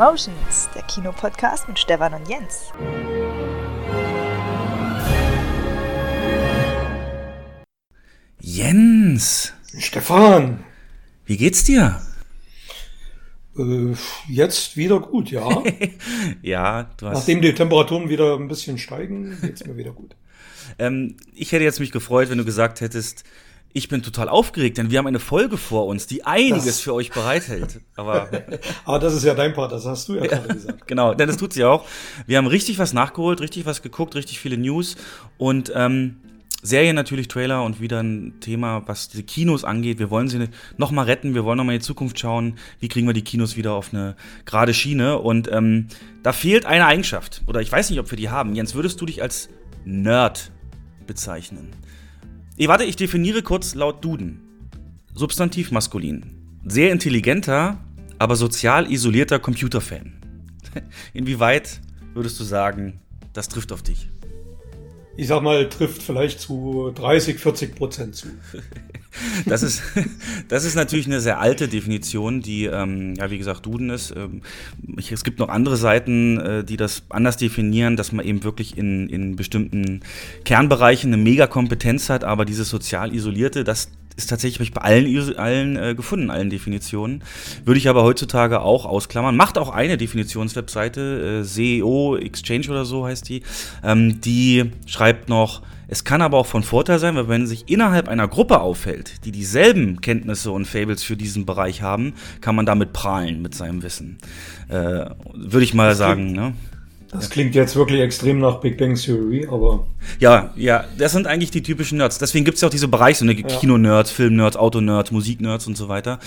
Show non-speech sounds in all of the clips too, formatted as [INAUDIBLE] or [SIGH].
Cinemotions, der Kinopodcast mit Stefan und Jens. Jens! Stefan! Wie geht's dir? Äh, jetzt wieder gut, ja. [LAUGHS] ja, du hast. Nachdem die Temperaturen wieder ein bisschen steigen, geht's mir wieder gut. [LAUGHS] ähm, ich hätte jetzt mich gefreut, wenn du gesagt hättest, ich bin total aufgeregt, denn wir haben eine Folge vor uns, die einiges das für euch bereithält. Aber, [LAUGHS] Aber das ist ja dein Part, das hast du ja gerade gesagt. genau, denn das tut sie auch. Wir haben richtig was nachgeholt, richtig was geguckt, richtig viele News und ähm, Serien natürlich, Trailer und wieder ein Thema, was die Kinos angeht. Wir wollen sie noch mal retten, wir wollen noch mal in die Zukunft schauen, wie kriegen wir die Kinos wieder auf eine gerade Schiene. Und ähm, da fehlt eine Eigenschaft, oder ich weiß nicht, ob wir die haben. Jens, würdest du dich als Nerd bezeichnen? Ich, warte, ich definiere kurz laut Duden. Substantiv maskulin. Sehr intelligenter, aber sozial isolierter Computerfan. [LAUGHS] Inwieweit würdest du sagen, das trifft auf dich? Ich sag mal, trifft vielleicht zu 30, 40 Prozent zu. [LAUGHS] Das ist, das ist natürlich eine sehr alte Definition, die, ähm, ja, wie gesagt, Duden ist. Ähm, ich, es gibt noch andere Seiten, äh, die das anders definieren, dass man eben wirklich in, in bestimmten Kernbereichen eine Megakompetenz hat, aber dieses sozial isolierte, das ist tatsächlich bei allen, allen äh, gefunden, allen Definitionen. Würde ich aber heutzutage auch ausklammern. Macht auch eine Definitionswebseite, äh, CEO Exchange oder so heißt die. Ähm, die schreibt noch, es kann aber auch von Vorteil sein, weil wenn sich innerhalb einer Gruppe auffällt, die dieselben Kenntnisse und Fables für diesen Bereich haben, kann man damit prahlen mit seinem Wissen. Äh, würde ich mal das sagen, ne? Das klingt jetzt wirklich extrem nach Big Bang Theory, aber. Ja, ja, das sind eigentlich die typischen Nerds. Deswegen gibt es ja auch diese Bereiche, so eine ja. Kino-Nerds, Film-Nerds, Auto-Nerds, Musik-Nerds und so weiter.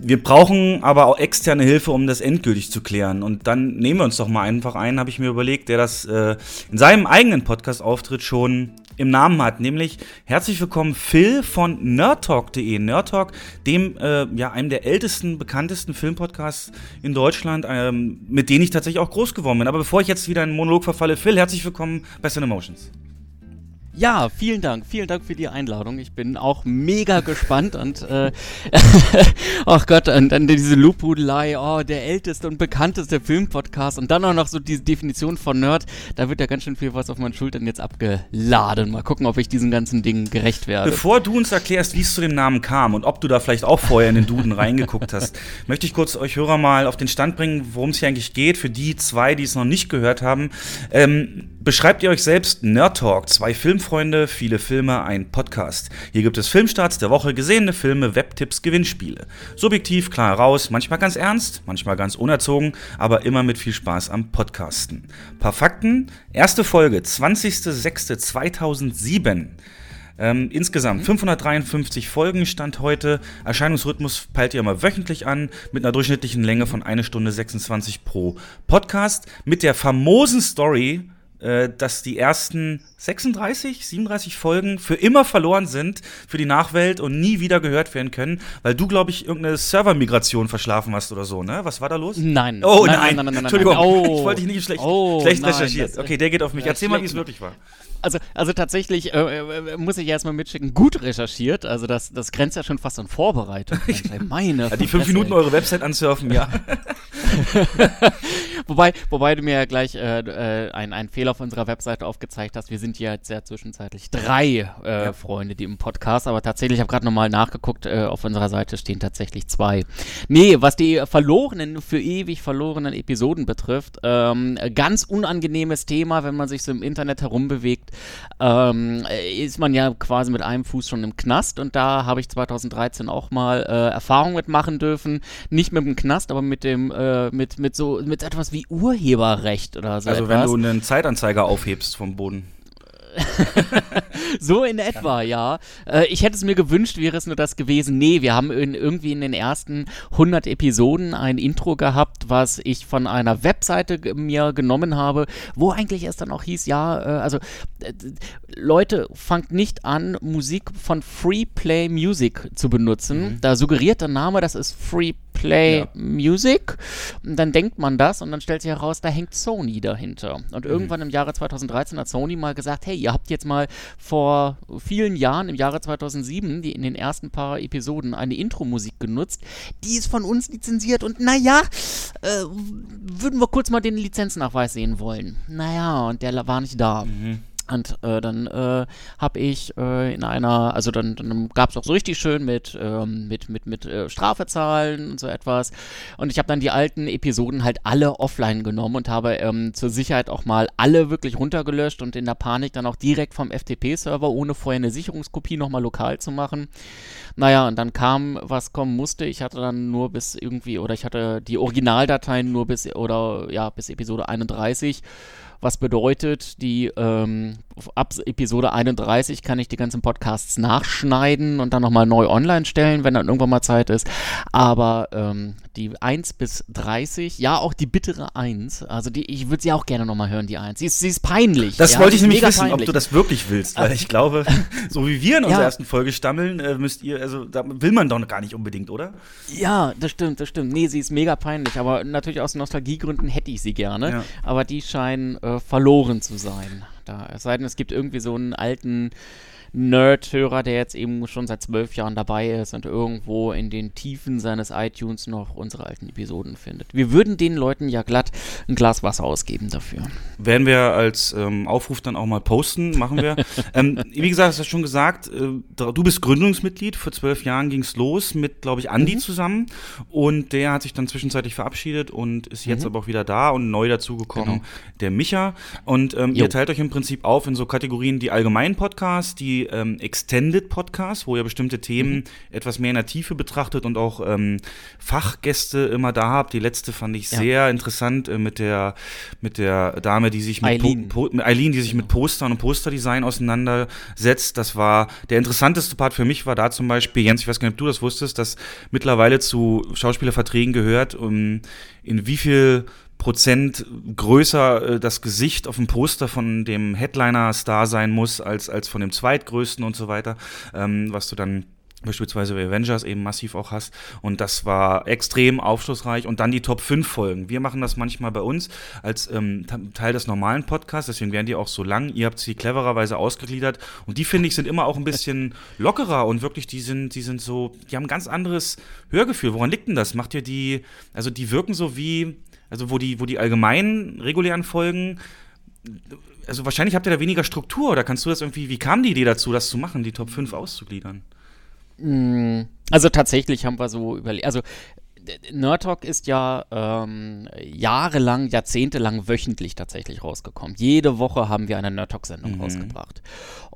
Wir brauchen aber auch externe Hilfe, um das endgültig zu klären. Und dann nehmen wir uns doch mal einfach einen, habe ich mir überlegt, der das äh, in seinem eigenen Podcast-Auftritt schon im Namen hat, nämlich herzlich willkommen Phil von nerdtalk.de. Nerdtalk, dem äh, ja einem der ältesten, bekanntesten Filmpodcasts in Deutschland, ähm, mit denen ich tatsächlich auch groß geworden bin. Aber bevor ich jetzt wieder in einen Monolog verfalle, Phil, herzlich willkommen bei Cinemotions. Ja, vielen Dank. Vielen Dank für die Einladung. Ich bin auch mega gespannt und äh, [LAUGHS] ach Gott, und dann diese Lobhudelei, oh, der älteste und bekannteste Filmpodcast und dann auch noch so diese Definition von Nerd, da wird ja ganz schön viel was auf meinen Schultern jetzt abgeladen. Mal gucken, ob ich diesen ganzen Dingen gerecht werde. Bevor du uns erklärst, wie es zu dem Namen kam und ob du da vielleicht auch vorher in den Duden reingeguckt hast, [LAUGHS] möchte ich kurz euch Hörer mal auf den Stand bringen, worum es hier eigentlich geht, für die zwei, die es noch nicht gehört haben. Ähm, beschreibt ihr euch selbst Nerd Talk, zwei Filmfreunde, viele Filme, ein Podcast. Hier gibt es Filmstarts der Woche, gesehene Filme, Webtipps, Gewinnspiele. Subjektiv, klar heraus, manchmal ganz ernst, manchmal ganz unerzogen, aber immer mit viel Spaß am Podcasten. Paar Fakten. Erste Folge, 20.06.2007. Ähm, insgesamt 553 mhm. Folgen stand heute. Erscheinungsrhythmus peilt ihr immer wöchentlich an, mit einer durchschnittlichen Länge von 1 Stunde 26 pro Podcast. Mit der famosen Story, dass die ersten 36, 37 Folgen für immer verloren sind für die Nachwelt und nie wieder gehört werden können, weil du, glaube ich, irgendeine Servermigration verschlafen hast oder so, ne? Was war da los? Nein. Oh, nein. nein, nein, nein, nein Entschuldigung, oh. ich wollte dich nicht schlecht, oh, schlecht recherchiert. Okay, der geht auf mich. Erzähl mal, wie es wirklich war also, also tatsächlich äh, äh, muss ich erstmal mitschicken, gut recherchiert. Also das, das grenzt ja schon fast an Vorbereitung. [LAUGHS] Meine. Ja, die fünf Minuten eure Website ansurfen, ja. [LAUGHS] wobei, wobei du mir ja gleich äh, äh, einen Fehler auf unserer Webseite aufgezeigt hast. Wir sind ja jetzt ja zwischenzeitlich drei äh, ja. Freunde, die im Podcast, aber tatsächlich, ich habe gerade nochmal nachgeguckt, äh, auf unserer Seite stehen tatsächlich zwei. Nee, was die verlorenen, für ewig verlorenen Episoden betrifft, ähm, ganz unangenehmes Thema, wenn man sich so im Internet herumbewegt ähm, ist man ja quasi mit einem Fuß schon im Knast und da habe ich 2013 auch mal äh, Erfahrung mitmachen dürfen. Nicht mit dem Knast, aber mit dem, äh, mit, mit so, mit etwas wie Urheberrecht oder so. Also etwas. wenn du einen Zeitanzeiger aufhebst vom Boden. [LAUGHS] so in etwa, ja. Äh, ich hätte es mir gewünscht, wäre es nur das gewesen. Nee, wir haben in, irgendwie in den ersten 100 Episoden ein Intro gehabt, was ich von einer Webseite mir genommen habe, wo eigentlich es dann auch hieß, ja, äh, also äh, Leute, fangt nicht an, Musik von Free Play Music zu benutzen. Mhm. Da suggeriert der Name, das ist Free Play Ja. Music. Und dann denkt man das und dann stellt sich heraus, da hängt Sony dahinter. Und Mhm. irgendwann im Jahre 2013 hat Sony mal gesagt, hey, ihr habt jetzt mal vor vielen Jahren, im Jahre 2007, die in den ersten paar Episoden eine Intro-Musik genutzt. Die ist von uns lizenziert und naja, äh, würden wir kurz mal den Lizenznachweis sehen wollen. Naja, und der war nicht da. Und äh, dann äh, habe ich äh, in einer, also dann, dann gab es auch so richtig schön mit, ähm, mit, mit, mit äh, Strafezahlen und so etwas. Und ich habe dann die alten Episoden halt alle offline genommen und habe ähm, zur Sicherheit auch mal alle wirklich runtergelöscht und in der Panik dann auch direkt vom FTP-Server, ohne vorher eine Sicherungskopie nochmal lokal zu machen. Naja, und dann kam, was kommen musste. Ich hatte dann nur bis irgendwie, oder ich hatte die Originaldateien nur bis, oder ja, bis Episode 31 was bedeutet, die ähm, ab Episode 31 kann ich die ganzen Podcasts nachschneiden und dann nochmal neu online stellen, wenn dann irgendwann mal Zeit ist. Aber ähm, die 1 bis 30, ja, auch die bittere 1, also die, ich würde sie auch gerne nochmal hören, die 1. Sie ist, sie ist peinlich. Das ja, wollte ich nämlich wissen, ob peinlich. du das wirklich willst, weil ich glaube, [LAUGHS] so wie wir in unserer Ja. ersten Folge stammeln, äh, müsst ihr, also da will man doch gar nicht unbedingt, oder? Ja, das stimmt, das stimmt. Nee, sie ist mega peinlich, aber natürlich aus Nostalgiegründen hätte ich sie gerne. Ja. Aber die scheinen äh, verloren zu sein. Da, es sei denn, es gibt irgendwie so einen alten Nerd-Hörer, der jetzt eben schon seit zwölf Jahren dabei ist und irgendwo in den Tiefen seines iTunes noch unsere alten Episoden findet. Wir würden den Leuten ja glatt ein Glas Wasser ausgeben dafür. Werden wir als ähm, Aufruf dann auch mal posten, machen wir. [LAUGHS] ähm, wie gesagt, hast du schon gesagt, äh, du bist Gründungsmitglied. Vor zwölf Jahren ging es los mit, glaube ich, Andi zusammen. Und der hat sich dann zwischenzeitlich verabschiedet und ist jetzt aber auch wieder da und neu dazugekommen, Genau. der Micha. Und ähm, ihr teilt euch im Prinzip auf in so Kategorien die allgemeinen Podcasts, die ähm, Extended Podcasts, wo ihr bestimmte Themen etwas mehr in der Tiefe betrachtet und auch ähm, Fachgäste immer da habt. Die letzte fand ich Ja. sehr interessant äh, mit der mit der Dame, die sich mit Eileen. Die sich mit Postern und Posterdesign auseinandersetzt. Das war der interessanteste Part für mich war da zum Beispiel, Jens, ich weiß gar nicht, ob du das wusstest, dass mittlerweile zu Schauspielerverträgen gehört, um, in wie viel Prozent größer äh, das Gesicht auf dem Poster von dem Headliner-Star sein muss, als, als von dem zweitgrößten und so weiter, ähm, was du dann beispielsweise bei Avengers eben massiv auch hast. Und das war extrem aufschlussreich. Und dann die Top 5 Folgen. Wir machen das manchmal bei uns als ähm, Teil des normalen Podcasts, deswegen werden die auch so lang. Ihr habt sie clevererweise ausgegliedert. Und die, finde ich, sind immer auch ein bisschen lockerer und wirklich, die sind, die sind so, die haben ein ganz anderes Hörgefühl. Woran liegt denn das? Macht ihr die, also die wirken so wie, also wo die, wo die allgemeinen regulären Folgen also wahrscheinlich habt ihr da weniger Struktur oder kannst du das irgendwie, wie kam die Idee dazu, das zu machen, die Top 5 auszugliedern? Mm, Also tatsächlich haben wir so überlegt, also Nerd Talk ist ja ähm, jahrelang, jahrzehntelang wöchentlich tatsächlich rausgekommen. Jede Woche haben wir eine Nerd Talk-Sendung Mhm. rausgebracht.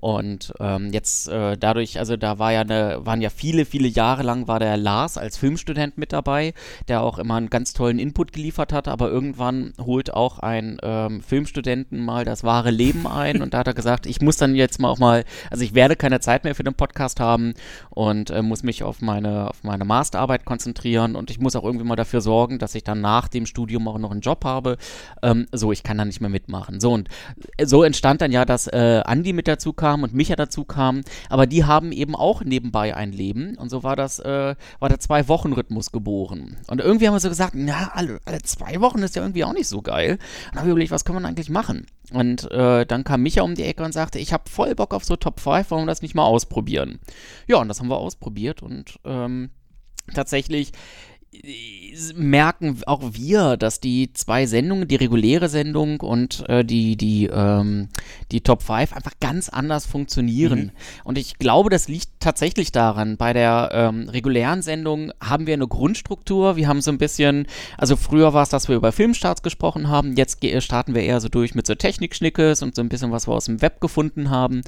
Und ähm, jetzt äh, dadurch, also da war ja eine, waren ja viele, viele Jahre lang war der Lars als Filmstudent mit dabei, der auch immer einen ganz tollen Input geliefert hat, aber irgendwann holt auch ein ähm, Filmstudenten mal das wahre Leben ein und da hat er gesagt, ich muss dann jetzt mal auch mal, also ich werde keine Zeit mehr für den Podcast haben und äh, muss mich auf meine, auf meine Masterarbeit konzentrieren und ich muss auch irgendwie mal dafür sorgen, dass ich dann nach dem Studium auch noch einen Job habe. Ähm, so, ich kann da nicht mehr mitmachen. So und äh, so entstand dann ja, dass äh, Andi mit dazu kam und Micha dazu kam, aber die haben eben auch nebenbei ein Leben und so war das, äh, war der Zwei-Wochen-Rhythmus geboren. Und irgendwie haben wir so gesagt, na, alle, alle zwei Wochen ist ja irgendwie auch nicht so geil. Und haben wir überlegt, was kann man eigentlich machen? Und äh, dann kam Micha um die Ecke und sagte, ich habe voll Bock auf so Top 5, warum das nicht mal ausprobieren? Ja, und das haben wir ausprobiert und ähm, tatsächlich merken auch wir, dass die zwei Sendungen, die reguläre Sendung und äh, die, die, ähm, die Top 5 einfach ganz anders funktionieren. Und ich glaube, das liegt tatsächlich daran. Bei der ähm, regulären Sendung haben wir eine Grundstruktur. Wir haben so ein bisschen, also früher war es, dass wir über Filmstarts gesprochen haben. Jetzt starten wir eher so durch mit so Technikschnickes und so ein bisschen, was wir aus dem Web gefunden haben.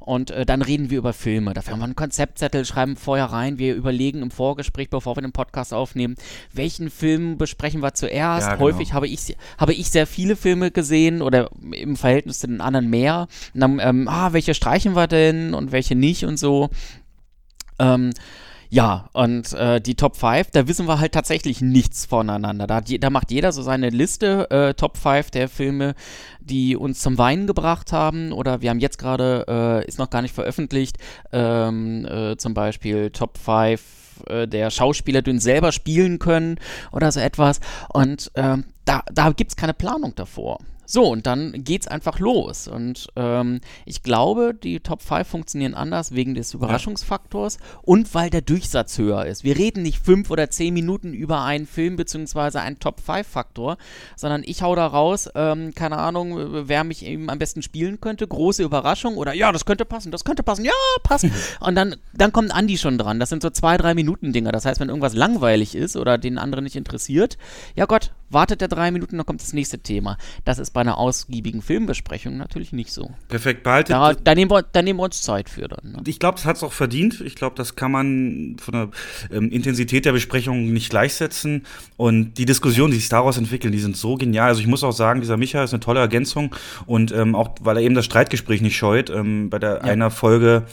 Und äh, dann reden wir über Filme. Dafür haben wir einen Konzeptzettel, schreiben vorher rein. Wir überlegen im Vorgespräch, bevor wir den Podcast aufnehmen, welchen Film besprechen wir zuerst. Ja, genau. Häufig habe ich, habe ich sehr viele Filme gesehen oder im Verhältnis zu den anderen mehr. Und dann, ähm, ah, welche streichen wir denn und welche nicht und so. Ähm, ja, und äh, die Top 5, da wissen wir halt tatsächlich nichts voneinander. Da, je, da macht jeder so seine Liste, äh, Top 5 der Filme, die uns zum Weinen gebracht haben. Oder wir haben jetzt gerade, äh, ist noch gar nicht veröffentlicht, ähm, äh, zum Beispiel Top 5 äh, der Schauspieler den selber spielen können oder so etwas. Und ähm, da, da gibt es keine Planung davor. So, und dann geht's einfach los. Und ähm, ich glaube, die Top 5 funktionieren anders wegen des Überraschungsfaktors und weil der Durchsatz höher ist. Wir reden nicht fünf oder zehn Minuten über einen Film beziehungsweise einen Top 5 Faktor, sondern ich hau da raus, ähm, keine Ahnung, wer mich eben am besten spielen könnte. Große Überraschung oder ja, das könnte passen, das könnte passen, ja, passt. [LAUGHS] und dann, dann kommt Andi schon dran. Das sind so zwei, drei Minuten Dinger. Das heißt, wenn irgendwas langweilig ist oder den anderen nicht interessiert, ja Gott, wartet der drei Minuten, dann kommt das nächste Thema. Das ist bei einer ausgiebigen Filmbesprechung natürlich nicht so. Perfekt, behaltet. Da, da, nehmen, wir, da nehmen wir uns Zeit für dann. Ne? Ich glaube, das hat es auch verdient. Ich glaube, das kann man von der ähm, Intensität der Besprechung nicht gleichsetzen. Und die Diskussionen, die sich daraus entwickeln, die sind so genial. Also ich muss auch sagen, dieser Micha ist eine tolle Ergänzung. Und ähm, auch, weil er eben das Streitgespräch nicht scheut, ähm, bei der ja. einer Folge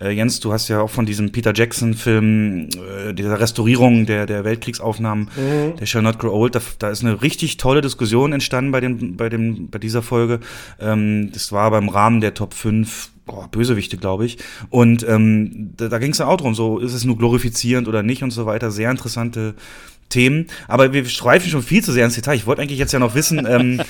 äh, Jens, du hast ja auch von diesem Peter Jackson-Film, äh, dieser Restaurierung der, der Weltkriegsaufnahmen, mhm. der Shall Not Grow Old, da, da, ist eine richtig tolle Diskussion entstanden bei, dem, bei, dem, bei dieser Folge. Ähm, das war beim Rahmen der Top 5 boah, Bösewichte, glaube ich. Und ähm, da, da ging es ja auch drum, so ist es nur glorifizierend oder nicht und so weiter. Sehr interessante Themen. Aber wir streifen schon viel zu sehr ins Detail. Ich wollte eigentlich jetzt ja noch wissen, ähm,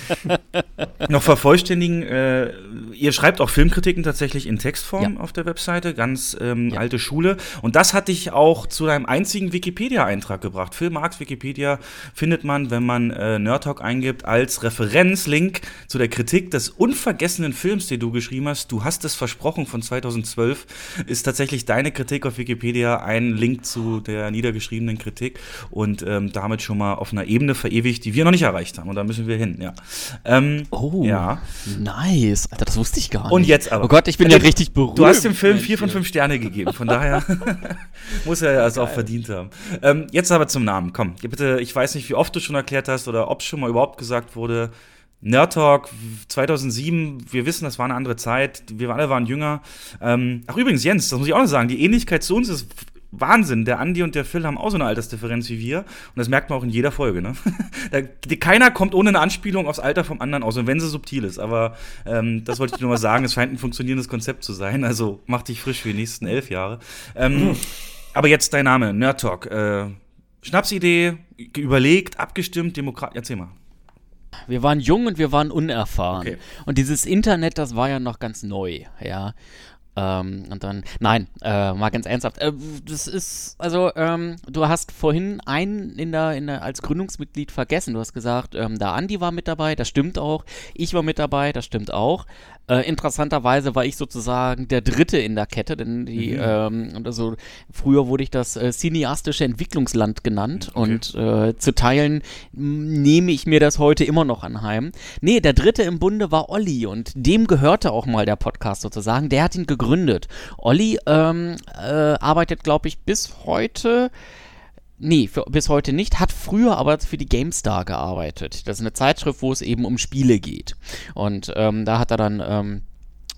[LAUGHS] noch vervollständigen. Äh, ihr schreibt auch Filmkritiken tatsächlich in Textform ja. auf der Webseite, ganz ähm, ja. alte Schule. Und das hat dich auch zu deinem einzigen Wikipedia-Eintrag gebracht. Phil Marx Wikipedia findet man, wenn man äh, Nerd Talk eingibt, als Referenzlink zu der Kritik des unvergessenen Films, den du geschrieben hast. Du hast es versprochen von 2012, ist tatsächlich deine Kritik auf Wikipedia ein Link zu der niedergeschriebenen Kritik. Und ähm, damit schon mal auf einer Ebene verewigt, die wir noch nicht erreicht haben. Und da müssen wir hin, ja. Ähm, oh, ja. nice. Alter, das wusste ich gar nicht. Und jetzt aber. Oh Gott, ich bin ja richtig berühmt. Du hast dem Film vier von fünf Sterne gegeben, von daher [LAUGHS] [LAUGHS] muss er es auch verdient haben. Ähm, jetzt aber zum Namen. Komm, bitte, ich weiß nicht, wie oft du schon erklärt hast oder ob es schon mal überhaupt gesagt wurde. Nerd Talk 2007, wir wissen, das war eine andere Zeit, wir alle waren jünger. Ähm, ach übrigens, Jens, das muss ich auch noch sagen, die Ähnlichkeit zu uns ist Wahnsinn. Der Andi und der Phil haben auch so eine Altersdifferenz wie wir. Und das merkt man auch in jeder Folge. Ne? [LAUGHS] keiner kommt ohne eine Anspielung aufs Alter vom anderen aus, und wenn sie subtil ist. Aber ähm, das wollte ich nur mal sagen. Es scheint ein funktionierendes Konzept zu sein. Also mach dich frisch für die nächsten elf Jahre. Ähm, aber jetzt dein Name, Nerd Talk. Äh, Schnapsidee, überlegt, abgestimmt, Demokrat. Erzähl mal. Wir waren jung und wir waren unerfahren. Okay. Und dieses Internet, das war ja noch ganz neu, ja. Ähm, und dann, nein, äh, mal ganz ernsthaft. Äh, das ist, also, ähm, du hast vorhin einen in der, in der, als Gründungsmitglied vergessen. Du hast gesagt, ähm, der Andi war mit dabei, das stimmt auch. Ich war mit dabei, das stimmt auch. Äh, interessanterweise war ich sozusagen der Dritte in der Kette, denn die, mhm. ähm, also früher wurde ich das äh, cineastische Entwicklungsland genannt okay. und äh, zu Teilen nehme ich mir das heute immer noch anheim. Nee, der Dritte im Bunde war Olli und dem gehörte auch mal der Podcast sozusagen. Der hat ihn gegründet. Olli ähm, äh, arbeitet, glaube ich, bis heute Nee, für, bis heute nicht, hat früher aber für die GameStar gearbeitet. Das ist eine Zeitschrift, wo es eben um Spiele geht. Und ähm, da hat er dann ähm,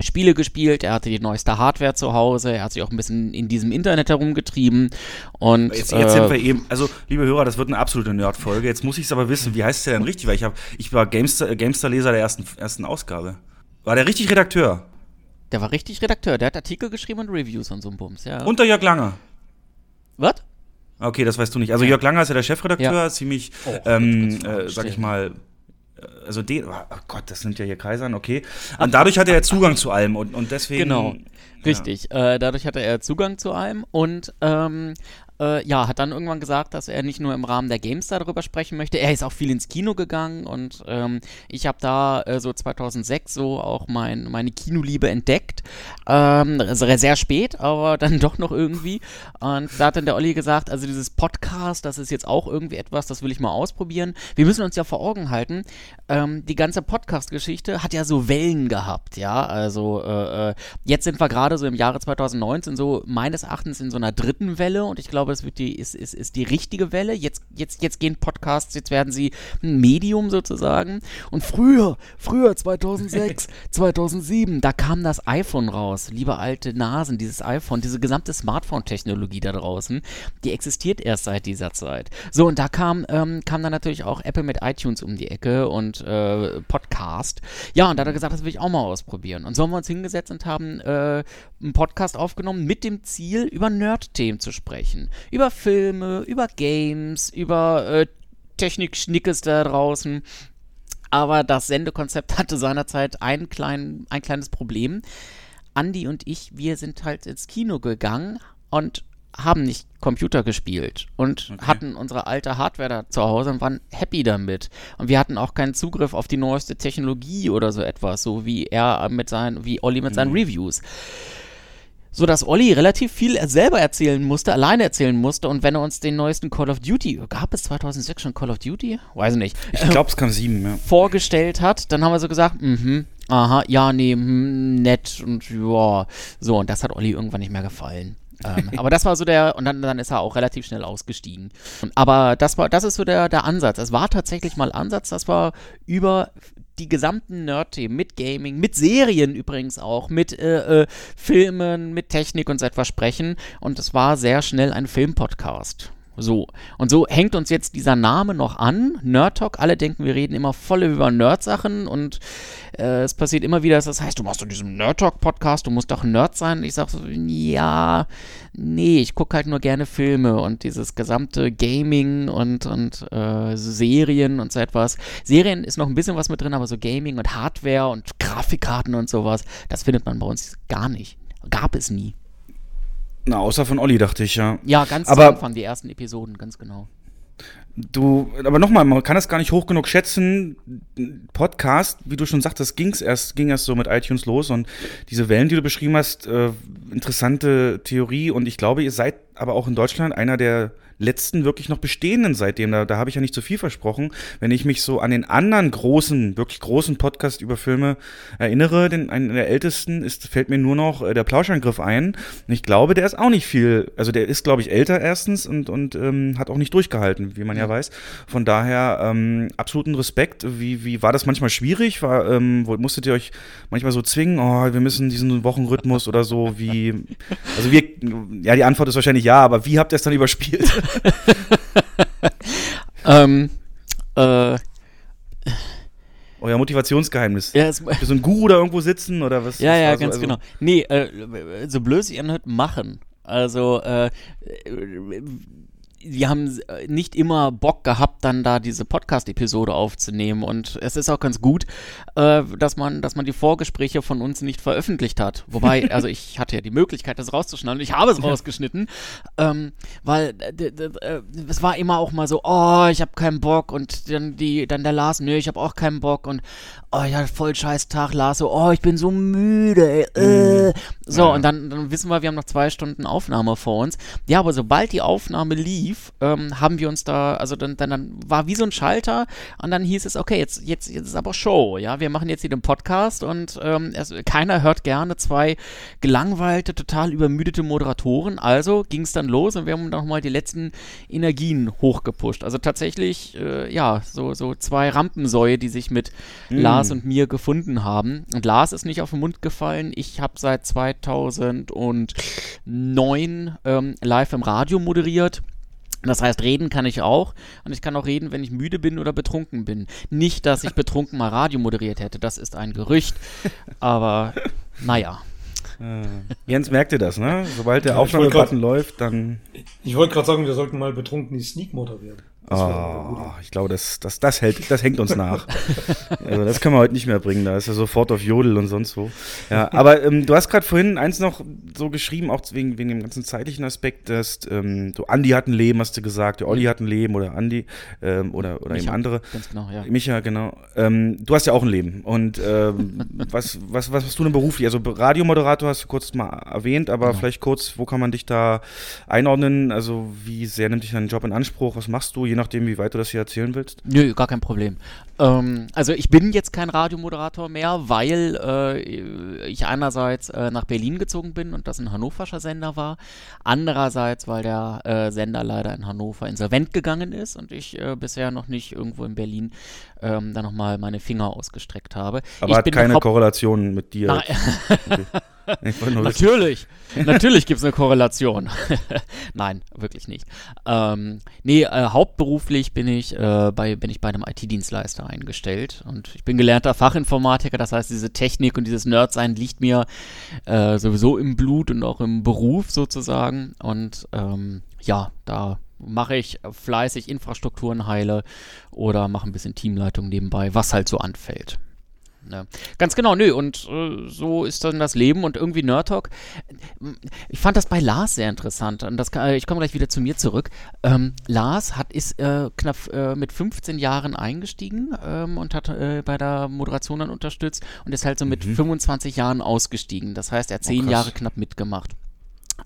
Spiele gespielt, er hatte die neueste Hardware zu Hause, er hat sich auch ein bisschen in diesem Internet herumgetrieben und jetzt, jetzt äh, sind wir eben, also liebe Hörer, das wird eine absolute Nerd-Folge. Jetzt muss ich es aber wissen, wie heißt der denn richtig? Weil ich habe, ich war GameStar-Leser GameStar der ersten, ersten Ausgabe. War der richtig Redakteur? Der war richtig Redakteur, der hat Artikel geschrieben und Reviews und so ein Bums, ja. Unter Jörg Lange. Was? Okay, das weißt du nicht. Also Jörg Langer ist ja der Chefredakteur, ja. ziemlich, oh, ähm, äh, sag ich mal, äh, also den, oh Gott, das sind ja hier Kaisern, okay. Und dadurch hat er Zugang zu allem und, und deswegen. Genau, richtig. Ja. Äh, dadurch hatte er Zugang zu allem und ähm, äh, ja, hat dann irgendwann gesagt, dass er nicht nur im Rahmen der GameStar darüber sprechen möchte. Er ist auch viel ins Kino gegangen und ähm, ich habe da äh, so 2006 so auch mein, meine Kinoliebe entdeckt. Ähm, sehr spät, aber [LAUGHS] dann doch noch irgendwie. Und da hat dann der Olli gesagt, also dieses Podcast, das ist jetzt auch irgendwie etwas, das will ich mal ausprobieren. Wir müssen uns ja vor Augen halten, ähm, die ganze Podcast-Geschichte hat ja so Wellen gehabt, ja. Also äh, äh jetzt sind wir gerade so im Jahre 2019 so meines Erachtens in so einer dritten Welle und ich glaube, glaube, es wird die, ist, ist, ist die richtige Welle. Jetzt, jetzt, jetzt gehen Podcasts, jetzt werden sie ein Medium sozusagen. Und früher, früher, 2006, 2007, [LAUGHS] da kam das iPhone raus. Liebe alte Nasen, dieses iPhone, diese gesamte Smartphone-Technologie da draußen, die existiert erst seit dieser Zeit. So, und da kam, ähm, kam dann natürlich auch Apple mit iTunes um die Ecke und äh, Podcast. Ja, und da hat er gesagt, das will ich auch mal ausprobieren. Und so haben wir uns hingesetzt und haben äh, einen Podcast aufgenommen mit dem Ziel, über Nerd-Themen zu sprechen. Über Filme, über Games, über äh, Technik-Schnickes da draußen. Aber das Sendekonzept [LAUGHS] hatte seinerzeit ein, klein, ein kleines Problem. Andi und ich, wir sind halt ins Kino gegangen und haben nicht Computer gespielt und okay. hatten unsere alte Hardware da zu Hause und waren happy damit. Und wir hatten auch keinen Zugriff auf die neueste Technologie oder so etwas, so wie er mit seinen, wie Olli mit seinen mhm. Reviews. So dass Olli relativ viel selber erzählen musste, alleine erzählen musste. Und wenn er uns den neuesten Call of Duty, gab es 2006 schon Call of Duty? Weiß nicht. Ich glaube, es kam sieben, ja. Vorgestellt hat, dann haben wir so gesagt, mhm, aha, ja, nee, mh, nett und ja. So, und das hat Olli irgendwann nicht mehr gefallen ähm, [LAUGHS] aber das war so der, und dann, dann ist er auch relativ schnell ausgestiegen. Aber das war, das ist so der, der Ansatz. Es war tatsächlich mal Ansatz, das war über die gesamten Nerd-Themen, mit Gaming, mit Serien übrigens auch, mit äh, äh, Filmen, mit Technik und so etwas sprechen. Und es war sehr schnell ein Filmpodcast. So. Und so hängt uns jetzt dieser Name noch an, Nerd Talk. Alle denken, wir reden immer voll über Nerd-Sachen und äh, es passiert immer wieder, dass das heißt, du machst doch diesen Nerd Talk Podcast, du musst doch Nerd sein. ich sage so, ja, nee, ich gucke halt nur gerne Filme und dieses gesamte Gaming und, und äh, Serien und so etwas. Serien ist noch ein bisschen was mit drin, aber so Gaming und Hardware und Grafikkarten und sowas, das findet man bei uns gar nicht. Gab es nie. Na, außer von Olli, dachte ich, ja. Ja, ganz aber, am Anfang, die ersten Episoden, ganz genau. Du, aber nochmal, man kann es gar nicht hoch genug schätzen. Podcast, wie du schon sagtest, ging's erst, ging erst so mit iTunes los und diese Wellen, die du beschrieben hast, äh, interessante Theorie und ich glaube, ihr seid aber auch in Deutschland einer der letzten wirklich noch bestehenden seitdem. Da, da habe ich ja nicht zu viel versprochen. Wenn ich mich so an den anderen großen, wirklich großen Podcast über Filme erinnere, den einen der ältesten ist, fällt mir nur noch äh, der Plauschangriff ein. Und ich glaube, der ist auch nicht viel, also der ist, glaube ich, älter erstens und, und ähm, hat auch nicht durchgehalten, wie man ja, ja weiß. Von daher ähm, absoluten Respekt. Wie, wie war das manchmal schwierig? War, ähm, musstet ihr euch manchmal so zwingen, oh, wir müssen diesen Wochenrhythmus oder so, wie, also wir, ja, die Antwort ist wahrscheinlich ja, aber wie habt ihr es dann überspielt? [LAUGHS] ähm, äh, euer Motivationsgeheimnis. Ja, es, so ein Guru da irgendwo sitzen oder was? Ja, ja, ganz so, also genau. Nee, äh, so blöd sich anhört, machen. Also, äh, wir haben äh, nicht immer Bock gehabt, dann da diese Podcast-Episode aufzunehmen. Und es ist auch ganz gut, äh, dass man, dass man die Vorgespräche von uns nicht veröffentlicht hat. Wobei, [LAUGHS] also ich hatte ja die Möglichkeit, das rauszuschneiden. Und ich habe es rausgeschnitten, ähm, weil äh, es war immer auch mal so, oh, ich habe keinen Bock. Und dann die, dann der Lars, nö, ich habe auch keinen Bock. Und oh ja, voll scheiß Tag, Lars, so, oh, ich bin so müde. Äh. Mhm. So, ja. und dann, dann wissen wir, wir haben noch zwei Stunden Aufnahme vor uns. Ja, aber sobald die Aufnahme lief, ähm, haben wir uns da, also dann, dann, dann war wie so ein Schalter und dann hieß es, okay, jetzt, jetzt, jetzt ist aber Show, ja, wir machen jetzt hier den Podcast und ähm, es, keiner hört gerne zwei gelangweilte, total übermüdete Moderatoren. Also ging es dann los und wir haben nochmal die letzten Energien hochgepusht. Also tatsächlich, äh, ja, so, so zwei Rampensäue, die sich mit mhm. Lars und mir gefunden haben. Und Lars ist nicht auf den Mund gefallen. Ich habe seit 2009 ähm, live im Radio moderiert. Das heißt, reden kann ich auch und ich kann auch reden, wenn ich müde bin oder betrunken bin. Nicht, dass ich betrunken mal Radio moderiert hätte, das ist ein Gerücht, aber naja. Äh, Jens merkte das, ne? Sobald der Aufnahmebutton läuft, dann. Ich wollte gerade sagen, wir sollten mal betrunken die Sneak moderieren. Oh, ich glaube, das, das, das, hält, das hängt uns nach. [LAUGHS] also das können wir heute nicht mehr bringen. Da ist er sofort auf Jodel und sonst wo. Ja, aber ähm, du hast gerade vorhin eins noch so geschrieben, auch wegen, wegen dem ganzen zeitlichen Aspekt, dass ähm, du Andi hat ein Leben, hast du gesagt, der Olli hat ein Leben oder Andi ähm, oder, oder eben andere. Ganz genau, ja. Micha, genau. Ähm, du hast ja auch ein Leben. Und ähm, [LAUGHS] was, was, was hast du denn beruflich? Also Radiomoderator hast du kurz mal erwähnt, aber genau. vielleicht kurz, wo kann man dich da einordnen? Also wie sehr nimmt dich dein Job in Anspruch? Was machst du? Je nachdem, wie weit du das hier erzählen willst? Nö, gar kein Problem. Ähm, also ich bin jetzt kein Radiomoderator mehr, weil äh, ich einerseits äh, nach Berlin gezogen bin und das ein hannoverscher Sender war. Andererseits, weil der äh, Sender leider in Hannover insolvent gegangen ist und ich äh, bisher noch nicht irgendwo in Berlin ähm, da nochmal meine Finger ausgestreckt habe. Aber ich hat keine Korrelation mit dir. okay. [LAUGHS] Natürlich. Natürlich gibt es eine Korrelation. [LAUGHS] Nein, wirklich nicht. Ähm, nee, äh, hauptberuflich bin ich, äh, bei, bin ich bei einem IT-Dienstleister eingestellt und ich bin gelernter Fachinformatiker, das heißt, diese Technik und dieses Nerdsein liegt mir äh, sowieso im Blut und auch im Beruf sozusagen und ähm, ja, da mache ich fleißig Infrastrukturen heile oder mache ein bisschen Teamleitung nebenbei, was halt so anfällt. Ne? Ganz genau, nö, und äh, so ist dann das Leben und irgendwie Nerd Talk. Ich fand das bei Lars sehr interessant und das kann, ich komme gleich wieder zu mir zurück. Ähm, Lars hat, ist äh, knapp äh, mit 15 Jahren eingestiegen ähm, und hat äh, bei der Moderation dann unterstützt und ist halt so mit mhm. 25 Jahren ausgestiegen. Das heißt, er hat 10 oh, Jahre knapp mitgemacht.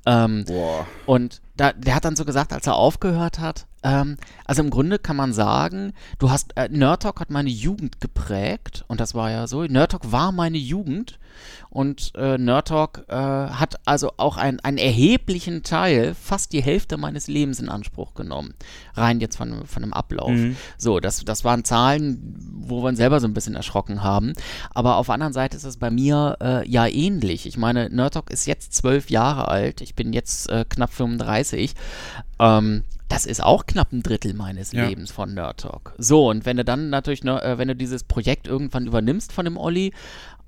Ähm, Boah. Und da, der hat dann so gesagt, als er aufgehört hat, ähm, also im Grunde kann man sagen, du hast, äh, Nerd Talk hat meine Jugend geprägt und das war ja so, Nerd Talk war meine Jugend und äh, Nerd Talk äh, hat also auch ein, einen erheblichen Teil, fast die Hälfte meines Lebens in Anspruch genommen. Rein jetzt von, von einem Ablauf. Mhm. So, das, das waren Zahlen, wo wir uns selber so ein bisschen erschrocken haben. Aber auf der anderen Seite ist es bei mir äh, ja ähnlich. Ich meine, Nerd Talk ist jetzt zwölf Jahre alt. Ich bin jetzt äh, knapp 35. Ähm, das ist auch knapp ein Drittel meines ja. Lebens von Nerd Talk. So, und wenn du dann natürlich, ne, äh, wenn du dieses Projekt irgendwann übernimmst von dem Olli,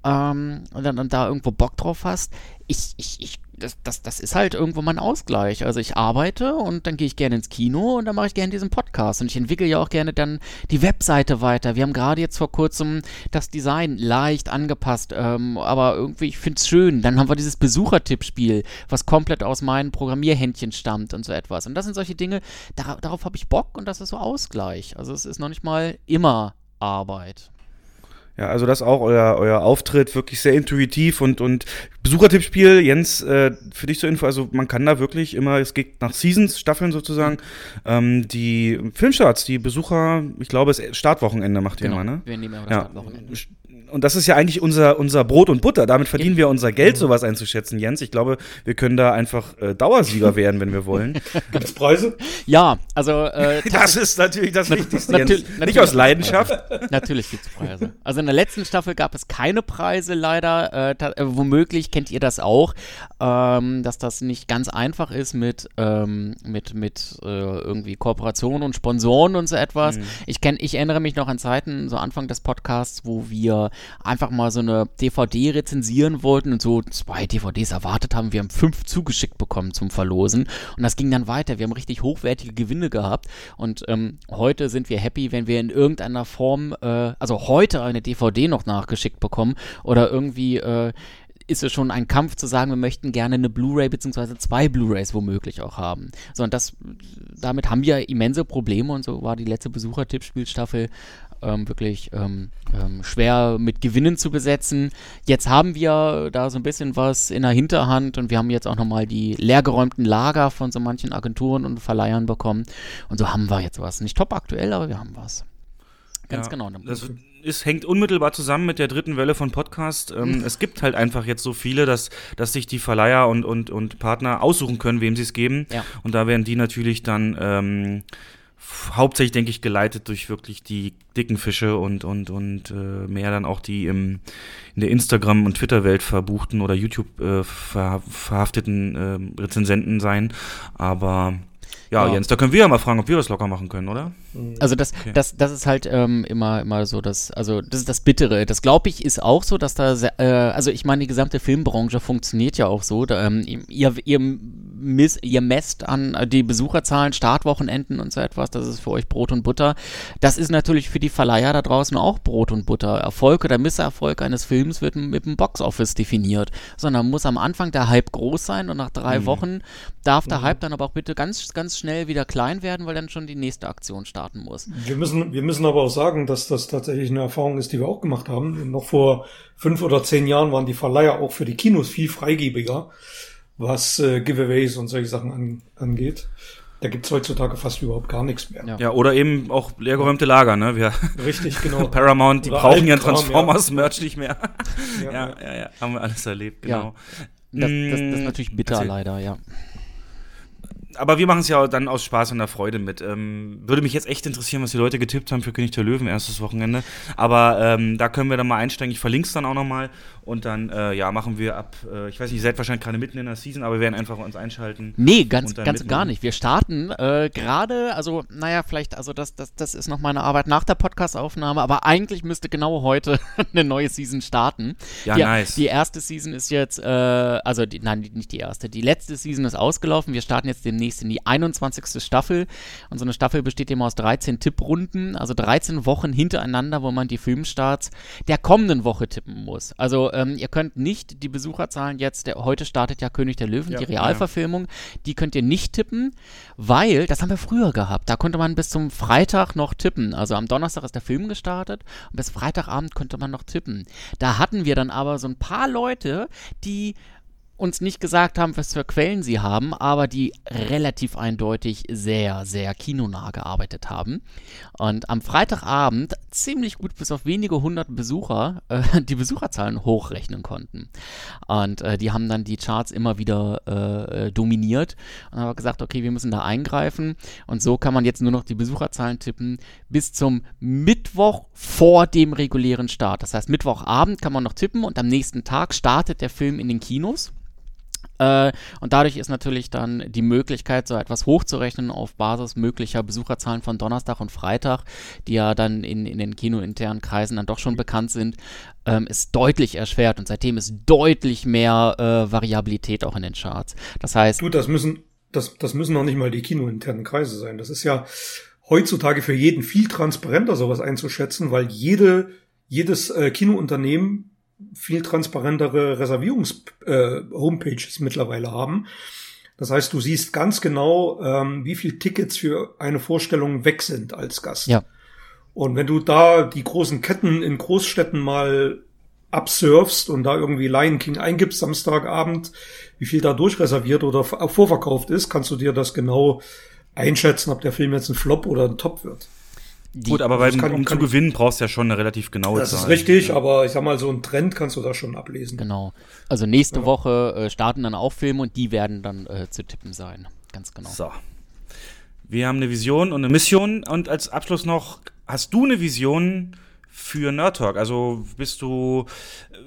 ähm, und dann und da irgendwo Bock drauf hast, ich, ich, ich, das, das, das ist halt irgendwo mein Ausgleich. Also ich arbeite und dann gehe ich gerne ins Kino und dann mache ich gerne diesen Podcast. Und ich entwickle ja auch gerne dann die Webseite weiter. Wir haben gerade jetzt vor kurzem das Design leicht angepasst, ähm, aber irgendwie, ich finde es schön. Dann haben wir dieses Besuchertippspiel, was komplett aus meinen Programmierhändchen stammt und so etwas. Und das sind solche Dinge, dar darauf habe ich Bock und das ist so Ausgleich. Also es ist noch nicht mal immer Arbeit. Ja, also das auch euer, euer Auftritt wirklich sehr intuitiv und, und Besuchertippspiel, Jens, äh, für dich zur Info, also man kann da wirklich immer, es geht nach Seasons, Staffeln sozusagen, ähm, die Filmstarts, die Besucher, ich glaube, es Startwochenende macht ihr genau, immer, ne? Wir nehmen immer das ja. Startwochenende und das ist ja eigentlich unser, unser Brot und Butter. Damit verdienen wir unser Geld, sowas einzuschätzen, Jens. Ich glaube, wir können da einfach äh, Dauersieger werden, wenn wir wollen. [LAUGHS] Gibt es Preise? Ja, also. Äh, [LAUGHS] das ist natürlich das Wichtigste. Natür Jens. Nicht aus Leidenschaft. [LAUGHS] Natürlich gibt es Preise. Also in der letzten Staffel gab es keine Preise, leider. Äh, äh, womöglich kennt ihr das auch, ähm, dass das nicht ganz einfach ist mit, ähm, mit, mit äh, irgendwie Kooperationen und Sponsoren und so etwas. Mhm. Ich, kenn, ich erinnere mich noch an Zeiten, so Anfang des Podcasts, wo wir einfach mal so eine DVD rezensieren wollten und so zwei DVDs erwartet haben. Wir haben fünf zugeschickt bekommen zum Verlosen und das ging dann weiter. Wir haben richtig hochwertige Gewinne gehabt und ähm, heute sind wir happy, wenn wir in irgendeiner Form, äh, also heute eine DVD noch nachgeschickt bekommen oder irgendwie äh, ist es schon ein Kampf zu sagen, wir möchten gerne eine Blu-ray beziehungsweise zwei Blu-rays womöglich auch haben. So, und das, damit haben wir immense Probleme und so war die letzte Besuchertippspielstaffel ähm, wirklich ähm, ähm, schwer mit Gewinnen zu besetzen. Jetzt haben wir da so ein bisschen was in der Hinterhand und wir haben jetzt auch nochmal die leergeräumten Lager von so manchen Agenturen und Verleihern bekommen. Und so haben wir jetzt was. Nicht top aktuell, aber wir haben was. Ganz ja, genau. Das ist, hängt unmittelbar zusammen mit der dritten Welle von Podcast. Ähm, es gibt halt einfach jetzt so viele, dass, dass sich die Verleiher und, und, und Partner aussuchen können, wem sie es geben. Ja. Und da werden die natürlich dann ähm, hauptsächlich, denke ich, geleitet durch wirklich die dicken Fische und, und, und äh, mehr dann auch die im, in der Instagram- und Twitter-Welt verbuchten oder YouTube äh, ver, verhafteten äh, Rezensenten sein. Aber ja, ja, Jens, da können wir ja mal fragen, ob wir das locker machen können, oder? Also das, okay. das, das ist halt ähm, immer, immer so, dass, also das ist das Bittere. Das glaube ich ist auch so, dass da, äh, also ich meine, die gesamte Filmbranche funktioniert ja auch so. Da, ähm, ihr, ihr, miss, ihr messt an äh, die Besucherzahlen, Startwochenenden und so etwas. Das ist für euch Brot und Butter. Das ist natürlich für die Verleiher da draußen auch Brot und Butter. Erfolg oder Misserfolg eines Films wird mit dem Boxoffice definiert. Sondern muss am Anfang der Hype groß sein und nach drei mhm. Wochen darf der mhm. Hype dann aber auch bitte ganz, ganz schnell wieder klein werden, weil dann schon die nächste Aktion starten muss. Wir müssen, wir müssen aber auch sagen, dass das tatsächlich eine Erfahrung ist, die wir auch gemacht haben. Noch vor fünf oder zehn Jahren waren die Verleiher auch für die Kinos viel freigebiger, was äh, Giveaways und solche Sachen an, angeht. Da gibt's heutzutage fast überhaupt gar nichts mehr. Ja, ja oder eben auch leergeräumte Lager, ne? Wir Richtig, genau. [LAUGHS] Paramount, die oder brauchen ja Transformers-Merch ja. nicht mehr. ja, ja, ja, ja, haben wir alles erlebt, genau. Das, das, das, ist natürlich bitter, Erzähl. leider, ja aber wir machen es ja dann aus Spaß und der Freude mit. Ähm, würde mich jetzt echt interessieren, was die Leute getippt haben für König der Löwen erstes Wochenende. Aber ähm, da können wir dann mal einsteigen. Ich verlinke es dann auch nochmal. Und dann, äh, ja, machen wir ab, äh, ich weiß nicht, ihr seid wahrscheinlich gerade mitten in der Season, aber wir werden einfach uns einschalten. Nee, ganz, ganz gar nicht. Wir starten äh, gerade, also, naja, vielleicht, also das, das, das ist noch meine Arbeit nach der Podcast-Aufnahme, aber eigentlich müsste genau heute [LAUGHS] eine neue Season starten. Ja, die, nice. Die erste Season ist jetzt, äh, also, die, nein, nicht die erste, die letzte Season ist ausgelaufen. Wir starten jetzt demnächst in die 21. Staffel. Und so eine Staffel besteht eben aus 13 Tipprunden, also 13 Wochen hintereinander, wo man die Filmstarts der kommenden Woche tippen muss. Also, ähm, ihr könnt nicht die Besucherzahlen jetzt, der, heute startet ja König der Löwen, Ja, die Realverfilmung, die könnt ihr nicht tippen, weil, das haben wir früher gehabt, da konnte man bis zum Freitag noch tippen. Also am Donnerstag ist der Film gestartet und bis Freitagabend konnte man noch tippen. Da hatten wir dann aber so ein paar Leute, die uns nicht gesagt haben, was für Quellen sie haben, aber die relativ eindeutig sehr, sehr kinonah gearbeitet haben. Und am Freitagabend ziemlich gut bis auf wenige hundert Besucher äh, die Besucherzahlen hochrechnen konnten. Und äh, die haben dann die Charts immer wieder äh, äh, dominiert und haben gesagt, okay, wir müssen da eingreifen. Und so kann man jetzt nur noch die Besucherzahlen tippen bis zum Mittwoch vor dem regulären Start. Das heißt, Mittwochabend kann man noch tippen und am nächsten Tag startet der Film in den Kinos. Äh, und dadurch ist natürlich dann die Möglichkeit, so etwas hochzurechnen auf Basis möglicher Besucherzahlen von Donnerstag und Freitag, die ja dann in, in den kinointernen Kreisen dann doch schon bekannt sind, ähm, ist deutlich erschwert. Und seitdem ist deutlich mehr äh, Variabilität auch in den Charts. Das heißt, Du, das müssen, das, das müssen noch nicht mal die kinointernen Kreise sein. Das ist ja heutzutage für jeden viel transparenter, sowas einzuschätzen, weil jede, jedes äh, Kinounternehmen viel transparentere Reservierungs-Homepages mittlerweile haben. Das heißt, du siehst ganz genau, ähm, wie viel Tickets für eine Vorstellung weg sind als Gast. Ja. Und wenn du da die großen Ketten in Großstädten mal absurfst und da irgendwie Lion King eingibst Samstagabend, wie viel da durchreserviert oder vorverkauft ist, kannst du dir das genau einschätzen, ob der Film jetzt ein Flop oder ein Top wird. Die, Gut, aber das beim, kann- um kann- zu gewinnen brauchst du ja schon eine relativ genaue Das Zahl. ist richtig, aber ich sag mal, so ein Trend kannst du da schon ablesen. genau. Also nächste Woche äh, starten dann auch Filme und die werden dann äh, zu tippen sein. Ganz genau. So. Wir haben eine Vision und eine Mission und als Abschluss noch, hast du eine Vision für Nerd Talk? Also bist du,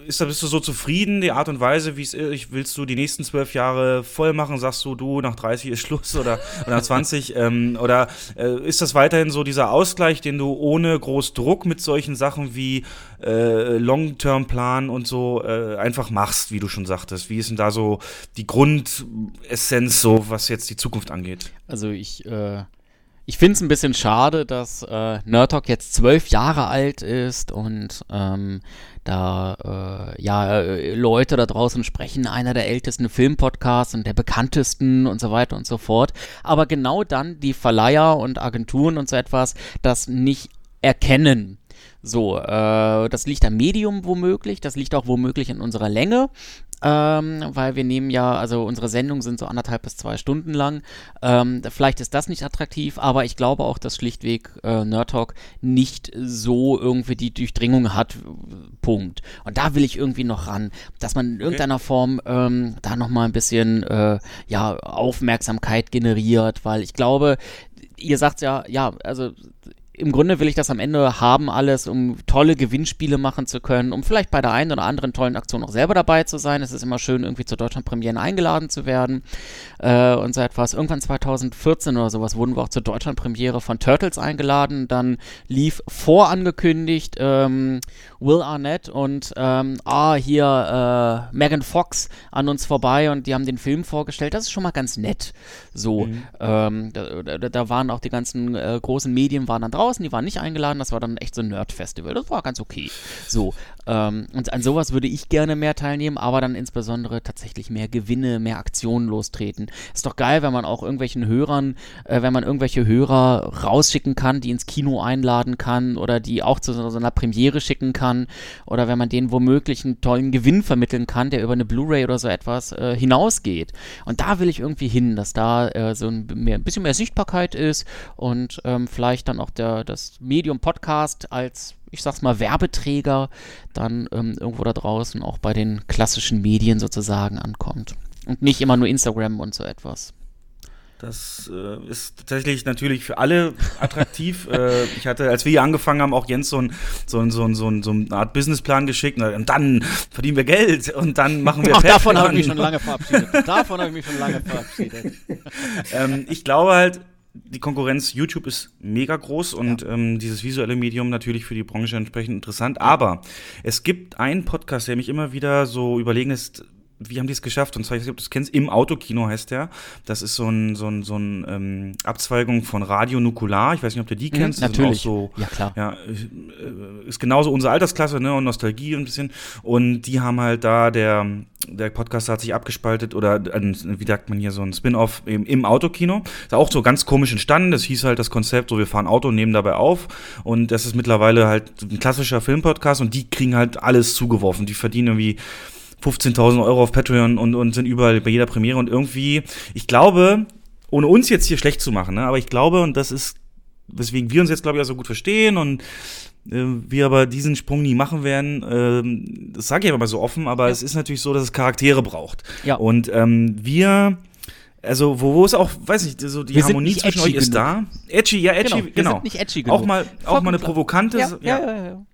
ist bist du so zufrieden, die Art und Weise, wie es ist? Willst du die nächsten zwölf Jahre voll machen? Sagst du, du, nach 30 ist Schluss oder, [LAUGHS] oder nach 20? ähm, oder äh, ist das weiterhin so dieser Ausgleich, den du ohne groß Druck mit solchen Sachen wie äh, Long-Term-Plan und so äh, einfach machst, wie du schon sagtest? Wie ist denn da so die Grundessenz, so was jetzt die Zukunft angeht? Also ich, äh, ich finde es ein bisschen schade, dass äh, Nerd jetzt zwölf Jahre alt ist und ähm, da äh, ja äh, Leute da draußen sprechen, einer der ältesten Filmpodcasts und der bekanntesten und so weiter und so fort. Aber genau dann die Verleiher und Agenturen und so etwas das nicht erkennen. So, äh, das liegt am Medium womöglich, das liegt auch womöglich in unserer Länge, ähm, weil wir nehmen ja, also unsere Sendungen sind so anderthalb bis zwei Stunden lang. Ähm, vielleicht ist das nicht attraktiv, aber ich glaube auch, dass schlichtweg äh, Nerd Talk nicht so irgendwie die Durchdringung hat. Punkt. Und da will ich irgendwie noch ran, dass man in irgendeiner Form ähm, da nochmal ein bisschen äh, ja, Aufmerksamkeit generiert, weil ich glaube, ihr sagt ja, ja, also im Grunde will ich das am Ende haben alles, um tolle Gewinnspiele machen zu können, um vielleicht bei der einen oder anderen tollen Aktion auch selber dabei zu sein. Es ist immer schön, irgendwie zu Deutschlandpremieren eingeladen zu werden äh, und so etwas. Irgendwann 2014 oder sowas wurden wir auch zur Deutschlandpremiere von Turtles eingeladen. Dann lief vorangekündigt ähm, Will Arnett und ähm, ah, hier äh, Megan Fox an uns vorbei und die haben den Film vorgestellt. Das ist schon mal ganz nett. So, ähm, da, da, da waren auch die ganzen äh, großen Medien waren dann draußen, die waren nicht eingeladen. Das war dann echt so ein Nerd-Festival. Das war ganz okay. So, ähm, und an sowas würde ich gerne mehr teilnehmen, aber dann insbesondere tatsächlich mehr Gewinne, mehr Aktionen lostreten. Ist doch geil, wenn man auch irgendwelchen Hörern, äh, wenn man irgendwelche Hörer rausschicken kann, die ins Kino einladen kann oder die auch zu so, einer Premiere schicken kann oder wenn man denen womöglich einen tollen Gewinn vermitteln kann, der über eine Blu-ray oder so etwas äh, hinausgeht. Und da will ich irgendwie hin, dass da äh, so ein, mehr, ein bisschen mehr Sichtbarkeit ist und ähm, vielleicht dann auch der, das Medium Podcast als ich sag's mal, Werbeträger dann ähm, irgendwo da draußen auch bei den klassischen Medien sozusagen ankommt. Und nicht immer nur Instagram und so etwas. Das äh, ist tatsächlich natürlich für alle attraktiv. [LAUGHS] äh, ich hatte, als wir hier angefangen haben, auch Jens so, ein, so, ein, so, ein, so, ein, so eine Art Businessplan geschickt und dann verdienen wir Geld und dann machen wir Ach, davon habe [LAUGHS] ich mich schon lange verabschiedet. davon habe ich mich schon lange [LAUGHS] verabschiedet. ähm, ich glaube halt, die Konkurrenz YouTube ist mega groß und ja. ähm, dieses visuelle Medium natürlich für die Branche entsprechend interessant. Aber es gibt einen Podcast, der mich immer wieder so überlegen ist, wie haben die es geschafft? Und zwar, ich weiß nicht, ob du es kennst, im Autokino heißt der. Das ist so ein, so ein, so ein ähm, Abzweigung von Radio Nukular. Ich weiß nicht, ob du die mhm, kennst. Mhm, natürlich. So, ja, klar. Ja, äh, ist genauso unsere Altersklasse, ne? Und Nostalgie ein bisschen. Und die haben halt da, der, der Podcast hat sich abgespaltet oder, wie sagt man hier, so ein Spin-off im, im Autokino. Ist auch so ganz komisch entstanden. Das hieß halt das Konzept, so wir fahren Auto und nehmen dabei auf. Und das ist mittlerweile halt ein klassischer Filmpodcast und die kriegen halt alles zugeworfen. Die verdienen irgendwie 15.000 Euro auf Patreon und, und sind überall bei jeder Premiere und irgendwie, ich glaube, ohne uns jetzt hier schlecht zu machen, ne, aber ich glaube, und das ist, weswegen wir uns jetzt, glaube ich, auch so gut verstehen und äh, wir aber diesen Sprung nie machen werden, äh, das sage ich aber mal so offen, aber ja. es ist natürlich so, dass es Charaktere braucht. Ja. Und ähm, wir also, wo, wo ist auch, weiß nicht, so die wir Harmonie zwischen euch ist da. Edgy, ja, edgy, genau. genau. Genug. Auch mal, auch mal eine provokante. Ja, ja, ja. ja.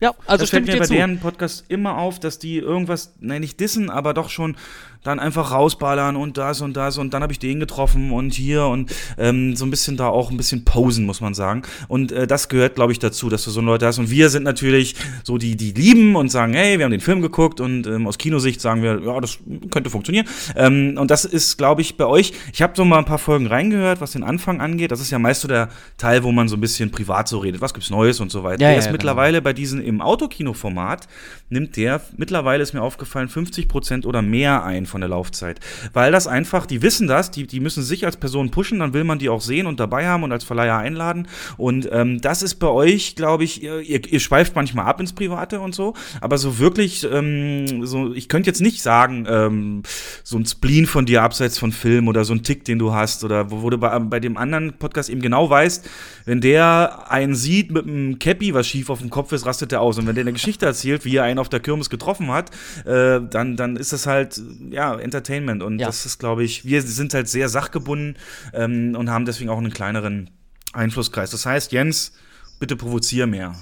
Ja, also das fällt mir bei zu. deren Podcast immer auf, dass die irgendwas, nein, nicht dissen, aber doch schon dann einfach rausballern und das und das und dann habe ich den getroffen und hier und ähm, so ein bisschen da auch ein bisschen posen, muss man sagen. Und äh, das gehört, glaube ich, dazu, dass du so Leute hast. Und wir sind natürlich so die, die lieben und sagen, hey, wir haben den Film geguckt und ähm, aus Kinosicht sagen wir, ja, das könnte funktionieren. Ähm, und das ist, glaube ich, bei euch, ich habe so mal ein paar Folgen reingehört, was den Anfang angeht. Das ist ja meist so der Teil, wo man so ein bisschen privat so redet. Was gibt's Neues und so weiter. Ja, ja, ist genau. mittlerweile bei diesen im Autokino-Format, nimmt der, mittlerweile ist mir aufgefallen, 50 Prozent oder mehr ein von der Laufzeit. Weil das einfach, die wissen das, die, die müssen sich als Person pushen, dann will man die auch sehen und dabei haben und als Verleiher einladen. Und ähm, das ist bei euch, glaube ich, ihr, ihr schweift manchmal ab ins Private und so, aber so wirklich, ähm, so, ich könnte jetzt nicht sagen, ähm, so ein Spleen von dir abseits von Film oder so ein Tick, den du hast, oder wo, wo du bei, bei dem anderen Podcast eben genau weißt, wenn der einen sieht mit einem Cappy, was schief auf dem Kopf ist, rastet er aus. Und wenn der eine Geschichte erzählt, wie er einen auf der Kirmes getroffen hat, äh, dann, dann ist das halt, ja, Entertainment. Und Ja. das ist, glaube ich, wir sind halt sehr sachgebunden ähm, und haben deswegen auch einen kleineren Einflusskreis. Das heißt, Jens, bitte provozier mehr.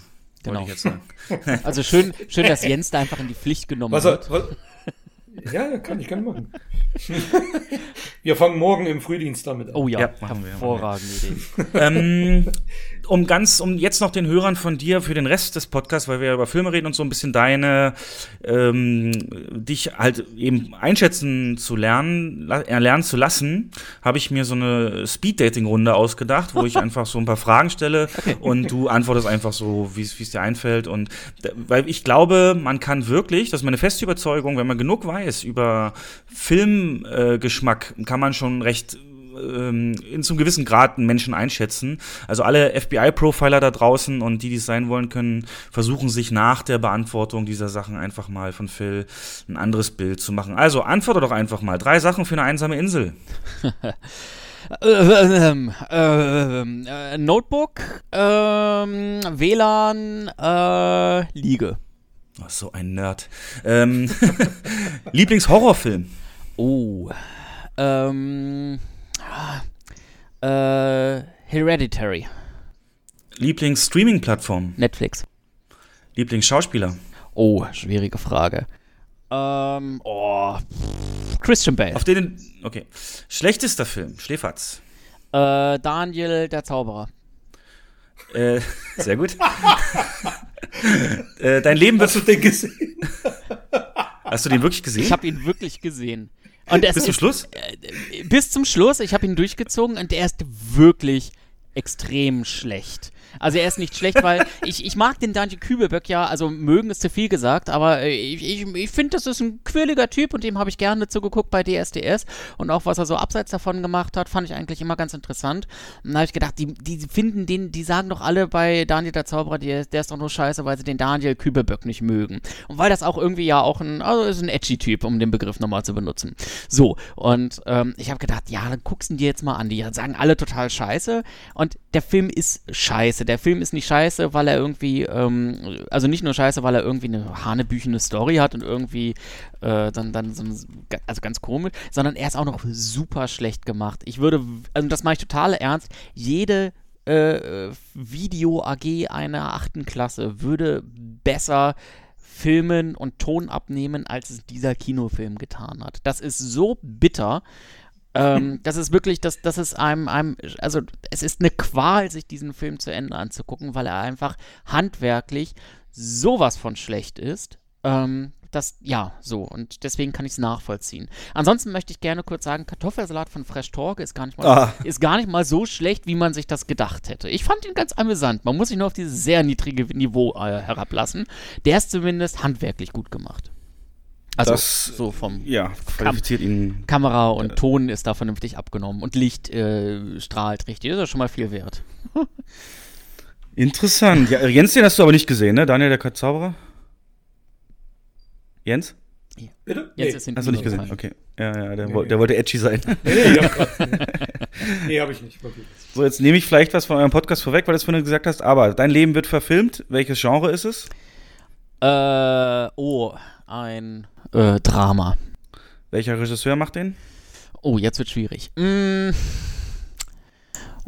Genau. Ich jetzt sagen. [LAUGHS] Also schön, schön, dass Jens da einfach in die Pflicht genommen Was, wird. was, ja, ja, kann ich gerne machen. wir fangen morgen im Frühdienst damit an. Oh ja, Ja, machen wir, hervorragende Idee. ähm, um ganz, um jetzt noch den Hörern von dir für den Rest des Podcasts, weil wir ja über Filme reden und so ein bisschen deine, ähm, dich halt eben einschätzen zu lernen, erlernen zu lassen, habe ich mir so eine Speed-Dating-Runde ausgedacht, wo ich [LAUGHS] einfach so ein paar Fragen stelle und du antwortest einfach so, wie es dir einfällt. Und weil ich glaube, man kann wirklich, das ist meine feste Überzeugung, wenn man genug weiß über Filmgeschmack, äh, kann man schon recht ähm, in zum gewissen Grad einen Menschen einschätzen. Also alle FBI-Profiler da draußen und die, die es sein wollen, können versuchen, sich nach der Beantwortung dieser Sachen einfach mal von Phil ein anderes Bild zu machen. Also antworte doch einfach mal. Drei Sachen für eine einsame Insel. Äh, ähm, ähm, äh, Notebook, ähm, WLAN, äh, Liege. Oh, so ein Nerd. Ähm, [LAUGHS] Lieblingshorrorfilm. Oh. Ähm. Ah, Äh, Hereditary. Lieblingsstreaming-Plattform. Netflix. Lieblingsschauspieler. Oh, schwierige Frage. Ähm, oh. Christian Bale. Auf denen. Okay. Schlechtester Film. Schläferz. Äh, Daniel, der Zauberer. Äh, sehr gut. [LAUGHS] äh, dein Leben wird. Hast du den gesehen? Hast du den wirklich gesehen? Ich habe ihn wirklich gesehen. Und Bis zum ist, Schluss? Äh, bis zum Schluss. Ich habe ihn durchgezogen und er ist wirklich extrem schlecht. Also er ist nicht schlecht, weil ich, ich mag den Daniel Kübelböck ja, also mögen ist zu viel gesagt, aber äh, ich, ich, ich finde, das ist ein quirliger Typ und dem habe ich gerne zugeguckt bei DSDS und auch was er so abseits davon gemacht hat, fand ich eigentlich immer ganz interessant. Und da habe ich gedacht, die, die finden den, die sagen doch alle bei Daniel der Zauberer, die, der ist doch nur scheiße, weil sie den Daniel Kübelböck nicht mögen. Und weil das auch irgendwie ja auch ein, also ist ein edgy Typ, um den Begriff nochmal zu benutzen. So, und ähm, ich habe gedacht, ja, dann guckst du dir jetzt mal an. Die sagen alle total scheiße und der Film ist scheiße. Der Film ist nicht scheiße, weil er irgendwie, ähm, also nicht nur scheiße, weil er irgendwie eine hanebüchene Story hat und irgendwie äh, dann, dann so, also ganz komisch, sondern er ist auch noch super schlecht gemacht. Ich würde, also das mache ich total ernst, jede äh, Video AG einer achten Klasse würde besser filmen und Ton abnehmen, als es dieser Kinofilm getan hat. Das ist so bitter. Ähm, das ist wirklich, das, das ist einem, einem, also es ist eine Qual, sich diesen Film zu Ende anzugucken, weil er einfach handwerklich sowas von schlecht ist. Ähm, das, ja, so. Und deswegen kann ich es nachvollziehen. Ansonsten möchte ich gerne kurz sagen, Kartoffelsalat von Fresh Talk ist gar, nicht mal, ah. ist gar nicht mal so schlecht, wie man sich das gedacht hätte. Ich fand ihn ganz amüsant. Man muss sich nur auf dieses sehr niedrige Niveau äh, herablassen. Der ist zumindest handwerklich gut gemacht. Also das, so vom ja, qualifiziert Kam ihn. Kamera und äh, Ton ist da vernünftig abgenommen und Licht äh, strahlt richtig. Das ist ja schon mal viel wert. [LAUGHS] Interessant. Ja, Jens, den hast du aber nicht gesehen, ne? Daniel der Zauberer? Jens? Ja. Bitte? Jens nee. ist Hast du nicht gesehen? Okay. Ja, ja, der, nee, der wollte edgy sein. [LAUGHS] Nee, nee, hab [LAUGHS] nee habe ich nicht. Wirklich. So, jetzt nehme ich vielleicht was von eurem Podcast vorweg, weil du es vorhin gesagt hast, aber dein Leben wird verfilmt. Welches Genre ist es? Äh, oh, ein äh, Drama. Welcher Regisseur macht den? Oh, jetzt wird schwierig. Mmh.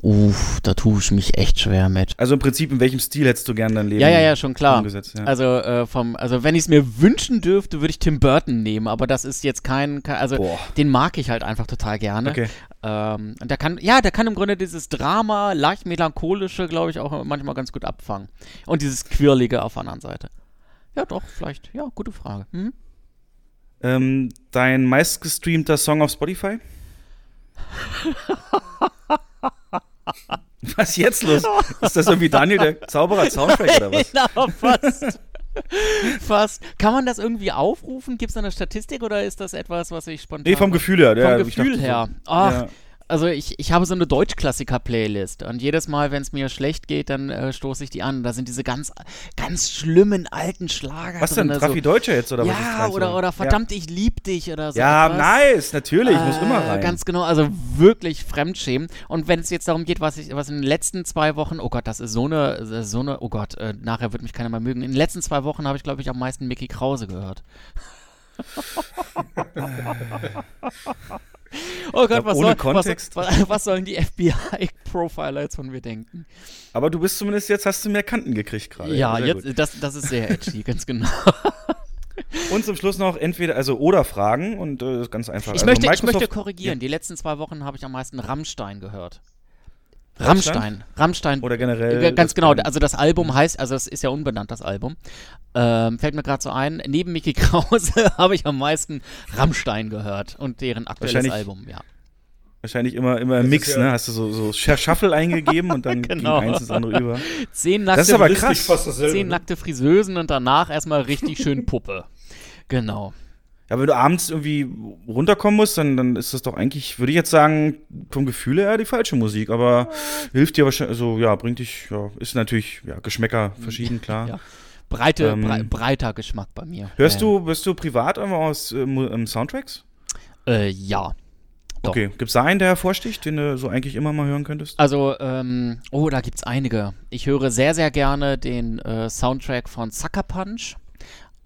Uff, da tue ich mich echt schwer mit. Also im Prinzip, in welchem Stil hättest du gerne dein Leben Ja, ja, ja, schon klar. Ja. Also, äh, vom, also wenn ich es mir wünschen dürfte, würde ich Tim Burton nehmen, aber das ist jetzt kein, kein also Boah. den mag ich halt einfach total gerne. Okay. Ähm, und der kann, ja, der kann im Grunde dieses Drama, leicht melancholische, glaube ich, auch manchmal ganz gut abfangen. Und dieses Quirlige auf der anderen Seite. Ja, doch, vielleicht. Ja, gute Frage. Hm? Ähm, dein meistgestreamter Song auf Spotify? [LAUGHS] Was ist jetzt los? Ist das irgendwie Daniel der Zauberer Soundtrack oder was? [LAUGHS] Genau, fast. Fast. Kann man das irgendwie aufrufen? Gibt es da eine Statistik oder ist das etwas, was ich spontan. Nee, vom Gefühl her. Vom Gefühl her. Ach, ja also ich, ich habe so eine Deutschklassiker-Playlist und jedes Mal, wenn es mir schlecht geht, dann äh, stoße ich die an. Da sind diese ganz, ganz schlimmen alten Schlager. Was denn? Traffi so, Deutscher jetzt oder ja, was? Ja, oder, oder verdammt, ja. ich lieb dich oder so. Ja, etwas. nice, natürlich, äh, muss immer rein. Ganz genau, also wirklich Fremdschämen. Und wenn es jetzt darum geht, was ich, was in den letzten zwei Wochen, oh Gott, das ist so eine, so eine, oh Gott, äh, nachher wird mich keiner mehr mögen. In den letzten zwei Wochen habe ich, glaube ich, am meisten Mickey Krause gehört. [LAUGHS] [LAUGHS] Oh Gott, was, ohne soll, Kontext. Was, was, sollen die [LAUGHS] FBI-Profiler jetzt von mir denken? Aber du bist zumindest jetzt, hast du mehr Kanten gekriegt gerade. Ja, jetzt, das, das ist sehr [LAUGHS] edgy, ganz genau. Und zum Schluss noch entweder, also oder Fragen und äh, ganz einfach. Ich, also möchte, ich möchte korrigieren. Ja. Die letzten zwei Wochen habe ich am meisten Rammstein gehört. Rammstein. Rammstein. Oder generell. Äh, ganz genau. Also das Album heißt, also es ist ja unbenannt, das Album. Ähm, fällt mir gerade so ein. Neben Mickey Krause [LAUGHS] habe ich am meisten Rammstein gehört und deren aktuelles Album, ja. Wahrscheinlich immer, immer ein Mix, ja ne? Hast du so, so Shuffle eingegeben und dann [LAUGHS] genau. ging eins ins andere über. Zehn nackte, das ist aber krass. Zehn nackte Friseusen und danach erstmal richtig schön [LAUGHS] Puppe. Genau. Ja, wenn du abends irgendwie runterkommen musst, dann, dann ist das doch eigentlich, würde ich jetzt sagen, vom Gefühl her die falsche Musik, aber ja. hilft dir wahrscheinlich, also ja, bringt dich, ja, ist natürlich, ja, Geschmäcker verschieden, klar. Ja. Breite, ähm, brei breiter Geschmack bei mir. Hörst du, bist du privat einfach aus ähm, Soundtracks? Äh, ja. Doch. Okay, gibt es da einen, der hervorsticht, den du so eigentlich immer mal hören könntest? Also, ähm, oh, da gibt es einige. Ich höre sehr, sehr gerne den äh, Soundtrack von Sucker Punch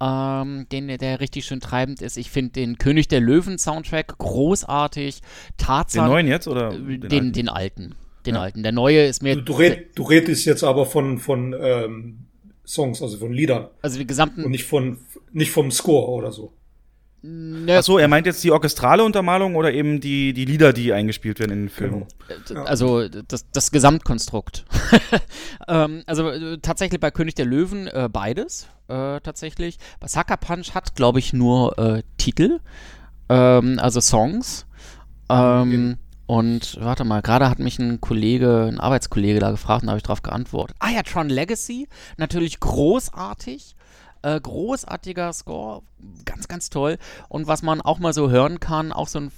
ähm, den, der richtig schön treibend ist. Ich finde den König der Löwen Soundtrack großartig. Tarzan. Den neuen jetzt oder äh, den, den alten? Den alten. Den ja. alten. Der neue ist mir. Du, du, red, du redest jetzt aber von, von ähm, Songs, also von Liedern. Also die gesamten. Und nicht von nicht vom Score oder so. Ne, Achso, er meint jetzt die orchestrale Untermalung oder eben die, die Lieder, die eingespielt werden in den Filmen? Genau. Also das, das Gesamtkonstrukt. [LAUGHS] ähm, also äh, tatsächlich bei König der Löwen äh, beides, äh, tatsächlich. Bei Sucker Punch hat, glaube ich, nur äh, Titel, ähm, also Songs. Ähm, okay. Und warte mal, gerade hat mich ein Kollege, ein Arbeitskollege da gefragt und da habe ich darauf geantwortet. Ah ja, Tron Legacy, natürlich großartig. Äh, großartiger Score, ganz, ganz toll. Und was man auch mal so hören kann, auch so ein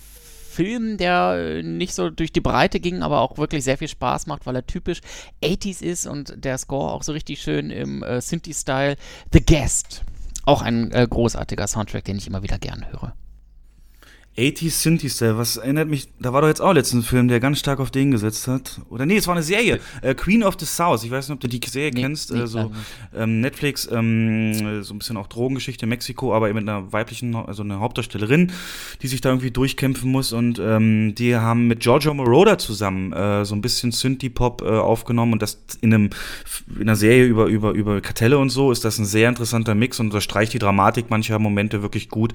Film, der nicht so durch die Breite ging, aber auch wirklich sehr viel Spaß macht, weil er typisch 80s ist und der Score auch so richtig schön im äh, Synthie-Style. The Guest. Auch ein äh, großartiger Soundtrack, den ich immer wieder gern höre. 80s Synthie Style, was erinnert mich, da war doch jetzt auch letztens ein Film, der ganz stark auf den gesetzt hat. Oder nee, es war eine Serie, äh, Queen of the South. Ich weiß nicht, ob du die Serie Nee, kennst, nee, äh, so leider nicht. ähm, Netflix, ähm, so ein bisschen auch Drogengeschichte in Mexiko, aber eben mit einer weiblichen, also einer Hauptdarstellerin, die sich da irgendwie durchkämpfen muss und ähm, die haben mit Giorgio Moroder zusammen äh, so ein bisschen Synthie-Pop äh, aufgenommen und das in einem in einer Serie über, über, über Kartelle und so ist das ein sehr interessanter Mix und unterstreicht die Dramatik mancher Momente wirklich gut.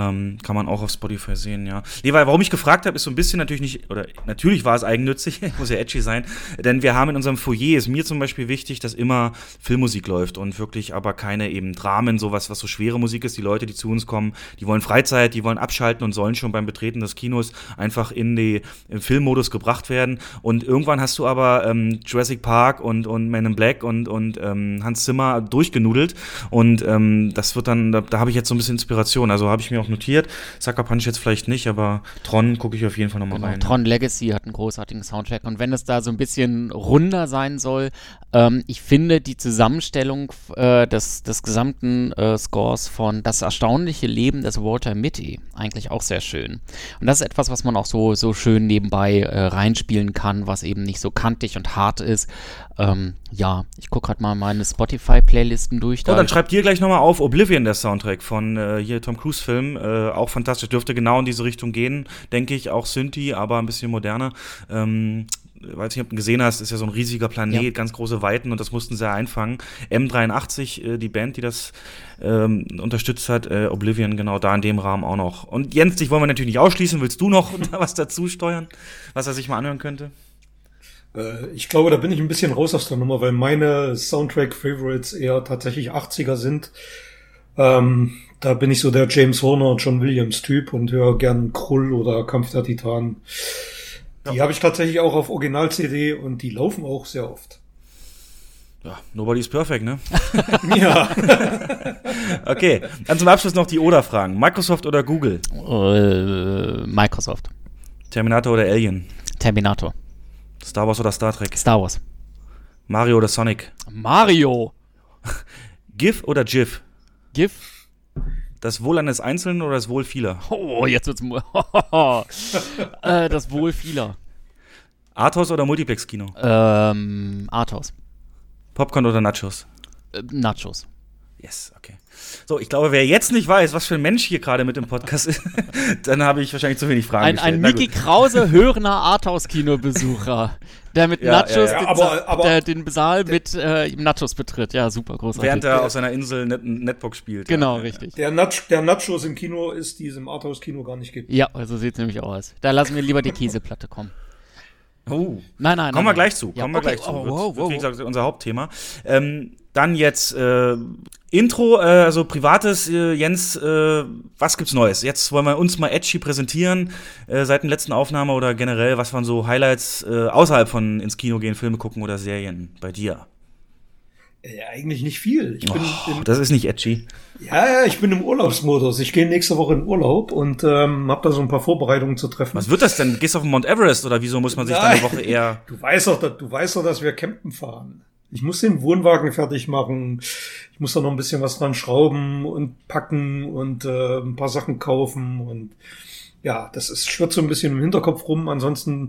Ähm, kann man auch auf Spotify sehen, ja. Nee, weil warum ich gefragt habe, ist so ein bisschen natürlich nicht, oder natürlich war es eigennützig, [LAUGHS] muss ja edgy sein, denn wir haben in unserem Foyer, ist mir zum Beispiel wichtig, dass immer Filmmusik läuft und wirklich aber keine eben Dramen, sowas, was so schwere Musik ist. Die Leute, die zu uns kommen, die wollen Freizeit, die wollen abschalten und sollen schon beim Betreten des Kinos einfach in den Filmmodus gebracht werden. Und irgendwann hast du aber ähm, Jurassic Park und, und Man in Black und, und ähm, Hans Zimmer durchgenudelt und ähm, das wird dann, da, da habe ich jetzt so ein bisschen Inspiration. Also habe ich mir auch notiert. Sucker Punch jetzt vielleicht nicht, aber Tron gucke ich auf jeden Fall nochmal Genau, rein. Tron Legacy hat einen großartigen Soundtrack und wenn es da so ein bisschen runder sein soll, ähm, ich finde die Zusammenstellung äh, des, des gesamten äh, Scores von Das erstaunliche Leben des Walter Mitty eigentlich auch sehr schön. Und das ist etwas, was man auch so, so schön nebenbei äh, reinspielen kann, was eben nicht so kantig und hart ist. Ähm, ja, ich gucke gerade mal meine Spotify-Playlisten durch. Oh, dann schreibt dir gleich nochmal auf Oblivion, der Soundtrack von äh, hier Tom Cruise-Film. Äh, auch fantastisch. Dürfte genau in diese Richtung gehen, denke ich. Auch Synthi, aber ein bisschen moderner. Ähm, weiß nicht, ob du gesehen hast, ist ja so ein riesiger Planet, Ja. ganz große Weiten und das mussten sie ja einfangen. M83, äh, die Band, die das ähm, unterstützt hat, äh, Oblivion, genau da in dem Rahmen auch noch. Und Jens, dich wollen wir natürlich nicht ausschließen. Willst du noch [LAUGHS] was dazu steuern, was er sich mal anhören könnte? Äh, Ich glaube, da bin ich ein bisschen raus aus der Nummer, weil meine Soundtrack-Favorites eher tatsächlich 80er sind. Ähm, da bin ich so der James Horner, John Williams-Typ und höre gern Krull oder Kampf der Titanen. Die habe ich tatsächlich auch auf Original-CD und die laufen auch sehr oft. Ja, nobody's perfect, ne? [LAUGHS] ja, [LAUGHS] Okay, dann zum Abschluss noch die Oder-Fragen. Microsoft oder Google? Äh, Microsoft. Terminator oder Alien? Terminator. Star Wars oder Star Trek? Star Wars. Mario oder Sonic? Mario. [LAUGHS] GIF oder GIF? GIF. Das Wohl eines Einzelnen oder das Wohl vieler? [LAUGHS] Oh, jetzt wird's. [LAUGHS] äh, das Wohl vieler. Arthouse oder Multiplex-Kino? Ähm, Arthouse. Popcorn oder Nachos? Äh, Nachos. Yes, okay. So, ich glaube, wer jetzt nicht weiß, was für ein Mensch hier gerade mit im Podcast ist, [LAUGHS] dann habe ich wahrscheinlich zu wenig Fragen Ein, gestellt. ein Mickey. Krause hörender Arthouse-Kinobesucher, der mit Ja, Nachos ja, ja. Den, Aber- aber- der, den Saal mit äh, Nachos betritt. Ja, super, großartig. Während er auf seiner Insel Net Netbox spielt. genau, ja. richtig. der, Nach der Nachos im Kino ist, die es im Arthouse-Kino gar nicht gibt. Ja, also sieht's nämlich auch aus. Da lassen wir lieber die Käseplatte kommen. Oh. Nein, nein, Kommen nein, wir gleich zu. Ja, Kommen wir okay. gleich zu. Oh, wow, wird, wow, wie gesagt, unser Hauptthema. Ähm, dann jetzt äh, Intro, äh, also privates, äh, Jens, äh, was gibt's Neues? Jetzt wollen wir uns mal edgy präsentieren, äh, seit der letzten Aufnahme oder generell, was waren so Highlights äh, außerhalb von ins Kino gehen, Filme gucken oder Serien bei dir? Eigentlich nicht viel. Ich bin im, das ist nicht edgy. Ja, ja, ich bin im Urlaubsmodus. Ich gehe nächste Woche in Urlaub und ähm, habe da so ein paar Vorbereitungen zu treffen. Was wird das denn? Gehst du auf den Mount Everest oder wieso muss man sich dann eine. Woche eher. [LAUGHS] Du weißt doch, dass- du weißt doch, dass wir campen fahren. Ich muss den Wohnwagen fertig machen. Ich muss da noch ein bisschen was dran schrauben und packen und äh, ein paar Sachen kaufen und ja, das ist schwirrt so ein bisschen im Hinterkopf rum. Ansonsten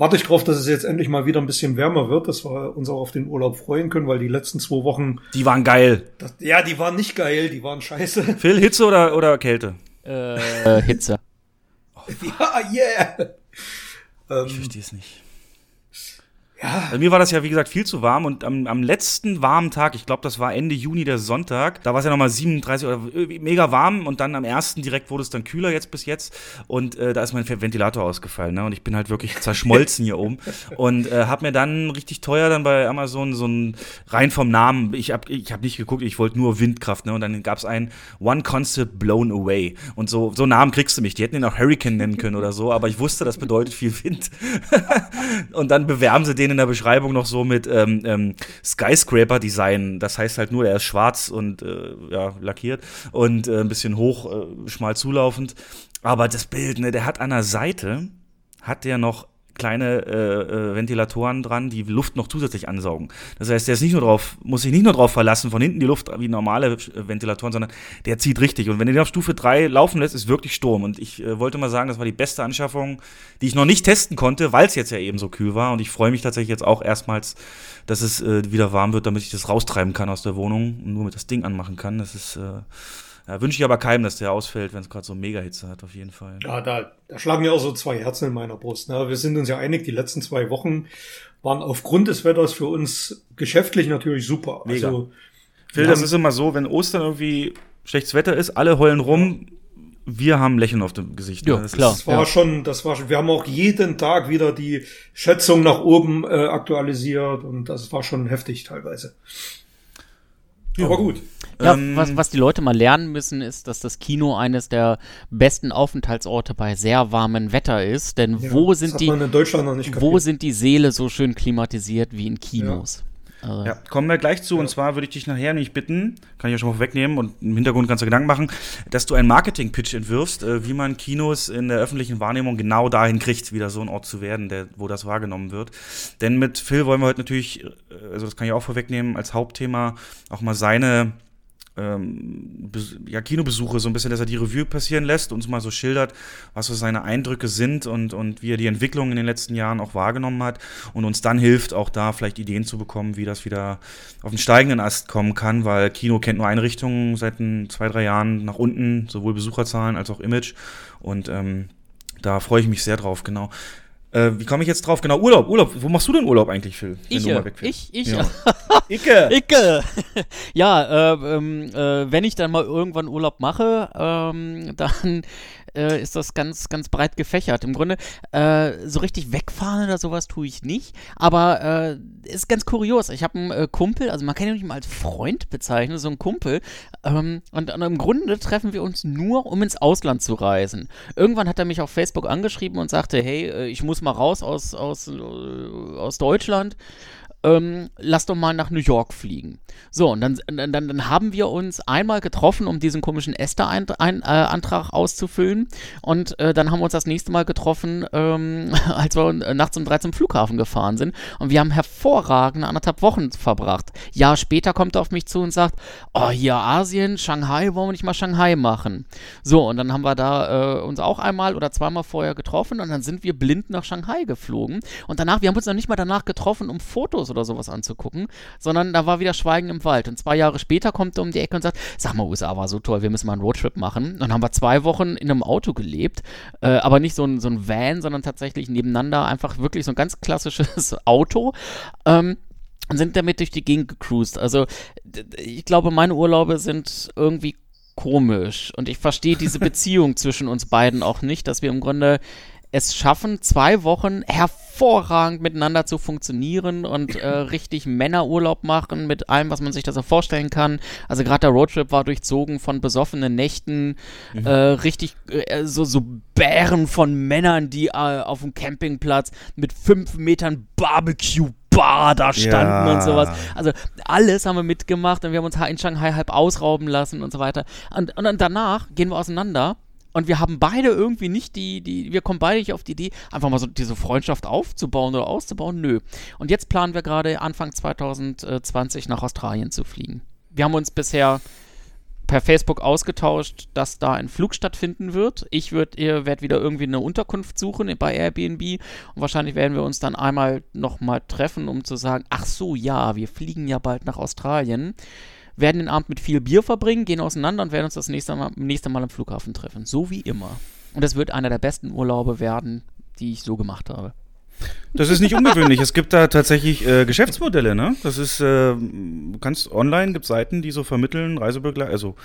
warte ich drauf, dass es jetzt endlich mal wieder ein bisschen wärmer wird, dass wir uns auch auf den Urlaub freuen können, weil die letzten zwei Wochen, Die waren geil. das, ja, die waren nicht geil, die waren scheiße. [LAUGHS] Phil, Hitze oder, oder Kälte? Äh, Hitze. [LAUGHS] ja, yeah. Ich Ähm, verstehe es nicht. Ja, Also mir war das ja, wie gesagt, viel zu warm und am, am letzten warmen Tag, ich glaube, das war Ende Juni, der Sonntag, da war es ja nochmal 37 oder mega warm und dann am ersten direkt wurde es dann kühler jetzt bis jetzt und äh, da ist mein Ventilator ausgefallen ne? und ich bin halt wirklich zerschmolzen hier oben [LAUGHS] und äh, habe mir dann richtig teuer dann bei Amazon so ein, rein vom Namen, ich habe ich hab nicht geguckt, ich wollte nur Windkraft ne? und dann gab es ein One Concept Blown Away und so, so Namen kriegst du mich, die hätten ihn auch Hurricane nennen können oder so, aber ich wusste, das bedeutet viel Wind [LAUGHS] und dann bewerben sie den in der Beschreibung noch so mit ähm, ähm, Skyscraper-Design. Das heißt halt nur, er ist schwarz und äh, ja, lackiert und äh, ein bisschen hoch, äh, schmal zulaufend. Aber das Bild, ne, der hat an der Seite, hat der noch kleine äh, äh, Ventilatoren dran, die Luft noch zusätzlich ansaugen. Das heißt, der ist nicht nur drauf, muss sich nicht nur drauf verlassen, von hinten die Luft wie normale äh, Ventilatoren, sondern der zieht richtig. Und wenn du den auf Stufe 3 laufen lässt, ist wirklich Sturm. Und ich äh, wollte mal sagen, das war die beste Anschaffung, die ich noch nicht testen konnte, weil es jetzt ja eben so kühl war. Und ich freue mich tatsächlich jetzt auch erstmals, dass es äh, wieder warm wird, damit ich das raustreiben kann aus der Wohnung und nur mit das Ding anmachen kann. Das ist äh, ja, Wünsche ich aber keinem, dass der ausfällt, wenn es gerade so Mega-Hitze hat, auf jeden Fall. Ja, da, da schlagen ja auch so zwei Herzen in meiner Brust. Ne? Wir sind uns ja einig, die letzten zwei Wochen waren aufgrund des Wetters für uns geschäftlich natürlich super. Mega. Also, Phil, das ist immer so, wenn Ostern irgendwie schlechtes Wetter ist, alle heulen rum, wir haben Lächeln auf dem Gesicht. Ja, das klar. Das war ja. schon, das war schon, wir haben auch jeden Tag wieder die Schätzung nach oben äh, aktualisiert und das war schon heftig teilweise. Ja. Aber gut. Ja, ähm, was, was die Leute mal lernen müssen, ist, dass das Kino eines der besten Aufenthaltsorte bei sehr warmem Wetter ist. Denn ja, wo sind die, wo sind die Seele so schön klimatisiert wie in Kinos? Ja. Also ja, kommen wir gleich zu. Ja. Und zwar würde ich dich nachher nämlich bitten, kann ich ja schon mal wegnehmen und im Hintergrund kannst du Gedanken machen, dass du einen Marketing-Pitch entwirfst, äh, wie man Kinos in der öffentlichen Wahrnehmung genau dahin kriegt, wieder so ein Ort zu werden, der, wo das wahrgenommen wird. Denn mit Phil wollen wir heute natürlich, äh, also das kann ich auch vorwegnehmen, als Hauptthema auch mal seine ähm, ja, Kinobesuche so ein bisschen, dass er die Revue passieren lässt, uns mal so schildert, was so seine Eindrücke sind und, und wie er die Entwicklung in den letzten Jahren auch wahrgenommen hat und uns dann hilft, auch da vielleicht Ideen zu bekommen, wie das wieder auf den steigenden Ast kommen kann, weil Kino kennt nur eine Richtung seit zwei, drei Jahren nach unten, sowohl Besucherzahlen als auch Image und ähm, da freue ich mich sehr drauf, genau. Äh, wie komme ich jetzt drauf? Genau, Urlaub, Urlaub. Wo machst du denn Urlaub eigentlich, Phil? Ich, ich, ich. Ja. [LAUGHS] Icke. Icke. [LAUGHS] ja, äh, ähm, äh, wenn ich dann mal irgendwann Urlaub mache, ähm, dann äh, ist das ganz, ganz breit gefächert. Im Grunde, äh, so richtig wegfahren oder sowas tue ich nicht. Aber äh, ist ganz kurios. Ich habe einen äh, Kumpel, also man kann ihn nicht mal als Freund bezeichnen, so ein Kumpel. Ähm, und, und, im Grunde treffen wir uns nur, um ins Ausland zu reisen. Irgendwann hat er mich auf Facebook angeschrieben und sagte, hey, äh, ich muss mal raus aus, aus, äh, aus Deutschland ähm, lass doch mal nach New York fliegen. So, und dann, dann, dann haben wir uns einmal getroffen, um diesen komischen Esther-Antrag äh, auszufüllen. Und äh, dann haben wir uns das nächste Mal getroffen, ähm, [LAUGHS] als wir äh, nachts um drei zum Flughafen gefahren sind. Und wir haben hervorragende anderthalb Wochen verbracht. Jahr später kommt er auf mich zu und sagt, oh, hier Asien, Shanghai, wollen wir nicht mal Shanghai machen? So, und dann haben wir da äh, uns auch einmal oder zweimal vorher getroffen und dann sind wir blind nach Shanghai geflogen. Und danach, wir haben uns noch nicht mal danach getroffen, um Fotos oder sowas anzugucken, sondern da war wieder Schweigen im Wald. Und zwei Jahre später kommt er um die Ecke und sagt, sag mal, USA war so toll, wir müssen mal einen Roadtrip machen. Und dann haben wir zwei Wochen in einem Auto gelebt, äh, aber nicht so ein, so ein Van, sondern tatsächlich nebeneinander einfach wirklich so ein ganz klassisches [LAUGHS] Auto. Ähm, und sind damit durch die Gegend gecruised. Also ich glaube, meine Urlaube sind irgendwie komisch und ich verstehe diese [LAUGHS] Beziehung zwischen uns beiden auch nicht, dass wir im Grunde es schaffen, zwei Wochen hervorragend miteinander zu funktionieren und äh, [LAUGHS] richtig Männerurlaub machen mit allem, was man sich da so vorstellen kann. Also gerade der Roadtrip war durchzogen von besoffenen Nächten, mhm. äh, richtig äh, so, so Bären von Männern, die äh, auf dem Campingplatz mit fünf Metern Barbecue Bar da standen ja. und sowas. Also alles haben wir mitgemacht und wir haben uns in Shanghai halb ausrauben lassen und so weiter. Und, und dann danach gehen wir auseinander und wir haben beide irgendwie nicht die, die, wir kommen beide nicht auf die Idee, einfach mal so diese Freundschaft aufzubauen oder auszubauen. Nö. Und jetzt planen wir gerade Anfang 2020 nach Australien zu fliegen. Wir haben uns bisher per Facebook ausgetauscht, dass da ein Flug stattfinden wird. Ich werde werd wieder irgendwie eine Unterkunft suchen bei Airbnb und wahrscheinlich werden wir uns dann einmal nochmal treffen, um zu sagen, ach so, ja, wir fliegen ja bald nach Australien werden den Abend mit viel Bier verbringen, gehen auseinander und werden uns das nächste Mal, nächste Mal am Flughafen treffen. So wie immer. Und es wird einer der besten Urlaube werden, die ich so gemacht habe. Das ist nicht ungewöhnlich. es gibt da tatsächlich äh, Geschäftsmodelle, ne? Das ist, äh, du kannst online, gibt Seiten, die so vermitteln, Reisebegleiter, also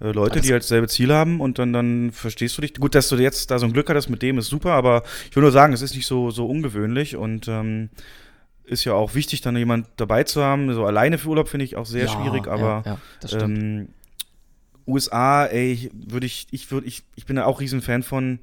äh, Leute, die halt selbe Ziel haben und dann, dann verstehst du dich. Gut, dass du jetzt da so ein Glück hattest mit dem, ist super, aber ich will nur sagen, es ist nicht so, so ungewöhnlich und ähm, ist ja auch wichtig, dann jemand dabei zu haben. So alleine für Urlaub finde ich auch sehr Ja, schwierig, aber ja, ja, ähm, USA, ey, würde ich, ich würde, ich, ich bin da auch riesen Fan von,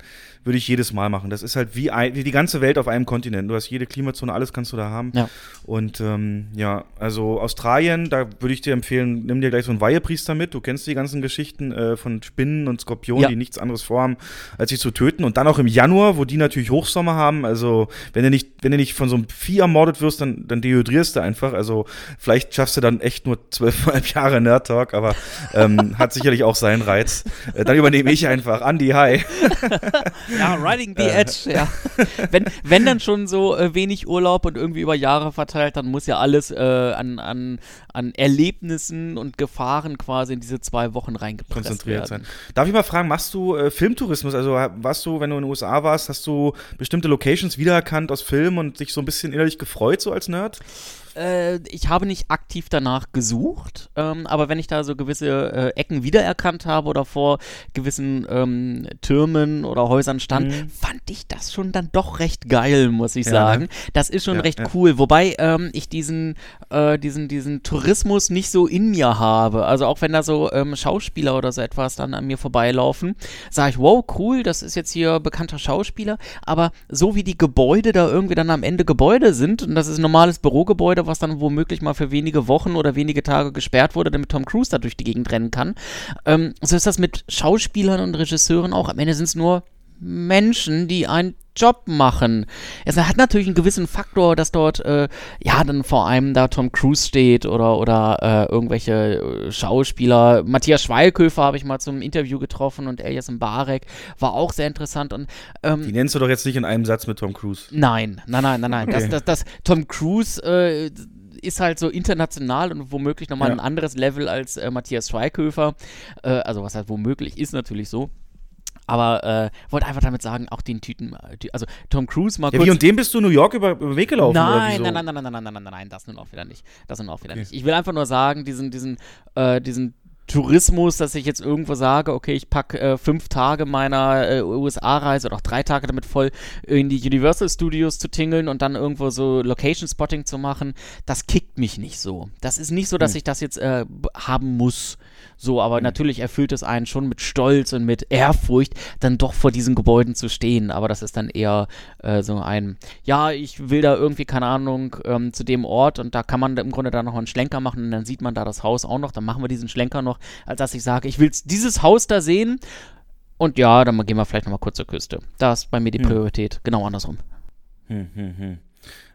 würde ich jedes Mal machen. Das ist halt wie, ein, wie die ganze Welt auf einem Kontinent. Du hast jede Klimazone, alles kannst du da haben. Ja. Und ähm, ja, also Australien, da würde ich dir empfehlen, nimm dir gleich so einen Weihepriester mit. Du kennst die ganzen Geschichten äh, von Spinnen und Skorpionen, Ja. die nichts anderes vorhaben, als sich zu töten. Und dann auch im Januar, wo die natürlich Hochsommer haben. Also wenn du nicht, wenn du nicht von so einem Vieh ermordet wirst, dann, dann dehydrierst du einfach. Also vielleicht schaffst du dann echt nur zwölfeinhalb [LAUGHS] Jahre Nerd Talk, aber ähm, hat sicherlich auch seinen Reiz. Äh, dann übernehme ich einfach. Andy, hi. [LAUGHS] Ja, [LAUGHS] Riding the Edge, ja. [LAUGHS] Wenn, wenn dann schon so äh, wenig Urlaub und irgendwie über Jahre verteilt, dann muss ja alles äh, an, an, an Erlebnissen und Gefahren quasi in diese zwei Wochen reingepresst konzentriert werden. sein. Darf ich mal fragen, machst du äh, Filmtourismus? Also warst du, wenn du in den USA warst, hast du bestimmte Locations wiedererkannt aus Filmen und dich so ein bisschen innerlich gefreut, so als Nerd? Äh, ich habe nicht aktiv danach gesucht, ähm, aber wenn ich da so gewisse äh, Ecken wiedererkannt habe oder vor gewissen ähm, Türmen oder Häusern stand, Mhm. fand ich das schon dann doch recht geil, muss ich Ja, sagen. ne? Das ist schon Ja, recht ja. cool, wobei ähm, ich diesen, äh, diesen, diesen Tourismus nicht so in mir habe. Also auch wenn da so ähm, Schauspieler oder so etwas dann an mir vorbeilaufen, sage ich, wow, cool, das ist jetzt hier bekannter Schauspieler, aber so wie die Gebäude da irgendwie dann am Ende Gebäude sind, und das ist ein normales Bürogebäude, was dann womöglich mal für wenige Wochen oder wenige Tage gesperrt wurde, damit Tom Cruise da durch die Gegend rennen kann, ähm, so ist das mit Schauspielern und Regisseuren auch. Am Ende sind es nur Menschen, die einen Job machen. Es hat natürlich einen gewissen Faktor, dass dort, äh, ja, dann vor allem da Tom Cruise steht oder, oder äh, irgendwelche äh, Schauspieler. Matthias Schweighöfer habe ich mal zum Interview getroffen und Elias Mbarek war auch sehr interessant und ähm, Die nennst du doch jetzt nicht in einem Satz mit Tom Cruise. Nein, nein, nein, nein, nein. Das, Okay. das, das, Tom Cruise äh, ist halt so international und womöglich nochmal Ja. ein anderes Level als äh, Matthias Schweighöfer. Äh, also was halt womöglich ist natürlich so. Aber äh, wollte einfach damit sagen, auch den Typen, äh, also Tom Cruise mal Ja, kurz. wie und dem bist du New York über, über Weg gelaufen? Nein, nein, nein, nein, nein, nein, nein, nein, nein, das nun auch wieder nicht. Das nun auch wieder Okay. nicht. Ich will einfach nur sagen, diesen, diesen, äh, diesen Tourismus, dass ich jetzt irgendwo sage, okay, ich packe äh, fünf Tage meiner äh, USA-Reise oder auch drei Tage damit voll, in die Universal Studios zu tingeln und dann irgendwo so Location-Spotting zu machen, das kickt mich nicht so. Das ist nicht so, dass Hm. ich das jetzt äh, haben muss. So, aber natürlich erfüllt es einen schon mit Stolz und mit Ehrfurcht, dann doch vor diesen Gebäuden zu stehen. Aber das ist dann eher äh, so ein, ja, ich will da irgendwie, keine Ahnung, ähm, zu dem Ort und da kann man im Grunde da noch einen Schlenker machen und dann sieht man da das Haus auch noch, dann machen wir diesen Schlenker noch, als dass ich sage, ich will dieses Haus da sehen und ja, dann gehen wir vielleicht nochmal kurz zur Küste. Da ist bei mir die Hm. Priorität, genau andersrum. Hm, hm, hm.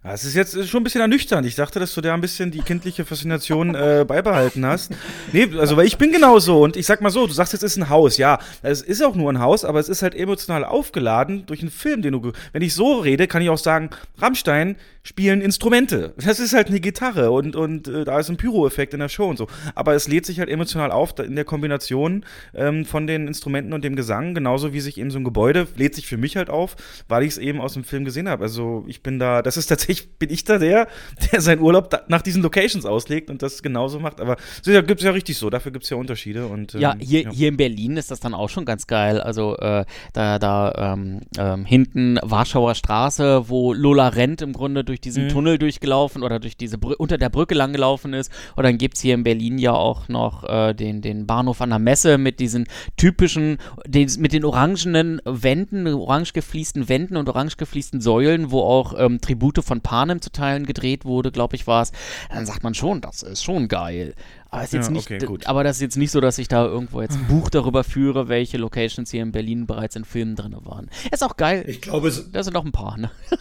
Es ist jetzt schon ein bisschen ernüchternd. Ich dachte, dass du da ein bisschen die kindliche Faszination äh, beibehalten hast. Nee, also weil ich bin genauso und ich sag mal so, du sagst jetzt es ist ein Haus, ja, es ist auch nur ein Haus, aber es ist halt emotional aufgeladen durch einen Film, den du wenn ich so rede, kann ich auch sagen, Rammstein spielen Instrumente. Das ist halt eine Gitarre und und äh, da ist ein Pyro-Effekt in der Show und so, aber es lädt sich halt emotional auf da- in der Kombination ähm, von den Instrumenten und dem Gesang, genauso wie sich eben so ein Gebäude lädt sich für mich halt auf, weil ich es eben aus dem Film gesehen habe. Also ich bin da, das ist tatsächlich, bin ich da der, der seinen Urlaub da, nach diesen Locations auslegt und das genauso macht. Aber so ja, gibt es ja richtig so, dafür gibt es ja Unterschiede. Und, ähm, Ja, hier, hier in Berlin ist das dann auch schon ganz geil. Also äh, da, da ähm, ähm, hinten Warschauer Straße, wo Lola Rent im Grunde durch diesen Mhm. Tunnel durchgelaufen oder durch diese Brü unter der Brücke lang gelaufen ist. Und dann gibt es hier in Berlin ja auch noch äh, den, den Bahnhof an der Messe mit diesen typischen, den, mit den orangenen Wänden, orange gefliesten Wänden und orange gefliesten Säulen, wo auch ähm, Tribute von Panem zu Teilen gedreht wurde, glaube ich, war es. Dann sagt man schon, das ist schon geil. Aber es ist jetzt Ja, nicht, okay, gut. aber das ist jetzt nicht so, dass ich da irgendwo jetzt ein [LAUGHS] Buch darüber führe, welche Locations hier in Berlin bereits in Filmen drin waren. Ist auch geil. Ich glaube, es, Da sind noch ein paar, ne? [LAUGHS]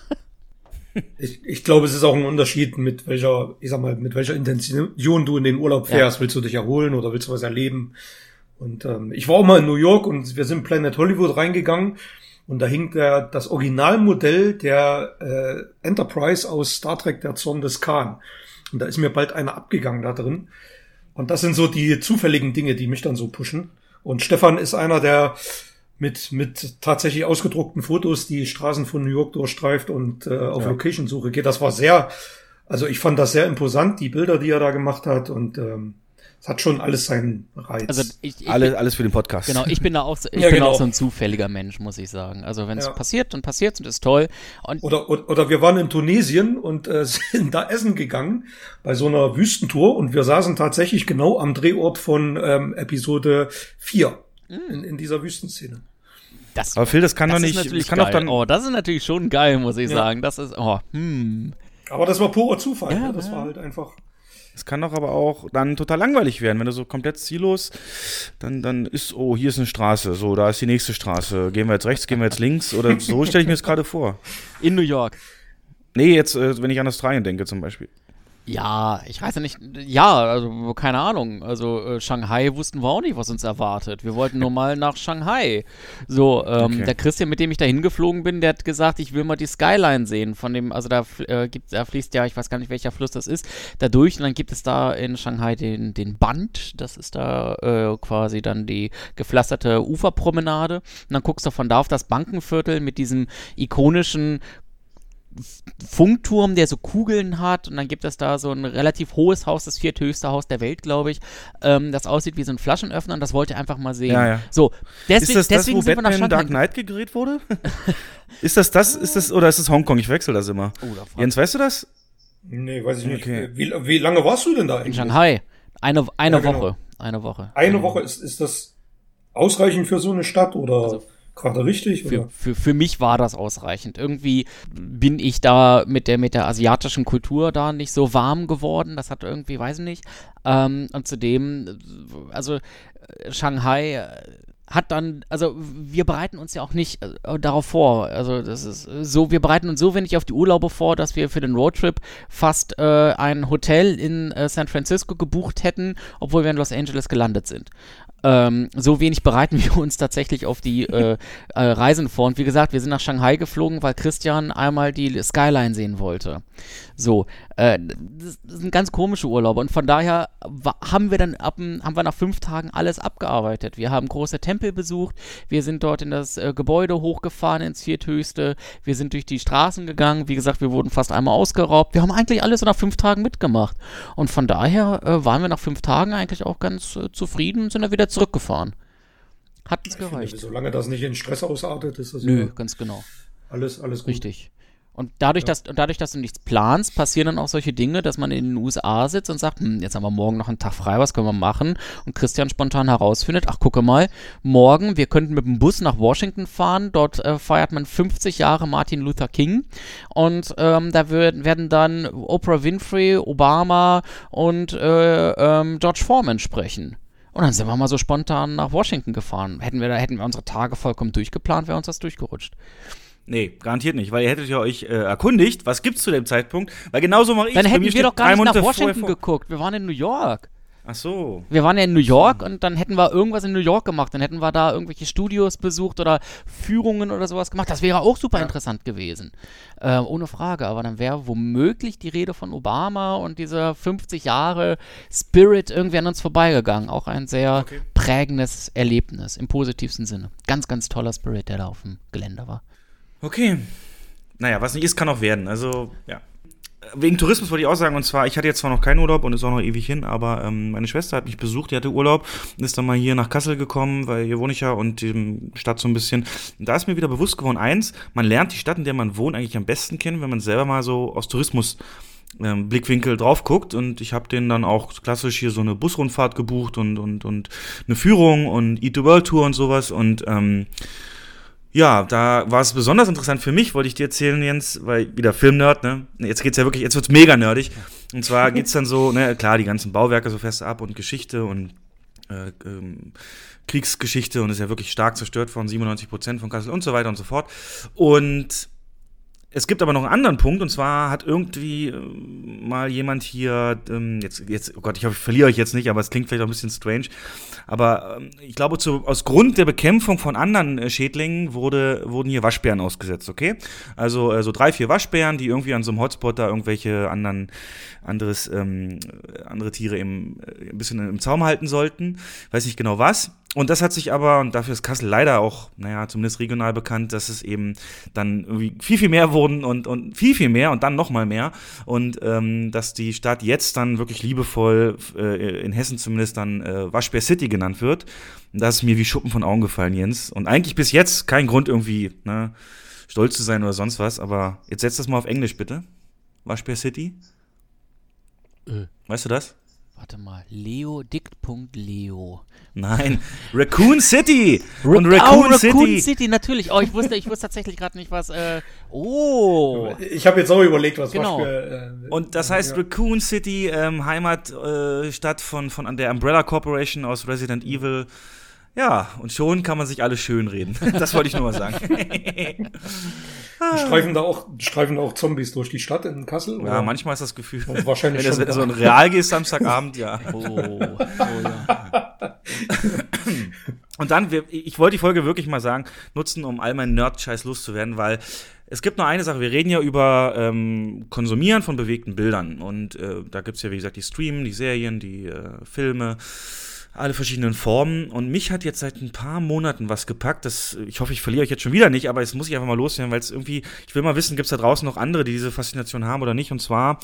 ich, ich glaube, es ist auch ein Unterschied, mit welcher, ich sag mal, mit welcher Intention du in den Urlaub Ja. fährst. Willst du dich erholen oder willst du was erleben? Und ähm, ich war auch mal in New York und wir sind Planet Hollywood reingegangen und da hing der, das Originalmodell der äh, Enterprise aus Star Trek, der Zorn des Khan. Und da ist mir bald einer abgegangen da drin. Und das sind so die zufälligen Dinge, die mich dann so pushen. Und Stefan ist einer, der mit, mit tatsächlich ausgedruckten Fotos die Straßen von New York durchstreift und äh, auf Ja. Location-Suche geht. Das war sehr, also ich fand das sehr imposant, die Bilder, die er da gemacht hat und ähm, es hat schon alles seinen Reiz. Also ich, ich Alle, alles für den Podcast. Genau, ich bin da auch, so- [LAUGHS] ich Ja, bin genau. auch so ein zufälliger Mensch, muss ich sagen. Also wenn es Ja. passiert, dann passiert und ist toll. Und Oder, oder, oder wir waren in Tunesien und äh, [LAUGHS] sind da essen gegangen bei so einer Wüstentour und wir saßen tatsächlich genau am Drehort von ähm, Episode 4 in, in dieser Wüstenszene. Das, Aber Phil, das kann das doch ist nicht, natürlich das kann geil. doch dann, oh, das ist natürlich schon geil, muss ich Ja. sagen. Das ist, oh, hm. Aber das war purer Zufall. Ja, ne? Das ja. war halt einfach. Es kann doch aber auch dann total langweilig werden, wenn du so komplett ziellos, dann, dann ist, oh, hier ist eine Straße, so, da ist die nächste Straße. Gehen wir jetzt rechts, gehen wir jetzt links oder so stelle ich mir das gerade vor. In New York. Nee, jetzt, äh, wenn ich an Australien denke zum Beispiel. Ja, ich weiß ja nicht. Ja, also keine Ahnung. Also äh, Shanghai wussten wir auch nicht, was uns erwartet. Wir wollten nur mal nach Shanghai. So, ähm, Okay. der Christian, mit dem ich da hingeflogen bin, der hat gesagt, ich will mal die Skyline sehen. Von dem, also da äh, gibt, da fließt ja, ich weiß gar nicht, welcher Fluss das ist, da durch. Und dann gibt es da in Shanghai den, den Band. Das ist da äh, quasi dann die gepflasterte Uferpromenade. Und dann guckst du von da auf das Bankenviertel mit diesem ikonischen Funkturm, der so Kugeln hat und dann gibt es da so ein relativ hohes Haus, das vierthöchste Haus der Welt, glaube ich, ähm, das aussieht wie so ein Flaschenöffner und das wollte ich einfach mal sehen. Ja, ja. So, deswegen, ist das das, deswegen wo sind wir nach Batman Shanghai. Dark Knight gedreht wurde? [LAUGHS] ist das das, ist das, oder ist das Hongkong? Ich wechsle das immer. Oh, da Jens, weißt du das? Nee, weiß ich nicht. Okay. Wie, wie lange warst du denn da in eigentlich? Shanghai. Eine, eine Ja, genau. Woche. Eine Woche. Eine Ähm, Woche, ist, ist das ausreichend für so eine Stadt oder Also gerade richtig? Für, Oder? für, für mich war das ausreichend. Irgendwie bin ich da mit der, mit der asiatischen Kultur da nicht so warm geworden. Das hat irgendwie, weiß ich nicht. Ähm, und zudem, also Shanghai äh, hat dann, also wir bereiten uns ja auch nicht äh, darauf vor. Also das ist äh, so, wir bereiten uns so wenig auf die Urlaube vor, dass wir für den Roadtrip fast äh, ein Hotel in äh, San Francisco gebucht hätten, obwohl wir in Los Angeles gelandet sind. Ähm, so wenig bereiten [LAUGHS] wir uns tatsächlich auf die äh, äh, Reisen vor. Und wie gesagt, wir sind nach Shanghai geflogen, weil Christian einmal die Skyline sehen wollte. So, äh, das, das sind ganz komische Urlaube. Und von daher haben wir dann ab, haben wir nach fünf Tagen alles abgearbeitet. Wir haben große Tempel besucht, wir sind dort in das äh, Gebäude hochgefahren, ins vierthöchste, wir sind durch die Straßen gegangen. Wie gesagt, wir wurden fast einmal ausgeraubt. Wir haben eigentlich alles nach fünf Tagen mitgemacht. Und von daher äh, waren wir nach fünf Tagen eigentlich auch ganz äh, zufrieden und sind dann wieder zurückgefahren. Hat uns gereicht. Solange das nicht in Stress ausartet, ist das Nö, ja ganz genau. alles, alles gut. Richtig. Und dadurch, dass, und dadurch, dass du nichts planst, passieren dann auch solche Dinge, dass man in den USA sitzt und sagt, hm, jetzt haben wir morgen noch einen Tag frei, was können wir machen? Und Christian spontan herausfindet, ach, gucke mal, morgen, wir könnten mit dem Bus nach Washington fahren, dort äh, feiert man 50 Jahre Martin Luther King und ähm, da wird, werden dann Oprah Winfrey, Obama und äh, ähm, George Foreman sprechen. Und dann sind wir mal so spontan nach Washington gefahren. Hätten wir da, hätten wir unsere Tage vollkommen durchgeplant, wäre uns das durchgerutscht. Nee, garantiert nicht, weil ihr hättet ja euch äh, erkundigt, was gibt's zu dem Zeitpunkt, weil genauso mache ich Dann hätten wir doch gar nicht nach Washington geguckt. Wir waren in New York. Ach so. Wir waren ja in New York und dann hätten wir irgendwas in New York gemacht. Dann hätten wir da irgendwelche Studios besucht oder Führungen oder sowas gemacht. Das wäre auch super interessant gewesen. Äh, ohne Frage. Aber dann wäre womöglich die Rede von Obama und dieser 50 Jahre Spirit irgendwie an uns vorbeigegangen. Auch ein sehr Okay. prägendes Erlebnis im positivsten Sinne. Ganz, ganz toller Spirit, der da auf dem Gelände war. Okay. Naja, was nicht ist, kann auch werden. Also, ja. Wegen Tourismus wollte ich auch sagen, und zwar, ich hatte jetzt zwar noch keinen Urlaub und ist auch noch ewig hin, aber ähm, meine Schwester hat mich besucht, die hatte Urlaub und ist dann mal hier nach Kassel gekommen, weil hier wohne ich ja und die Stadt so ein bisschen. Und da ist mir wieder bewusst geworden, eins, man lernt die Stadt, in der man wohnt, eigentlich am besten kennen, wenn man selber mal so aus Tourismus ähm, Blickwinkel drauf guckt und ich habe denen dann auch klassisch hier so eine Busrundfahrt gebucht und, und, und eine Führung und Eat the World Tour und sowas und ähm, ja, da war es besonders interessant für mich, wollte ich dir erzählen, Jens, weil wieder Filmnerd, ne? Jetzt geht's ja wirklich, jetzt wird's mega nerdig. Und zwar geht's dann so, ne, klar, die ganzen Bauwerke so fest ab und Geschichte und äh, ähm, Kriegsgeschichte und ist ja wirklich stark zerstört worden, 97 Prozent von Kassel und so weiter und so fort. Und es gibt aber noch einen anderen Punkt, und zwar hat irgendwie äh, mal jemand hier, ähm, jetzt, jetzt, oh Gott, ich hoffe, ich verliere euch jetzt nicht, aber es klingt vielleicht auch ein bisschen strange. Aber ähm, ich glaube, zu, aus Grund der Bekämpfung von anderen äh, Schädlingen wurde, wurden hier Waschbären ausgesetzt, okay? Also äh, so drei, vier Waschbären, die irgendwie an so einem Hotspot da irgendwelche anderen, anderes, ähm, andere Tiere eben äh, ein bisschen im Zaum halten sollten. Weiß nicht genau was. Und das hat sich aber, und dafür ist Kassel leider auch, naja, zumindest regional bekannt, dass es eben dann irgendwie viel, viel mehr wurden und, und viel, viel mehr und dann nochmal mehr. Und ähm, dass die Stadt jetzt dann wirklich liebevoll, äh, in Hessen zumindest dann äh, Waschbär City genannt wird. Das ist mir wie Schuppen von Augen gefallen, Jens. Und eigentlich bis jetzt kein Grund irgendwie, ne, stolz zu sein oder sonst was, aber jetzt setz das mal auf Englisch bitte. Waschbär City. Äh. Weißt du das? Warte mal, Leo, Dict.leo. Nein, Raccoon City! [LAUGHS] Und Raccoon, oh, Raccoon City. City, natürlich. Oh, ich wusste, ich wusste tatsächlich gerade nicht, was. Äh, oh! Ich habe jetzt auch überlegt, was genau. Für, äh, Und das heißt ja. Raccoon City, ähm, Heimatstadt äh, von, von der Umbrella Corporation aus Resident Evil. Ja, und schon kann man sich alles schön reden. [LAUGHS] Das wollte ich nur mal sagen. [LAUGHS] streifen, da auch, streifen da auch Zombies durch die Stadt in Kassel? Ja, oder? manchmal ist das Gefühl. Und wahrscheinlich wenn du so ein Real gehst Samstagabend, ja. Oh, oh ja. Und dann, ich wollte die Folge wirklich mal sagen, nutzen, um all meinen Nerd-Scheiß loszuwerden, weil es gibt nur eine Sache, wir reden ja über ähm, Konsumieren von bewegten Bildern. Und äh, da gibt es ja, wie gesagt, die Streamen, die Serien, die äh, Filme alle verschiedenen Formen. Und mich hat jetzt seit ein paar Monaten was gepackt. Das, ich hoffe, ich verliere euch jetzt schon wieder nicht, aber jetzt muss ich einfach mal loswerden, weil es irgendwie, ich will mal wissen, gibt es da draußen noch andere, die diese Faszination haben oder nicht? Und zwar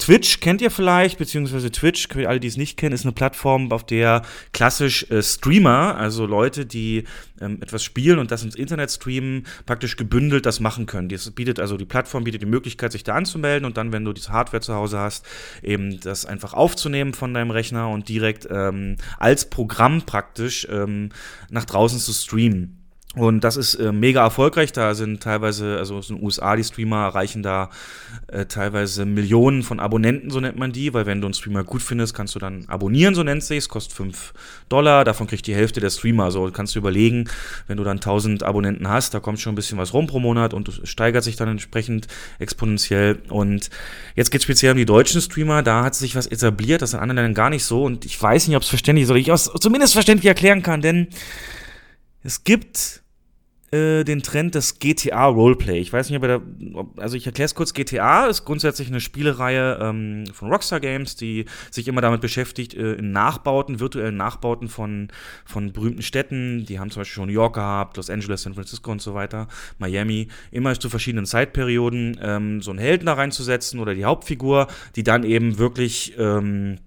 Twitch kennt ihr vielleicht, beziehungsweise Twitch, für alle, die es nicht kennen, ist eine Plattform, auf der klassisch äh, Streamer, also Leute, die ähm, etwas spielen und das ins Internet streamen, praktisch gebündelt das machen können. Das bietet also die Plattform bietet die Möglichkeit, sich da anzumelden und dann, wenn du diese Hardware zu Hause hast, eben das einfach aufzunehmen von deinem Rechner und direkt ähm, als Programm praktisch ähm, nach draußen zu streamen. Und das ist äh, mega erfolgreich. Da sind teilweise, also aus den USA, die Streamer erreichen da äh, teilweise Millionen von Abonnenten, so nennt man die, weil wenn du einen Streamer gut findest, kannst du dann abonnieren, so nennt sich es, kostet 5 Dollar, davon kriegt die Hälfte der Streamer. Also kannst du überlegen, wenn du dann 1000 Abonnenten hast, da kommt schon ein bisschen was rum pro Monat und steigert sich dann entsprechend exponentiell. Und jetzt geht es speziell um die deutschen Streamer, da hat sich was etabliert, das in anderen Ländern gar nicht so. Und ich weiß nicht, ob es verständlich ist, oder ich es zumindest verständlich erklären kann, denn es gibt äh, den Trend des GTA Roleplay. Ich weiß nicht, ob er da, also ich erkläre es kurz. GTA ist grundsätzlich eine Spielereihe ähm, von Rockstar Games, die sich immer damit beschäftigt, äh, in Nachbauten, virtuellen Nachbauten von, von berühmten Städten. Die haben zum Beispiel schon New York gehabt, Los Angeles, San Francisco und so weiter, Miami, immer zu verschiedenen Zeitperioden ähm, so einen Helden da reinzusetzen oder die Hauptfigur, die dann eben wirklich ähm,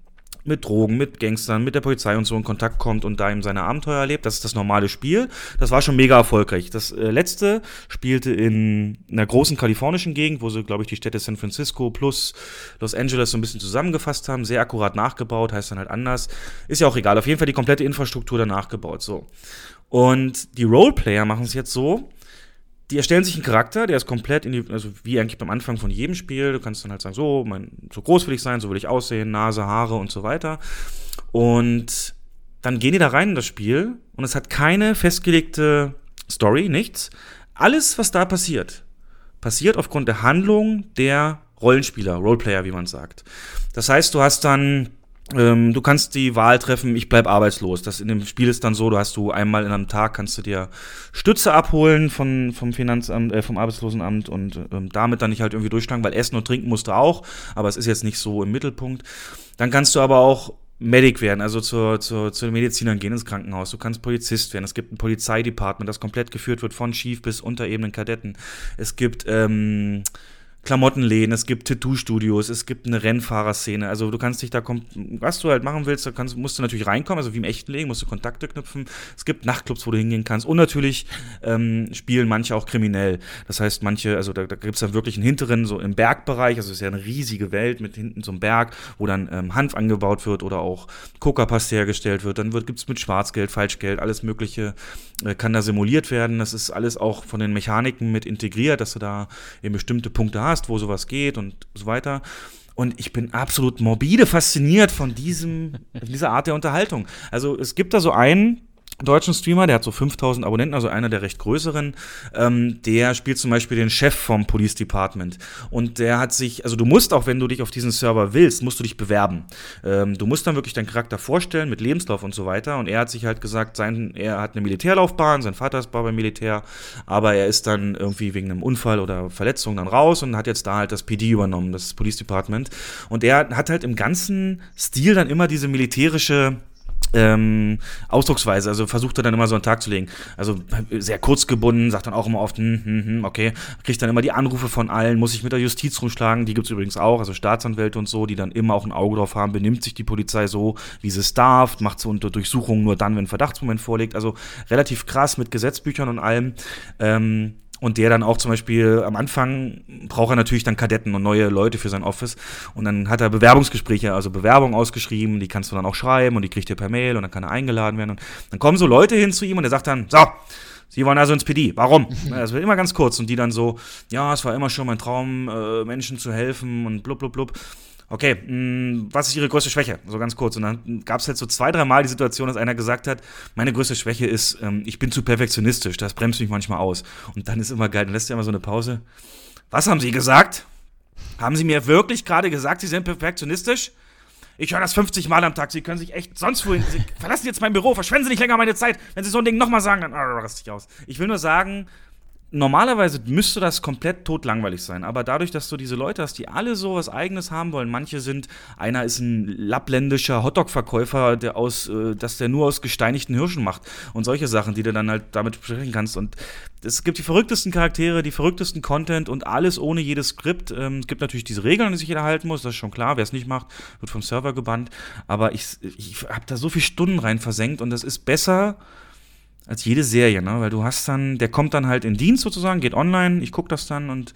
mit Drogen, mit Gangstern, mit der Polizei und so in Kontakt kommt und da eben seine Abenteuer erlebt. Das ist das normale Spiel. Das war schon mega erfolgreich. Das äh, letzte spielte in einer großen kalifornischen Gegend, wo sie, glaube ich, die Städte San Francisco plus Los Angeles so ein bisschen zusammengefasst haben. Sehr akkurat nachgebaut, heißt dann halt anders. Ist ja auch egal. Auf jeden Fall die komplette Infrastruktur danach gebaut. So. Und die Roleplayer machen es jetzt so, die erstellen sich einen Charakter, der ist komplett in die, also wie eigentlich beim Anfang von jedem Spiel. Du kannst dann halt sagen, so, mein, so groß will ich sein, so will ich aussehen, Nase, Haare und so weiter. Und dann gehen die da rein in das Spiel und es hat keine festgelegte Story, nichts. Alles, was da passiert, passiert aufgrund der Handlung der Rollenspieler, Roleplayer, wie man sagt. Das heißt, du hast dann ähm, du kannst die Wahl treffen, ich bleib arbeitslos. Das in dem Spiel ist dann so, du hast du einmal in einem Tag kannst du dir Stütze abholen von, vom Finanzamt, äh, vom Arbeitslosenamt und ähm, damit dann nicht halt irgendwie durchsteigen, weil Essen und Trinken musst du auch, aber es ist jetzt nicht so im Mittelpunkt. Dann kannst du aber auch Medic werden, also zur, zur, zu den Medizinern gehen ins Krankenhaus. Du kannst Polizist werden. Es gibt ein Polizeidepartment, das komplett geführt wird von Chief bis Unterebenen Kadetten. Es gibt ähm, Klamottenläden, es gibt Tattoo-Studios, es gibt eine Rennfahrerszene. Also du kannst dich da, was du halt machen willst, da kannst, musst du natürlich reinkommen, also wie im echten Leben, musst du Kontakte knüpfen. Es gibt Nachtclubs, wo du hingehen kannst. Und natürlich ähm, spielen manche auch kriminell. Das heißt, manche, also da, da gibt es dann wirklich einen hinteren, so im Bergbereich, also es ist ja eine riesige Welt mit hinten so einem Berg, wo dann ähm, Hanf angebaut wird oder auch Coca-Paste hergestellt wird. Dann gibt es mit Schwarzgeld, Falschgeld, alles Mögliche äh, kann da simuliert werden. Das ist alles auch von den Mechaniken mit integriert, dass du da eben bestimmte Punkte hast hast, wo sowas geht und so weiter. Und ich bin absolut morbide fasziniert von diesem, dieser Art der Unterhaltung. Also es gibt da so einen, deutschen Streamer, der hat so 5000 Abonnenten, also einer der recht größeren, ähm, der spielt zum Beispiel den Chef vom Police Department. Und der hat sich, also du musst auch, wenn du dich auf diesen Server willst, musst du dich bewerben. Ähm, du musst dann wirklich deinen Charakter vorstellen mit Lebenslauf und so weiter. Und er hat sich halt gesagt, sein, er hat eine Militärlaufbahn, sein Vater ist beim Militär, aber er ist dann irgendwie wegen einem Unfall oder Verletzung dann raus und hat jetzt da halt das PD übernommen, das Police Department. Und er hat halt im ganzen Stil dann immer diese militärische ähm, Ausdrucksweise, also versucht er dann immer so einen Tag zu legen. Also sehr kurz gebunden, sagt dann auch immer oft, hm, hm, hm, okay, kriegt dann immer die Anrufe von allen, muss sich mit der Justiz rumschlagen, die gibt es übrigens auch, also Staatsanwälte und so, die dann immer auch ein Auge drauf haben, benimmt sich die Polizei so, wie sie es darf, macht so unter Durchsuchungen nur dann, wenn ein Verdachtsmoment vorliegt, also relativ krass mit Gesetzbüchern und allem. Ähm, und der dann auch zum Beispiel am Anfang braucht er natürlich dann Kadetten und neue Leute für sein Office. Und dann hat er Bewerbungsgespräche, also Bewerbungen ausgeschrieben, die kannst du dann auch schreiben und die kriegt er per Mail und dann kann er eingeladen werden. Und dann kommen so Leute hin zu ihm und er sagt dann, so, Sie wollen also ins PD. Warum? [LAUGHS] Das wird immer ganz kurz. Und die dann so, ja, es war immer schon mein Traum, äh, Menschen zu helfen und blub, blub, blub okay, mh, mm, was ist Ihre größte Schwäche? So ganz kurz. Und dann gab es halt so zwei, drei Mal die Situation, dass einer gesagt hat, meine größte Schwäche ist, ähm, ich bin zu perfektionistisch, das bremst mich manchmal aus. Und dann ist immer geil, dann lässt er immer so eine Pause. Was haben Sie gesagt? Haben Sie mir wirklich gerade gesagt, Sie sind perfektionistisch? Ich höre das 50 Mal am Tag. Sie können sich echt sonst wohin. Sie verlassen jetzt mein Büro. Verschwenden Sie nicht länger meine Zeit. Wenn Sie so ein Ding nochmal sagen, dann oh, raste ich aus. Ich will nur sagen, normalerweise müsste das komplett totlangweilig sein, aber dadurch, dass du diese Leute hast, die alle so was Eigenes haben wollen, manche sind, einer ist ein lappländischer Hotdog-Verkäufer, der aus, äh, dass der nur aus gesteinigten Hirschen macht und solche Sachen, die du dann halt damit besprechen kannst. Und es gibt die verrücktesten Charaktere, die verrücktesten Content und alles ohne jedes Skript. Ähm, es gibt natürlich diese Regeln, die sich jeder halten muss, das ist schon klar. Wer es nicht macht, wird vom Server gebannt. Aber ich, ich habe da so viele Stunden rein versenkt und das ist besser als jede Serie, ne? Weil du hast dann, der kommt dann halt in Dienst sozusagen, geht online, ich gucke das dann und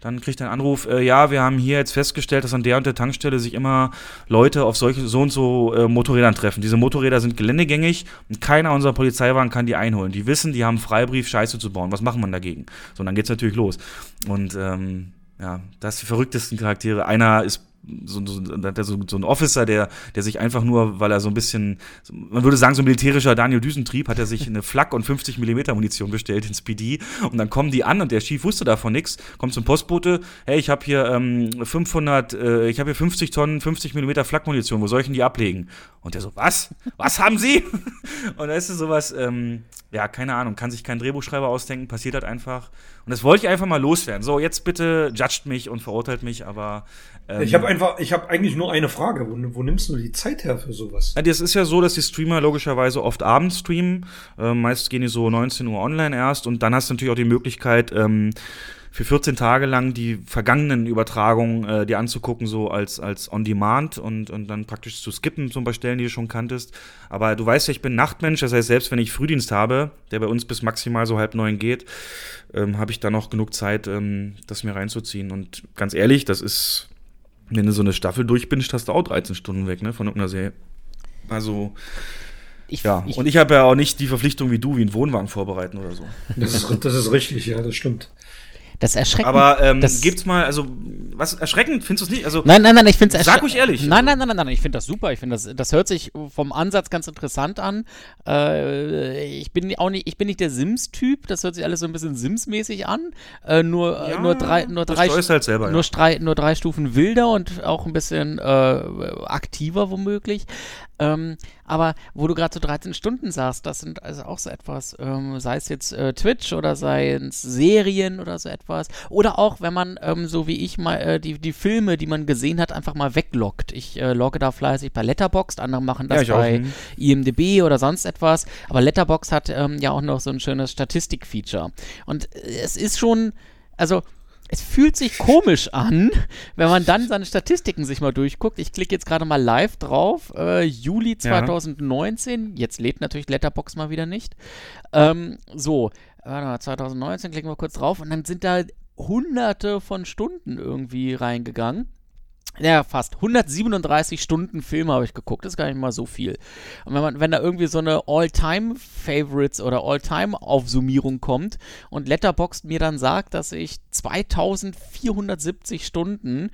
dann kriegt er einen Anruf, äh, ja, wir haben hier jetzt festgestellt, dass an der und der Tankstelle sich immer Leute auf solche so und so äh, Motorrädern treffen. Diese Motorräder sind geländegängig und keiner unserer Polizeiwagen kann die einholen. Die wissen, die haben Freibrief, Scheiße zu bauen. Was macht man dagegen? So, und dann geht's natürlich los. Und ähm, ja, das die verrücktesten Charaktere. Einer ist so, so, so, so ein Officer, der, der sich einfach nur, weil er so ein bisschen, man würde sagen, so ein militärischer Daniel Düsentrieb, hat er sich eine Flak und 50 mm Munition bestellt ins PD und dann kommen die an und der Chief wusste davon nichts, kommt zum Postbote, hey, ich habe hier ähm, 500, äh, ich habe hier 50 Tonnen 50 mm Flakmunition, wo soll ich denn die ablegen? Und der so, was? Was haben Sie? [LAUGHS] und da ist es sowas, ähm, ja, keine Ahnung, kann sich kein Drehbuchschreiber ausdenken, passiert halt einfach. Und das wollte ich einfach mal loswerden. So, jetzt bitte judgt mich und verurteilt mich, aber ähm, ich habe einfach, ich habe eigentlich nur eine Frage. Wo, wo, nimmst du die Zeit her für sowas? Ja, das ist ja so, dass die Streamer logischerweise oft abends streamen. Äh, meist gehen die so 19 Uhr online erst und dann hast du natürlich auch die Möglichkeit, ähm, für 14 Tage lang die vergangenen Übertragungen äh, dir anzugucken, so als, als On-Demand und, und dann praktisch zu skippen, zum Beispiel Stellen, die du schon kanntest. Aber du weißt ja, ich bin Nachtmensch, das heißt, selbst wenn ich Frühdienst habe, der bei uns bis maximal so halb neun geht, ähm, habe ich dann noch genug Zeit, ähm, das mir reinzuziehen. Und ganz ehrlich, das ist wenn du so eine Staffel durchbingst, hast du auch 13 Stunden weg, ne, von irgendeiner Serie. Also, ich, ja. Ich, und ich habe ja auch nicht die Verpflichtung wie du, wie einen Wohnwagen vorbereiten oder so. Das ist, das ist richtig, ja, das stimmt. Das erschreckend. Aber ähm, das gibt's mal, also was erschreckend findest du es nicht? Also nein, nein, nein, ich finde es Sag ruhig ehrlich. Nein, nein, nein, nein, nein, ich finde das super. Ich finde das, das hört sich vom Ansatz ganz interessant an. Äh, ich bin auch nicht, ich bin nicht der Sims-Typ. Das hört sich alles so ein bisschen Sims-mäßig an. Äh, nur, äh, ja, nur drei, nur drei, halt selber, nur, ja. drei, nur drei Stufen wilder und auch ein bisschen äh, aktiver womöglich. Ähm, aber wo du gerade so 13 Stunden sagst, das sind also auch so etwas, ähm, sei es jetzt äh, Twitch oder sei es Serien oder so etwas. Oder auch, wenn man, ähm, so wie ich, mal äh, die, die Filme, die man gesehen hat, einfach mal wegloggt. Ich äh, logge da fleißig bei Letterboxd, andere machen das ja, bei auch, hm. IMDB oder sonst etwas. Aber Letterboxd hat ähm, ja auch noch so ein schönes Statistik-Feature. Und äh, es ist schon, also es fühlt sich komisch an, wenn man dann seine Statistiken sich mal durchguckt. Ich klicke jetzt gerade mal live drauf. Äh, Juli 2019. Ja. Jetzt lädt natürlich Letterbox mal wieder nicht. Ähm, so, warte mal, 2019 klicken wir kurz drauf und dann sind da hunderte von Stunden irgendwie reingegangen ja, fast 137 Stunden Film habe ich geguckt. Das ist gar nicht mal so viel. Und wenn man, wenn da irgendwie so eine All-Time-Favorites oder All-Time-Aufsummierung kommt und Letterboxd mir dann sagt, dass ich 2470 Stunden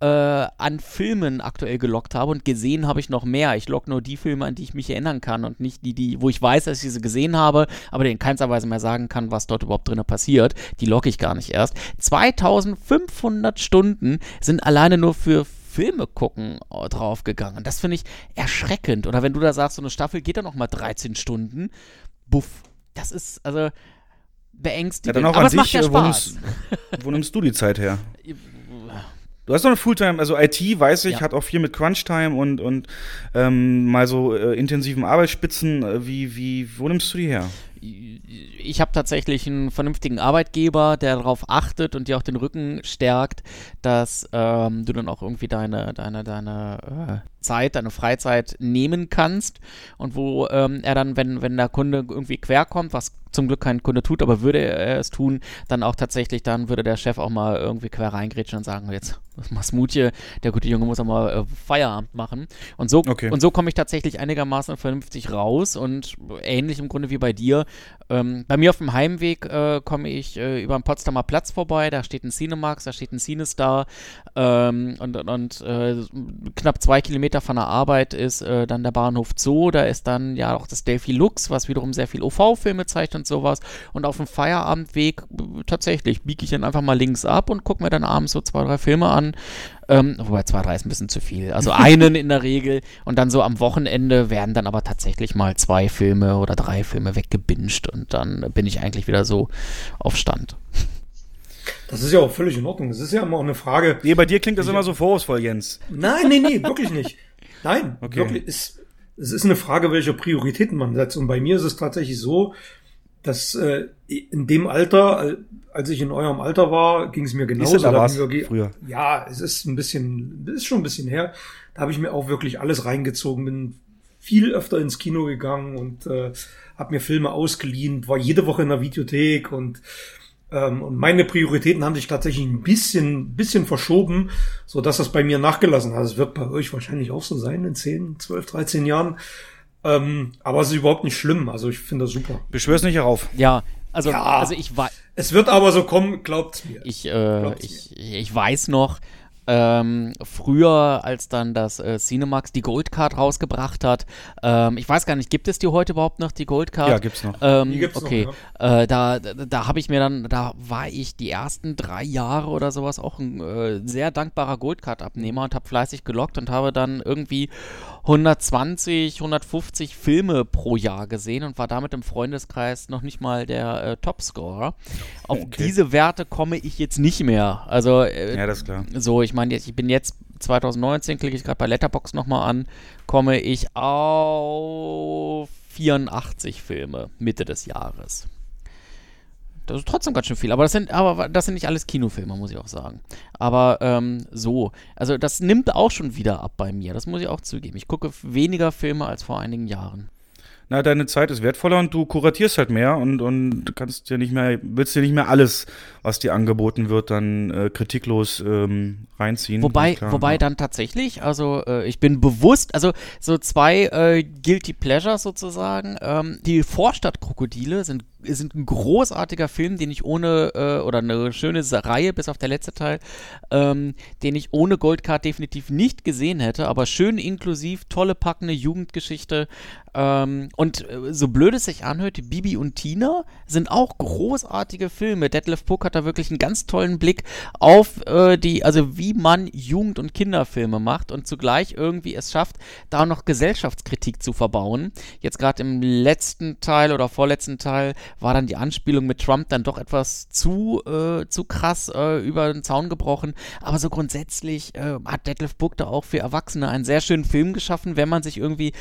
äh, an Filmen aktuell gelockt habe und gesehen habe ich noch mehr. Ich logge nur die Filme, an die ich mich erinnern kann und nicht die, die, wo ich weiß, dass ich diese gesehen habe, aber in keinster Weise mehr sagen kann, was dort überhaupt drin passiert. Die logge ich gar nicht erst. 2500 Stunden sind alleine nur für Filme gucken äh, draufgegangen. Das finde ich erschreckend. Oder wenn du da sagst, so eine Staffel geht dann noch mal 13 Stunden. Buff. Das ist, also beängstigend. Ja, dann auch Aber es sich, macht ja Spaß. Wo nimmst, wo nimmst du die Zeit her? [LAUGHS] Du hast noch eine Fulltime, also IT, weiß ich, Ja. hat auch viel mit Crunchtime und, und ähm, mal so äh, intensiven Arbeitsspitzen. Äh, Wie, wie, wo nimmst du die her? ich habe tatsächlich einen vernünftigen Arbeitgeber, der darauf achtet und dir auch den Rücken stärkt, dass ähm, du dann auch irgendwie deine, deine, deine äh, Zeit, deine Freizeit nehmen kannst und wo ähm, er dann, wenn, wenn der Kunde irgendwie querkommt, was zum Glück kein Kunde tut, aber würde er es tun, dann auch tatsächlich, dann würde der Chef auch mal irgendwie quer reingrätschen und sagen, jetzt, was machst Mutje, der gute Junge muss auch mal äh, Feierabend machen. Und so, Okay. und so komme ich tatsächlich einigermaßen vernünftig raus und ähnlich im Grunde wie bei dir. Ähm, bei mir auf dem Heimweg äh, komme ich äh, über den Potsdamer Platz vorbei, da steht ein Cinemax, da steht ein Cinestar ähm, und, und, und äh, knapp zwei Kilometer von der Arbeit ist äh, dann der Bahnhof Zoo, da ist dann ja auch das Delphi Lux, was wiederum sehr viel OV-Filme zeigt und sowas und auf dem Feierabendweg äh, tatsächlich biege ich dann einfach mal links ab und gucke mir dann abends so zwei, drei Filme an, ähm, wobei zwei, drei ist ein bisschen zu viel. Also [LAUGHS] einen in der Regel und dann so am Wochenende werden dann aber tatsächlich mal zwei Filme oder drei Filme weggebinged und dann bin ich eigentlich wieder so auf Stand. Das ist ja auch völlig in Ordnung. Es ist ja immer auch eine Frage. Nee, bei dir klingt das immer so vorwurfsvoll, Jens. Nein, nee, nee, wirklich nicht. Nein, Okay. wirklich. Es, es ist eine Frage, welche Prioritäten man setzt. Und bei mir ist es tatsächlich so, dass äh, in dem Alter, als ich in eurem Alter war, ging es mir genauso. Du, da Da wirklich- früher. Ja, es ist ein bisschen, ist schon ein bisschen her. Da habe ich mir auch wirklich alles reingezogen, bin viel öfter ins Kino gegangen und äh, habe mir Filme ausgeliehen, war jede Woche in der Videothek und und meine Prioritäten haben sich tatsächlich ein bisschen, bisschen verschoben, so dass das bei mir nachgelassen hat. Es wird bei euch wahrscheinlich auch so sein in 10, 12, 13 Jahren. Ähm, aber es ist überhaupt nicht schlimm. Also ich finde das super. Beschwör's nicht herauf. Ja, also, Ja. also ich weiß. Es wird aber so kommen, glaubt's mir. Ich, äh, Glaubt's ich, ich weiß noch, ähm, früher, als dann das äh, Cinemax die Goldcard rausgebracht hat, ähm, ich weiß gar nicht, gibt es die heute überhaupt noch, die Goldcard? Ja, gibt's noch. Ähm, Die gibt's noch, okay, äh, da, da, da habe ich mir dann, da war ich die ersten drei Jahre oder sowas auch ein äh, sehr dankbarer Goldcard-Abnehmer und habe fleißig gelockt und habe dann irgendwie 120, 150 Filme pro Jahr gesehen und war damit im Freundeskreis noch nicht mal der äh, Topscorer. Auf Okay. diese Werte komme ich jetzt nicht mehr. Also äh, Ja, das ist klar. so, ich meine, ich bin jetzt 2019, klicke ich gerade bei Letterbox nochmal an, komme ich auf 84 Filme Mitte des Jahres. Das ist trotzdem ganz schön viel, aber das sind, aber das sind nicht alles Kinofilme, muss ich auch sagen. Aber ähm, so, also das nimmt auch schon wieder ab bei mir, das muss ich auch zugeben. Ich gucke weniger Filme als vor einigen Jahren. Na, deine Zeit ist wertvoller und du kuratierst halt mehr und, und kannst dir nicht mehr, willst dir nicht mehr alles, was dir angeboten wird, dann äh, kritiklos ähm, reinziehen. Wobei, Klar, wobei ja. dann tatsächlich, also äh, ich bin bewusst, also so zwei äh, Guilty Pleasures sozusagen. Ähm, die Vorstadtkrokodile sind, sind ein großartiger Film, den ich ohne, äh, oder eine schöne Reihe, bis auf der letzte Teil, ähm, den ich ohne Goldcard definitiv nicht gesehen hätte, aber schön inklusiv, tolle packende Jugendgeschichte. Ähm, und äh, so blöd es sich anhört, Bibi und Tina sind auch großartige Filme. Detlef Puck hat da wirklich einen ganz tollen Blick auf äh, die, also wie man Jugend- und Kinderfilme macht und zugleich irgendwie es schafft, da noch Gesellschaftskritik zu verbauen. Jetzt gerade im letzten Teil oder vorletzten Teil war dann die Anspielung mit Trump dann doch etwas zu, äh, zu krass äh, über den Zaun gebrochen. Aber so grundsätzlich äh, hat Detlef Book da auch für Erwachsene einen sehr schönen Film geschaffen, wenn man sich irgendwie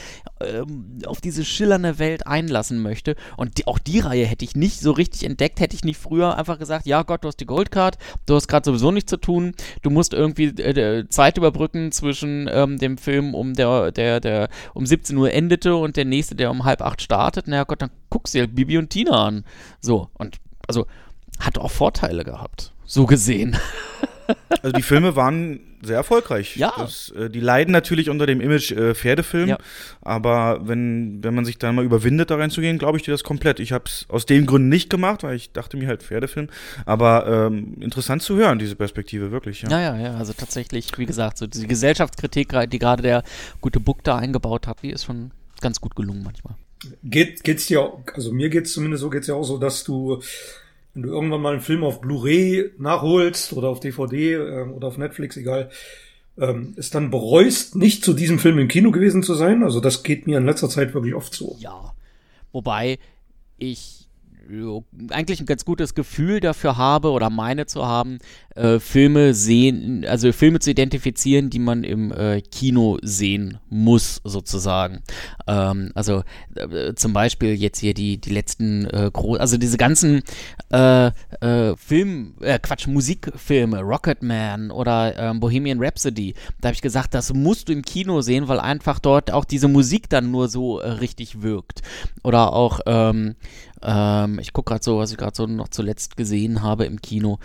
ähm, auf diese schillernde Welt einlassen möchte. Und die, auch die Reihe hätte ich nicht so richtig entdeckt, hätte ich nicht früher einfach gesagt, ja Gott, du hast die Goldcard, du hast gerade sowieso nichts zu tun, du musst irgendwie äh, Zeit überbrücken zwischen ähm, dem Film, um der, der, der um 17 Uhr endete und der nächste, der um halb acht startet. Na ja Gott, dann guckst du dir Bibi und Tina an. So, und also hat auch Vorteile gehabt. So gesehen. [LAUGHS] Also die Filme waren sehr erfolgreich. Ja. Das, äh, die leiden natürlich unter dem Image äh, Pferdefilm, Ja. aber wenn, wenn man sich dann mal überwindet, da reinzugehen, glaube ich dir das komplett. Ich habe es aus den Gründen nicht gemacht, weil ich dachte mir halt Pferdefilm. Aber ähm, interessant zu hören, diese Perspektive, wirklich. Ja. Ja, ja, ja, also tatsächlich, wie gesagt, so die Gesellschaftskritik, die gerade der gute Buck da eingebaut hat, die ist schon ganz gut gelungen manchmal. Geht, geht's dir, auch- also mir geht's zumindest so, geht's ja auch so, dass du, wenn du irgendwann mal einen Film auf Blu-ray nachholst oder auf DVD ähm, oder auf Netflix, egal, ähm, es dann bereust, nicht zu diesem Film im Kino gewesen zu sein. Also das geht mir in letzter Zeit wirklich oft so. Ja. Wobei ich eigentlich ein ganz gutes Gefühl dafür habe oder meine zu haben, äh, Filme sehen, also Filme zu identifizieren, die man im äh, Kino sehen muss, sozusagen. Ähm, also äh, zum Beispiel jetzt hier die, die letzten äh, also diese ganzen äh, äh, Film, Quatsch, Musikfilme, Rocketman oder ähm, Bohemian Rhapsody, da habe ich gesagt, das musst du im Kino sehen, weil einfach dort auch diese Musik dann nur so richtig wirkt. Oder auch, ähm, ähm, ich gucke gerade so, was ich gerade so noch zuletzt gesehen habe im Kino,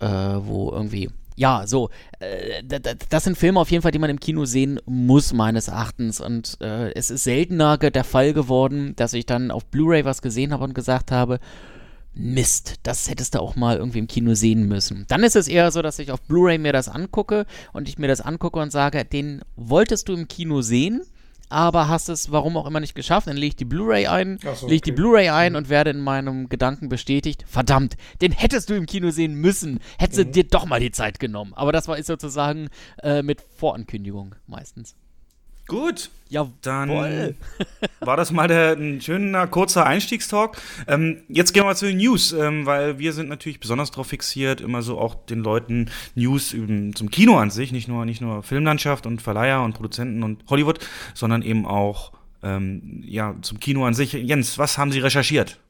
äh, wo irgendwie ja, so, äh, das sind Filme auf jeden Fall, die man im Kino sehen muss, meines Erachtens. Und äh, es ist seltener der Fall geworden, dass ich dann auf Blu-ray was gesehen habe und gesagt habe, Mist, das hättest du auch mal irgendwie im Kino sehen müssen. Dann ist es eher so, dass ich auf Blu-ray mir das angucke und ich mir das angucke und sage, den wolltest du im Kino sehen? Aber hast es warum auch immer nicht geschafft. Dann lege ich die Blu-ray ein, so, lege okay. die Blu-ray ein mhm. und werde in meinem Gedanken bestätigt, verdammt, den hättest du im Kino sehen müssen. Hättest mhm. du dir doch mal die Zeit genommen. Aber das war ist sozusagen äh, mit Vorankündigung meistens. Gut. Ja, dann [LAUGHS] war das mal der, ein schöner, kurzer Einstiegstalk. Ähm, jetzt gehen wir mal zu den News, ähm, weil wir sind natürlich besonders darauf fixiert, immer so auch den Leuten News über, zum Kino an sich, nicht nur, nicht nur Filmlandschaft und Verleiher und Produzenten und Hollywood, sondern eben auch ähm, ja, zum Kino an sich. Jens, was haben Sie recherchiert?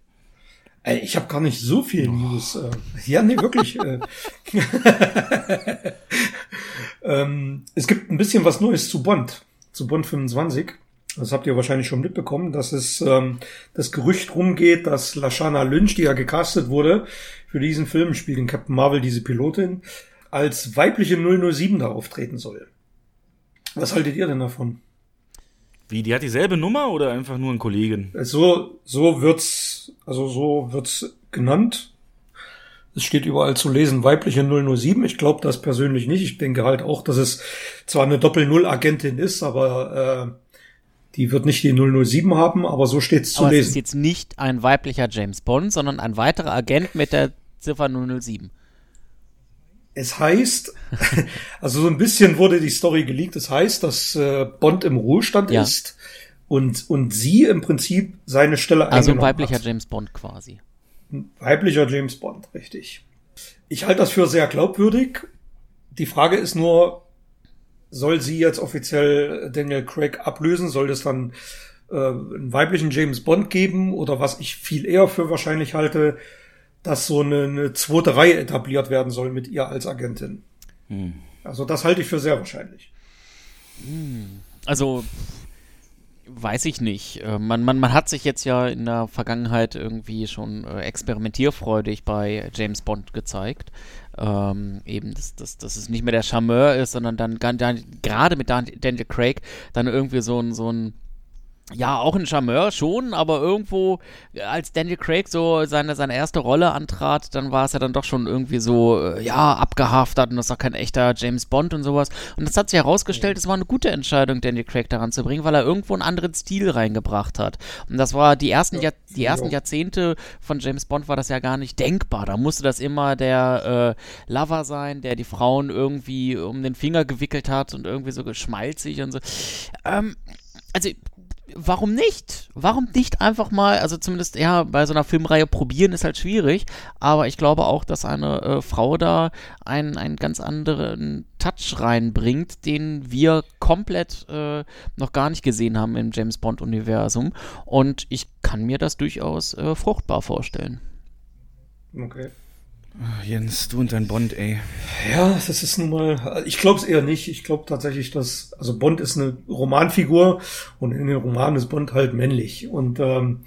Ey, ich habe gar nicht so viel oh. News. Äh, ja, nee, wirklich. Äh. [LAUGHS] ähm, es gibt ein bisschen was Neues zu Bond zu Bond 25. Das habt ihr wahrscheinlich schon mitbekommen, dass es ähm, das Gerücht rumgeht, dass Lashana Lynch, die ja gecastet wurde für diesen Film, spielt in Captain Marvel diese Pilotin, als weibliche 007 da auftreten soll. Was haltet ihr denn davon? Wie, die hat dieselbe Nummer oder einfach nur ein Kollegen? So, so wird's, also so wird's genannt. Es steht überall zu lesen, weibliche 007. Ich glaube das persönlich nicht. Ich denke halt auch, dass es zwar eine Doppel-Null-Agentin ist, aber äh, die wird nicht die 007 haben, aber so steht es zu lesen. Es ist jetzt nicht ein weiblicher James Bond, sondern ein weiterer Agent mit der Ziffer 007. Es heißt, [LAUGHS] also so ein bisschen wurde die Story geleakt. Es heißt, dass äh, Bond im Ruhestand ja. ist und, und sie im Prinzip seine Stelle Also ein weiblicher hat. James Bond quasi weiblicher James Bond, richtig. Ich halte das für sehr glaubwürdig. Die Frage ist nur, soll sie jetzt offiziell Daniel Craig ablösen? Soll das dann äh, einen weiblichen James Bond geben? Oder was ich viel eher für wahrscheinlich halte, dass so eine, eine zweite Reihe etabliert werden soll mit ihr als Agentin. Hm. Also das halte ich für sehr wahrscheinlich. Also Weiß ich nicht. Äh, man, man, man hat sich jetzt ja in der Vergangenheit irgendwie schon äh, experimentierfreudig bei James Bond gezeigt. Ähm, eben, dass, dass, dass es nicht mehr der Charmeur ist, sondern dann, dann gerade mit Daniel Craig dann irgendwie so ein, so ein ja, auch ein Charmeur schon, aber irgendwo, als Daniel Craig so seine, seine erste Rolle antrat, dann war es ja dann doch schon irgendwie so, äh, ja, abgehaftet und das ist auch kein echter James Bond und sowas. Und das hat sich herausgestellt, es war eine gute Entscheidung, Daniel Craig daran zu bringen, weil er irgendwo einen anderen Stil reingebracht hat. Und das war die ersten, ja, die ersten Jahrzehnte von James Bond war das ja gar nicht denkbar. Da musste das immer der äh, Lover sein, der die Frauen irgendwie um den Finger gewickelt hat und irgendwie so geschmalzig und so. Ähm, also warum nicht? Warum nicht einfach mal, also zumindest ja, bei so einer Filmreihe probieren ist halt schwierig, aber ich glaube auch, dass eine äh, Frau da einen, einen ganz anderen Touch reinbringt, den wir komplett äh, noch gar nicht gesehen haben im James Bond-Universum und ich kann mir das durchaus äh, fruchtbar vorstellen. Okay. Ach, Jens, du und dein Bond, ey. Ja, das ist nun mal. Ich glaube es eher nicht. Ich glaube tatsächlich, dass also Bond ist eine Romanfigur und in den Romanen ist Bond halt männlich und ähm,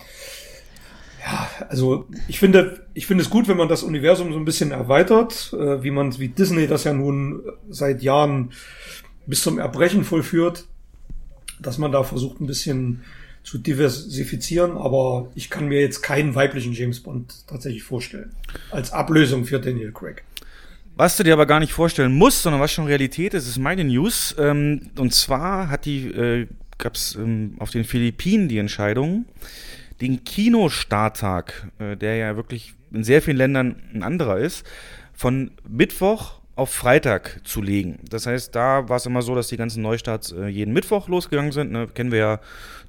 ja, also ich finde, ich finde es gut, wenn man das Universum so ein bisschen erweitert, äh, wie man, wie Disney das ja nun seit Jahren bis zum Erbrechen vollführt, dass man da versucht, ein bisschen zu diversifizieren, aber ich kann mir jetzt keinen weiblichen James Bond tatsächlich vorstellen. Als Ablösung für Daniel Craig. Was du dir aber gar nicht vorstellen musst, sondern was schon Realität ist, ist meine News. Ähm, und zwar hat die, äh, gab es ähm, auf den Philippinen die Entscheidung, den Kinostarttag, äh, der ja wirklich in sehr vielen Ländern ein anderer ist, von Mittwoch auf Freitag zu legen. Das heißt, da war es immer so, dass die ganzen Neustarts äh, jeden Mittwoch losgegangen sind. Ne? Kennen wir ja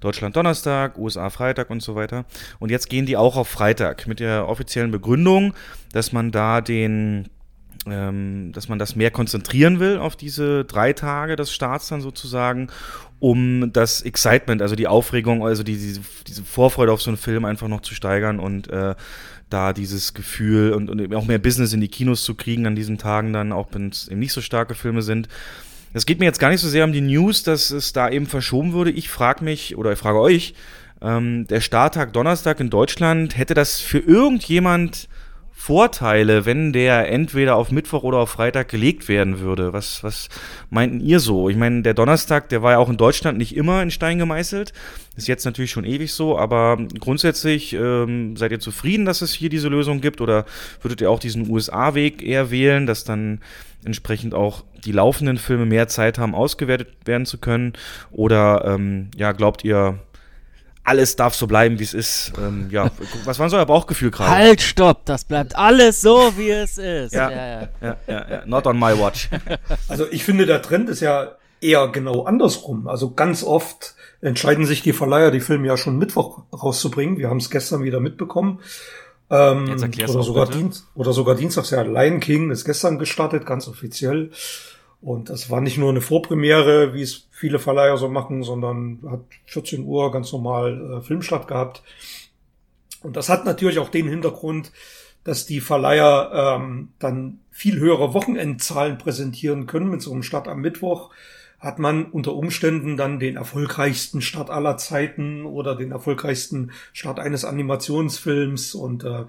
Deutschland Donnerstag, USA Freitag und so weiter. Und jetzt gehen die auch auf Freitag mit der offiziellen Begründung, dass man da den ähm, dass man das mehr konzentrieren will auf diese drei Tage des Starts dann sozusagen, um das Excitement, also die Aufregung, also die, diese, diese Vorfreude auf so einen Film einfach noch zu steigern und äh, da dieses Gefühl und, und auch mehr Business in die Kinos zu kriegen an diesen Tagen dann, auch wenn es eben nicht so starke Filme sind. Es geht mir jetzt gar nicht so sehr um die News, dass es da eben verschoben wurde. Ich frage mich oder ich frage euch, ähm, der Starttag Donnerstag in Deutschland, hätte das für irgendjemand Vorteile, wenn der entweder auf Mittwoch oder auf Freitag gelegt werden würde? Was, was meinten ihr so? Ich meine, der Donnerstag, der war ja auch in Deutschland nicht immer in Stein gemeißelt. Ist jetzt natürlich schon ewig so, aber grundsätzlich ähm, seid ihr zufrieden, dass es hier diese Lösung gibt oder würdet ihr auch diesen USA-Weg eher wählen, dass dann entsprechend auch die laufenden Filme mehr Zeit haben, ausgewertet werden zu können? Oder ähm, ja, glaubt ihr, alles darf so bleiben, wie es ist. Ähm, ja, was war so euer Bauchgefühl gerade? Halt, stopp, das bleibt alles so, wie es ist. Ja, ja, ja. ja, ja, ja. Not on my watch. [LAUGHS] Also ich finde, der Trend ist ja eher genau andersrum. Also ganz oft entscheiden sich die Verleiher, die Filme ja schon Mittwoch rauszubringen. Wir haben es gestern wieder mitbekommen. Ähm, oder, sogar Dienst, oder sogar Dienstags, ja, Lion King ist gestern gestartet, ganz offiziell. Und das war nicht nur eine Vorpremiere, wie es viele Verleiher so machen, sondern hat 14 Uhr ganz normal äh, Filmstart gehabt. Und das hat natürlich auch den Hintergrund, dass die Verleiher ähm, dann viel höhere Wochenendzahlen präsentieren können. Mit so einem Start am Mittwoch hat man unter Umständen dann den erfolgreichsten Start aller Zeiten oder den erfolgreichsten Start eines Animationsfilms und äh,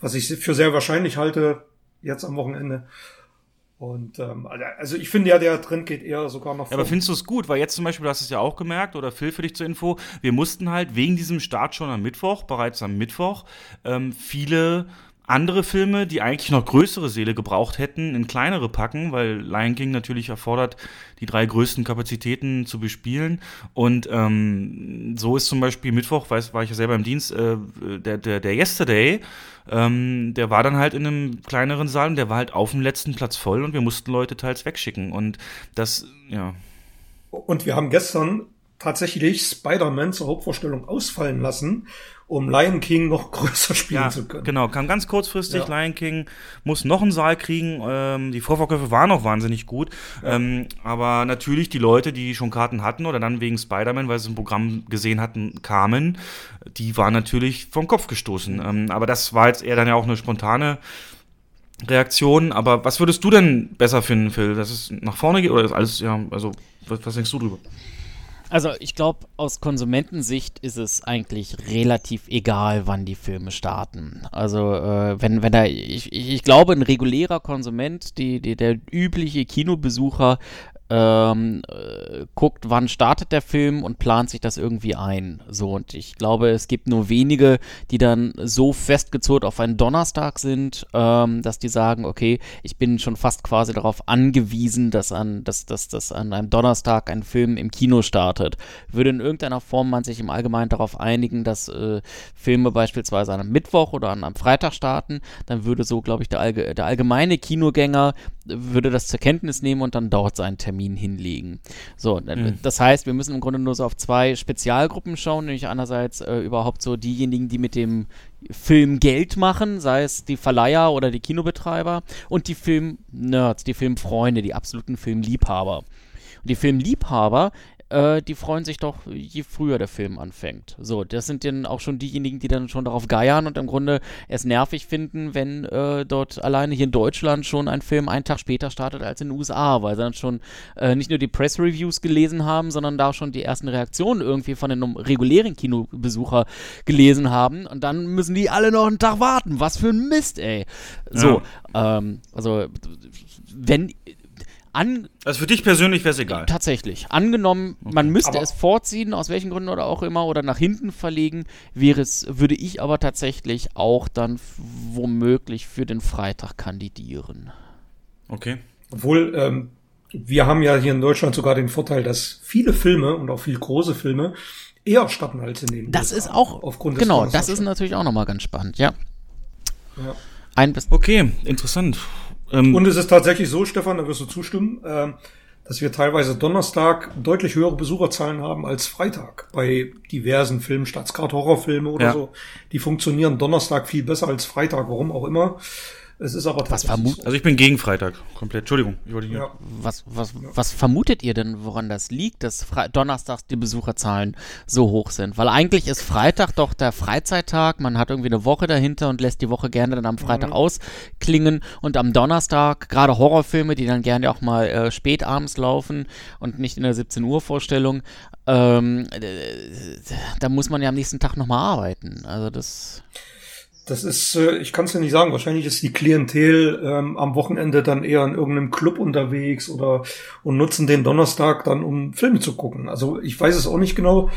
was ich für sehr wahrscheinlich halte, jetzt am Wochenende, und ähm, also ich finde ja, der Trend geht eher sogar noch vor. Ja, aber findest du es gut? Weil jetzt zum Beispiel, du hast es ja auch gemerkt, oder Phil für dich zur Info, wir mussten halt wegen diesem Start schon am Mittwoch, bereits am Mittwoch, ähm, viele andere Filme, die eigentlich noch größere Seele gebraucht hätten, in kleinere packen, weil Lion King natürlich erfordert, die drei größten Kapazitäten zu bespielen. Und ähm, so ist zum Beispiel Mittwoch, weiß, war ich ja selber im Dienst, äh, der, der, der Yesterday, ähm, der war dann halt in einem kleineren Saal und der war halt auf dem letzten Platz voll und wir mussten Leute teils wegschicken. Und das, ja. Und wir haben gestern tatsächlich Spider-Man zur Hauptvorstellung ausfallen lassen um Lion King noch [LAUGHS] größer spielen ja, zu können. Genau, kam ganz kurzfristig. Ja. Lion King muss noch einen Saal kriegen. Ähm, die Vorverkäufe waren noch wahnsinnig gut. Ja. Ähm, aber natürlich die Leute, die schon Karten hatten oder dann wegen Spider-Man, weil sie ein Programm gesehen hatten, kamen, die waren natürlich vom Kopf gestoßen. Mhm. Ähm, aber das war jetzt eher dann ja auch eine spontane Reaktion. Aber was würdest du denn besser finden, Phil? Dass es nach vorne geht oder ist alles, ja, also, was, was denkst du drüber? Also ich glaube, aus Konsumentensicht ist es eigentlich relativ egal, wann die Filme starten. Also äh, wenn, wenn da, ich, ich glaube, ein regulärer Konsument, die, die, der übliche Kinobesucher ähm, äh, guckt, wann startet der Film und plant sich das irgendwie ein. So, und ich glaube, es gibt nur wenige, die dann so festgezurrt auf einen Donnerstag sind, ähm, dass die sagen, okay, ich bin schon fast quasi darauf angewiesen, dass an, dass, dass, dass an einem Donnerstag ein Film im Kino startet. Würde in irgendeiner Form man sich im Allgemeinen darauf einigen, dass äh, Filme beispielsweise an einem Mittwoch oder an einem Freitag starten, dann würde so, glaube ich, der, Allge der allgemeine Kinogänger würde das zur Kenntnis nehmen und dann dort seinen Termin hinlegen. So, mhm. das heißt, wir müssen im Grunde nur so auf zwei Spezialgruppen schauen, nämlich einerseits äh, überhaupt so diejenigen, die mit dem Film Geld machen, sei es die Verleiher oder die Kinobetreiber und die Film-Nerds, die Filmfreunde, die absoluten Filmliebhaber. Und die Filmliebhaber, äh, die freuen sich doch, je früher der Film anfängt. So, das sind dann auch schon diejenigen, die dann schon darauf geiern und im Grunde es nervig finden, wenn äh, dort alleine hier in Deutschland schon ein Film einen Tag später startet als in den USA, weil sie dann schon äh, nicht nur die Press-Reviews gelesen haben, sondern da schon die ersten Reaktionen irgendwie von den regulären Kinobesucher gelesen haben und dann müssen die alle noch einen Tag warten. Was für ein Mist, ey. So, ja. ähm, also wenn an also für dich persönlich wäre es egal. Tatsächlich. Angenommen, okay. man müsste aber es vorziehen, aus welchen Gründen oder auch immer, oder nach hinten verlegen, wäre es, würde ich aber tatsächlich auch dann womöglich für den Freitag kandidieren. Okay. Obwohl, ähm, wir haben ja hier in Deutschland sogar den Vorteil, dass viele Filme und auch viele große Filme eher starten als in den Das USA, ist auch, aufgrund des genau, das ist natürlich auch nochmal ganz spannend, ja. ja. Ein bis okay, interessant. Ähm, und es ist tatsächlich so, Stefan, da wirst du zustimmen, äh, dass wir teilweise Donnerstag deutlich höhere Besucherzahlen haben als Freitag bei diversen Filmen, gerade Horrorfilme oder ja. so. Die funktionieren Donnerstag viel besser als Freitag, warum auch immer. Es ist aber tatsächlich. So. Also ich bin gegen Freitag komplett. Entschuldigung, ich wollte hier. Ja. Was, was, ja. was vermutet ihr denn, woran das liegt, dass Fre Donnerstags die Besucherzahlen so hoch sind? Weil eigentlich ist Freitag doch der Freizeittag. Man hat irgendwie eine Woche dahinter und lässt die Woche gerne dann am Freitag mhm. ausklingen. Und am Donnerstag, gerade Horrorfilme, die dann gerne auch mal äh, spät abends laufen und nicht in der 17 Uhr Vorstellung, ähm, da muss man ja am nächsten Tag nochmal arbeiten. Also das. Das ist, äh, ich kann es ja nicht sagen, wahrscheinlich ist die Klientel ähm, am Wochenende dann eher in irgendeinem Club unterwegs oder und nutzen den Donnerstag dann, um Filme zu gucken. Also ich weiß es auch nicht genau.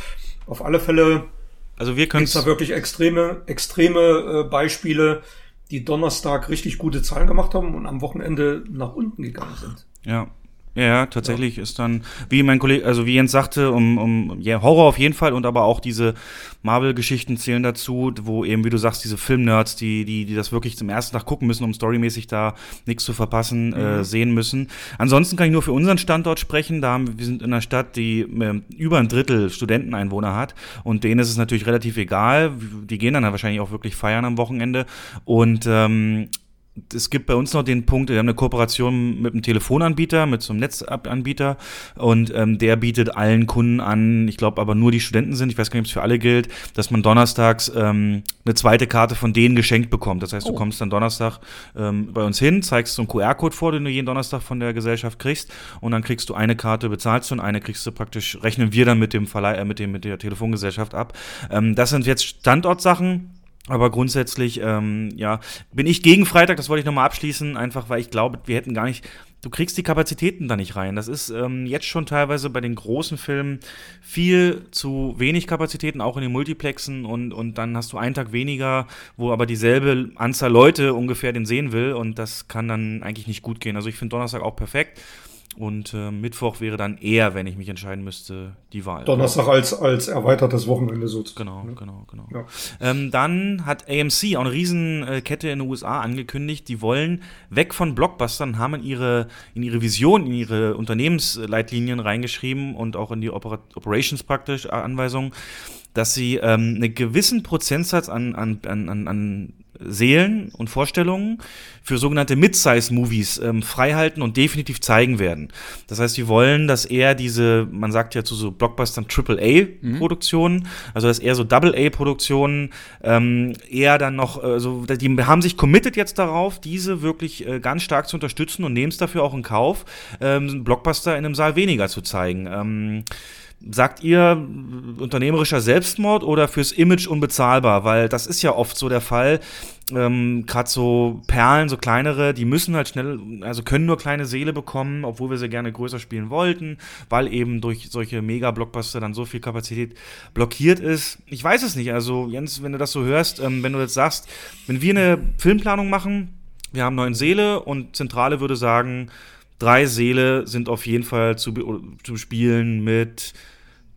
Auf alle Fälle also wir können da wirklich extreme, extreme äh, Beispiele, die Donnerstag richtig gute Zahlen gemacht haben und am Wochenende nach unten gegangen sind. Ja, ja, tatsächlich ja. ist dann, wie mein Kollege, also wie Jens sagte, um, um ja, Horror auf jeden Fall und aber auch diese Marvel-Geschichten zählen dazu, wo eben, wie du sagst, diese Film-Nerds, die, die, die das wirklich zum ersten Tag gucken müssen, um storymäßig da nichts zu verpassen, äh, mhm. äh, sehen müssen. Ansonsten kann ich nur für unseren Standort sprechen. Da haben, wir sind in einer Stadt, die äh, über ein Drittel Studenteneinwohner hat und denen ist es natürlich relativ egal. Die gehen dann wahrscheinlich auch wirklich feiern am Wochenende und ähm, es gibt bei uns noch den Punkt, wir haben eine Kooperation mit einem Telefonanbieter, mit so einem Netzanbieter und ähm, der bietet allen Kunden an, ich glaube aber nur die Studenten sind, ich weiß gar nicht, ob es für alle gilt, dass man donnerstags ähm, eine zweite Karte von denen geschenkt bekommt. Das heißt, du oh. kommst dann Donnerstag ähm, bei uns hin, zeigst so einen QR-Code vor, den du jeden Donnerstag von der Gesellschaft kriegst und dann kriegst du eine Karte, bezahlst du und eine kriegst du praktisch, rechnen wir dann mit dem Verleih, äh, mit dem, mit der Telefongesellschaft ab. Ähm, das sind jetzt Standortsachen aber grundsätzlich, ähm, ja, bin ich gegen Freitag, das wollte ich nochmal abschließen, einfach weil ich glaube, wir hätten gar nicht, du kriegst die Kapazitäten da nicht rein. Das ist ähm, jetzt schon teilweise bei den großen Filmen viel zu wenig Kapazitäten, auch in den Multiplexen und, und dann hast du einen Tag weniger, wo aber dieselbe Anzahl Leute ungefähr den sehen will und das kann dann eigentlich nicht gut gehen. Also ich finde Donnerstag auch perfekt. Und äh, Mittwoch wäre dann eher, wenn ich mich entscheiden müsste, die Wahl. Donnerstag als, als erweitertes Wochenende sozusagen. Genau, ne? genau, genau. Ja. Ähm, dann hat AMC, auch eine Riesenkette in den USA, angekündigt, die wollen weg von Blockbustern, haben in ihre, in ihre Vision, in ihre Unternehmensleitlinien reingeschrieben und auch in die Oper Operations praktisch Anweisungen, dass sie ähm, einen gewissen Prozentsatz an, an, an, an Seelen und Vorstellungen für sogenannte Mid-Size-Movies ähm, freihalten und definitiv zeigen werden. Das heißt, wir wollen, dass eher diese, man sagt ja zu so Blockbustern Triple-A-Produktionen, mhm. also dass eher so Double-A-Produktionen ähm, eher dann noch, also die haben sich committed jetzt darauf, diese wirklich äh, ganz stark zu unterstützen und nehmen es dafür auch in Kauf, ähm, Blockbuster in einem Saal weniger zu zeigen. Ähm, Sagt ihr unternehmerischer Selbstmord oder fürs Image unbezahlbar? Weil das ist ja oft so der Fall. Ähm, Gerade so Perlen, so kleinere, die müssen halt schnell, also können nur kleine Seele bekommen, obwohl wir sie gerne größer spielen wollten, weil eben durch solche Mega-Blockbuster dann so viel Kapazität blockiert ist. Ich weiß es nicht. Also, Jens, wenn du das so hörst, ähm, wenn du jetzt sagst, wenn wir eine Filmplanung machen, wir haben neun Seele und Zentrale würde sagen, drei Seele sind auf jeden Fall zu, zu spielen mit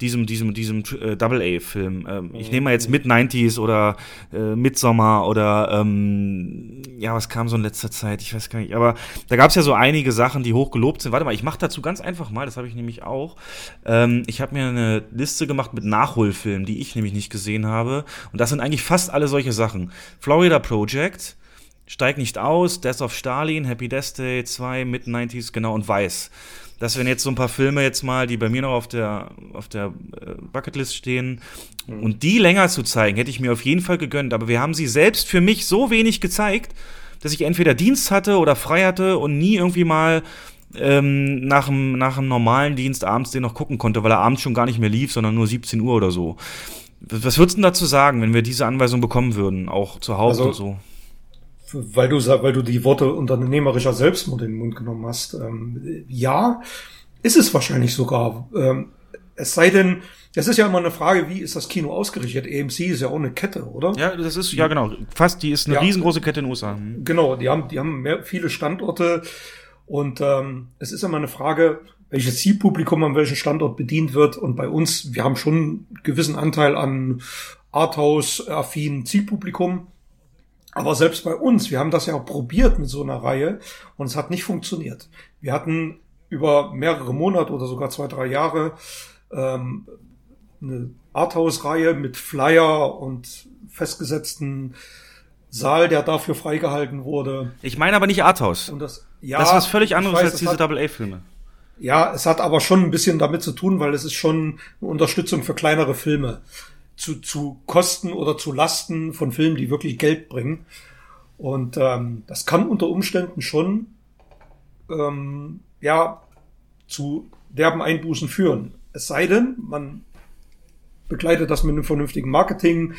diesem, diesem, diesem äh, Double-A-Film. Ähm, ich nehme mal jetzt mit 90s oder äh, Midsommar oder ähm, ja, was kam so in letzter Zeit? Ich weiß gar nicht. Aber da gab es ja so einige Sachen, die hoch gelobt sind. Warte mal, ich mache dazu ganz einfach mal, das habe ich nämlich auch. Ähm, ich habe mir eine Liste gemacht mit Nachholfilmen, die ich nämlich nicht gesehen habe. Und das sind eigentlich fast alle solche Sachen. Florida Project, Steig nicht aus, Death of Stalin, Happy Death Day 2, Mid-90s, genau, und Weiß. Das wären jetzt so ein paar Filme jetzt mal, die bei mir noch auf der, auf der äh, Bucketlist stehen. Mhm. Und die länger zu zeigen, hätte ich mir auf jeden Fall gegönnt. Aber wir haben sie selbst für mich so wenig gezeigt, dass ich entweder Dienst hatte oder frei hatte und nie irgendwie mal ähm, nach, dem, nach dem normalen Dienst abends den noch gucken konnte, weil er abends schon gar nicht mehr lief, sondern nur 17 Uhr oder so. Was würdest du dazu sagen, wenn wir diese Anweisung bekommen würden, auch zu Hause also, und so? Weil du weil du die Worte unternehmerischer Selbstmord in den Mund genommen hast. Ähm, ja, ist es wahrscheinlich sogar. Ähm, es sei denn, das ist ja immer eine Frage, wie ist das Kino ausgerichtet? AMC ist ja auch eine Kette, oder? Ja, das ist ja genau. Fast, die ist eine ja, riesengroße Kette in den USA. Mhm. Genau, die haben die haben mehr, viele Standorte und ähm, es ist immer eine Frage, welches Zielpublikum an welchem Standort bedient wird. Und bei uns, wir haben schon einen gewissen Anteil an Arthouse-affinen Zielpublikum. Aber selbst bei uns, wir haben das ja auch probiert mit so einer Reihe und es hat nicht funktioniert. Wir hatten über mehrere Monate oder sogar zwei, drei Jahre ähm, eine Arthouse-Reihe mit Flyer und festgesetzten Saal, der dafür freigehalten wurde. Ich meine aber nicht Arthouse. Und das, ja, das ist was völlig anderes weiß, als diese Double-A-Filme. Ja, es hat aber schon ein bisschen damit zu tun, weil es ist schon eine Unterstützung für kleinere Filme. Zu, zu Kosten oder zu Lasten von Filmen, die wirklich Geld bringen. Und ähm, das kann unter Umständen schon ähm, ja zu derben Einbußen führen. Es sei denn, man begleitet das mit einem vernünftigen Marketing,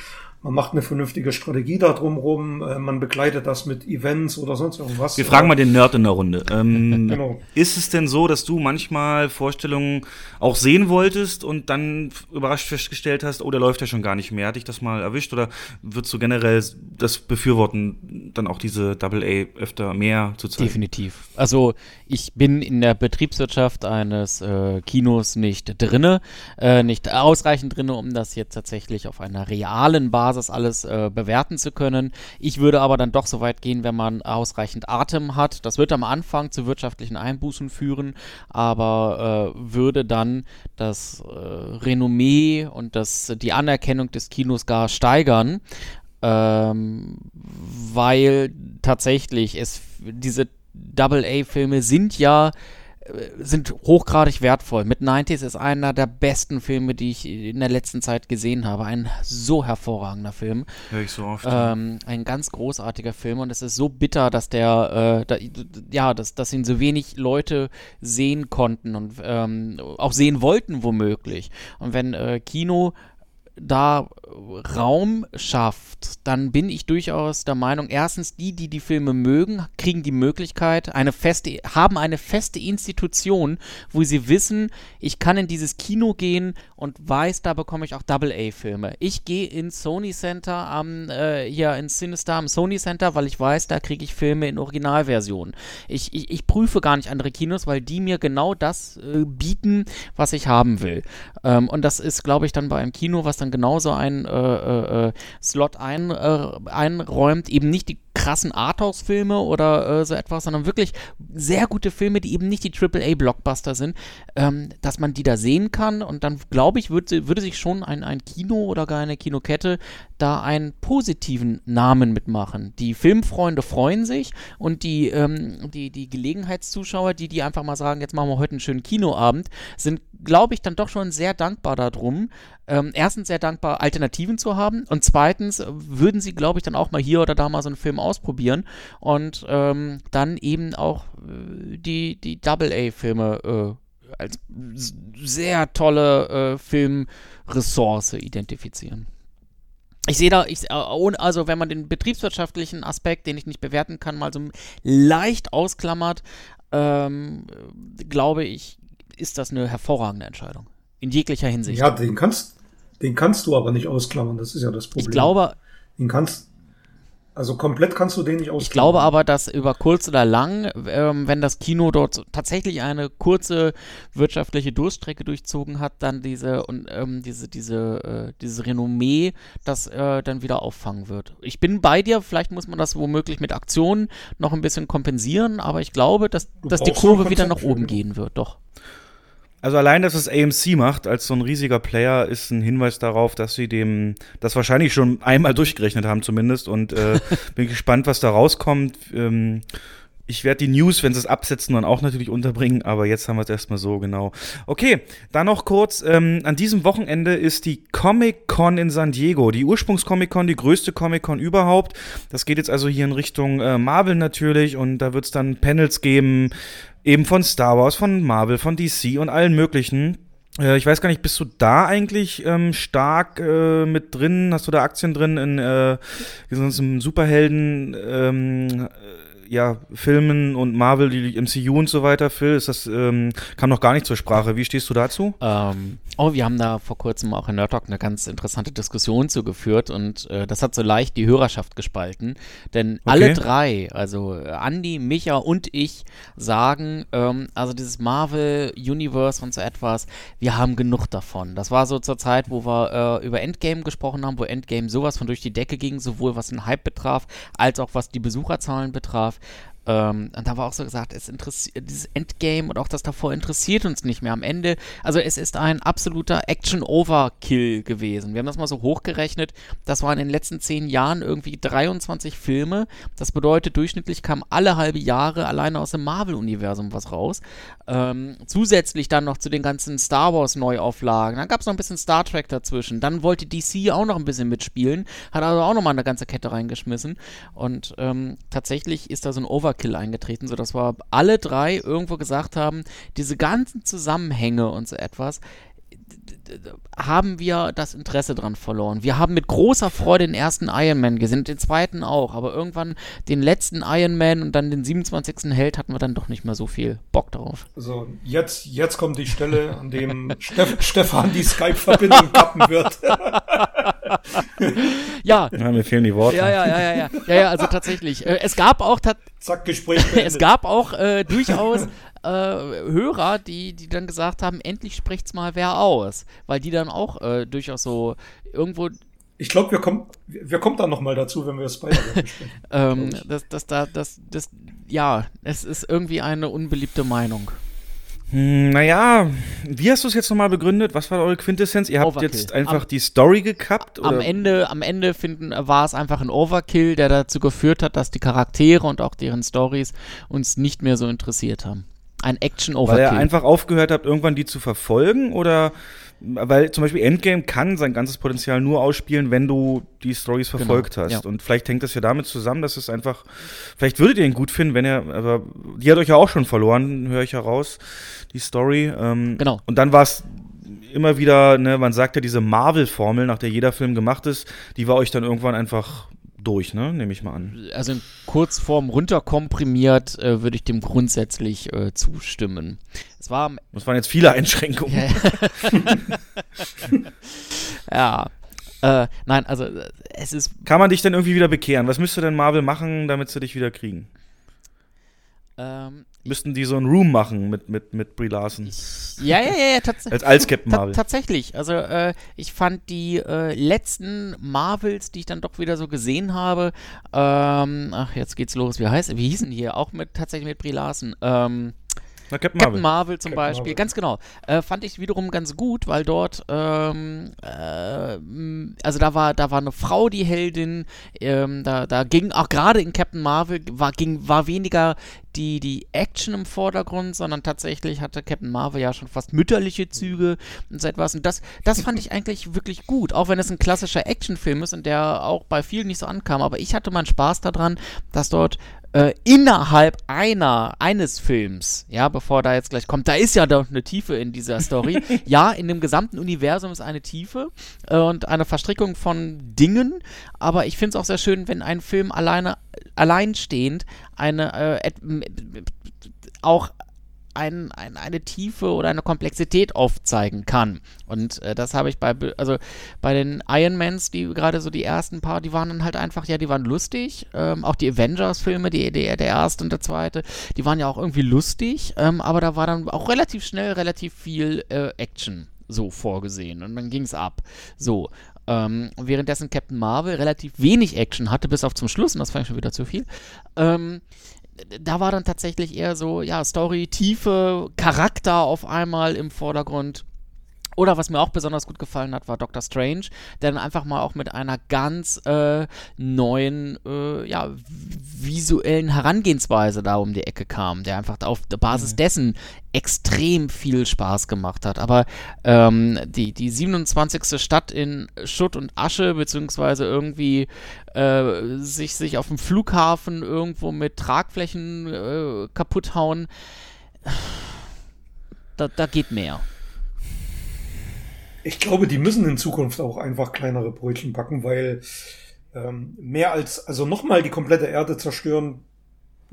man macht eine vernünftige Strategie da drumherum, äh, man begleitet das mit Events oder sonst irgendwas. Wir fragen mal den Nerd in der Runde. Ähm, [LAUGHS] genau. Ist es denn so, dass du manchmal Vorstellungen auch sehen wolltest und dann überrascht festgestellt hast, oh, der läuft ja schon gar nicht mehr? Hat dich das mal erwischt oder würdest du generell das befürworten, dann auch diese Double A öfter mehr zu zeigen? Definitiv. Also ich bin in der Betriebswirtschaft eines äh, Kinos nicht drinne, äh, nicht ausreichend drinne, um das jetzt tatsächlich auf einer realen Basis Basis alles äh, bewerten zu können. Ich würde aber dann doch so weit gehen, wenn man ausreichend Atem hat. Das wird am Anfang zu wirtschaftlichen Einbußen führen, aber äh, würde dann das äh, Renommee und das, die Anerkennung des Kinos gar steigern. Ähm, weil tatsächlich es diese Double-A-Filme sind ja sind hochgradig wertvoll. Mit 90s ist einer der besten Filme, die ich in der letzten Zeit gesehen habe. Ein so hervorragender Film. Hör ich so oft. Ähm, ein ganz großartiger Film und es ist so bitter, dass der, äh, da, ja, dass, dass ihn so wenig Leute sehen konnten und ähm, auch sehen wollten womöglich. Und wenn äh, Kino da Raum schafft, dann bin ich durchaus der Meinung, erstens, die, die die Filme mögen, kriegen die Möglichkeit, eine feste, haben eine feste Institution, wo sie wissen, ich kann in dieses Kino gehen und weiß, da bekomme ich auch Double-A-Filme. Ich gehe ins Sony Center am, äh, hier in Sinister am Sony Center, weil ich weiß, da kriege ich Filme in Originalversion. Ich, ich, ich prüfe gar nicht andere Kinos, weil die mir genau das äh, bieten, was ich haben will. Ähm, und das ist, glaube ich, dann bei einem Kino, was dann dann genauso einen äh, äh, äh, Slot ein, äh, einräumt, eben nicht die krassen Arthouse-Filme oder äh, so etwas, sondern wirklich sehr gute Filme, die eben nicht die AAA-Blockbuster sind, ähm, dass man die da sehen kann und dann glaube ich, würd, würde sich schon ein, ein Kino oder gar eine Kinokette da einen positiven Namen mitmachen. Die Filmfreunde freuen sich und die, ähm, die, die Gelegenheitszuschauer, die, die einfach mal sagen, jetzt machen wir heute einen schönen Kinoabend, sind, glaube ich, dann doch schon sehr dankbar darum, ähm, erstens sehr dankbar, Alternativen zu haben und zweitens würden sie, glaube ich, dann auch mal hier oder da mal so einen Film ausprobieren und ähm, dann eben auch äh, die, die Double-A-Filme äh, als sehr tolle äh, Filmressource identifizieren. Ich sehe da, ich, also wenn man den betriebswirtschaftlichen Aspekt, den ich nicht bewerten kann, mal so leicht ausklammert, ähm, glaube ich, ist das eine hervorragende Entscheidung. In jeglicher Hinsicht. Ja, den kannst, den kannst du aber nicht ausklammern, das ist ja das Problem. Ich glaube. Den kannst, also komplett kannst du den nicht ausklammern. Ich glaube aber, dass über kurz oder lang, ähm, wenn das Kino dort tatsächlich eine kurze wirtschaftliche Durststrecke durchzogen hat, dann diese und ähm, diese diese äh, dieses Renommee, das äh, dann wieder auffangen wird. Ich bin bei dir. Vielleicht muss man das womöglich mit Aktionen noch ein bisschen kompensieren, aber ich glaube, dass dass die Kurve wieder nach oben gehen wird. Doch. Also allein, dass es AMC macht als so ein riesiger Player, ist ein Hinweis darauf, dass sie dem das wahrscheinlich schon einmal durchgerechnet haben zumindest und äh, [LAUGHS] bin gespannt, was da rauskommt. Ähm, ich werde die News, wenn sie es absetzen, dann auch natürlich unterbringen, aber jetzt haben wir es erstmal so genau. Okay, dann noch kurz, ähm, an diesem Wochenende ist die Comic-Con in San Diego, die Ursprungs-Comic-Con, die größte Comic-Con überhaupt. Das geht jetzt also hier in Richtung äh, Marvel natürlich und da wird es dann Panels geben, Eben von Star Wars, von Marvel, von DC und allen möglichen. Äh, ich weiß gar nicht, bist du da eigentlich ähm, stark äh, mit drin? Hast du da Aktien drin in äh, Superhelden? Ähm, ja, Filmen und Marvel, die MCU und so weiter, Phil, ist das, ähm, kam noch gar nicht zur Sprache. Wie stehst du dazu? Ähm, oh, wir haben da vor kurzem auch in Nerd Talk eine ganz interessante Diskussion zugeführt und äh, das hat so leicht die Hörerschaft gespalten. Denn okay. alle drei, also äh, Andy, Micha und ich, sagen, ähm, also dieses Marvel Universe und so etwas, wir haben genug davon. Das war so zur Zeit, wo wir äh, über Endgame gesprochen haben, wo Endgame sowas von durch die Decke ging, sowohl was den Hype betraf, als auch was die Besucherzahlen betraf. stuff. Ähm, und da war auch so gesagt, es interessiert dieses Endgame und auch das davor interessiert uns nicht mehr am Ende. Also es ist ein absoluter Action-Overkill gewesen. Wir haben das mal so hochgerechnet. Das waren in den letzten zehn Jahren irgendwie 23 Filme. Das bedeutet, durchschnittlich kam alle halbe Jahre alleine aus dem Marvel-Universum was raus. Ähm, zusätzlich dann noch zu den ganzen Star Wars-Neuauflagen. Dann gab es noch ein bisschen Star Trek dazwischen. Dann wollte DC auch noch ein bisschen mitspielen. Hat also auch noch mal eine ganze Kette reingeschmissen. Und ähm, tatsächlich ist da so ein Overkill Overkill eingetreten, sodass wir alle drei irgendwo gesagt haben, diese ganzen Zusammenhänge und so etwas, haben wir das Interesse dran verloren. Wir haben mit großer Freude den ersten Iron Man gesehen, den zweiten auch, aber irgendwann den letzten Iron Man und dann den 27. Held hatten wir dann doch nicht mehr so viel Bock darauf. Also jetzt, jetzt kommt die Stelle, an dem Steff, [LAUGHS] Stefan die Skype-Verbindung kappen wird. [LAUGHS] ja. ja. Mir fehlen die Worte. Ja, ja, ja, ja, ja. Ja, ja, also tatsächlich. Äh, es gab auch Zack, Gespräch. [LAUGHS] es gab auch äh, durchaus äh, Hörer, die, die dann gesagt haben, endlich spricht's mal wer aus. Weil die dann auch äh, durchaus so irgendwo ich glaube, wir kommen, wir kommen dann nochmal dazu, wenn wir Spider-Man [LAUGHS] besprechen. ähm, das, das, das, das, das, ja, es ist irgendwie eine unbeliebte Meinung. Hm, naja, wie hast du es jetzt nochmal begründet? Was war eure Quintessenz? Ihr habt Overkill. jetzt einfach am, die Story gekappt? Am Ende, am Ende finden, war es einfach ein Overkill, der dazu geführt hat, dass die Charaktere und auch deren Stories uns nicht mehr so interessiert haben. Ein Action-Overkill. Weil ihr einfach aufgehört habt, irgendwann die zu verfolgen? Oder weil zum Beispiel Endgame kann sein ganzes Potenzial nur ausspielen, wenn du die Stories genau, verfolgt genau, hast. Ja. Und vielleicht hängt das ja damit zusammen, dass es einfach, vielleicht würdet ihr ihn gut finden, wenn er, aber die hat euch ja auch schon verloren, höre ich heraus, die Story. Ähm, genau. Und dann war es immer wieder, ne, man sagt ja diese Marvel-Formel, nach der jeder Film gemacht ist, die war euch dann irgendwann einfach durch, ne? Nehme ich mal an. Also in Kurzform runterkomprimiert äh, würde ich dem grundsätzlich äh, zustimmen. Es war das waren jetzt viele Einschränkungen. [LAUGHS] ja. Äh, nein, also äh, es ist. Kann man dich denn irgendwie wieder bekehren? Was müsste denn Marvel machen, damit sie dich wieder kriegen? Ähm, Müssten die so ein Room machen mit, mit, mit Brie Larson. Ja, ja, ja, ja tatsächlich. [LAUGHS] als, als Captain Marvel. tatsächlich. Also, äh, ich fand die äh, letzten Marvels, die ich dann doch wieder so gesehen habe, ähm, ach, jetzt geht's los. Wie heißt, wie hießen die hier? Auch mit, tatsächlich mit Brie Larson. Ähm, na, Captain, Captain Marvel. Marvel zum Captain Beispiel, Marvel. ganz genau. Äh, fand ich wiederum ganz gut, weil dort, ähm, äh, also da war, da war eine Frau die Heldin, ähm, da, da ging auch gerade in Captain Marvel war, ging, war weniger die, die Action im Vordergrund, sondern tatsächlich hatte Captain Marvel ja schon fast mütterliche Züge und so etwas. Und das, das fand ich eigentlich wirklich gut, auch wenn es ein klassischer Actionfilm ist und der auch bei vielen nicht so ankam. Aber ich hatte meinen Spaß daran, dass dort äh, innerhalb einer, eines Films, ja, bevor da jetzt gleich kommt, da ist ja doch eine Tiefe in dieser Story. [LAUGHS] ja, in dem gesamten Universum ist eine Tiefe äh, und eine Verstrickung von Dingen, aber ich finde es auch sehr schön, wenn ein Film alleine, alleinstehend eine, äh, auch ein, ein, eine Tiefe oder eine Komplexität aufzeigen kann. Und äh, das habe ich bei, also bei den Ironmans, die gerade so die ersten paar, die waren dann halt einfach, ja, die waren lustig. Ähm, auch die Avengers-Filme, die, die, der erste und der zweite, die waren ja auch irgendwie lustig, ähm, aber da war dann auch relativ schnell relativ viel äh, Action so vorgesehen und dann ging es ab. So. Ähm, währenddessen Captain Marvel relativ wenig Action hatte, bis auf zum Schluss, und das fand ich schon wieder zu viel. Ähm, da war dann tatsächlich eher so, ja, Story, Tiefe, Charakter auf einmal im Vordergrund. Oder was mir auch besonders gut gefallen hat, war Doctor Strange, der dann einfach mal auch mit einer ganz äh, neuen, äh, ja, visuellen Herangehensweise da um die Ecke kam, der einfach auf der Basis mhm. dessen extrem viel Spaß gemacht hat. Aber ähm, die, die 27. Stadt in Schutt und Asche, beziehungsweise irgendwie äh, sich, sich auf dem Flughafen irgendwo mit Tragflächen äh, kaputt hauen, da, da geht mehr. Ich glaube, die müssen in Zukunft auch einfach kleinere Brötchen backen, weil ähm, mehr als, also nochmal die komplette Erde zerstören,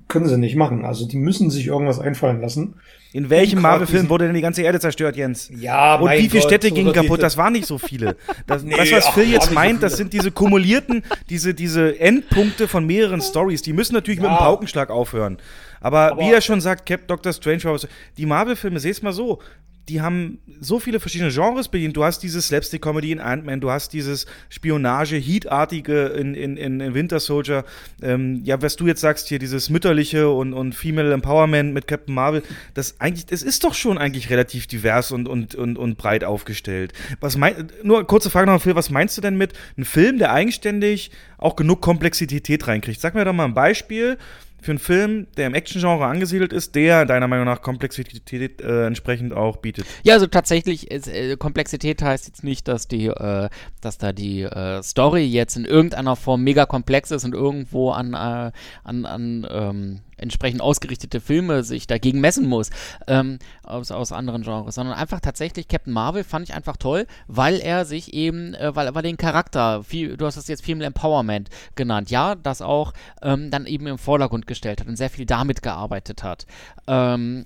können sie nicht machen. Also die müssen sich irgendwas einfallen lassen. In welchem Marvel-Film wurde denn die ganze Erde zerstört, Jens? Ja, Und wie viele Gott, Städte so gingen kaputt? Das waren nicht so viele. Das, [LAUGHS] Nee, das, was ach, Phil jetzt nicht so meint, das sind diese kumulierten, diese, diese Endpunkte von mehreren Stories. Die müssen natürlich mit Ja. einem Paukenschlag aufhören. Aber, Aber- wie er schon sagt, Cap Doctor Strange Die Marvel-Filme, seh's mal so. Die haben so viele verschiedene Genres bedient. Du hast diese Slapstick-Comedy in Ant-Man, du hast dieses Spionage-Heat-artige in, in, in, in Winter Soldier. Ähm, ja, was du jetzt sagst hier, dieses mütterliche und, und Female Empowerment mit Captain Marvel, das eigentlich, das ist doch schon eigentlich relativ divers und, und, und, und breit aufgestellt. Was mein, nur kurze Frage noch, Phil, was meinst du denn mit einem Film, der eigenständig auch genug Komplexität reinkriegt? Sag mir doch mal ein Beispiel für einen Film, der im Action-Genre angesiedelt ist, der deiner Meinung nach Komplexität äh, entsprechend auch bietet. Ja, also tatsächlich, ist, äh, Komplexität heißt jetzt nicht, dass die, äh, dass da die äh, Story jetzt in irgendeiner Form mega komplex ist und irgendwo an, äh, an, an ähm, entsprechend ausgerichtete Filme sich dagegen messen muss, ähm, aus, aus anderen Genres, sondern einfach tatsächlich Captain Marvel fand ich einfach toll, weil er sich eben, äh, weil, weil den Charakter, viel, du hast das jetzt Female Empowerment genannt, ja, das auch ähm, dann eben im Vordergrund gestellt hat und sehr viel damit gearbeitet hat. Ähm,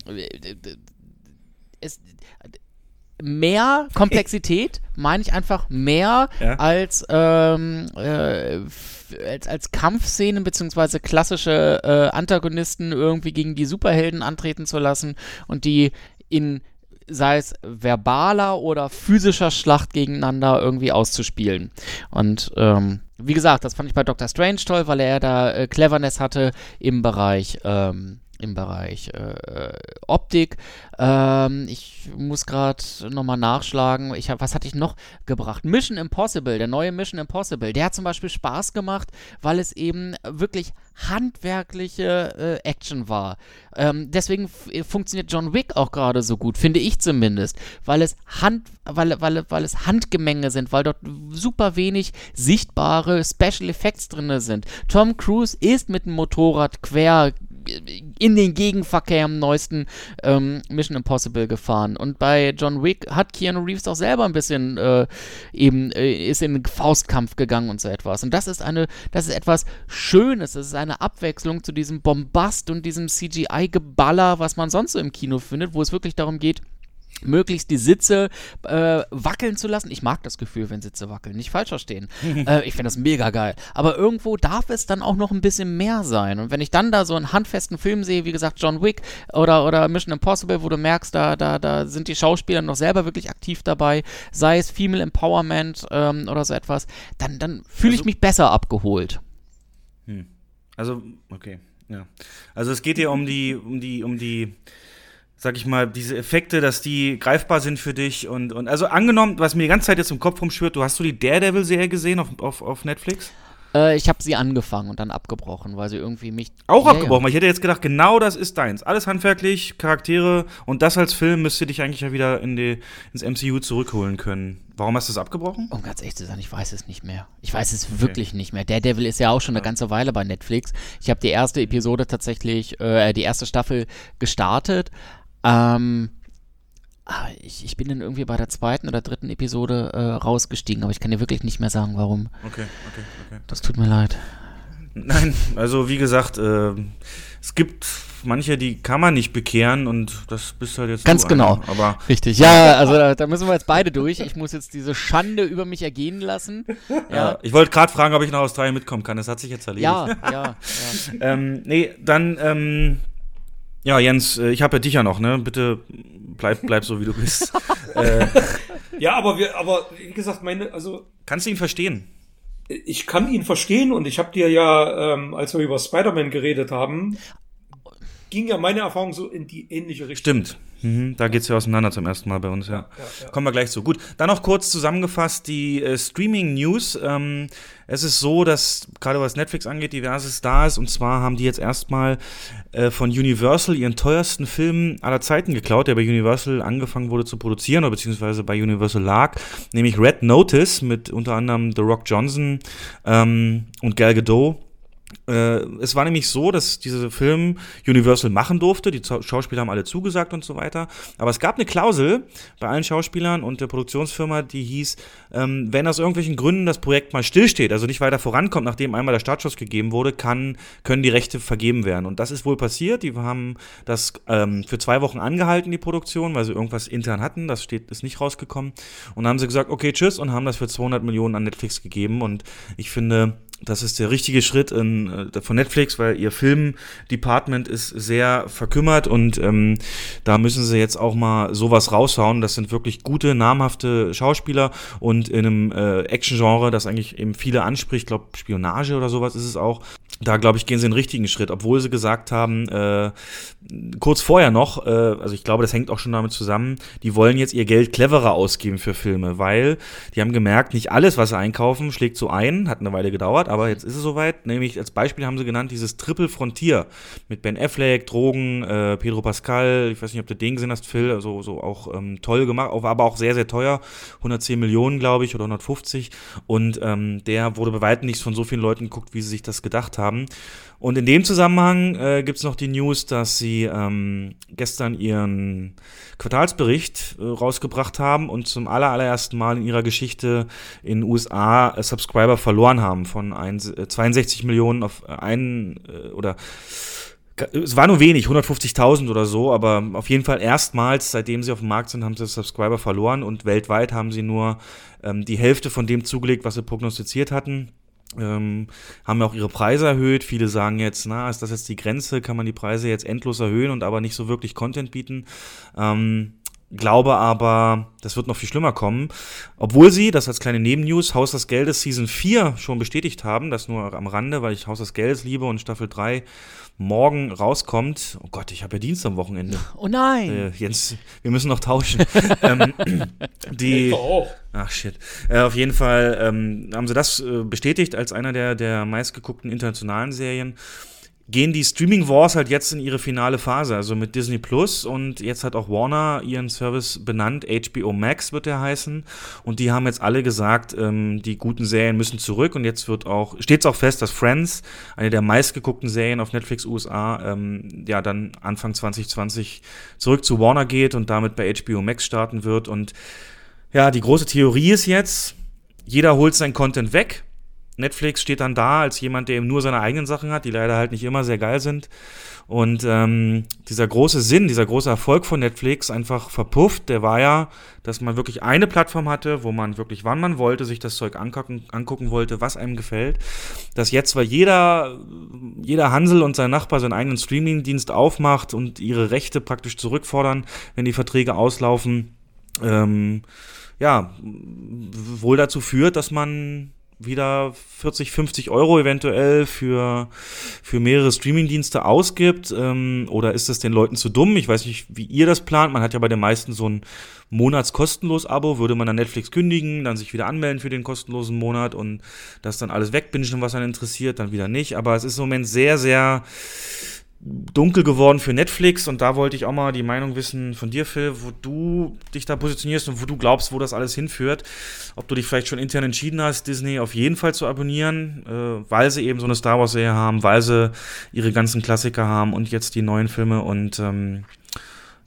es, mehr Komplexität [LAUGHS] meine ich einfach mehr Ja. als, ähm, äh, als, als Kampfszenen beziehungsweise klassische äh, Antagonisten irgendwie gegen die Superhelden antreten zu lassen und die in sei es verbaler oder physischer Schlacht gegeneinander irgendwie auszuspielen. Und ähm, wie gesagt, das fand ich bei Doctor Strange toll, weil er da äh, Cleverness hatte im Bereich ähm, im Bereich äh, Optik. Ähm, ich muss gerade nochmal nachschlagen. Ich hab, was hatte ich noch gebracht? Mission Impossible, der neue Mission Impossible. Der hat zum Beispiel Spaß gemacht, weil es eben wirklich handwerkliche äh, Action war. Ähm, deswegen äh, funktioniert John Wick auch gerade so gut, finde ich zumindest, weil es Hand, weil, weil, weil es Handgemenge sind, weil dort super wenig sichtbare Special Effects drin sind. Tom Cruise ist mit dem Motorrad quer in den Gegenverkehr am neuesten ähm, Mission Impossible gefahren. Und bei John Wick hat Keanu Reeves auch selber ein bisschen äh, eben äh, ist in den Faustkampf gegangen und so etwas. Und das ist eine, das ist etwas Schönes. Das ist eine Abwechslung zu diesem Bombast und diesem CGI-Geballer, was man sonst so im Kino findet, wo es wirklich darum geht, möglichst die Sitze äh, wackeln zu lassen. Ich mag das Gefühl, wenn Sitze wackeln, nicht falsch verstehen. [LAUGHS] äh, ich finde das mega geil. Aber irgendwo darf es dann auch noch ein bisschen mehr sein. Und wenn ich dann da so einen handfesten Film sehe, wie gesagt, John Wick oder, oder Mission Impossible, wo du merkst, da, da, da sind die Schauspieler noch selber wirklich aktiv dabei, sei es Female Empowerment ähm, oder so etwas, dann, dann fühle ich mich besser abgeholt. Also, okay, ja. Also es geht hier um die, um die, um die, sag ich mal, diese Effekte, dass die greifbar sind für dich und, und also angenommen, was mir die ganze Zeit jetzt im Kopf rumschwirrt, du hast du die Daredevil-Serie gesehen auf, auf, auf Netflix? Äh, ich habe sie angefangen und dann abgebrochen, weil sie irgendwie mich. Auch Ja, ja. abgebrochen, weil ich hätte jetzt gedacht, genau das ist deins. Alles handwerklich, Charaktere und das als Film müsste dich eigentlich ja wieder in die, ins MCU zurückholen können. Warum hast du es abgebrochen? Um ganz ehrlich zu sein, ich weiß es nicht mehr. Ich weiß es wirklich nicht mehr. Daredevil ist ja auch schon eine ganze Weile bei Netflix. Ich habe die erste Episode tatsächlich, äh, die erste Staffel gestartet. Ähm, ah, ich, ich bin dann irgendwie bei der zweiten oder dritten Episode äh, rausgestiegen, aber ich kann dir wirklich nicht mehr sagen, warum. Okay, okay, okay. Das tut mir leid. Nein, also wie gesagt, äh, es gibt manche, die kann man nicht bekehren und das bist halt jetzt Ganz genau. einer. Aber Richtig, ja, also da, da müssen wir jetzt beide durch. Ich muss jetzt diese Schande über mich ergehen lassen. ja, ich wollte gerade fragen, ob ich nach Australien mitkommen kann. Das hat sich jetzt erledigt. Ja, ja, [LAUGHS] ja. Ähm, nee, dann, ähm, ja, Jens, äh, ich habe ja dich ja noch, ne? Bitte bleib, bleib so, wie du bist. [LAUGHS] äh, Ja, aber wir, aber wie gesagt, meine, also kannst du ihn verstehen? ich kann ihn verstehen und ich habe dir ja, ähm, als wir über Spider-Man geredet haben, ging ja meine Erfahrung so in die ähnliche Richtung. Stimmt. Mhm, da geht's ja auseinander zum ersten Mal bei uns, ja. Ja, ja. Kommen wir gleich zu. Gut, dann noch kurz zusammengefasst die äh, Streaming-News. Ähm, es ist so, dass gerade was Netflix angeht, diverses da ist. Und zwar haben die jetzt erstmal äh, von Universal ihren teuersten Film aller Zeiten geklaut, der bei Universal angefangen wurde zu produzieren, oder beziehungsweise bei Universal lag, nämlich Red Notice mit unter anderem The Rock Johnson ähm, und Gal Gadot. Äh, es war nämlich so, dass dieser Film Universal machen durfte. Die Schauspieler haben alle zugesagt und so weiter. Aber es gab eine Klausel bei allen Schauspielern und der Produktionsfirma, die hieß, ähm, wenn aus irgendwelchen Gründen das Projekt mal stillsteht, also nicht weiter vorankommt, nachdem einmal der Startschuss gegeben wurde, kann, können die Rechte vergeben werden. Und das ist wohl passiert. Die haben das ähm, für zwei Wochen angehalten, die Produktion, weil sie irgendwas intern hatten. Das steht, ist nicht rausgekommen. Und dann haben sie gesagt, okay, tschüss, und haben das für 200 Millionen an Netflix gegeben. Und ich finde, das ist der richtige Schritt in, äh, von Netflix, weil ihr Filmdepartment ist sehr verkümmert und ähm, da müssen sie jetzt auch mal sowas raushauen. Das sind wirklich gute, namhafte Schauspieler und in einem äh, Action-Genre, das eigentlich eben viele anspricht, ich glaube Spionage oder sowas ist es auch. Da glaube ich, gehen sie den richtigen Schritt, obwohl sie gesagt haben, äh, kurz vorher noch, äh, also ich glaube, das hängt auch schon damit zusammen, die wollen jetzt ihr Geld cleverer ausgeben für Filme, weil die haben gemerkt, nicht alles, was sie einkaufen, schlägt so ein, hat eine Weile gedauert, aber jetzt ist es soweit. Nämlich als Beispiel haben sie genannt dieses Triple Frontier mit Ben Affleck, Drogen, äh, Pedro Pascal, ich weiß nicht, ob du den gesehen hast, Phil, also so auch ähm, toll gemacht, aber auch sehr, sehr teuer, 110 Millionen, glaube ich, oder 150 und ähm, der wurde bei weitem nicht von so vielen Leuten geguckt, wie sie sich das gedacht haben. Und in dem Zusammenhang äh, gibt es noch die News, dass sie ähm, gestern ihren Quartalsbericht äh, rausgebracht haben und zum aller, allerersten Mal in ihrer Geschichte in den USA äh, Subscriber verloren haben von ein, 62 äh, Millionen auf einen äh, oder es war nur wenig, 150.000 oder so, aber auf jeden Fall erstmals, seitdem sie auf dem Markt sind, haben sie Subscriber verloren und weltweit haben sie nur ähm, die Hälfte von dem zugelegt, was sie prognostiziert hatten ähm, haben ja auch ihre Preise erhöht. Viele sagen jetzt, na, ist das jetzt die Grenze? Kann man die Preise jetzt endlos erhöhen und aber nicht so wirklich Content bieten? Ähm, glaube aber, das wird noch viel schlimmer kommen. Obwohl sie, das als kleine Nebennews, Haus des Geldes Season 4 schon bestätigt haben, das nur am Rande, weil ich Haus des Geldes liebe und Staffel 3 morgen rauskommt. Oh Gott, ich habe ja Dienst am Wochenende. Oh nein! Äh, Jens, wir müssen noch tauschen. [LAUGHS] ähm, die. Ach shit. Äh, auf jeden Fall ähm, haben sie das äh, bestätigt als einer der, der meistgeguckten internationalen Serien gehen die Streaming Wars halt jetzt in ihre finale Phase, also mit Disney Plus und jetzt hat auch Warner ihren Service benannt, HBO Max wird der heißen und die haben jetzt alle gesagt, ähm, die guten Serien müssen zurück und jetzt wird auch, steht es auch fest, dass Friends, eine der meistgeguckten Serien auf Netflix USA, ähm, ja dann Anfang 2020 zurück zu Warner geht und damit bei HBO Max starten wird und ja, die große Theorie ist jetzt, jeder holt sein Content weg Netflix steht dann da als jemand, der eben nur seine eigenen Sachen hat, die leider halt nicht immer sehr geil sind. Und ähm, dieser große Sinn, dieser große Erfolg von Netflix einfach verpufft, der war ja, dass man wirklich eine Plattform hatte, wo man wirklich, wann man wollte, sich das Zeug angucken, angucken wollte, was einem gefällt. Dass jetzt, weil jeder, jeder Hansel und sein Nachbar seinen eigenen Streamingdienst aufmacht und ihre Rechte praktisch zurückfordern, wenn die Verträge auslaufen, ähm, ja, wohl dazu führt, dass man wieder 40, 50 Euro eventuell für, für mehrere Streamingdienste ausgibt? Ähm, oder ist das den Leuten zu dumm? Ich weiß nicht, wie ihr das plant. Man hat ja bei den meisten so ein monatskostenlos Abo. Würde man dann Netflix kündigen, dann sich wieder anmelden für den kostenlosen Monat und das dann alles wegbingen, was einen interessiert, dann wieder nicht. Aber es ist im Moment sehr, sehr dunkel geworden für Netflix und da wollte ich auch mal die Meinung wissen von dir, Phil, wo du dich da positionierst und wo du glaubst, wo das alles hinführt. Ob du dich vielleicht schon intern entschieden hast, Disney auf jeden Fall zu abonnieren, äh, weil sie eben so eine Star Wars-Serie haben, weil sie ihre ganzen Klassiker haben und jetzt die neuen Filme und ähm,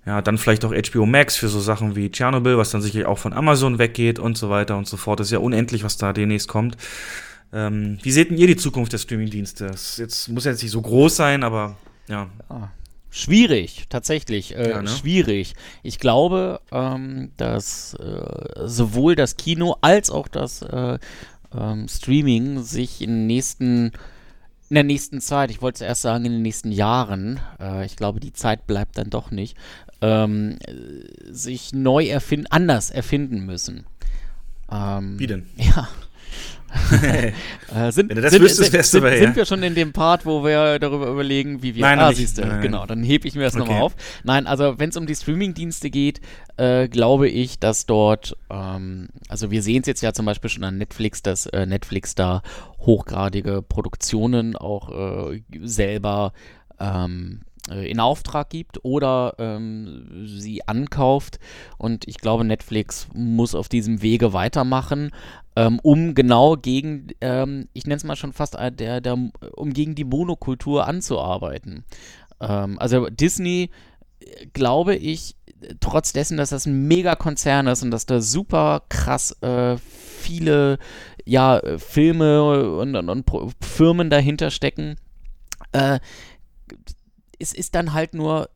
ja, dann vielleicht auch HBO Max für so Sachen wie Chernobyl, was dann sicherlich auch von Amazon weggeht und so weiter und so fort. Das ist ja unendlich, was da demnächst kommt. Ähm, wie seht denn ihr die Zukunft der Streamingdienste? Jetzt muss jetzt nicht so groß sein, aber ja. ja. Schwierig, tatsächlich. Äh, ja, ne? Schwierig. Ich glaube, ähm, dass äh, sowohl das Kino als auch das äh, ähm, Streaming sich in nächsten in der nächsten Zeit, ich wollte zuerst sagen in den nächsten Jahren, äh, ich glaube, die Zeit bleibt dann doch nicht, ähm, sich neu erfinden, anders erfinden müssen. Ähm, Wie denn? [LAUGHS] Ja. [LAUGHS] äh, sind, Wenn du das sind, wüsstest, wärst sind, du sind wir schon in dem Part, wo wir darüber überlegen, wie wir. Nein, ah, siehst du, genau, dann hebe ich mir das okay. nochmal auf. Nein, also wenn es um die Streaming-Dienste geht, äh, glaube ich, dass dort, ähm, also wir sehen es jetzt ja zum Beispiel schon an Netflix, dass äh, Netflix da hochgradige Produktionen auch äh, selber ähm, äh, in Auftrag gibt oder ähm, sie ankauft. Und ich glaube, Netflix muss auf diesem Wege weitermachen, ähm, um genau gegen, ähm, ich nenne es mal schon fast, äh, der, der, um gegen die Monokultur anzuarbeiten. Ähm, also Disney, äh, glaube ich, trotz dessen, dass das ein Megakonzern ist und dass da super krass äh, viele ja, Filme und, und, und Firmen dahinter stecken, äh, es ist dann halt nur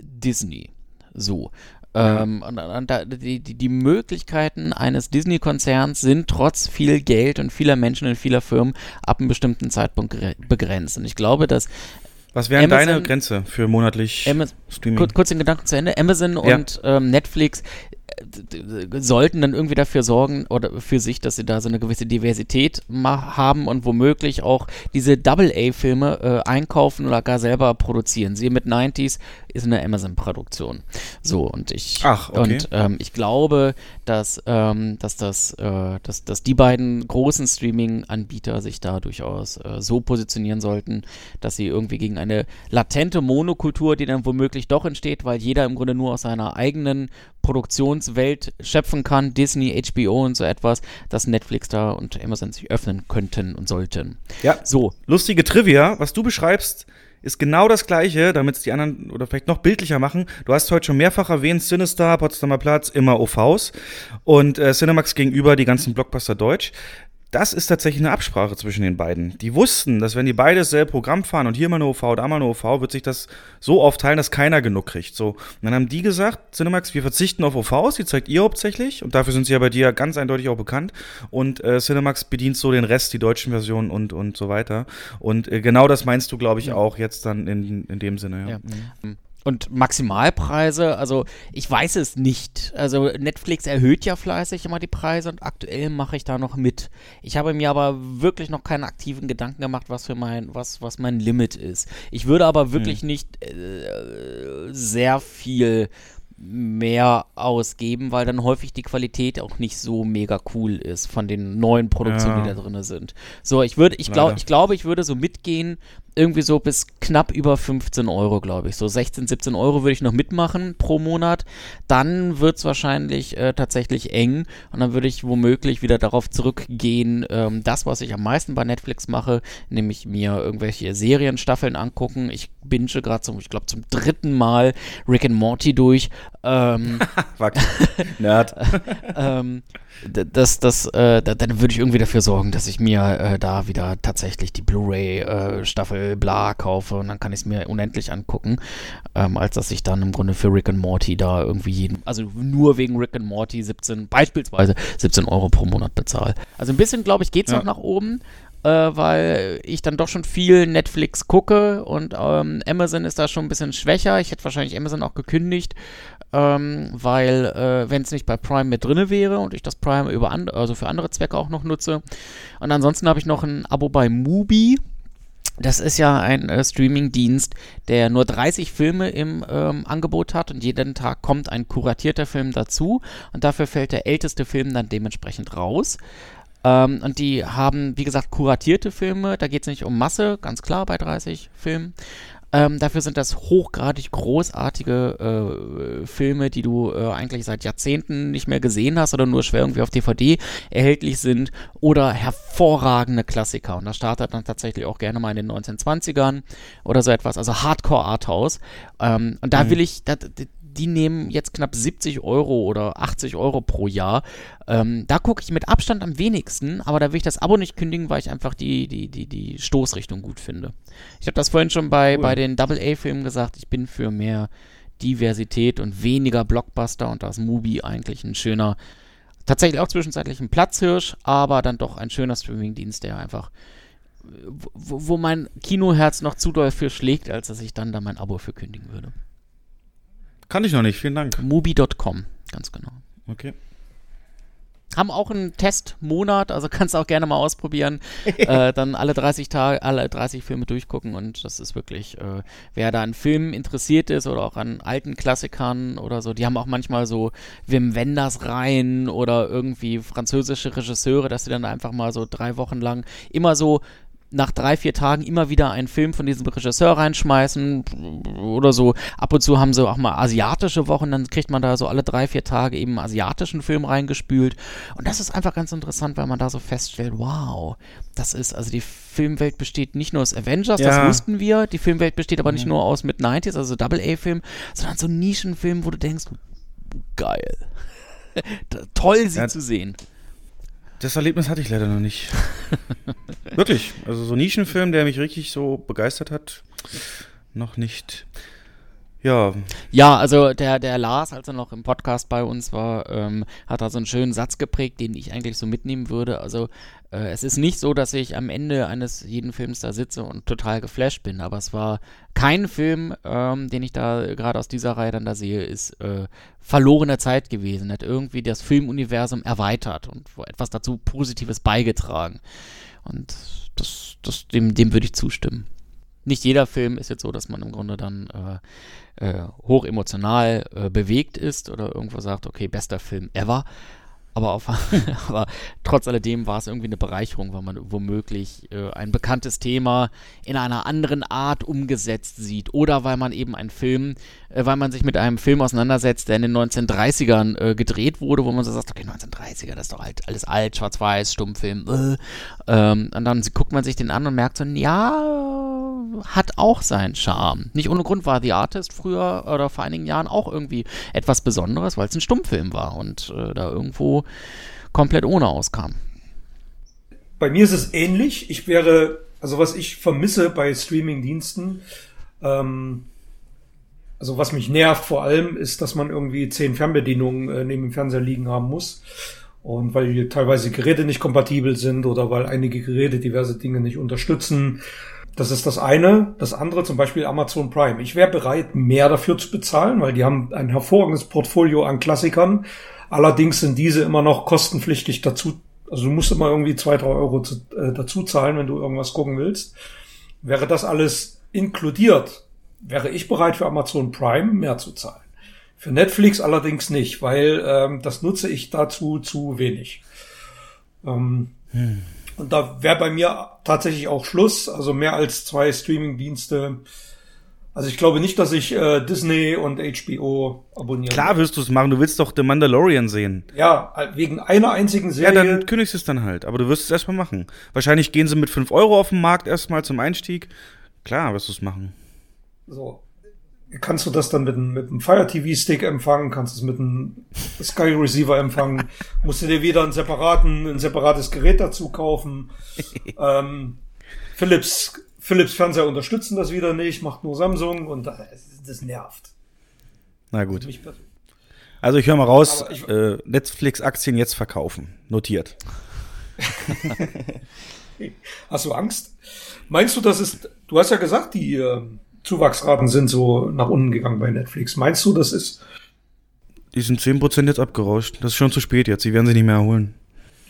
Disney. So. Ja. Ähm, und, und da, die, die, Möglichkeiten eines Disney-Konzerns sind trotz viel Geld und vieler Menschen und vieler Firmen ab einem bestimmten Zeitpunkt begrenzt. Und ich glaube, dass was wäre deine Grenze für monatlich Amazon, Streaming? Kurz, kurz den Gedanken zu Ende. Amazon ja. und ähm, Netflix sollten dann irgendwie dafür sorgen oder für sich, dass sie da so eine gewisse Diversität haben und womöglich auch diese Double-A-Filme äh, einkaufen oder gar selber produzieren. Sie mit 90s ist eine Amazon-Produktion. So, und ich, Ach, okay. und, ähm, ich glaube, dass, ähm, dass, das, äh, dass, dass die beiden großen Streaming-Anbieter sich da durchaus äh, so positionieren sollten, dass sie irgendwie gegen eine latente Monokultur, die dann womöglich doch entsteht, weil jeder im Grunde nur aus seiner eigenen Produktionswelt schöpfen kann, Disney, HBO und so etwas, dass Netflix da und Amazon sich öffnen könnten und sollten. Ja, so. Lustige Trivia, was du beschreibst, ist genau das gleiche, damit es die anderen oder vielleicht noch bildlicher machen. Du hast heute schon mehrfach erwähnt, Sinister, Potsdamer Platz, immer OVs und äh, Cinemax gegenüber die ganzen Blockbuster Deutsch das ist tatsächlich eine Absprache zwischen den beiden. Die wussten, dass wenn die beide dasselbe Programm fahren und hier mal eine OV, da mal eine OV, wird sich das so aufteilen, dass keiner genug kriegt. So. Und dann haben die gesagt, Cinemax, wir verzichten auf OVs, die zeigt ihr hauptsächlich und dafür sind sie ja bei dir ganz eindeutig auch bekannt. Und äh, Cinemax bedient so den Rest, die deutschen Versionen und, und so weiter. Und äh, genau das meinst du, glaube ich, ja. auch jetzt dann in, in dem Sinne. Ja. ja. Mhm. Und Maximalpreise, also ich weiß es nicht. Also Netflix erhöht ja fleißig immer die Preise und aktuell mache ich da noch mit. Ich habe mir aber wirklich noch keine aktiven Gedanken gemacht, was für mein, was, was mein Limit ist. Ich würde aber wirklich hm. nicht äh, sehr viel mehr ausgeben, weil dann häufig die Qualität auch nicht so mega cool ist von den neuen Produktionen, ja. die da drin sind. So, ich würde, ich glaube, ich glaube, ich würde so mitgehen irgendwie so bis knapp über 15 Euro, glaube ich. So 16, 17 Euro würde ich noch mitmachen pro Monat. Dann wird es wahrscheinlich äh, tatsächlich eng und dann würde ich womöglich wieder darauf zurückgehen, ähm, das, was ich am meisten bei Netflix mache, nämlich mir irgendwelche Serienstaffeln angucken. Ich binge gerade zum, ich glaube, zum dritten Mal Rick and Morty durch. Ähm. [LAUGHS] Nerd. [LAUGHS] ähm, das, das, äh, dann würde ich irgendwie dafür sorgen, dass ich mir äh, da wieder tatsächlich die Blu-ray-Staffel äh, bla kaufe und dann kann ich es mir unendlich angucken, ähm, als dass ich dann im Grunde für Rick and Morty da irgendwie jeden, also nur wegen Rick and Morty 17, beispielsweise 17 Euro pro Monat bezahle. Also ein bisschen, glaube ich, geht es ja. noch nach oben, äh, weil ich dann doch schon viel Netflix gucke und ähm, Amazon ist da schon ein bisschen schwächer. Ich hätte wahrscheinlich Amazon auch gekündigt, ähm, weil äh, wenn es nicht bei Prime mit drinne wäre und ich das Prime über also für andere Zwecke auch noch nutze. Und ansonsten habe ich noch ein Abo bei Mubi. Das ist ja ein äh, Streaming-Dienst, der nur 30 Filme im ähm, Angebot hat und jeden Tag kommt ein kuratierter Film dazu und dafür fällt der älteste Film dann dementsprechend raus. Ähm, und die haben, wie gesagt, kuratierte Filme. Da geht es nicht um Masse, ganz klar bei 30 Filmen. Ähm, dafür sind das hochgradig großartige äh, Filme, die du äh, eigentlich seit Jahrzehnten nicht mehr gesehen hast oder nur schwer irgendwie auf DVD erhältlich sind oder hervorragende Klassiker. Und das startet dann tatsächlich auch gerne mal in den 1920ern oder so etwas, also Hardcore Arthouse. Ähm, und da mhm. will ich, da, die nehmen jetzt knapp 70 Euro oder 80 Euro pro Jahr. Ähm, da gucke ich mit Abstand am wenigsten, aber da will ich das Abo nicht kündigen, weil ich einfach die, die, die, die Stoßrichtung gut finde. Ich habe das vorhin schon bei, cool. bei den Double-A-Filmen gesagt, ich bin für mehr Diversität und weniger Blockbuster und da ist Mubi eigentlich ein schöner, tatsächlich auch zwischenzeitlich ein Platzhirsch, aber dann doch ein schöner Streamingdienst, der einfach wo, wo mein Kinoherz noch zu doll für schlägt, als dass ich dann da mein Abo für kündigen würde. Kann ich noch nicht, vielen Dank. Mubi.com, ganz genau. Okay. Haben auch einen Testmonat, also kannst du auch gerne mal ausprobieren. [LAUGHS] äh, dann alle 30 Tage, alle 30 Filme durchgucken und das ist wirklich, äh, wer da an Filmen interessiert ist oder auch an alten Klassikern oder so, die haben auch manchmal so Wim Wenders rein oder irgendwie französische Regisseure, dass sie dann einfach mal so drei Wochen lang immer so nach drei, vier Tagen immer wieder einen Film von diesem Regisseur reinschmeißen oder so. Ab und zu haben sie auch mal asiatische Wochen, dann kriegt man da so alle drei, vier Tage eben einen asiatischen Film reingespült. Und das ist einfach ganz interessant, weil man da so feststellt, wow, das ist, also die Filmwelt besteht nicht nur aus Avengers, ja. das wussten wir, die Filmwelt besteht aber nicht nur aus mit 90s, also Double-A-Film, sondern so Nischenfilm, wo du denkst, geil. [LAUGHS] Toll, sie ja. zu sehen. Das Erlebnis hatte ich leider noch nicht. [LAUGHS] Wirklich. Also so ein Nischenfilm, der mich richtig so begeistert hat, noch nicht. Ja. Ja, also der, der Lars, als er noch im Podcast bei uns war, ähm, hat da so einen schönen Satz geprägt, den ich eigentlich so mitnehmen würde. Also äh, es ist nicht so, dass ich am Ende eines jeden Films da sitze und total geflasht bin, aber es war kein Film, ähm, den ich da gerade aus dieser Reihe dann da sehe, ist äh, verlorene Zeit gewesen, hat irgendwie das Filmuniversum erweitert und etwas dazu Positives beigetragen. Und das, das, dem, dem würde ich zustimmen nicht jeder Film ist jetzt so, dass man im Grunde dann äh, äh, hoch emotional äh, bewegt ist oder irgendwo sagt, okay, bester Film ever. Aber, auf, [LAUGHS] aber trotz alledem war es irgendwie eine Bereicherung, weil man womöglich äh, ein bekanntes Thema in einer anderen Art umgesetzt sieht. Oder weil man eben einen Film, äh, weil man sich mit einem Film auseinandersetzt, der in den 1930ern äh, gedreht wurde, wo man so sagt, okay, 1930er, das ist doch halt alles alt, schwarz-weiß, Stummfilm. Äh. Ähm, und dann guckt man sich den an und merkt so, ja, hat auch seinen Charme. Nicht ohne Grund war The Artist früher oder vor einigen Jahren auch irgendwie etwas Besonderes, weil es ein Stummfilm war und äh, da irgendwo komplett ohne auskam. Bei mir ist es ähnlich. Ich wäre, also was ich vermisse bei Streaming-Diensten, ähm, also was mich nervt vor allem, ist, dass man irgendwie zehn Fernbedienungen äh, neben dem Fernseher liegen haben muss. Und weil teilweise Geräte nicht kompatibel sind oder weil einige Geräte diverse Dinge nicht unterstützen das ist das eine. Das andere zum Beispiel Amazon Prime. Ich wäre bereit, mehr dafür zu bezahlen, weil die haben ein hervorragendes Portfolio an Klassikern. Allerdings sind diese immer noch kostenpflichtig dazu. Also du musst immer irgendwie zwei, drei Euro zu, äh, dazu zahlen, wenn du irgendwas gucken willst. Wäre das alles inkludiert, wäre ich bereit für Amazon Prime mehr zu zahlen. Für Netflix allerdings nicht, weil ähm, das nutze ich dazu zu wenig. Ähm, hm. Und da wäre bei mir tatsächlich auch Schluss. Also mehr als zwei Streaming-Dienste. Also ich glaube nicht, dass ich äh, Disney und HBO abonniere. Klar wirst du es machen. Du willst doch The Mandalorian sehen. Ja, wegen einer einzigen Serie. Ja, dann kündigst du es dann halt. Aber du wirst es erstmal machen. Wahrscheinlich gehen sie mit 5 Euro auf den Markt erstmal zum Einstieg. Klar wirst du es machen. So kannst du das dann mit, mit einem Fire TV Stick empfangen, kannst es mit einem Sky Receiver empfangen, [LAUGHS] musst du dir wieder einen separaten, ein separates Gerät dazu kaufen. [LAUGHS] ähm, Philips, Philips Fernseher unterstützen das wieder nicht, macht nur Samsung und das, nervt. Na gut. Also ich höre mal raus, äh, Netflix-Aktien jetzt verkaufen. Notiert. [LAUGHS] hast du Angst? Meinst du, das ist, du hast ja gesagt, die, äh, Zuwachsraten sind so nach unten gegangen bei Netflix. Meinst du, das ist. Die sind 10% jetzt abgerauscht. Das ist schon zu spät jetzt. Sie werden sie nicht mehr erholen.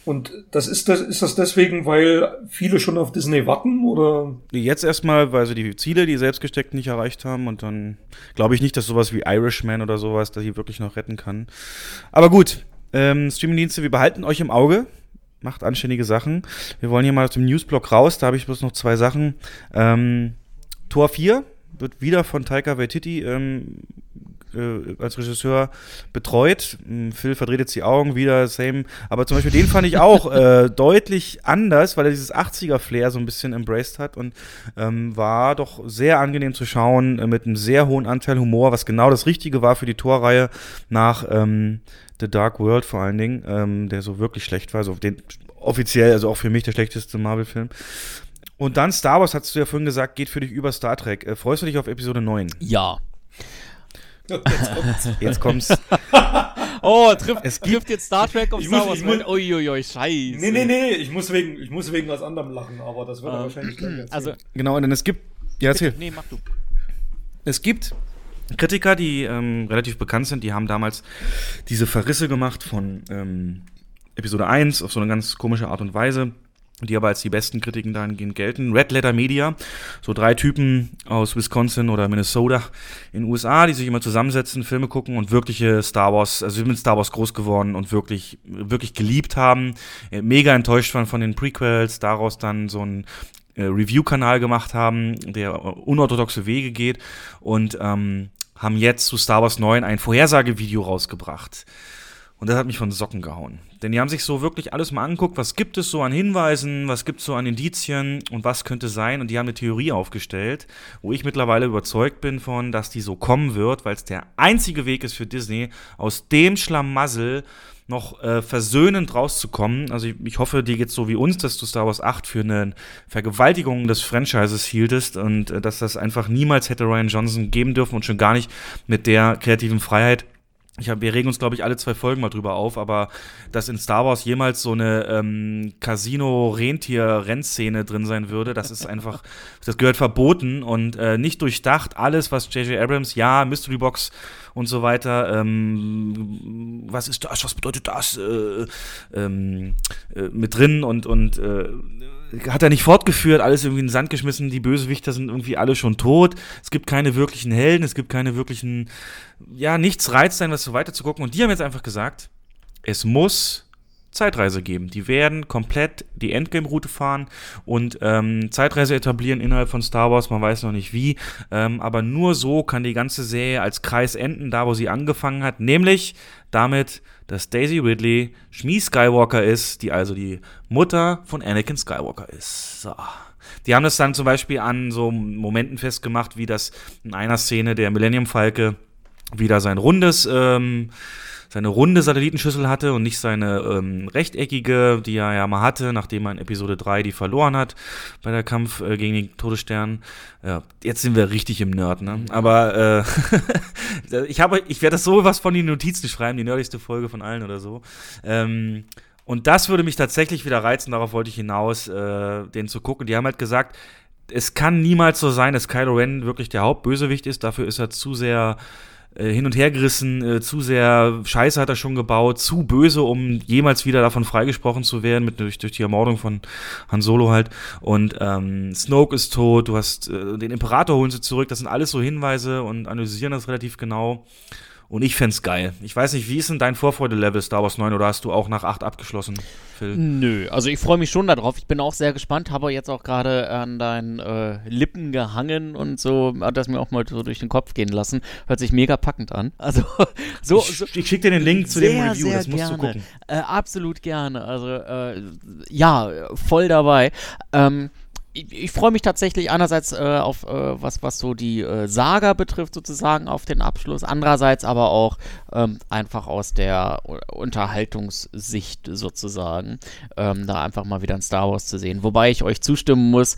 Und das ist das, ist das deswegen, weil viele schon auf Disney warten oder? Jetzt erstmal, weil sie die Ziele, die selbst gesteckt nicht erreicht haben und dann glaube ich nicht, dass sowas wie Irishman oder sowas, dass sie wirklich noch retten kann. Aber gut, ähm, Streamingdienste, wir behalten euch im Auge. Macht anständige Sachen. Wir wollen hier mal aus dem Newsblock raus. Da habe ich bloß noch zwei Sachen. Ähm, Tor 4 wird wieder von Taika Waititi ähm, äh, als Regisseur betreut. Hm, Phil verdreht jetzt die Augen wieder, same. Aber zum Beispiel den fand ich auch äh, [LAUGHS] deutlich anders, weil er dieses 80er-Flair so ein bisschen embraced hat und ähm, war doch sehr angenehm zu schauen, äh, mit einem sehr hohen Anteil Humor, was genau das Richtige war für die Torreihe nach ähm, The Dark World vor allen Dingen, ähm, der so wirklich schlecht war. Also den offiziell, also auch für mich der schlechteste Marvel-Film. Und dann Star Wars, hast du ja vorhin gesagt, geht für dich über Star Trek. Äh, freust du dich auf Episode 9? Ja. [LAUGHS] Jetzt kommt's. [LAUGHS] oh, trifft, es trifft jetzt Star Trek auf Star Wars. Uiuiui, scheiße. Nee, nee, nee, ich muss wegen, ich muss wegen was anderem lachen, aber das wird er ähm, wahrscheinlich gleich. Also, genau, und dann es gibt, ja, erzähl. Nee, mach du. Es gibt Kritiker, die ähm, relativ bekannt sind, die haben damals diese Verrisse gemacht von ähm, Episode 1 auf so eine ganz komische Art und Weise die aber als die besten Kritiken dahingehend gelten. Red Letter Media, so drei Typen aus Wisconsin oder Minnesota in den USA, die sich immer zusammensetzen, Filme gucken und wirkliche Star Wars, also sind mit Star Wars groß geworden und wirklich, wirklich geliebt haben, mega enttäuscht waren von den Prequels, daraus dann so ein äh, Review-Kanal gemacht haben, der unorthodoxe Wege geht und ähm, haben jetzt zu Star Wars 9 ein Vorhersagevideo rausgebracht. Und das hat mich von Socken gehauen. Denn die haben sich so wirklich alles mal angeguckt, was gibt es so an Hinweisen, was gibt es so an Indizien und was könnte sein. Und die haben eine Theorie aufgestellt, wo ich mittlerweile überzeugt bin von, dass die so kommen wird, weil es der einzige Weg ist für Disney, aus dem Schlamassel noch äh, versöhnend rauszukommen. Also ich, ich hoffe, dir geht's so wie uns, dass du Star Wars 8 für eine Vergewaltigung des Franchises hieltest und äh, dass das einfach niemals hätte Ryan Johnson geben dürfen und schon gar nicht mit der kreativen Freiheit, ich hab, wir regen uns, glaube ich, alle zwei Folgen mal drüber auf, aber dass in Star Wars jemals so eine ähm, Casino-Rentier-Rennszene drin sein würde, das ist einfach, [LAUGHS] das gehört verboten und äh, nicht durchdacht. Alles, was J.J. Abrams, ja, Mystery Box und so weiter, ähm, was ist das, was bedeutet das, äh, ähm, äh, mit drin und, und äh, hat er nicht fortgeführt, alles irgendwie in den Sand geschmissen, die Bösewichter sind irgendwie alle schon tot, es gibt keine wirklichen Helden, es gibt keine wirklichen, ja, nichts reizt sein, was so weiter zu gucken. Und die haben jetzt einfach gesagt, es muss Zeitreise geben. Die werden komplett die Endgame-Route fahren und ähm, Zeitreise etablieren innerhalb von Star Wars. Man weiß noch nicht wie, ähm, aber nur so kann die ganze Serie als Kreis enden, da wo sie angefangen hat, nämlich damit, dass Daisy Ridley Shmi Skywalker ist, die also die Mutter von Anakin Skywalker ist. So. Die haben das dann zum Beispiel an so Momenten festgemacht, wie das in einer Szene der Millennium Falke wieder sein rundes ähm, seine runde Satellitenschüssel hatte und nicht seine ähm, rechteckige, die er ja mal hatte, nachdem er in Episode 3 die verloren hat bei der Kampf äh, gegen den Todesstern. Ja, jetzt sind wir richtig im Nerd, ne? Aber äh, [LAUGHS] ich habe, ich werde das so was von den Notizen schreiben, die nerdigste Folge von allen oder so. Ähm, und das würde mich tatsächlich wieder reizen, darauf wollte ich hinaus, äh, den zu gucken. Die haben halt gesagt, es kann niemals so sein, dass Kylo Ren wirklich der Hauptbösewicht ist. Dafür ist er zu sehr äh, hin und her gerissen, äh, zu sehr Scheiße hat er schon gebaut, zu böse, um jemals wieder davon freigesprochen zu werden, mit, durch, durch die Ermordung von Han Solo halt. Und ähm, Snoke ist tot, du hast äh, den Imperator holen sie zurück, das sind alles so Hinweise und analysieren das relativ genau. Und ich fände geil. Ich weiß nicht, wie ist denn dein Vorfreude-Level Star Wars 9 oder hast du auch nach 8 abgeschlossen, Phil? Nö, also ich freue mich schon darauf. Ich bin auch sehr gespannt, habe jetzt auch gerade an deinen äh, Lippen gehangen und so, hat das mir auch mal so durch den Kopf gehen lassen. Hört sich mega packend an. [LAUGHS] Also, so. Ich, so, ich schicke dir den Link zu sehr, dem Review, das musst gerne. du gucken. Äh, absolut gerne. Also, äh, ja, voll dabei. Ähm, ich, ich freue mich tatsächlich einerseits äh, auf äh, was, was so die äh, Saga betrifft, sozusagen auf den Abschluss, andererseits aber auch ähm, einfach aus der Unterhaltungssicht sozusagen, ähm, da einfach mal wieder ein Star Wars zu sehen. Wobei ich euch zustimmen muss,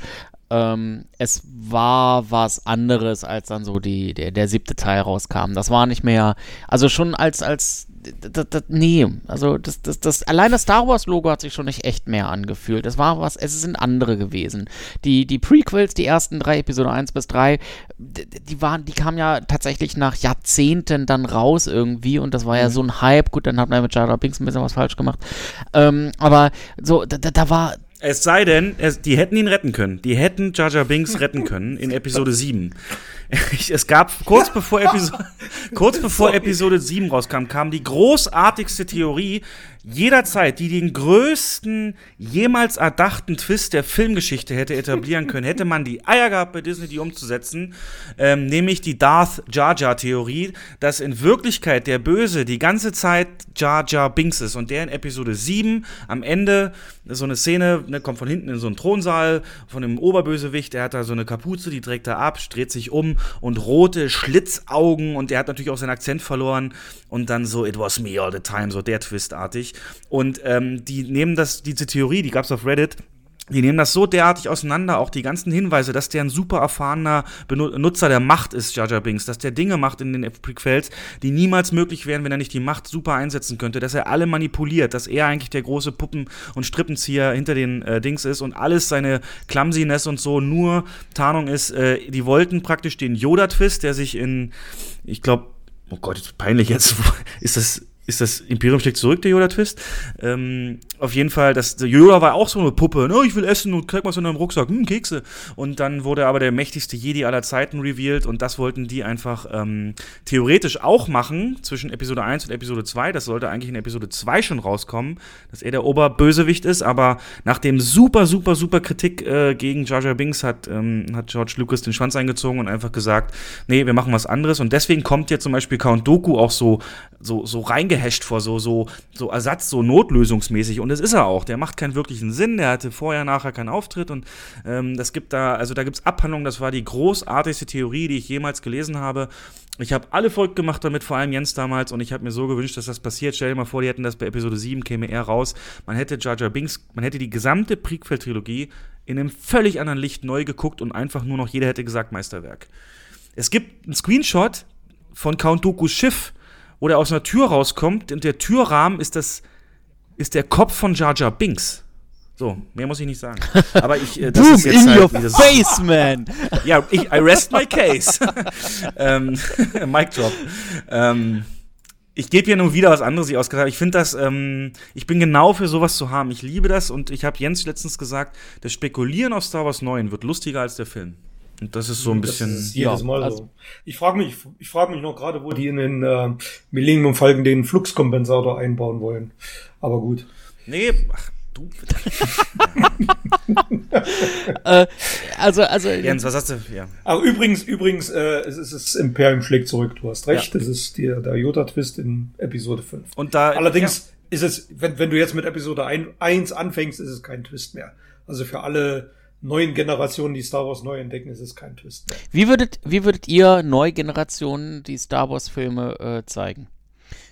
ähm, es war was anderes, als dann so die, der, der siebte Teil rauskam. Das war nicht mehr, also schon als, als das, das, nee, also das, das, das, allein das Star Wars Logo hat sich schon nicht echt mehr angefühlt. Es war was, es sind andere gewesen. Die, die Prequels, die ersten drei, Episode 1 bis 3, die waren, die kamen ja tatsächlich nach Jahrzehnten dann raus irgendwie und das war ja mhm. so ein Hype. Gut, dann hat man mit Jar Jar Binks ein bisschen was falsch gemacht. Ähm, aber so, da, da war, es sei denn, es, die hätten ihn retten können. Die hätten Jar Jar Binks retten können in Episode [LAUGHS] 7. es gab kurz bevor, Episo [LAUGHS] kurz bevor Episode 7 rauskam, kam die großartigste Theorie, jederzeit, die den größten jemals erdachten Twist der Filmgeschichte hätte etablieren können, hätte man die Eier gehabt, bei Disney die umzusetzen, ähm, nämlich die Darth Jar Jar Theorie, dass in Wirklichkeit der Böse die ganze Zeit Jar Jar Binks ist und der in Episode 7 am Ende so eine Szene, ne, kommt von hinten in so einen Thronsaal von einem Oberbösewicht, der hat da so eine Kapuze, die trägt er ab, dreht sich um und rote Schlitzaugen und der hat natürlich auch seinen Akzent verloren und dann so, it was me all the time, so der Twistartig. Und ähm, die nehmen das, diese Theorie, die gab es auf Reddit, die nehmen das so derartig auseinander, auch die ganzen Hinweise, dass der ein super erfahrener Benutzer der Macht ist, Jar Binks, dass der Dinge macht in den Prequels, die niemals möglich wären, wenn er nicht die Macht super einsetzen könnte, dass er alle manipuliert, dass er eigentlich der große Puppen- und Strippenzieher hinter den äh, Dings ist und alles seine Clumsiness und so nur Tarnung ist. Äh, die wollten praktisch den Yoda-Twist, der sich in, ich glaube, oh Gott, peinlich jetzt, [LAUGHS] ist das ist das Imperium schlägt zurück, der Yoda-Twist. Ähm, auf jeden Fall, das, Yoda war auch so eine Puppe, ne? Ich will essen und krieg was in deinem Rucksack, hm, Kekse. Und dann wurde aber der mächtigste Jedi aller Zeiten revealed und das wollten die einfach ähm, theoretisch auch machen zwischen Episode 1 und Episode 2. Das sollte eigentlich in Episode 2 schon rauskommen, dass er der Oberbösewicht ist, aber nach dem super, super, super Kritik äh, gegen Jar Jar Binks hat, ähm, hat George Lucas den Schwanz eingezogen und einfach gesagt, nee, wir machen was anderes. Und deswegen kommt jetzt zum Beispiel Count Doku auch so, so, so reingehasht vor, so, so, so Ersatz, so notlösungsmäßig. Und das ist er auch. Der macht keinen wirklichen Sinn. Der hatte vorher, nachher keinen Auftritt. Und ähm, das gibt da, also da gibt es Abhandlungen. Das war die großartigste Theorie, die ich jemals gelesen habe. Ich habe alle Volk gemacht damit, vor allem Jens damals. Und ich habe mir so gewünscht, dass das passiert. Stell dir mal vor, die hätten das bei Episode 7, käme er raus. Man hätte Jar Jar Binks, man hätte die gesamte Prequel-Trilogie in einem völlig anderen Licht neu geguckt und einfach nur noch jeder hätte gesagt Meisterwerk. Es gibt einen Screenshot von Count Dooku's Schiff, wo der aus einer Tür rauskommt und der Türrahmen ist das ist der Kopf von Jar Jar Binks. So, mehr muss ich nicht sagen. [LAUGHS] Aber ich, äh, das Boom, ist jetzt in halt your face, man! [LAUGHS] ja, ich, I rest my case. [LAUGHS] ähm, Mic drop. Ähm, ich gebe hier nur wieder was anderes, ich ausgesagt habe. Ich finde das, ähm, ich bin genau für sowas zu haben. Ich liebe das und ich habe Jens letztens gesagt, das Spekulieren auf Star Wars 9 wird lustiger als der Film. Und das ist so ein bisschen. Das ist jedes ja, Mal also- so. Ich frage mich, ich frage mich noch gerade, wo die in den äh, Millennium Falcon den Fluxkompensator einbauen wollen. Aber gut. Nee, ach, du. [LAUGHS] äh, also, also, Jens, was hast du? Ja. Aber übrigens, übrigens, äh, es ist das Imperium schlägt zurück. Du hast recht. Das ist der, der Yoda-Twist in Episode 5. Und da. Allerdings ist es, wenn, wenn du jetzt mit Episode 1 anfängst, ist es kein Twist mehr. Also für alle neuen Generationen, die Star Wars neu entdecken, ist es kein Twist mehr. wie würdet, wie würdet ihr Neugenerationen die Star Wars-Filme äh, zeigen?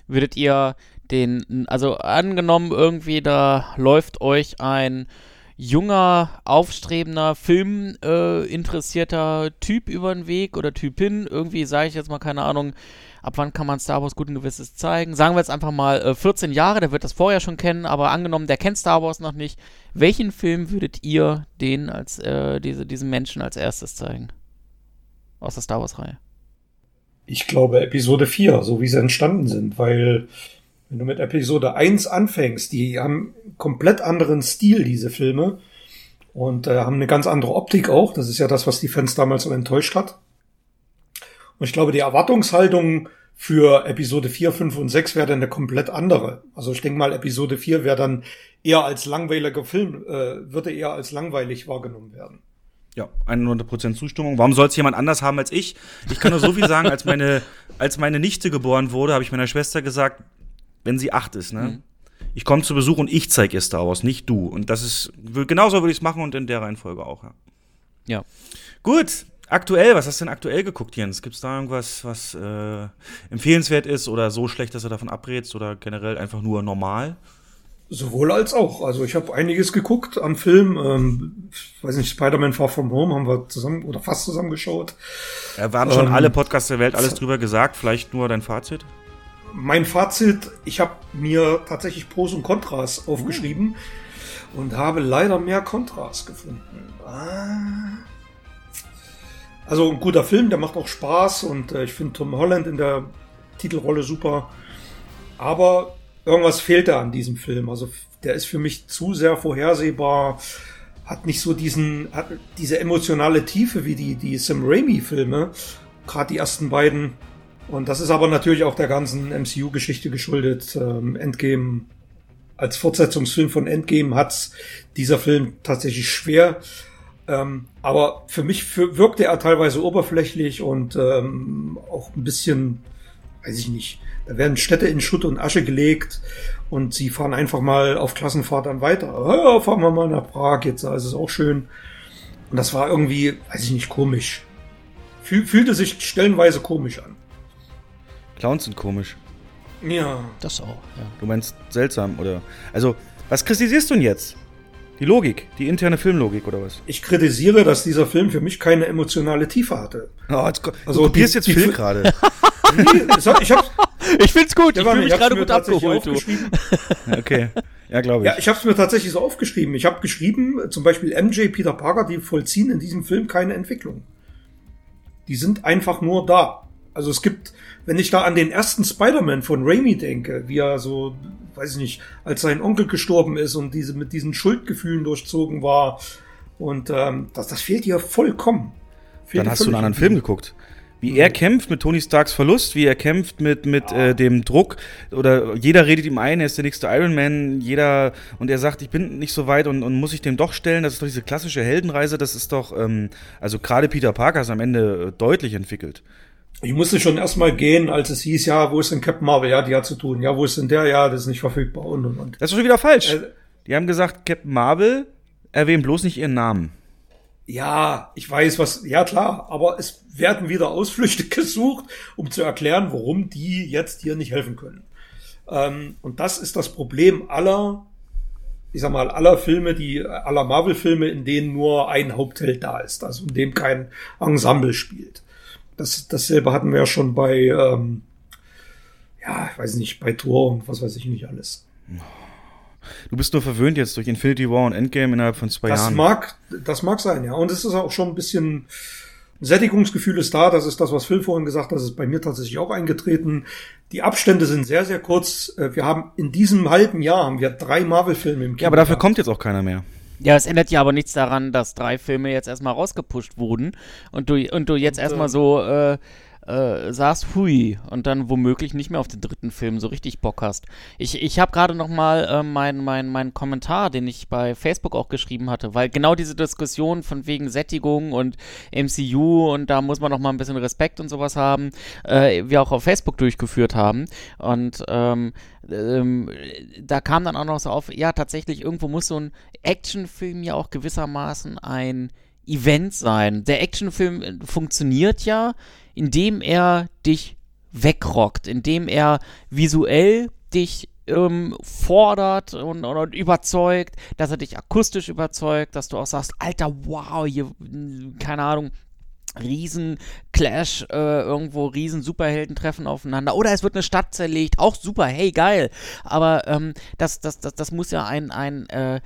Würdet ihr den, also angenommen irgendwie, da läuft euch ein junger, aufstrebender, filminteressierter äh, Typ über den Weg oder Typin, irgendwie sage ich jetzt mal, keine Ahnung, ab wann kann man Star Wars guten Gewisses zeigen? Sagen wir jetzt einfach mal äh, 14 Jahre, der wird das vorher schon kennen, aber angenommen, der kennt Star Wars noch nicht. Welchen Film würdet ihr den als, äh, diese, diesen Menschen als erstes zeigen? Aus der Star Wars-Reihe. Ich glaube Episode 4, so wie sie entstanden sind, weil wenn du mit Episode 1 anfängst, die haben komplett anderen Stil, diese Filme, und äh, haben eine ganz andere Optik auch. Das ist ja das, was die Fans damals so enttäuscht hat. Und ich glaube, die Erwartungshaltung für Episode 4, 5 und 6 wäre dann eine komplett andere. Also ich denke mal, Episode 4 wäre dann eher als langweiliger Film, äh, würde eher als langweilig wahrgenommen werden. Ja, 100% Zustimmung. Warum soll es jemand anders haben als ich? Ich kann nur so viel sagen, als meine, als meine Nichte geboren wurde, habe ich meiner Schwester gesagt, wenn sie acht ist, ne? Mhm. Ich komme zu Besuch und ich zeige ihr Star Wars, nicht du. Und das ist, genauso würde ich es machen und in der Reihenfolge auch, ja. Ja. Gut, aktuell, was hast du denn aktuell geguckt, Jens? Gibt es da irgendwas, was äh, empfehlenswert ist oder so schlecht, dass du davon abrätst oder generell einfach nur normal? Sowohl als auch. Also ich habe einiges geguckt an Film. Ähm, weiß nicht, Spider-Man Far From Home haben wir zusammen oder fast zusammen geschaut. Ja, wir haben schon Ähm, alle Podcasts der Welt alles drüber gesagt. Vielleicht nur dein Fazit? Mein Fazit, ich habe mir tatsächlich Pros und Kontras aufgeschrieben und habe leider mehr Kontras gefunden. Ah. Also ein guter Film, der macht auch Spaß und äh, ich finde Tom Holland in der Titelrolle super. Aber irgendwas fehlt da an diesem Film. Also der ist für mich zu sehr vorhersehbar, hat nicht so diesen, hat diese emotionale Tiefe wie die, die Sam Raimi-Filme, gerade die ersten beiden. Und das ist aber natürlich auch der ganzen MCU-Geschichte geschuldet. Ähm, Endgame, als Fortsetzungsfilm von Endgame hat's dieser Film tatsächlich schwer. Ähm, aber für mich für, wirkte er teilweise oberflächlich und ähm, auch ein bisschen, weiß ich nicht, da werden Städte in Schutt und Asche gelegt und sie fahren einfach mal auf Klassenfahrt dann weiter. Ja, fahren wir mal nach Prag, jetzt da ist es auch schön. Und das war irgendwie, weiß ich nicht, komisch. Fühl, fühlte sich stellenweise komisch an. Clowns sind komisch. Ja. Das auch, ja. Du meinst seltsam, oder? Also, was kritisierst du denn jetzt? Die Logik, die interne Filmlogik, oder was? Ich kritisiere, dass dieser Film für mich keine emotionale Tiefe hatte. Oh, jetzt, Also du kopierst die- jetzt die Phil Fi- gerade. [LAUGHS] Nee, ich hab's, [LAUGHS] Ich find's gut, ich Stefan, fühle mich gerade mir gut tatsächlich [LAUGHS] abgeholt. Okay. Ja, glaube ich. Ja, ich habe es mir tatsächlich so aufgeschrieben. Ich habe geschrieben, zum Beispiel MJ, Peter Parker, die vollziehen in diesem Film keine Entwicklung. Die sind einfach nur da. Also es gibt, wenn ich da an den ersten Spider-Man von Raimi denke, wie er so, weiß ich nicht, als sein Onkel gestorben ist und diese mit diesen Schuldgefühlen durchzogen war. Und ähm, das, das fehlt hier vollkommen. Fehlt Dann hast du einen anderen Film geguckt. Wie er kämpft mit Tony Starks Verlust, wie er kämpft mit, mit ja. äh, dem Druck. Oder jeder redet ihm ein, er ist der nächste Iron Man. Jeder, und er sagt, ich bin nicht so weit und, und muss ich dem doch stellen. Das ist doch diese klassische Heldenreise. Das ist doch, ähm, also gerade Peter Parker ist am Ende äh, deutlich entwickelt. Ich musste schon erstmal gehen, als es hieß, ja, wo ist denn Captain Marvel? Ja, die hat zu tun. Ja, wo ist denn der? Ja, das ist nicht verfügbar und und und. Das ist schon wieder falsch. Äh, die haben gesagt, Captain Marvel erwähnt bloß nicht ihren Namen. Ja, ich weiß was, ja klar, aber es werden wieder Ausflüchte [LAUGHS] gesucht, um zu erklären, warum die jetzt hier nicht helfen können. Ähm, und das ist das Problem aller, ich sag mal, aller Filme, die, aller Marvel-Filme, in denen nur ein Hauptheld da ist, also in dem kein Ensemble spielt. Das, dasselbe hatten wir ja schon bei, ähm, ja, ich weiß nicht, bei Thor und was weiß ich nicht alles. Du bist nur verwöhnt jetzt durch Infinity War und Endgame innerhalb von zwei das Jahren. Mag, das mag sein, ja. Und es ist auch schon ein bisschen Sättigungsgefühl ist da. Das ist das, was Phil vorhin gesagt hat. Das ist bei mir tatsächlich auch eingetreten. Die Abstände sind sehr, sehr kurz. Äh, wir haben in diesem halben Jahr haben wir drei Marvel-Filme im Kino. Ja, aber dafür gehabt. kommt jetzt auch keiner mehr. Ja, es ändert ja aber nichts daran, dass drei Filme jetzt erstmal rausgepusht wurden und du, und du jetzt und, erstmal äh, so äh, äh, sagst, hui, und dann womöglich nicht mehr auf den dritten Film so richtig Bock hast. Ich, ich habe gerade noch mal äh, meinen mein, mein Kommentar, den ich bei Facebook auch geschrieben hatte, weil genau diese Diskussion von wegen Sättigung und MCU und da muss man noch mal ein bisschen Respekt und sowas haben, äh, wir auch auf Facebook durchgeführt haben und ähm, ähm, da kam dann auch noch so auf, ja tatsächlich, irgendwo muss so ein Actionfilm ja auch gewissermaßen ein Event sein. Der Actionfilm äh, funktioniert ja, indem er dich wegrockt, indem er visuell dich ähm, fordert und, und, überzeugt, dass er dich akustisch überzeugt, dass du auch sagst, Alter, wow, hier, keine Ahnung, Riesen-Clash, äh, irgendwo Riesen-Superhelden treffen aufeinander. Oder es wird eine Stadt zerlegt, auch super, hey, geil. Aber ähm, das, das, das, das muss ja ein, ein äh,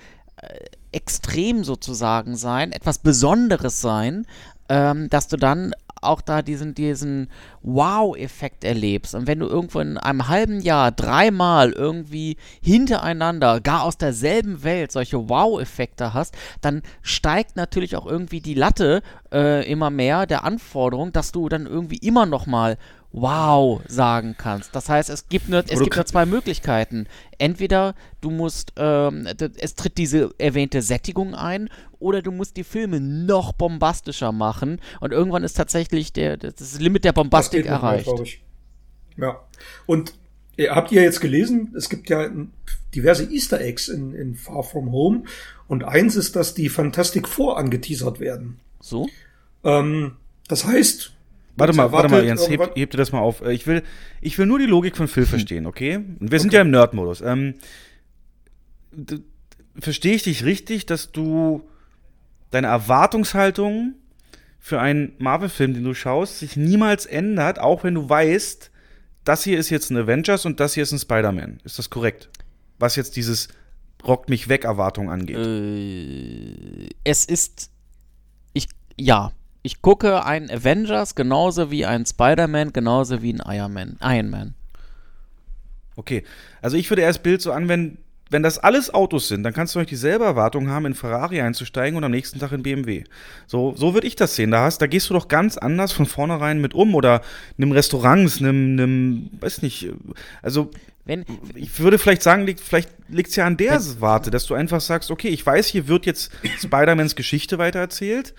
Extrem sozusagen sein, etwas Besonderes sein, ähm, dass du dann auch da diesen, diesen Wow-Effekt erlebst. Und wenn du irgendwo in einem halben Jahr dreimal irgendwie hintereinander, gar aus derselben Welt, solche Wow-Effekte hast, dann steigt natürlich auch irgendwie die Latte äh, immer mehr der Anforderung, dass du dann irgendwie immer noch mal wow sagen kannst. Das heißt, es gibt nur, es gibt nur zwei Möglichkeiten. Entweder du musst, ähm, es tritt diese erwähnte Sättigung ein, oder du musst die Filme noch bombastischer machen und irgendwann ist tatsächlich der, das Limit der Bombastik erreicht. Mehr, ja. Und äh, habt ihr jetzt gelesen, es gibt ja diverse Easter Eggs in, in Far From Home und eins ist, dass die Fantastic Four angeteasert werden. So? Ähm, das heißt, Warte mal, warte mal, Jens, heb, heb dir das mal auf. Äh, ich will, ich will nur die Logik von Phil hm. verstehen, okay? Und wir sind okay. ja im Nerd-Modus. Ähm, Verstehe ich dich richtig, dass du deine Erwartungshaltung für einen Marvel-Film, den du schaust, sich niemals ändert, auch wenn du weißt, das hier ist jetzt ein Avengers und das hier ist ein Spider-Man. Ist das korrekt? Was jetzt dieses rockt mich weg Erwartung angeht. Äh, es ist ich ja, ich gucke einen Avengers genauso wie einen Spider-Man, genauso wie einen Iron Man. Iron Man. Okay, also ich würde erst Bild so anwenden, wenn das alles Autos sind, dann kannst du euch dieselbe Erwartung haben, in Ferrari einzusteigen und am nächsten Tag in BMW. So, so würde ich das sehen. Da, hast, da gehst du doch ganz anders von vornherein mit um oder einem Restaurant, einem, einem, weiß nicht, also wenn, ich würde vielleicht sagen, liegt, vielleicht liegt es ja an der Warte, dass du einfach sagst, okay, ich weiß, hier wird jetzt Spider-Mans Geschichte weitererzählt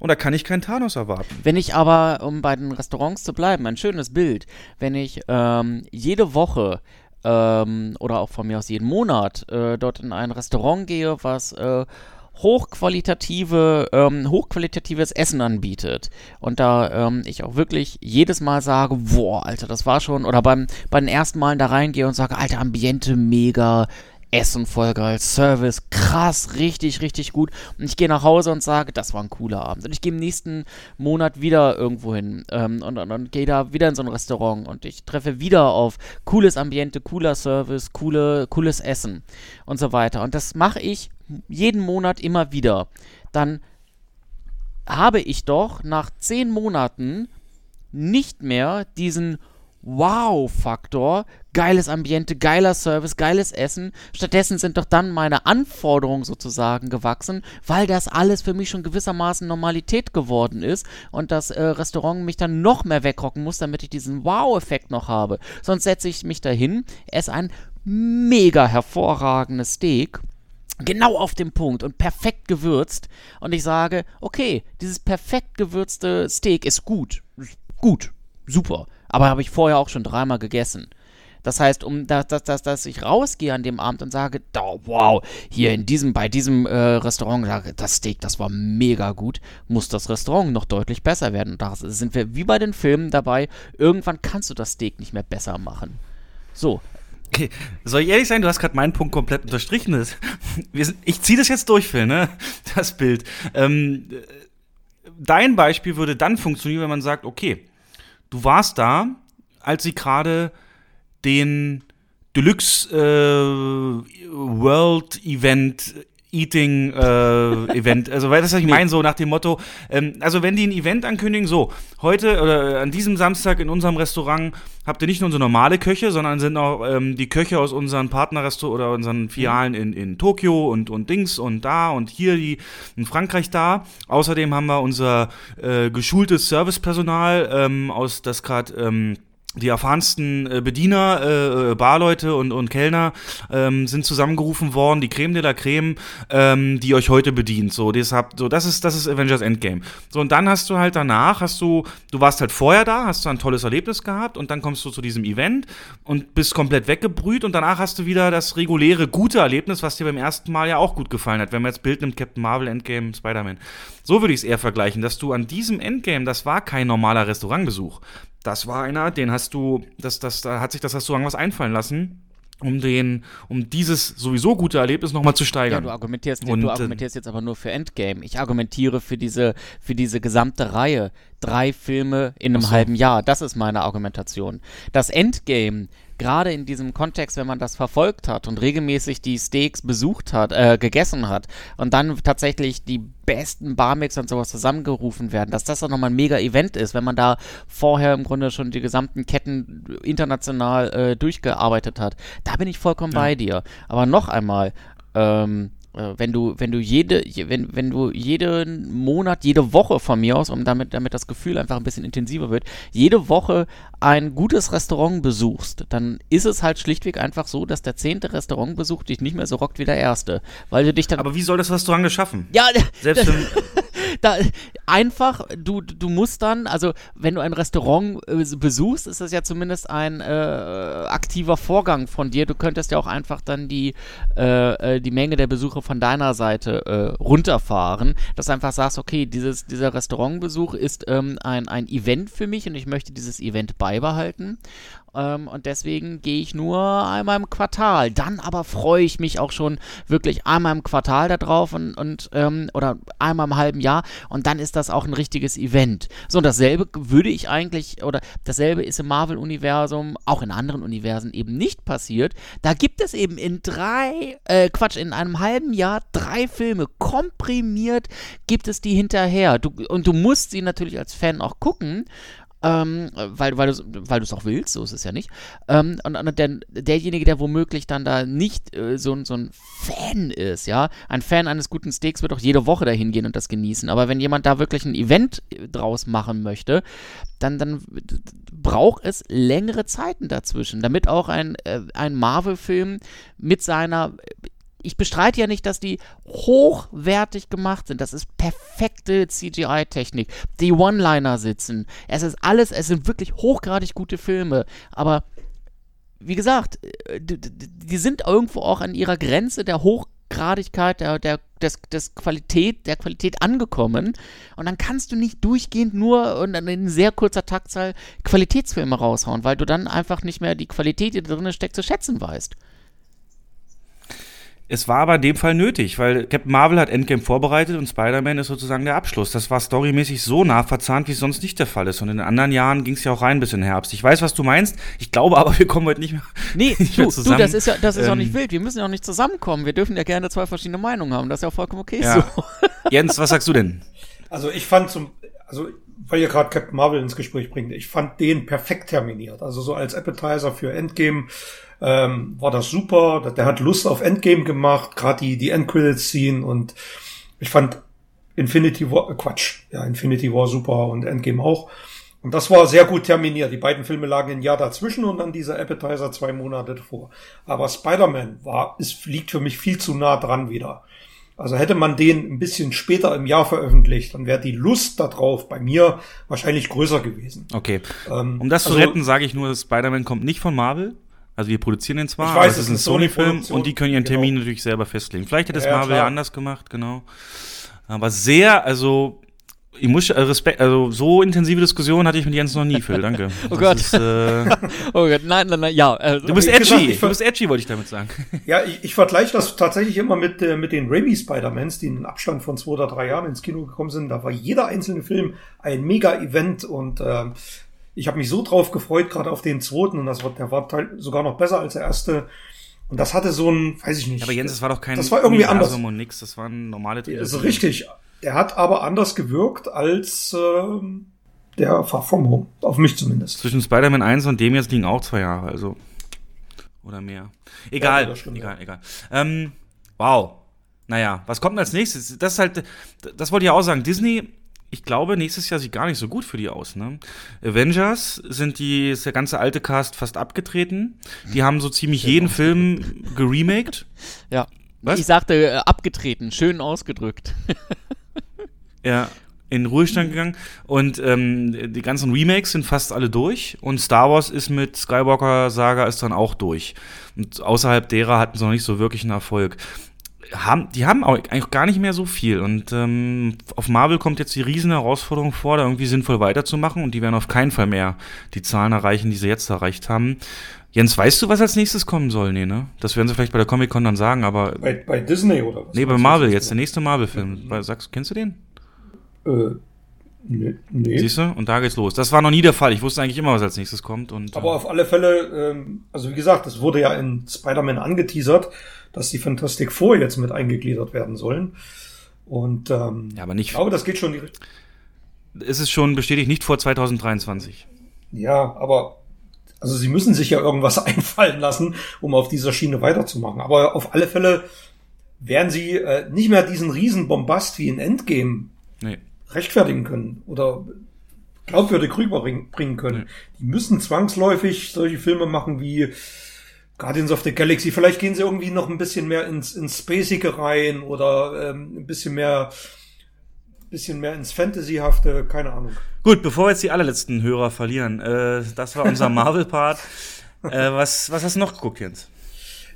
und da kann ich keinen Thanos erwarten. Wenn ich aber, um bei den Restaurants zu bleiben, ein schönes Bild, wenn ich ähm, jede Woche ähm, oder auch von mir aus jeden Monat äh, dort in ein Restaurant gehe, was äh, hochqualitative, ähm, hochqualitatives Essen anbietet. Und da ähm, ich auch wirklich jedes Mal sage, boah, Alter, das war schon, oder beim, bei den ersten Malen da reingehe und sage, Alter, Ambiente mega, Essen voll geil, Service krass, richtig, richtig gut. Und ich gehe nach Hause und sage, das war ein cooler Abend. Und ich gehe im nächsten Monat wieder irgendwo hin ähm, und, und, und gehe da wieder in so ein Restaurant und ich treffe wieder auf cooles Ambiente, cooler Service, coole, cooles Essen und so weiter. Und das mache ich jeden Monat immer wieder. Dann habe ich doch nach zehn Monaten nicht mehr diesen Wow-Faktor geiles Ambiente, geiler Service, geiles Essen. Stattdessen sind doch dann meine Anforderungen sozusagen gewachsen, weil das alles für mich schon gewissermaßen Normalität geworden ist und das äh, Restaurant mich dann noch mehr wegrocken muss, damit ich diesen Wow-Effekt noch habe. Sonst setze ich mich dahin, esse ein mega hervorragendes Steak genau auf dem Punkt und perfekt gewürzt und ich sage, okay, dieses perfekt gewürzte Steak ist gut, gut, super, aber habe ich vorher auch schon dreimal gegessen. Das heißt, um dass, dass, dass, dass ich rausgehe an dem Abend und sage, oh, wow, hier in diesem, bei diesem äh, Restaurant, das Steak, das war mega gut, muss das Restaurant noch deutlich besser werden. Und da sind wir wie bei den Filmen dabei, irgendwann kannst du das Steak nicht mehr besser machen. So. Soll ich ehrlich sein, du hast gerade meinen Punkt komplett unterstrichen. Ich ziehe das jetzt durch, Phil, ne? Das Bild. Ähm, dein Beispiel würde dann funktionieren, wenn man sagt, okay, du warst da, als sie gerade den Deluxe äh, World Event Eating äh, Event. Also, weil das, was ich [LAUGHS] meine, so nach dem Motto, ähm, also wenn die ein Event ankündigen, so, heute oder an diesem Samstag in unserem Restaurant habt ihr nicht nur unsere normale Köche, sondern sind auch ähm, die Köche aus unseren Partnerrestaurants oder unseren Filialen in, in Tokio und, und Dings und da und hier die in Frankreich da. Außerdem haben wir unser äh, geschultes Servicepersonal ähm, aus das gerade ähm, die erfahrensten äh, Bediener, äh, äh, Barleute und, und Kellner ähm, sind zusammengerufen worden, die Creme de la Creme, ähm, die euch heute bedient. So, das, habt, so das, ist, das ist Avengers Endgame. So, und dann hast du halt danach, hast du, du warst halt vorher da, hast du ein tolles Erlebnis gehabt und dann kommst du zu diesem Event und bist komplett weggebrüht und danach hast du wieder das reguläre, gute Erlebnis, was dir beim ersten Mal ja auch gut gefallen hat. Wenn man jetzt Bild nimmt, Captain Marvel, Endgame, Spider-Man. So würde ich es eher vergleichen, dass du an diesem Endgame, das war kein normaler Restaurantbesuch das war einer, den hast du, das, das, da hat sich das Restaurant was einfallen lassen, um den, um dieses sowieso gute Erlebnis nochmal zu steigern. Ja, du argumentierst, Und, du äh, argumentierst jetzt aber nur für Endgame. Ich argumentiere für diese, für diese gesamte Reihe. Drei Filme in einem so. halben Jahr. Das ist meine Argumentation. Das Endgame gerade in diesem Kontext, wenn man das verfolgt hat und regelmäßig die Steaks besucht hat, äh, gegessen hat und dann tatsächlich die besten Barmix und sowas zusammengerufen werden, dass das auch nochmal ein mega Event ist, wenn man da vorher im Grunde schon die gesamten Ketten international äh, durchgearbeitet hat. Da bin ich vollkommen ja. bei dir. Aber noch einmal, ähm, äh, wenn du, wenn du jede, wenn, wenn du jeden Monat, jede Woche von mir aus, um damit, damit das Gefühl einfach ein bisschen intensiver wird, jede Woche ein gutes Restaurant besuchst, dann ist es halt schlichtweg einfach so, dass der zehnte Restaurantbesuch dich nicht mehr so rockt wie der erste. Weil du dich dann. Aber wie soll das Restaurant das schaffen? Ja, selbst [LAUGHS] wenn. Da, einfach, du, du musst dann, also wenn du ein Restaurant äh, besuchst, ist das ja zumindest ein äh, aktiver Vorgang von dir. Du könntest ja auch einfach dann die, äh, äh die Menge der Besucher von deiner Seite äh, runterfahren, dass du einfach sagst, okay, dieses, dieser Restaurantbesuch ist ähm, ein, ein Event für mich und ich möchte dieses Event beibehalten. Ähm, und deswegen gehe ich nur einmal im Quartal. Dann aber freue ich mich auch schon wirklich einmal im Quartal darauf und, und ähm, oder einmal im halben Jahr. Und dann ist das auch ein richtiges Event. So, und dasselbe würde ich eigentlich, oder dasselbe ist im Marvel-Universum, auch in anderen Universen eben nicht passiert. Da gibt es eben in drei, äh, Quatsch, in einem halben Jahr drei Filme komprimiert gibt es die hinterher. Du, und du musst sie natürlich als Fan auch gucken ähm, weil, weil du es auch willst, so ist es ja nicht. Ähm, und, und der, derjenige, der womöglich dann da nicht äh, so, so ein Fan ist, ja, ein Fan eines guten Steaks wird auch jede Woche dahin gehen und das genießen. Aber wenn jemand da wirklich ein Event äh, draus machen möchte, dann, dann braucht es längere Zeiten dazwischen, damit auch ein, äh, ein Marvel-Film mit seiner ich bestreite ja nicht, dass die hochwertig gemacht sind. Das ist perfekte CGI-Technik. Die One-Liner sitzen. Es ist alles, es sind wirklich hochgradig gute Filme. Aber wie gesagt, äh, die, sind irgendwo auch an ihrer Grenze der Hochgradigkeit, der, der, des, des Qualität, der Qualität angekommen. Und dann kannst du nicht durchgehend nur in sehr kurzer Taktzahl Qualitätsfilme raushauen, weil du dann einfach nicht mehr die Qualität, die da drin steckt, zu schätzen weißt. Es war aber in dem Fall nötig, weil Captain Marvel hat Endgame vorbereitet und Spider-Man ist sozusagen der Abschluss. Das war storymäßig so nah verzahnt, wie es sonst nicht der Fall ist. Und in den anderen Jahren ging es ja auch rein bis in Herbst. Ich weiß, was du meinst. Ich glaube aber, wir kommen heute nicht mehr, [LAUGHS] nee, nicht du, mehr zusammen. Du, das ist ja, das ist ähm, auch nicht wild. Wir müssen ja auch nicht zusammenkommen. Wir dürfen ja gerne zwei verschiedene Meinungen haben. Das ist ja auch vollkommen okay ja. so. [LAUGHS] Jens, was sagst du denn? Also ich fand zum, also weil ihr gerade Captain Marvel ins Gespräch bringt, ich fand den perfekt terminiert. Also so als Appetizer für Endgame ähm, war das super. Der hat Lust auf Endgame gemacht, gerade die, die Endcredits-Scene und ich fand Infinity War, äh, Quatsch, ja, Infinity War super und Endgame auch. Und das war sehr gut terminiert. Die beiden Filme lagen ein Jahr dazwischen und dann dieser Appetizer zwei Monate davor. Aber Spider-Man war, es liegt für mich viel zu nah dran wieder. Also hätte man den ein bisschen später im Jahr veröffentlicht, dann wäre die Lust darauf bei mir wahrscheinlich größer gewesen. Okay. Ähm, um das also, zu retten, sage ich nur, Spider-Man kommt nicht von Marvel. Also wir produzieren den zwar, ich weiß, aber es ist ein Sony-Film und die können ihren genau. Termin natürlich selber festlegen. Vielleicht hätte es ja, Marvel ja anders gemacht, genau. Aber sehr, also ich muss äh, Respekt, also so intensive Diskussionen hatte ich mit Jens noch nie, Phil, danke. [LAUGHS] oh Gott. Ist, äh, [LAUGHS] oh Gott, nein, nein, nein, ja. Also, du bist edgy, gesagt, du bist edgy, wollte ich damit sagen. [LAUGHS] Ja, ich, ich vergleiche das tatsächlich immer mit, äh, mit den Raimi Spider-Mans, die in einem Abstand von zwei oder drei Jahren ins Kino gekommen sind. Da war jeder einzelne Film ein Mega-Event und äh, ich habe mich so drauf gefreut, gerade auf den zweiten und das war, der war sogar noch besser als der erste. Und das hatte so ein, weiß ich nicht. Aber Jens, das war doch kein das war irgendwie anders. und nix, das waren normale Trilogie. Also richtig. Er hat aber anders gewirkt als äh, der Far From Home. Auf mich zumindest. Zwischen Spider-Man 1 und dem jetzt liegen auch zwei Jahre, also. Oder mehr. Egal, ja, stimmt, egal, ja. egal. Ähm, wow. Naja, was kommt denn als nächstes? Das ist halt, das wollte ich auch sagen. Disney, ich glaube, nächstes Jahr sieht gar nicht so gut für die aus. Ne? Avengers sind die, ist der ganze alte Cast fast abgetreten. Die haben so ziemlich jeden Film geremaked. [LAUGHS] Ja. Was? Ich sagte äh, abgetreten, schön ausgedrückt. [LAUGHS] ja, in Ruhestand gegangen. Und ähm, die ganzen Remakes sind fast alle durch. Und Star Wars ist mit Skywalker Saga ist dann auch durch. Und außerhalb derer hatten sie noch nicht so wirklich einen Erfolg. Haben, die haben auch eigentlich gar nicht mehr so viel. Und ähm, auf Marvel kommt jetzt die riesen Herausforderung vor, da irgendwie sinnvoll weiterzumachen. Und die werden auf keinen Fall mehr die Zahlen erreichen, die sie jetzt erreicht haben. Jens, weißt du, was als nächstes kommen soll? Nee, ne? Das werden sie vielleicht bei der Comic-Con dann sagen, aber. Bei, bei Disney oder was? Nee, bei Marvel jetzt, der nächste Marvel-Film. Ja. Sagst, kennst du den? Äh, nee. nee. Siehst du? Und da geht's los. Das war noch nie der Fall. Ich wusste eigentlich immer, was als nächstes kommt. Und, aber äh, auf alle Fälle, ähm, also wie gesagt, es wurde ja in Spider-Man angeteasert, dass die Fantastic Four jetzt mit eingegliedert werden sollen. Und ähm, ja, aber nicht. Ich glaube, das geht schon. Es ist schon bestätigt, nicht vor 2023. Ja, aber also sie müssen sich ja irgendwas [LAUGHS] einfallen lassen, um auf dieser Schiene weiterzumachen. Aber auf alle Fälle werden sie äh, nicht mehr diesen riesen Bombast wie in Endgame nee. rechtfertigen können oder glaubwürdig rüberbringen können. Nee. Die müssen zwangsläufig solche Filme machen wie Guardians of the Galaxy. Vielleicht gehen sie irgendwie noch ein bisschen mehr ins, ins Spacige rein oder ähm, ein bisschen mehr bisschen mehr ins Fantasyhafte, keine Ahnung. Gut, bevor wir jetzt die allerletzten Hörer verlieren, äh, das war unser [LAUGHS] Marvel-Part. äh, was, was hast du noch geguckt, Jens?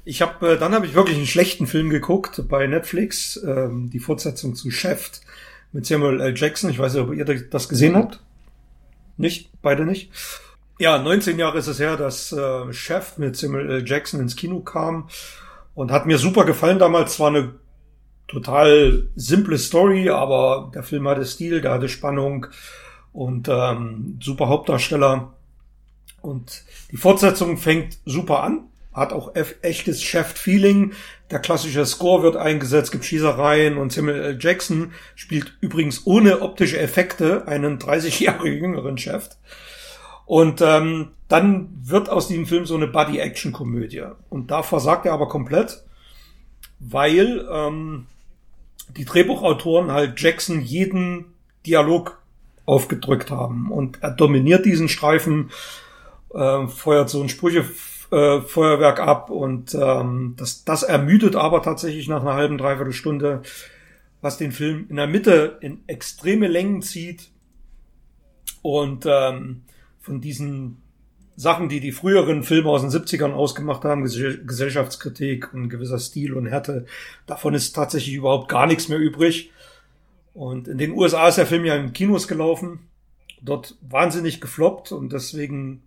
Ich habe, äh, dann habe ich wirklich einen schlechten Film geguckt bei Netflix, ähm, die Fortsetzung zu Chef mit Samuel L. Jackson. Ich weiß nicht, ob ihr das gesehen habt. Nicht? Beide nicht? Ja, 19 Jahre ist es her, dass äh, Chef mit Samuel L. Jackson ins Kino kam und hat mir super gefallen damals. War eine total simple Story, aber der Film hatte Stil, der hatte Spannung und ähm, super Hauptdarsteller. Und die Fortsetzung fängt super an, hat auch echtes Chef-Feeling. Der klassische Score wird eingesetzt, gibt Schießereien und Samuel L. Jackson spielt übrigens ohne optische Effekte einen 30 [LAUGHS] Jahre jüngeren Chef. Und ähm, dann wird aus diesem Film so eine Buddy-Action-Komödie. Und da versagt er aber komplett, weil ähm, die Drehbuchautoren halt Jackson jeden Dialog aufgedrückt haben. Und er dominiert diesen Streifen, äh, feuert so ein Sprüchefeuerwerk äh, ab und ähm, das, das ermüdet aber tatsächlich nach einer halben, dreiviertel Stunde, was den Film in der Mitte in extreme Längen zieht und ähm, von diesen Sachen, die die früheren Filme aus den 70ern ausgemacht haben, Gesellschaftskritik und gewisser Stil und Härte, davon ist tatsächlich überhaupt gar nichts mehr übrig. Und in den USA ist der Film ja in Kinos gelaufen, dort wahnsinnig gefloppt und deswegen,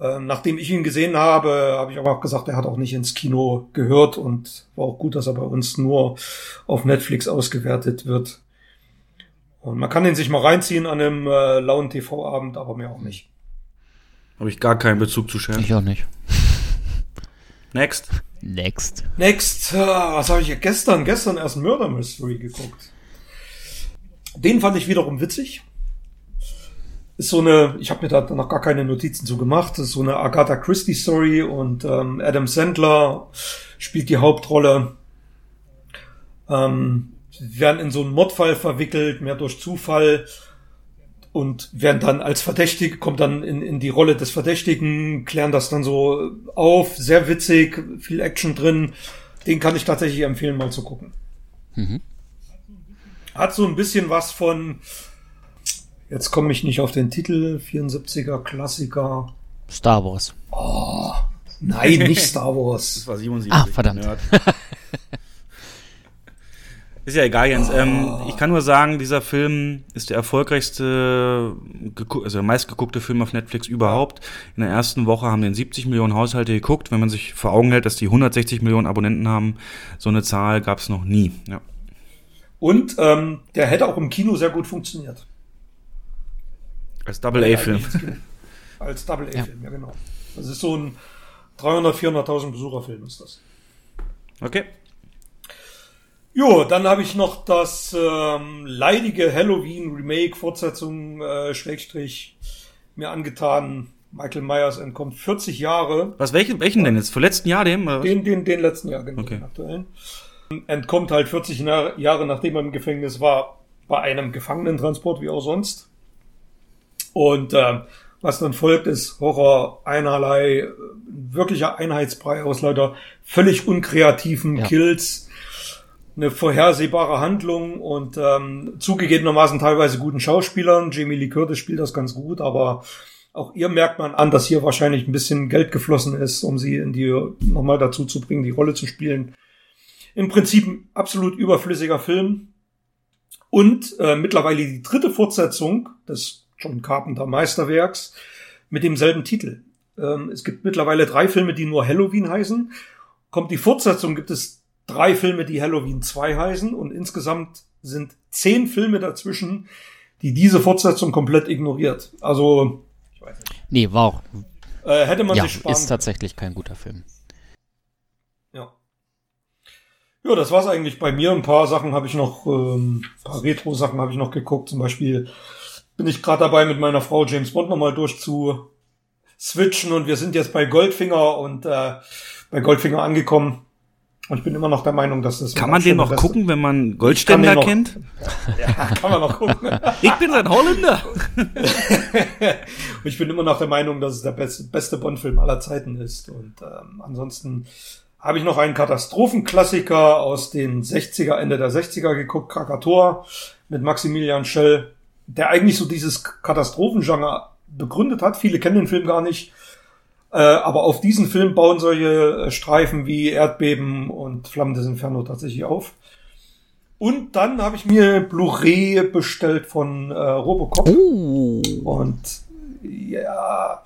äh, nachdem ich ihn gesehen habe, habe ich aber auch gesagt, er hat auch nicht ins Kino gehört und war auch gut, dass er bei uns nur auf Netflix ausgewertet wird. Und man kann ihn sich mal reinziehen an einem äh, lauen TV-Abend, aber mehr auch nicht. Habe ich gar keinen Bezug zu Shell. Ich auch nicht. [LAUGHS] Next. Next. Next. Uh, was habe ich gestern? Gestern erst Murder Mystery geguckt. Den fand ich wiederum witzig. ist so eine, ich habe mir da noch gar keine Notizen zu gemacht, das ist so eine Agatha Christie Story und ähm, Adam Sandler spielt die Hauptrolle. Ähm, werden in so einen Mordfall verwickelt, mehr durch Zufall und werden dann als Verdächtige, kommt dann in, in die Rolle des Verdächtigen, klären das dann so auf, sehr witzig, viel Action drin. Den kann ich tatsächlich empfehlen, mal zu gucken. Mhm. Hat so ein bisschen was von, jetzt komme ich nicht auf den Titel, 74er Klassiker. Star Wars. Oh, nein, nicht Star Wars. Das war 77. Ah, verdammt. [LAUGHS] Ist ja egal, Jens. Ähm, ich kann nur sagen, dieser Film ist der erfolgreichste, also der meistgeguckte Film auf Netflix überhaupt. In der ersten Woche haben den 70 Millionen Haushalte geguckt. Wenn man sich vor Augen hält, dass die 160 Millionen Abonnenten haben, so eine Zahl gab es noch nie. Ja. Und ähm, der hätte auch im Kino sehr gut funktioniert. Als Double-A-Film. Als Double-A-Film, ja. ja genau. Das ist so ein 300, 400.000 Besucherfilm ist das. Okay. Jo, dann habe ich noch das ähm, leidige Halloween Remake Fortsetzung äh, Schrägstrich mir angetan. Michael Myers entkommt 40 Jahre. Was welchen welchen denn jetzt? Vor letzten Jahr dem? Oder? Den den den letzten Jahr genau okay. aktuellen. Entkommt halt 40 Jahre nachdem er im Gefängnis war bei einem Gefangenentransport wie auch sonst. Und äh, was dann folgt, ist Horror einerlei, wirklicher Einheitsbrei aus lauter völlig unkreativen ja. Kills eine vorhersehbare Handlung und ähm, zugegebenermaßen teilweise guten Schauspielern. Jamie Lee Curtis spielt das ganz gut, aber auch ihr merkt man an, dass hier wahrscheinlich ein bisschen Geld geflossen ist, um sie in die nochmal dazu zu bringen, die Rolle zu spielen. Im Prinzip ein absolut überflüssiger Film. Und äh, mittlerweile die dritte Fortsetzung des John Carpenter Meisterwerks mit demselben Titel. Ähm, es gibt mittlerweile drei Filme, die nur Halloween heißen. Kommt die Fortsetzung, gibt es drei Filme, die Halloween 2 heißen und insgesamt sind zehn Filme dazwischen, die diese Fortsetzung komplett ignoriert. Also, ich weiß nicht. Nee, war auch. Äh, hätte man ja, sich sparen ist tatsächlich kein guter Film. Ja. Ja, das war's eigentlich bei mir. Ein paar Sachen habe ich noch, ähm, ein paar Retro-Sachen habe ich noch geguckt. Zum Beispiel bin ich gerade dabei, mit meiner Frau James Bond nochmal durchzu switchen und wir sind jetzt bei Goldfinger und äh, bei Goldfinger angekommen. Und ich bin immer noch der Meinung, dass das. Kann man den noch gucken, wenn man Goldständer kennt? [LAUGHS] Ja, kann man noch gucken. [LAUGHS] ich bin ein Holländer. [LAUGHS] und ich bin immer noch der Meinung, dass es der beste, beste Bond-Film aller Zeiten ist. Und ähm, ansonsten habe ich noch einen Katastrophenklassiker aus den 60er, Ende der 60er geguckt, Krakator mit Maximilian Schell, der eigentlich so dieses Katastrophengenre begründet hat. Viele kennen den Film gar nicht. Äh, aber auf diesen Film bauen solche äh, Streifen wie Erdbeben und Flammen des Inferno tatsächlich auf. Und dann habe ich mir Blu-ray bestellt von äh, Robocop. Oh. Und ja,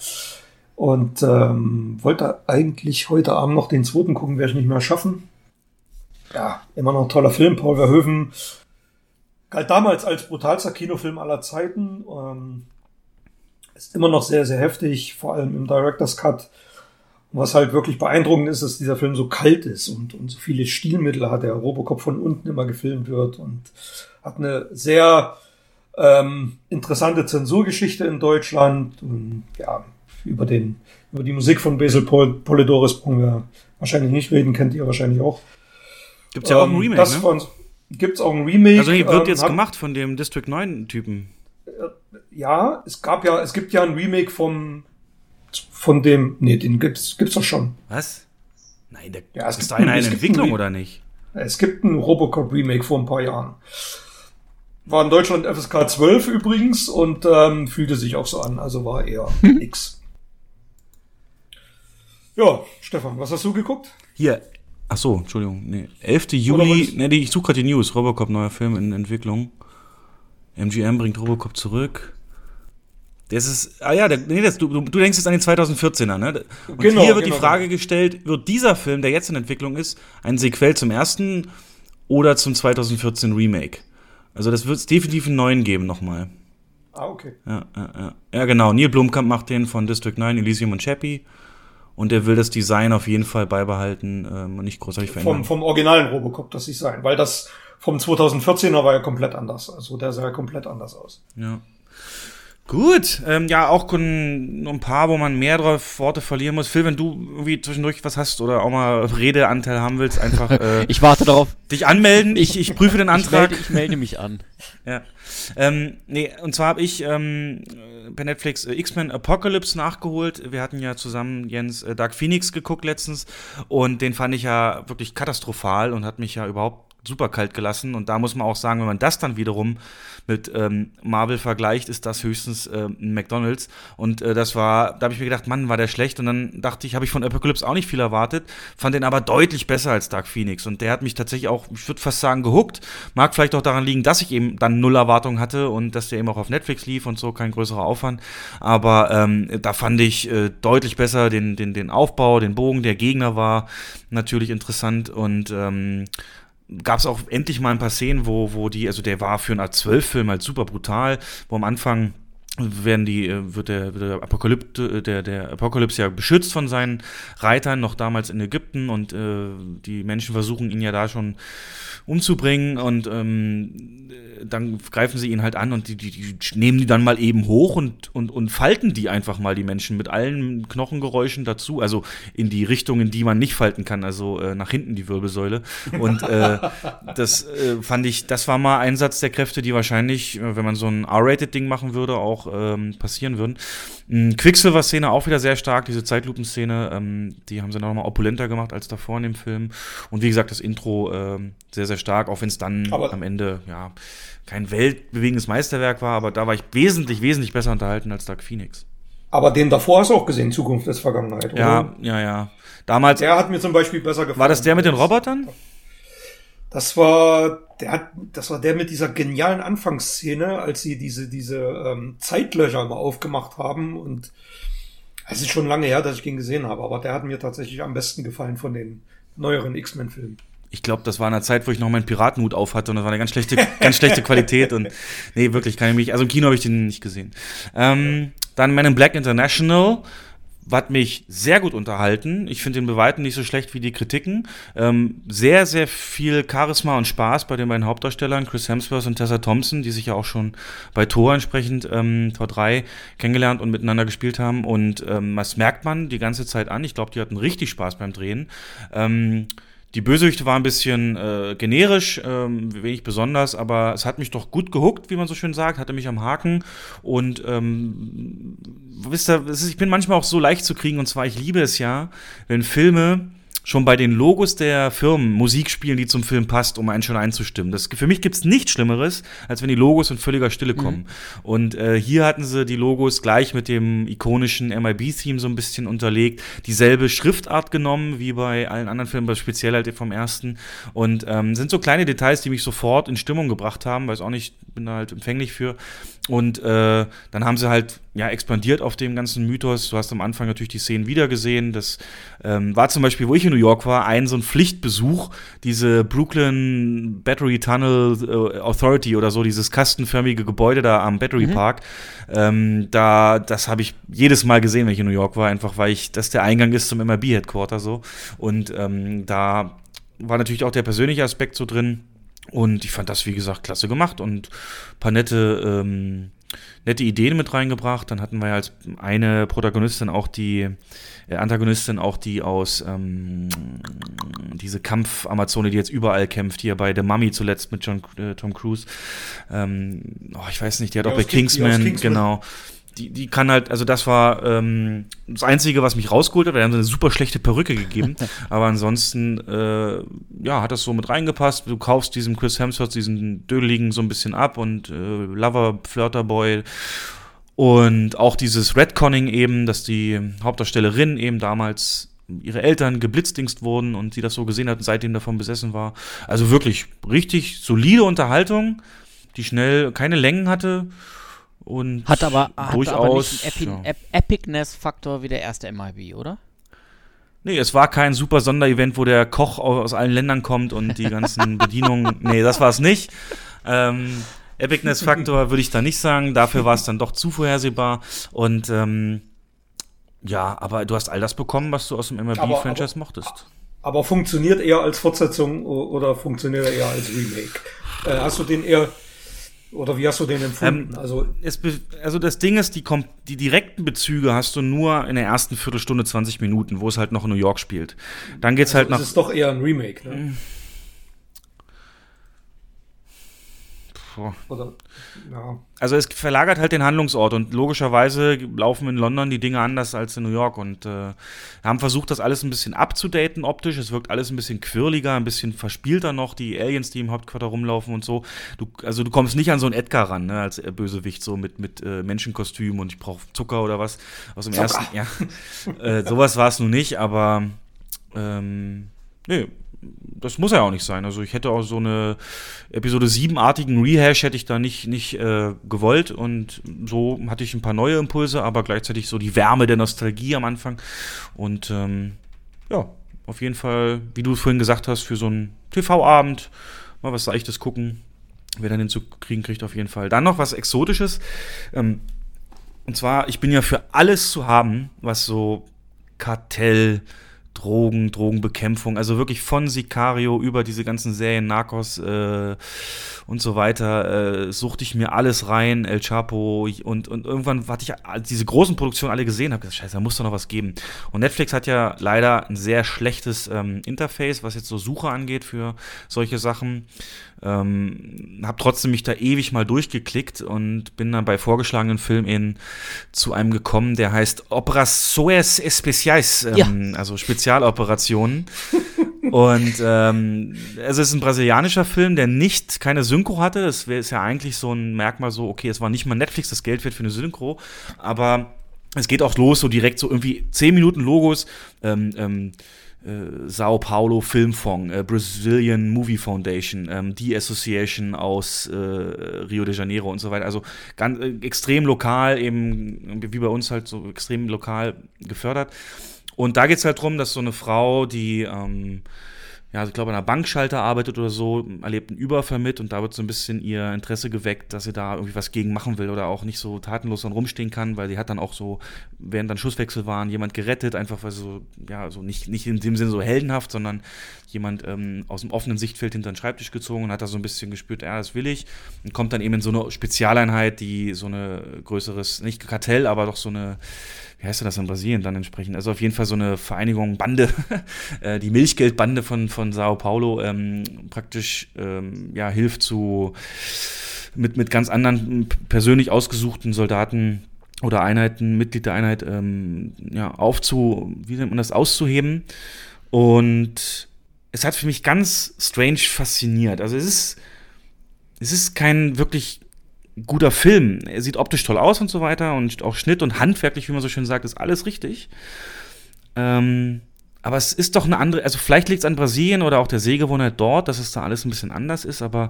und ähm, wollte eigentlich heute Abend noch den zweiten gucken, werde ich nicht mehr schaffen. Ja, immer noch ein toller Film. Paul Verhoeven galt damals als brutalster Kinofilm aller Zeiten. Ähm, ist immer noch sehr, sehr heftig, vor allem im Director's Cut. Und was halt wirklich beeindruckend ist, dass dieser Film so kalt ist und, und so viele Stilmittel hat. Der Robocop von unten immer gefilmt wird und hat eine sehr ähm, interessante Zensurgeschichte in Deutschland. Und ja, über den, über die Musik von Basil Pol Polidoris brauchen wir wahrscheinlich nicht reden, kennt ihr wahrscheinlich auch. Gibt's ja auch ein ähm, Remake, das ne? Von, gibt's auch ein Remake. Also hier wird ähm, jetzt gemacht von dem District 9 Typen ja, es gab ja, es gibt ja ein Remake vom, von dem, nee, den gibt's, gibt's doch schon. Was? Nein, der ja, es ist eine, eine Entwicklung ein, oder nicht? Es gibt ein Robocop Remake vor ein paar Jahren. War in Deutschland FSK 12 übrigens und ähm, fühlte sich auch so an, also war eher X. Ja, Stefan, was hast du geguckt? Hier, ach so, Entschuldigung, nee, 11. Juli, nee, ich suche gerade die News, Robocop neuer Film in Entwicklung. MGM bringt Robocop zurück. Das ist, ah ja, der, nee, das, du, du denkst jetzt an den 2014er, ne? Und genau, hier wird genau. die Frage gestellt, wird dieser Film, der jetzt in Entwicklung ist, ein Sequel zum ersten oder zum 2014 Remake? Also das wird es definitiv einen neuen geben nochmal. Ah, okay. Ja, ja, ja. ja, genau. Neil Blomkamp macht den von District 9, Elysium und Chappie. Und er will das Design auf jeden Fall beibehalten ähm, und nicht großartig verändern. Vom, vom originalen Robocop das Design, weil das vom 2014er war ja komplett anders. Also der sah ja komplett anders aus. Ja. Gut, ähm, ja, auch nur ein paar, wo man mehr drauf Worte verlieren muss. Phil, wenn du irgendwie zwischendurch was hast oder auch mal Redeanteil haben willst, einfach. [LAUGHS] Äh, ich warte darauf. Dich anmelden, ich, ich prüfe den Antrag. Ich melde, ich melde mich an. [LAUGHS] Ja. Ähm, nee, und zwar habe ich ähm, bei Netflix äh, X-Men Apocalypse nachgeholt. Wir hatten ja zusammen Jens äh, Dark Phoenix geguckt letztens und den fand ich ja wirklich katastrophal und hat mich ja überhaupt super kalt gelassen. Und da muss man auch sagen, wenn man das dann wiederum mit ähm, Marvel vergleicht, ist das höchstens äh, ein McDonalds. Und äh, das war, da habe ich mir gedacht, Mann, war der schlecht. Und dann dachte ich, habe ich von Apocalypse auch nicht viel erwartet, fand den aber deutlich besser als Dark Phoenix. Und der hat mich tatsächlich auch, ich würde fast sagen, gehuckt. Mag vielleicht auch daran liegen, dass ich eben dann null Erwartungen hatte und dass der eben auch auf Netflix lief und so, kein größerer Aufwand. Aber ähm, da fand ich äh, deutlich besser den, den, den Aufbau, den Bogen. Der Gegner war natürlich interessant und ähm, gab es auch endlich mal ein paar Szenen, wo, wo die, also der war für einen A12-Film halt super brutal, wo am Anfang werden die, äh, wird der, der Apokalypse, der, der Apokalypse ja beschützt von seinen Reitern, noch damals in Ägypten und äh, die Menschen versuchen ihn ja da schon umzubringen und ähm, dann greifen sie ihn halt an und die, die, die, nehmen die dann mal eben hoch und, und, und falten die einfach mal, die Menschen, mit allen Knochengeräuschen dazu, also in die Richtung, in die man nicht falten kann, also äh, nach hinten die Wirbelsäule. Und äh, [LAUGHS] das äh, fand ich, das war mal Einsatz der Kräfte, die wahrscheinlich, äh, wenn man so ein R-Rated-Ding machen würde, auch ähm, passieren würden. Quicksilver-Szene auch wieder sehr stark, diese Zeitlupenszene, ähm, die haben sie noch mal opulenter gemacht als davor in dem Film. Und wie gesagt, das Intro ähm, sehr, sehr stark, auch wenn es dann aber am Ende, ja, kein weltbewegendes Meisterwerk war, aber da war ich wesentlich, wesentlich besser unterhalten als Dark Phoenix. Aber den davor hast du auch gesehen, Zukunft ist Vergangenheit, oder? Ja, ja, ja. Damals. Der hat mir zum Beispiel besser gefallen. War das der mit den Robotern? Das war, der hat, das war der mit dieser genialen Anfangsszene, als sie diese, diese ähm, Zeitlöcher mal aufgemacht haben und es ist schon lange her, dass ich den gesehen habe, aber der hat mir tatsächlich am besten gefallen von den neueren X-Men-Filmen ich glaube, das war in einer Zeit, wo ich noch meinen Piratenhut auf hatte und das war eine ganz schlechte, ganz schlechte Qualität und [LAUGHS] nee, wirklich kann ich mich, also im Kino habe ich den nicht gesehen. Ähm, dann Men in Black International, hat mich sehr gut unterhalten. Ich finde den bei Weitem nicht so schlecht wie die Kritiken. Ähm, sehr, sehr viel Charisma und Spaß bei den beiden Hauptdarstellern, Chris Hemsworth und Tessa Thompson, die sich ja auch schon bei Tor entsprechend, ähm, Tor 3, kennengelernt und miteinander gespielt haben. Und ähm, das merkt man die ganze Zeit an. Ich glaube, die hatten richtig Spaß beim Drehen. Ähm, die Bösewichte war ein bisschen äh, generisch, ähm, wenig besonders, aber es hat mich doch gut gehuckt, wie man so schön sagt, hatte mich am Haken. Und ähm, wisst ihr, ich bin manchmal auch so leicht zu kriegen und zwar, ich liebe es ja, wenn Filme schon bei den Logos der Firmen Musik spielen, die zum Film passt, um einen schon einzustimmen. Das, für mich gibt es nichts Schlimmeres, als wenn die Logos in völliger Stille mhm. kommen. Mhm. Und äh, hier hatten sie die Logos gleich mit dem ikonischen MIB-Theme so ein bisschen unterlegt, dieselbe Schriftart genommen wie bei allen anderen Filmen, aber speziell halt vom ersten. Und ähm, sind so kleine Details, die mich sofort in Stimmung gebracht haben, weiß auch nicht, bin da halt empfänglich für. Und äh, dann haben sie halt ja expandiert auf dem ganzen Mythos. Du hast am Anfang natürlich die Szenen wiedergesehen. Ähm, war zum Beispiel, wo ich in New York war, ein so ein Pflichtbesuch, diese Brooklyn Battery Tunnel äh, Authority oder so, dieses kastenförmige Gebäude da am Battery mhm. Park. Ähm, da, das habe ich jedes Mal gesehen, wenn ich in New York war, einfach weil ich, das der Eingang ist zum MRB Headquarter so. Und ähm, da war natürlich auch der persönliche Aspekt so drin. Und ich fand das, wie gesagt, klasse gemacht und ein paar nette, ähm, nette Ideen mit reingebracht. Dann hatten wir ja als eine Protagonistin auch die, äh, Antagonistin auch die aus ähm, diese Kampf-Amazone, die jetzt überall kämpft, hier bei The Mummy zuletzt mit John, äh, Tom Cruise. Ähm, oh, ich weiß nicht, die hat ja, auch bei Kingsman, Kingsman, genau die, die kann halt, also das war ähm, das Einzige, was mich rausgeholt hat, weil die haben so eine super schlechte Perücke gegeben. [LAUGHS] aber ansonsten, äh, ja, hat das so mit reingepasst. Du kaufst diesem Chris Hemsworth, diesen Dödeligen so ein bisschen ab und äh, Lover, Flirterboy. Und auch dieses Redconning eben, dass die Hauptdarstellerin eben damals ihre Eltern geblitzdingst wurden und sie das so gesehen hat und seitdem davon besessen war. Also wirklich richtig solide Unterhaltung, die schnell keine Längen hatte und hat aber, hat durchaus, aber nicht einen Epi ja. Epicness-Faktor wie der erste MIB, oder? Nee, es war kein super Sonderevent, wo der Koch aus allen Ländern kommt und die ganzen [LAUGHS] Bedienungen. Nee, das war es nicht. Ähm, Epicness-Faktor würde ich da nicht sagen. Dafür war es dann doch zu vorhersehbar. Und ähm, ja, aber du hast all das bekommen, was du aus dem MLB-Franchise mochtest. Aber funktioniert eher als Fortsetzung oder funktioniert er eher als Remake? Äh, hast du den eher Oder wie hast du den empfunden? Ähm, also, also das Ding ist, die, die direkten Bezüge hast du nur in der ersten Viertelstunde, 20 Minuten, wo es halt noch in New York spielt. Dann geht's also halt nach. Das ist doch eher ein Remake, ne? Oder, ja. Also es verlagert halt den Handlungsort und logischerweise laufen in London die Dinge anders als in New York und äh, haben versucht, das alles ein bisschen abzudaten optisch. Es wirkt alles ein bisschen quirliger, ein bisschen verspielter noch, die Aliens, die im Hauptquarter rumlaufen und so. Du, also du kommst nicht an so einen Edgar ran, ne, als Bösewicht, so mit, mit äh, Menschenkostüm und ich brauche Zucker oder was aus dem Zucker. ersten. Ja, äh, sowas war es nun nicht, aber ähm, nee, das muss ja auch nicht sein. Also ich hätte auch so eine Episode 7-artigen Rehash hätte ich da nicht, nicht äh, gewollt und so hatte ich ein paar neue Impulse, aber gleichzeitig so die Wärme der Nostalgie am Anfang und ähm, ja, auf jeden Fall, wie du vorhin gesagt hast, für so einen TV-Abend mal was Leichtes gucken, wer dann hinzukriegen kriegt auf jeden Fall. Dann noch was Exotisches ähm, und zwar, ich bin ja für alles zu haben, was so Kartell, Drogen, Drogenbekämpfung, also wirklich von Sicario über diese ganzen Serien, Narcos äh, und so weiter, äh, suchte ich mir alles rein, El Chapo und, und irgendwann hatte ich diese großen Produktionen alle gesehen, habe gesagt, scheiße, da muss doch noch was geben. Und Netflix hat ja leider ein sehr schlechtes ähm, Interface, was jetzt so Suche angeht für solche Sachen. Ähm, habe trotzdem mich da ewig mal durchgeklickt und bin dann bei vorgeschlagenen Filmen zu einem gekommen, der heißt Operações Especiais, ähm, ja. also Spezialoperationen. und ähm, es ist ein brasilianischer Film, der nicht keine Synchro hatte. Das ist ja eigentlich so ein Merkmal so, okay, es war nicht mal Netflix das Geld wert für eine Synchro, aber es geht auch los, so direkt so irgendwie 10 Minuten Logos, ähm, ähm, äh, Sao Paulo Filmfonds, äh, Brazilian Movie Foundation, ähm, die Association aus äh, Rio de Janeiro und so weiter. Also ganz, äh, extrem lokal, eben wie bei uns halt so extrem lokal gefördert. Und da geht es halt darum, dass so eine Frau, die ähm, ja, ich glaube, an einer Bankschalter arbeitet oder so, erlebt einen Überfall mit und da wird so ein bisschen ihr Interesse geweckt, dass sie da irgendwie was gegen machen will oder auch nicht so tatenlos dann rumstehen kann, weil sie hat dann auch so, während dann Schusswechsel waren, jemand gerettet, einfach weil sie so, ja, so nicht, nicht in dem Sinne so heldenhaft, sondern jemand ähm, aus dem offenen Sichtfeld hinter den Schreibtisch gezogen und hat da so ein bisschen gespürt, ja, das will ich. Und kommt dann eben in so eine Spezialeinheit, die so eine größeres, nicht Kartell, aber doch so eine wie heißt das in Brasilien dann entsprechend? Also auf jeden Fall so eine Vereinigung, Bande, [LAUGHS] äh, die Milchgeldbande von, von Sao Paulo ähm, praktisch ähm, ja, hilft zu mit, mit ganz anderen persönlich ausgesuchten Soldaten oder Einheiten, Mitglied der Einheit, ähm, ja, aufzu, wie nennt man das, auszuheben. Und es hat für mich ganz strange fasziniert. Also es ist, es ist kein wirklich guter Film. Er sieht optisch toll aus und so weiter und auch Schnitt und handwerklich, wie man so schön sagt, ist alles richtig. Ähm, aber es ist doch eine andere, also vielleicht liegt es an Brasilien oder auch der Sehgewohnheit dort, dass es da alles ein bisschen anders ist, aber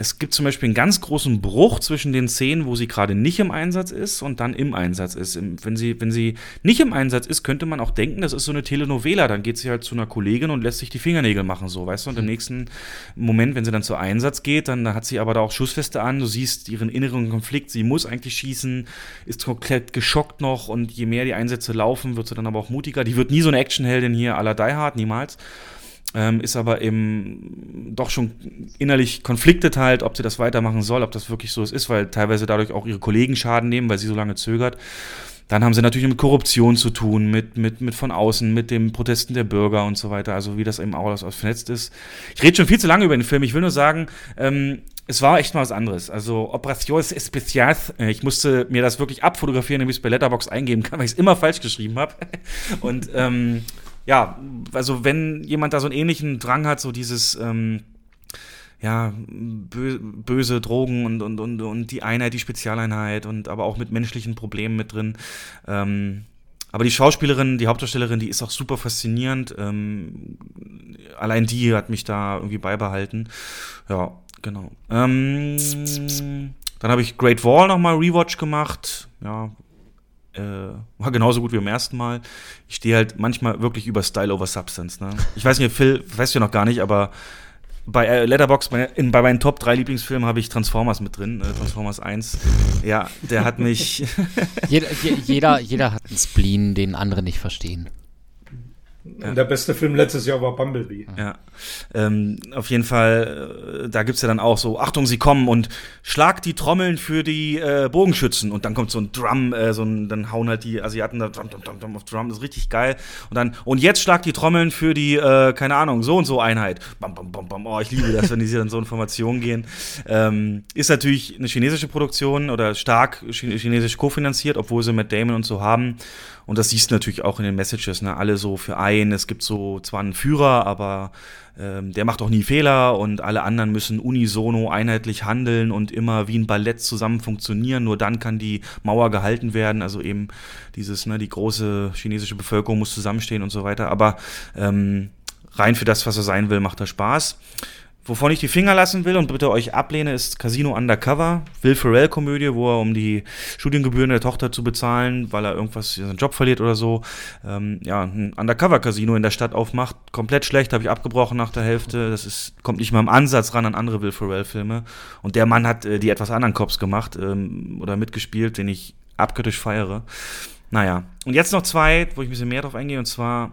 es gibt zum Beispiel einen ganz großen Bruch zwischen den Szenen, wo sie gerade nicht im Einsatz ist und dann im Einsatz ist. Wenn sie, wenn sie nicht im Einsatz ist, könnte man auch denken, das ist so eine Telenovela. Dann geht sie halt zu einer Kollegin und lässt sich die Fingernägel machen, so, weißt du? Und im mhm. nächsten Moment, wenn sie dann zu Einsatz geht, dann hat sie aber da auch Schussfeste an. Du siehst ihren inneren Konflikt. Sie muss eigentlich schießen, ist komplett geschockt noch und je mehr die Einsätze laufen, wird sie dann aber auch mutiger. Die wird nie so eine Actionheldin hier à la Die Hard, niemals ähm, ist aber eben doch schon innerlich konfliktet halt, ob sie das weitermachen soll, ob das wirklich so ist, weil teilweise dadurch auch ihre Kollegen Schaden nehmen, weil sie so lange zögert. Dann haben sie natürlich mit Korruption zu tun, mit, mit, mit von außen, mit den Protesten der Bürger und so weiter, also wie das eben auch alles vernetzt ist. Ich rede schon viel zu lange über den Film, ich will nur sagen, ähm, es war echt mal was anderes. Also Operaciones Especiales, äh, ich musste mir das wirklich abfotografieren, damit ich es bei Letterbox eingeben kann, weil ich es immer falsch geschrieben habe. [LAUGHS] Und ähm, ja, also wenn jemand da so einen ähnlichen Drang hat, so dieses ähm, ja, bö böse Drogen und, und, und, und die Einheit, die Spezialeinheit und aber auch mit menschlichen Problemen mit drin. Ähm, aber die Schauspielerin, die Hauptdarstellerin, die ist auch super faszinierend. Ähm, allein die hat mich da irgendwie beibehalten. Ja, genau. Ähm, dann habe ich Great Wall nochmal Rewatch gemacht. Ja, äh, war genauso gut wie beim ersten Mal. Ich stehe halt manchmal wirklich über Style over Substance. Ne? Ich weiß nicht, Phil, weißt du noch gar nicht, aber bei äh, Letterbox bei, in, bei meinen Top 3 Lieblingsfilmen habe ich Transformers mit drin, äh, Transformers 1. Ja, der hat mich. [LAUGHS] jeder, jeder, jeder hat einen Spleen, den andere nicht verstehen. Ja. Der beste Film letztes Jahr war Bumblebee. Ja. Ähm, auf jeden Fall, äh, da gibt's ja dann auch so, Achtung, sie kommen und schlag die Trommeln für die äh, Bogenschützen. Und dann kommt so ein Drum, äh, so ein, dann hauen halt die Asiaten da Drum, Drum, Drum, Drum auf Drum, das ist richtig geil. Und dann, und jetzt schlag die Trommeln für die, äh, keine Ahnung, so und so Einheit. Bam, bam, bam, bam. Oh, ich liebe das, wenn die dann so Informationen gehen. Ähm, ist natürlich eine chinesische Produktion oder stark chinesisch kofinanziert, obwohl sie mit Damon und so haben. Und das siehst du natürlich auch in den Messages, ne? Alle so für ein. Es gibt so zwar einen Führer, aber ähm, der macht auch nie Fehler und alle anderen müssen unisono einheitlich handeln und immer wie ein Ballett zusammen funktionieren. Nur dann kann die Mauer gehalten werden. Also eben dieses, ne, die große chinesische Bevölkerung muss zusammenstehen und so weiter. Aber ähm, rein für das, was er sein will, macht er Spaß. Wovon ich die Finger lassen will und bitte euch ablehne, ist Casino Undercover, Will Ferrell-Komödie, wo er um die Studiengebühren der Tochter zu bezahlen, weil er irgendwas seinen Job verliert oder so, ähm, ja, ein Undercover-Casino in der Stadt aufmacht. Komplett schlecht, habe ich abgebrochen nach der Hälfte. Das ist, kommt nicht mal im Ansatz ran an andere Will Ferrell-Filme. Und der Mann hat äh, die etwas anderen Cops gemacht ähm, oder mitgespielt, den ich abgöttisch feiere. Naja, und jetzt noch zwei, wo ich ein bisschen mehr drauf eingehe, und zwar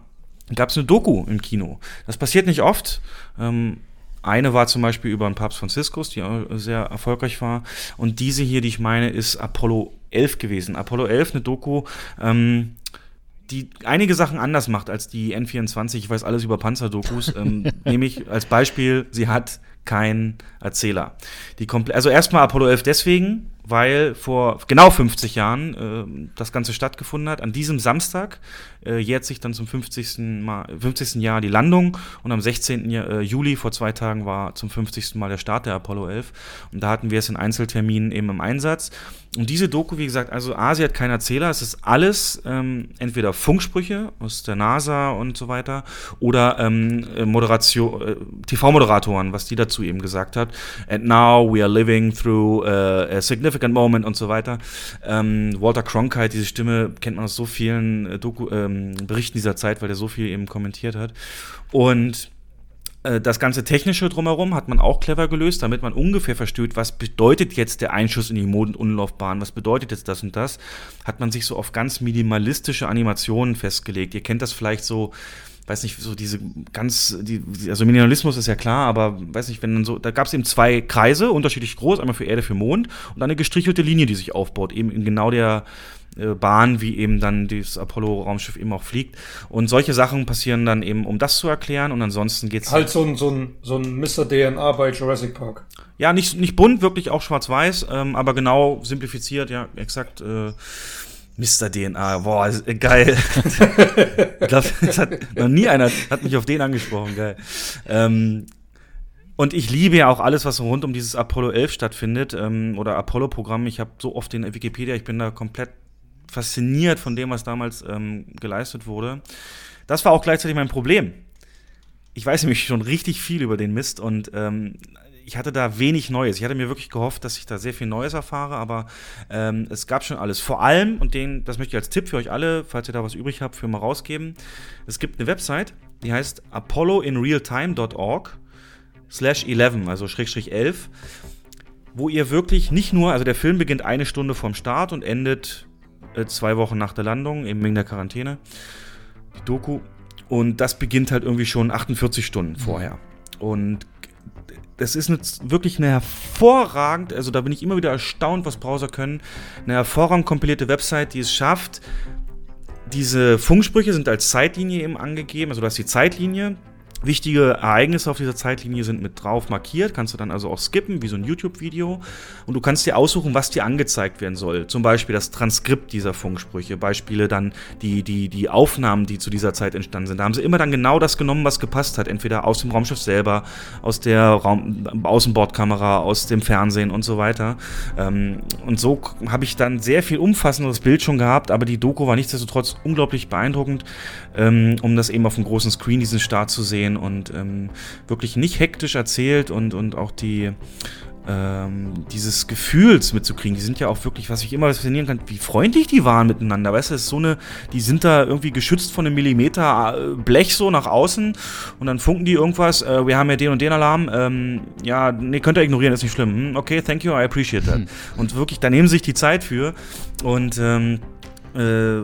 gab es eine Doku im Kino. Das passiert nicht oft. Ähm, eine war zum Beispiel über den Papst Franziskus, die sehr erfolgreich war. Und diese hier, die ich meine, ist Apollo 11 gewesen. Apollo 11, eine Doku, ähm, die einige Sachen anders macht als die N24. Ich weiß alles über Panzerdokus. ähm, [LAUGHS] nehme ich als Beispiel, sie hat keinen Erzähler. Die also erstmal Apollo 11 deswegen, weil vor genau 50 Jahren äh, das Ganze stattgefunden hat. An diesem Samstag äh, jährt sich dann zum 50. Mal, 50. Jahr die Landung und am 16. Jahr, äh, Juli vor zwei Tagen war zum 50. Mal der Start der Apollo 11 und da hatten wir es in Einzelterminen eben im Einsatz. Und diese Doku, wie gesagt, also A, sie hat keinen Erzähler, es ist alles ähm, entweder Funksprüche aus der NASA und so weiter oder ähm, Moderation, äh, TV-Moderatoren, was die dazu eben gesagt hat. And now we are living through uh, a significant moment und so weiter. Ähm, Walter Cronkite, diese Stimme kennt man aus so vielen äh, Doku, ähm, Berichten dieser Zeit, weil er so viel eben kommentiert hat. Und äh, das ganze Technische drumherum hat man auch clever gelöst, damit man ungefähr versteht, was bedeutet jetzt der Einschuss in die Mondumlaufbahn, was bedeutet jetzt das und das, hat man sich so auf ganz minimalistische Animationen festgelegt. Ihr kennt das vielleicht so, weiß nicht, so diese ganz, die, also Minimalismus ist ja klar, aber weiß nicht, wenn dann so, da gab es eben zwei Kreise, unterschiedlich groß, einmal für Erde, für Mond und eine gestrichelte Linie, die sich aufbaut, eben in genau der äh, Bahn, wie eben dann das Apollo-Raumschiff eben auch fliegt. Und solche Sachen passieren dann eben, um das zu erklären. Und ansonsten geht's halt so ein so ein so ein Mr. DNA bei Jurassic Park. Ja, nicht nicht bunt, wirklich auch schwarz-weiß, ähm, aber genau simplifiziert, ja, exakt. Äh, Mr. DNA, boah, geil. [LAUGHS] ich glaube, das hat noch nie einer hat mich auf den angesprochen, geil. Ähm, und ich liebe ja auch alles, was rund um dieses Apollo 11 stattfindet ähm, oder Apollo-Programm. Ich habe so oft den Wikipedia, ich bin da komplett fasziniert von dem, was damals ähm, geleistet wurde. Das war auch gleichzeitig mein Problem. Ich weiß nämlich schon richtig viel über den Mist und ähm, ich hatte da wenig Neues. Ich hatte mir wirklich gehofft, dass ich da sehr viel Neues erfahre, aber ähm, es gab schon alles. Vor allem, und den, das möchte ich als Tipp für euch alle, falls ihr da was übrig habt, für mal rausgeben. Es gibt eine Website, die heißt apolloinrealtime.org slash 11, also Schrägstrich 11, wo ihr wirklich nicht nur, also der Film beginnt eine Stunde vom Start und endet äh, zwei Wochen nach der Landung, eben wegen der Quarantäne, die Doku. Und das beginnt halt irgendwie schon 48 Stunden mhm. vorher. Und das ist eine, wirklich eine hervorragend, also da bin ich immer wieder erstaunt, was Browser können, eine hervorragend kompilierte Website, die es schafft, diese Funksprüche sind als Zeitlinie eben angegeben, also du hast die Zeitlinie, Wichtige Ereignisse auf dieser Zeitlinie sind mit drauf markiert, kannst du dann also auch skippen, wie so ein YouTube-Video. Und du kannst dir aussuchen, was dir angezeigt werden soll. Zum Beispiel das Transkript dieser Funksprüche, Beispiele dann die, die, die Aufnahmen, die zu dieser Zeit entstanden sind. Da haben sie immer dann genau das genommen, was gepasst hat. Entweder aus dem Raumschiff selber, aus der Raum Außenbordkamera, aus dem Fernsehen und so weiter. Ähm, und so habe ich dann sehr viel umfassenderes Bild schon gehabt, aber die Doku war nichtsdestotrotz unglaublich beeindruckend, ähm, um das eben auf dem großen Screen, diesen Start zu sehen gehen und ähm, wirklich nicht hektisch erzählt und, und auch die ähm, dieses Gefühls mitzukriegen. Die sind ja auch wirklich, was ich immer faszinieren kann, wie freundlich die waren miteinander. Weißt du, es ist so eine, die sind da irgendwie geschützt von einem Millimeter äh, Blech so nach außen und dann funken die irgendwas. Äh, wir haben ja den und den Alarm. Ähm, ja, nee, könnt ihr ignorieren, ist nicht schlimm. Hm, okay, thank you, I appreciate that. Hm. Und wirklich, da nehmen sie sich die Zeit für und ähm, äh,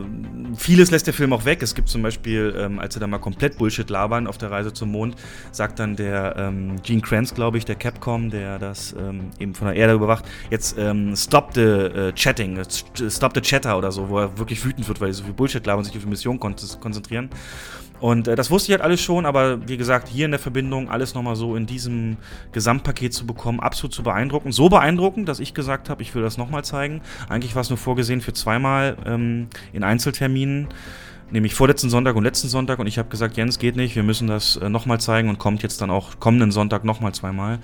vieles lässt der Film auch weg. Es gibt zum Beispiel, ähm, als sie da mal komplett Bullshit labern auf der Reise zum Mond, sagt dann der ähm, Gene Kranz, glaube ich, der Capcom, der das ähm, eben von der Erde überwacht, jetzt ähm, stop the uh, chatting, stop the chatter oder so, wo er wirklich wütend wird, weil sie so viel Bullshit labern und sich auf die Mission kon konzentrieren. Und äh, das wusste ich halt alles schon, aber wie gesagt, hier in der Verbindung alles nochmal so in diesem Gesamtpaket zu bekommen, absolut zu beeindrucken. So beeindruckend, dass ich gesagt habe, ich will das nochmal zeigen. Eigentlich war es nur vorgesehen für zweimal ähm, in Einzelterminen nämlich vorletzten Sonntag und letzten Sonntag und ich habe gesagt, Jens, geht nicht, wir müssen das äh, nochmal zeigen und kommt jetzt dann auch kommenden Sonntag nochmal zweimal.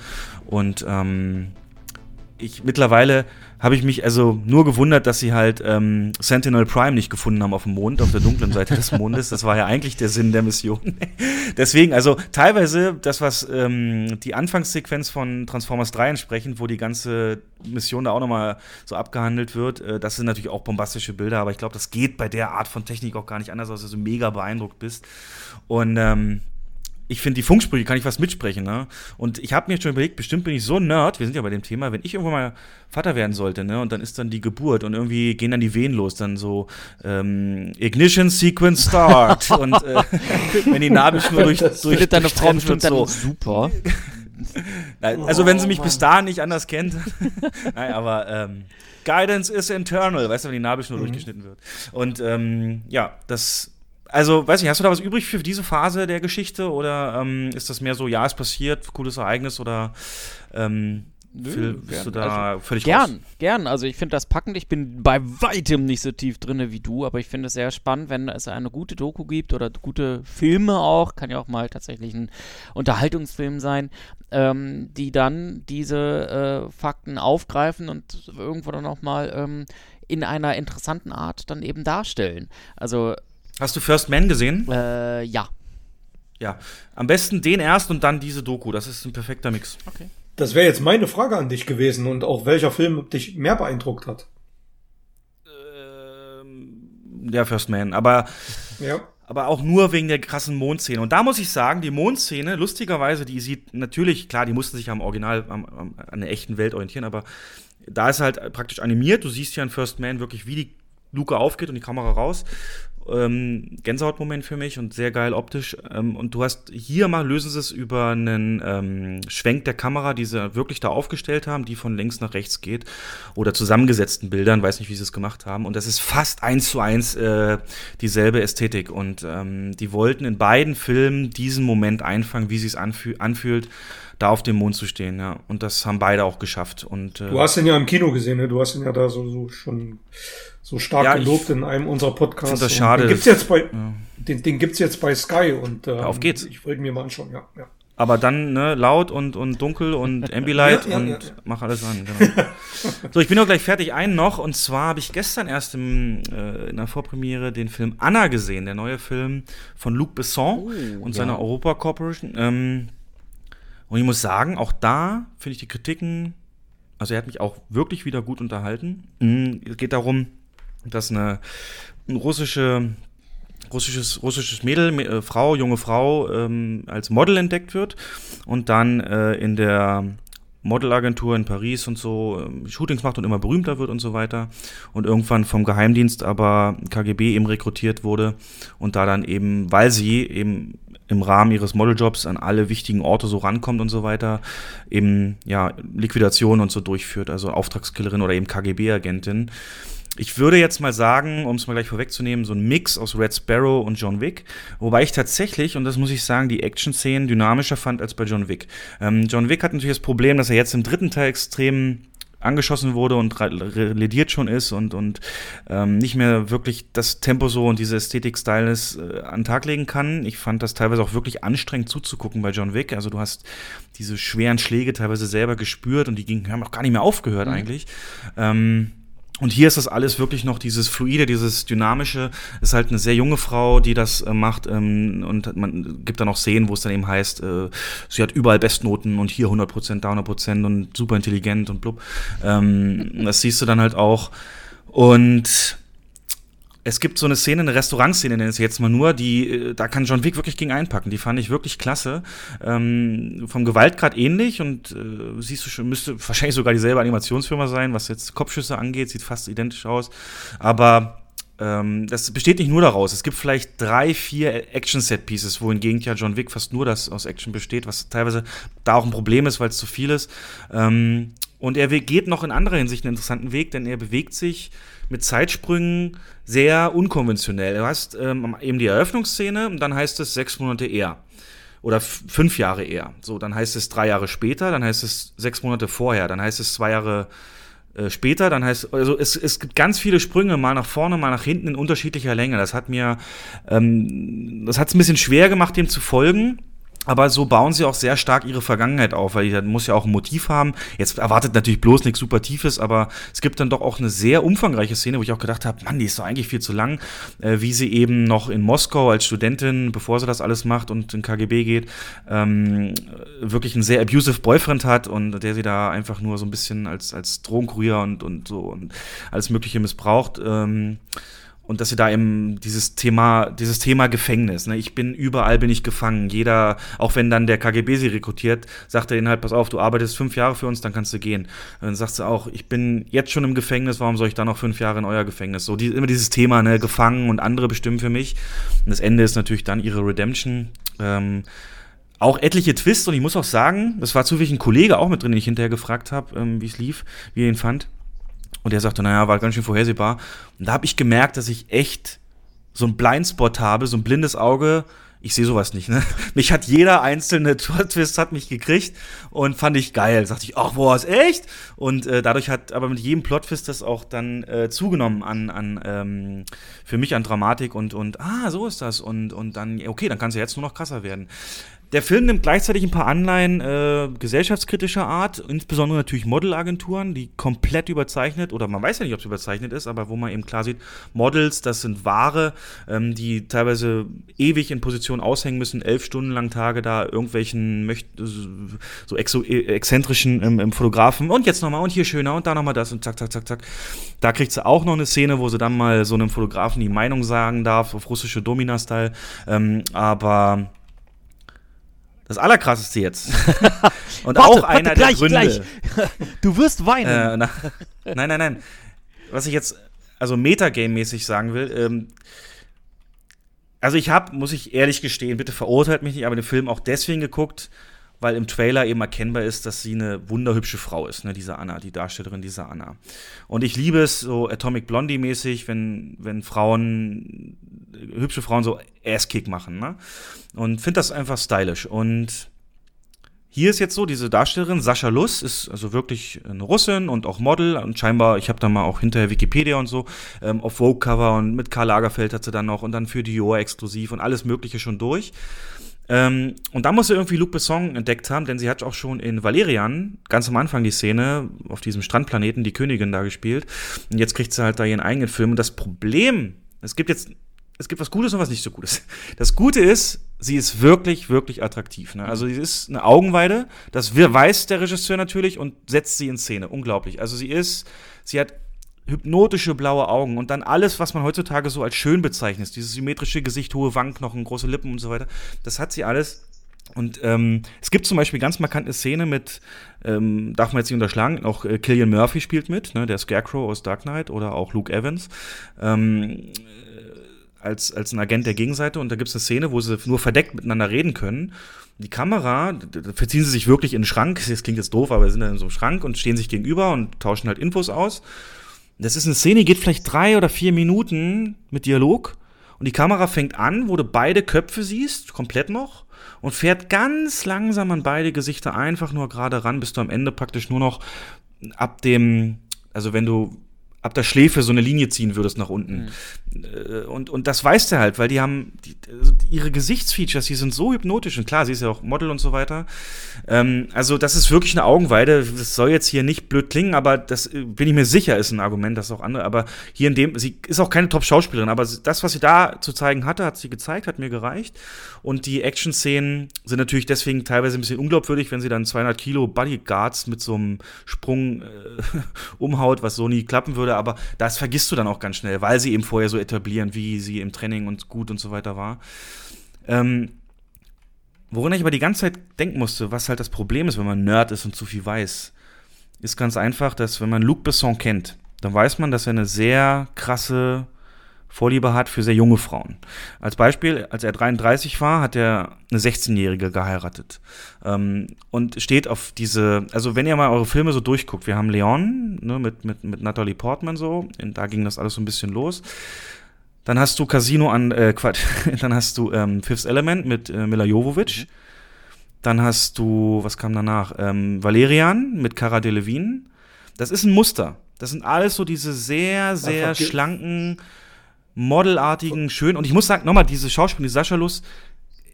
Und ähm, ich mittlerweile habe ich mich also nur gewundert, dass sie halt ähm, Sentinel Prime nicht gefunden haben auf dem Mond, auf der dunklen Seite des Mondes. Das war ja eigentlich der Sinn der Mission. [LAUGHS] Deswegen, also teilweise das, was ähm, die Anfangssequenz von Transformers 3 entsprechend, wo die ganze Mission da auch nochmal so abgehandelt wird, äh, das sind natürlich auch bombastische Bilder, aber ich glaube, das geht bei der Art von Technik auch gar nicht anders, als du mega beeindruckt bist. Und ähm, ich finde, die Funksprüche kann ich was mitsprechen, ne? Und ich habe mir schon überlegt, bestimmt bin ich so ein Nerd, wir sind ja bei dem Thema, wenn ich irgendwann mal Vater werden sollte, ne? Und dann ist dann die Geburt und irgendwie gehen dann die Wehen los, dann so ähm, Ignition Sequence Start [LAUGHS] und äh, wenn die Nabelschnur durch, durch, durch deine Frau bestimmt so. dann super. [LAUGHS] Also wenn sie mich oh, bis dahin nicht anders kennt. [LAUGHS] Nein, aber ähm, Guidance is internal, weißt du, wenn die Nabelschnur mhm. durchgeschnitten wird. Und ähm, ja, das also, weiß ich, hast du da was übrig für diese Phase der Geschichte oder ähm, ist das mehr so, ja, es passiert, cooles Ereignis oder ähm, Nö, Phil, bist du da also, völlig Gern, raus? gern. Also ich finde das packend. Ich bin bei weitem nicht so tief drin wie du, aber ich finde es sehr spannend, wenn es eine gute Doku gibt oder gute Filme auch, kann ja auch mal tatsächlich ein Unterhaltungsfilm sein, ähm, die dann diese äh, Fakten aufgreifen und irgendwo dann auch mal ähm, in einer interessanten Art dann eben darstellen. Also Hast du First Man gesehen? Äh, ja. Ja. Am besten den erst und dann diese Doku. Das ist ein perfekter Mix. Okay. Das wäre jetzt meine Frage an dich gewesen und auch welcher Film dich mehr beeindruckt hat. Ähm, der First Man. Aber. Ja. Aber auch nur wegen der krassen Mondszene. Und da muss ich sagen, die Mondszene, lustigerweise, die sieht natürlich, klar, die mussten sich am Original, am, am, an der echten Welt orientieren, aber da ist halt praktisch animiert. Du siehst ja in First Man wirklich, wie die Luke aufgeht und die Kamera raus ähm, Gänsehautmoment für mich und sehr geil optisch. Ähm, und du hast hier mal lösen sie es über einen ähm, Schwenk der Kamera, die sie wirklich da aufgestellt haben, die von links nach rechts geht. Oder zusammengesetzten Bildern, weiß nicht, wie sie es gemacht haben. Und das ist fast eins zu eins äh, dieselbe Ästhetik. Und ähm, die wollten in beiden Filmen diesen Moment einfangen, wie sie es anfüh anfühlt da auf dem Mond zu stehen, ja. Und das haben beide auch geschafft. Und, äh, du hast ihn ja im Kino gesehen, ne? Du hast ihn ja da so, so schon so stark ja, gelobt in einem unserer Podcasts. Das schade. Den gibt's jetzt bei, ja. den, den gibt's jetzt bei Sky und ähm, auf geht's. Ich wollte mir mal anschauen, ja, ja. Aber dann ne, laut und, und dunkel und Ambilight [LAUGHS] ja, ja, und ja, mach alles an. Genau. [LAUGHS] so, ich bin auch gleich fertig. Einen noch, und zwar habe ich gestern erst im, äh, in der Vorpremiere den Film Anna gesehen, der neue Film von Luc Besson oh, und seiner Europa Corporation. Ähm, und ich muss sagen, auch da finde ich die Kritiken, also er hat mich auch wirklich wieder gut unterhalten. Mhm, es geht darum, dass eine, russische russisches, russisches Mädel, äh, Frau, junge Frau, ähm, als Model entdeckt wird und dann äh, in der Modelagentur in Paris und so äh, Shootings macht und immer berühmter wird und so weiter. Und irgendwann vom Geheimdienst aber KGB eben rekrutiert wurde und da dann eben, weil sie eben im Rahmen ihres Modeljobs an alle wichtigen Orte so rankommt und so weiter, eben ja Liquidation und so durchführt, also Auftragskillerin oder eben KGB-Agentin ich würde jetzt mal sagen, um es mal gleich vorwegzunehmen, so ein Mix aus Red Sparrow und John Wick. Wobei ich tatsächlich, und das muss ich sagen, die Action-Szenen dynamischer fand als bei John Wick. Ähm, John Wick hat natürlich das Problem, dass er jetzt im dritten Teil extrem angeschossen wurde und relediert schon ist und, und ähm, nicht mehr wirklich das Tempo so und diese Ästhetik-Style äh, an den Tag legen kann. Ich fand das teilweise auch wirklich anstrengend zuzugucken bei John Wick. Also du hast diese schweren Schläge teilweise selber gespürt und die gingen, haben auch gar nicht mehr aufgehört mhm. eigentlich. Ähm, und hier ist das alles wirklich noch dieses Fluide, dieses Dynamische. Ist halt eine sehr junge Frau, die das äh, macht. Ähm, und man gibt dann auch Szenen, wo es dann eben heißt, äh, sie hat überall Bestnoten und hier 100%, da 100% und super intelligent und blub. Ähm, das siehst du dann halt auch. Und es gibt so eine Szene, eine Restaurantszene, nenne ich jetzt mal nur, die, äh, da kann John Wick wirklich gegen einpacken. Die fand ich wirklich klasse. Ähm, vom Gewaltgrad ähnlich und äh, siehst du schon, müsste wahrscheinlich sogar dieselbe Animationsfirma sein, was jetzt Kopfschüsse angeht, sieht fast identisch aus. Aber ähm, das besteht nicht nur daraus. Es gibt vielleicht drei, vier Action-Set-Pieces, wohingegen ja John Wick fast nur das aus Action besteht, was teilweise da auch ein Problem ist, weil es zu viel ist. Ähm, und er geht noch in anderer Hinsicht einen interessanten Weg, denn er bewegt sich mit Zeitsprüngen sehr unkonventionell. Du hast ähm, eben die Eröffnungsszene und dann heißt es sechs Monate eher. Oder fünf Jahre eher. So, dann heißt es drei Jahre später, dann heißt es sechs Monate vorher, dann heißt es zwei Jahre äh, später, dann heißt also es, es gibt ganz viele Sprünge, mal nach vorne, mal nach hinten in unterschiedlicher Länge. Das hat mir, ähm, das hat es ein bisschen schwer gemacht, dem zu folgen. Aber so bauen sie auch sehr stark ihre Vergangenheit auf, weil die muss ja auch ein Motiv haben. Jetzt erwartet natürlich bloß nichts super Tiefes, aber es gibt dann doch auch eine sehr umfangreiche Szene, wo ich auch gedacht habe, Mann, die ist doch eigentlich viel zu lang, äh, wie sie eben noch in Moskau als Studentin, bevor sie das alles macht und in KGB geht, ähm, wirklich einen sehr abusive Boyfriend hat und der sie da einfach nur so ein bisschen als, als Drogenkurier und, und so und alles Mögliche missbraucht. Ähm, und dass sie da eben dieses Thema, dieses Thema Gefängnis, ne? ich bin überall bin ich gefangen. Jeder, auch wenn dann der KGB sie rekrutiert, sagt er ihnen halt, pass auf, du arbeitest fünf Jahre für uns, dann kannst du gehen. Und dann sagt sie auch, ich bin jetzt schon im Gefängnis, warum soll ich dann noch fünf Jahre in euer Gefängnis? So die, immer dieses Thema, ne, gefangen und andere bestimmen für mich. Und das Ende ist natürlich dann ihre Redemption. Ähm, auch etliche Twists und ich muss auch sagen, das war zufällig ein Kollege auch mit drin, den ich hinterher gefragt habe, ähm, wie es lief, wie er ihn fand. Und er sagte, naja, war ganz schön vorhersehbar. Und da habe ich gemerkt, dass ich echt so ein Blindspot habe, so ein blindes Auge. Ich sehe sowas nicht, ne? [LAUGHS] Mich hat jeder einzelne [LAUGHS] Twist hat mich gekriegt und fand ich geil. Sagte ich, ach, boah, ist echt? Und äh, dadurch hat aber mit jedem Plot-Twist das auch dann äh, zugenommen an, an ähm, für mich an Dramatik und, und ah, so ist das. Und, und dann, okay, dann kann es ja jetzt nur noch krasser werden. Der Film nimmt gleichzeitig ein paar Anleihen äh, gesellschaftskritischer Art, insbesondere natürlich Modelagenturen, die komplett überzeichnet, oder man weiß ja nicht, ob es überzeichnet ist, aber wo man eben klar sieht, Models, das sind Ware, ähm, die teilweise ewig in Position aushängen müssen, elf Stunden lang Tage da irgendwelchen so e, exzentrischen ähm, Fotografen und jetzt nochmal und hier schöner und da nochmal das und zack, zack, zack, zack. Da kriegt sie auch noch eine Szene, wo sie dann mal so einem Fotografen die Meinung sagen darf, auf russische Domina-Style, ähm, aber das Allerkrasseste jetzt. [LAUGHS] Und warte, auch einer warte, gleich, der Gründe. Gleich. [LAUGHS] Du wirst weinen. Äh, na, nein, nein, nein. Was ich jetzt also Metagame-mäßig sagen will, ähm, also ich habe, muss ich ehrlich gestehen, bitte verurteilt mich nicht, aber den Film auch deswegen geguckt, weil im Trailer eben erkennbar ist, dass sie eine wunderhübsche Frau ist, ne, diese Anna, die Darstellerin dieser Anna. Und ich liebe es so Atomic Blondie mäßig, wenn, wenn Frauen, hübsche Frauen so Ass-Kick machen, ne? Und finde das einfach stylisch. Und hier ist jetzt so, diese Darstellerin, Sascha Luss, ist also wirklich eine Russin und auch Model und scheinbar, ich habe da mal auch hinterher Wikipedia und so, ähm, auf Vogue-Cover und mit Karl Lagerfeld hat sie dann noch und dann für Dior exklusiv und alles Mögliche schon durch. Ähm, und da muss sie irgendwie Luc Besson entdeckt haben, denn sie hat auch schon in Valerian ganz am Anfang die Szene auf diesem Strandplaneten die Königin da gespielt. Und jetzt kriegt sie halt da ihren eigenen Film. Und das Problem, es gibt jetzt, es gibt was Gutes und was nicht so Gutes. Das Gute ist, sie ist wirklich, wirklich attraktiv. Ne? Also sie ist eine Augenweide. Das weiß der Regisseur natürlich und setzt sie in Szene. Unglaublich. Also sie ist, sie hat hypnotische blaue Augen und dann alles, was man heutzutage so als schön bezeichnet, dieses symmetrische Gesicht, hohe Wangenknochen, große Lippen und so weiter, das hat sie alles. Und ähm, es gibt zum Beispiel ganz markante Szene mit, ähm, darf man jetzt nicht unterschlagen, auch äh, Killian Murphy spielt mit, ne, der Scarecrow aus Dark Knight oder auch Luke Evans. Ähm, als, als ein Agent der Gegenseite und da gibt es eine Szene, wo sie nur verdeckt miteinander reden können. Die Kamera, da verziehen sie sich wirklich in den Schrank, das klingt jetzt doof, aber sie sind dann in so einem Schrank und stehen sich gegenüber und tauschen halt Infos aus. Das ist eine Szene, die geht vielleicht drei oder vier Minuten mit Dialog. Und die Kamera fängt an, wo du beide Köpfe siehst, komplett noch, und fährt ganz langsam an beide Gesichter einfach nur gerade ran, bis du am Ende praktisch nur noch ab dem, also wenn du ab der Schläfe so eine Linie ziehen würdest nach unten. Mhm. Und, und das weiß der halt, weil die haben die, also ihre Gesichtsfeatures, die sind so hypnotisch. Und klar, sie ist ja auch Model und so weiter. Ähm, also, das ist wirklich eine Augenweide. Das soll jetzt hier nicht blöd klingen, aber das äh, bin ich mir sicher, ist ein Argument, das auch andere. Aber hier in dem, sie ist auch keine Top-Schauspielerin, aber das, was sie da zu zeigen hatte, hat sie gezeigt, hat mir gereicht. Und die Action-Szenen sind natürlich deswegen teilweise ein bisschen unglaubwürdig, wenn sie dann 200 Kilo Bodyguards mit so einem Sprung äh, [LAUGHS] umhaut, was so nie klappen würde aber das vergisst du dann auch ganz schnell, weil sie eben vorher so etablieren, wie sie im Training und gut und so weiter war. Ähm, woran ich aber die ganze Zeit denken musste, was halt das Problem ist, wenn man Nerd ist und zu viel weiß, ist ganz einfach, dass wenn man Luc Besson kennt, dann weiß man, dass er eine sehr krasse Vorliebe hat für sehr junge Frauen. Als Beispiel, als er 33 war, hat er eine 16-Jährige geheiratet. Ähm, und steht auf diese, also wenn ihr mal eure Filme so durchguckt, wir haben Leon ne, mit, mit, mit Natalie Portman so, da ging das alles so ein bisschen los. Dann hast du Casino an, äh, Quatsch, [LAUGHS] dann hast du ähm, Fifth Element mit äh, Mila Jovovich. Mhm. Dann hast du, was kam danach? Ähm, Valerian mit Cara Delevingne. Das ist ein Muster. Das sind alles so diese sehr, sehr schlanken, modelartigen, schönen. Und ich muss sagen, nochmal, diese Schauspielerin, die Sascha Lust,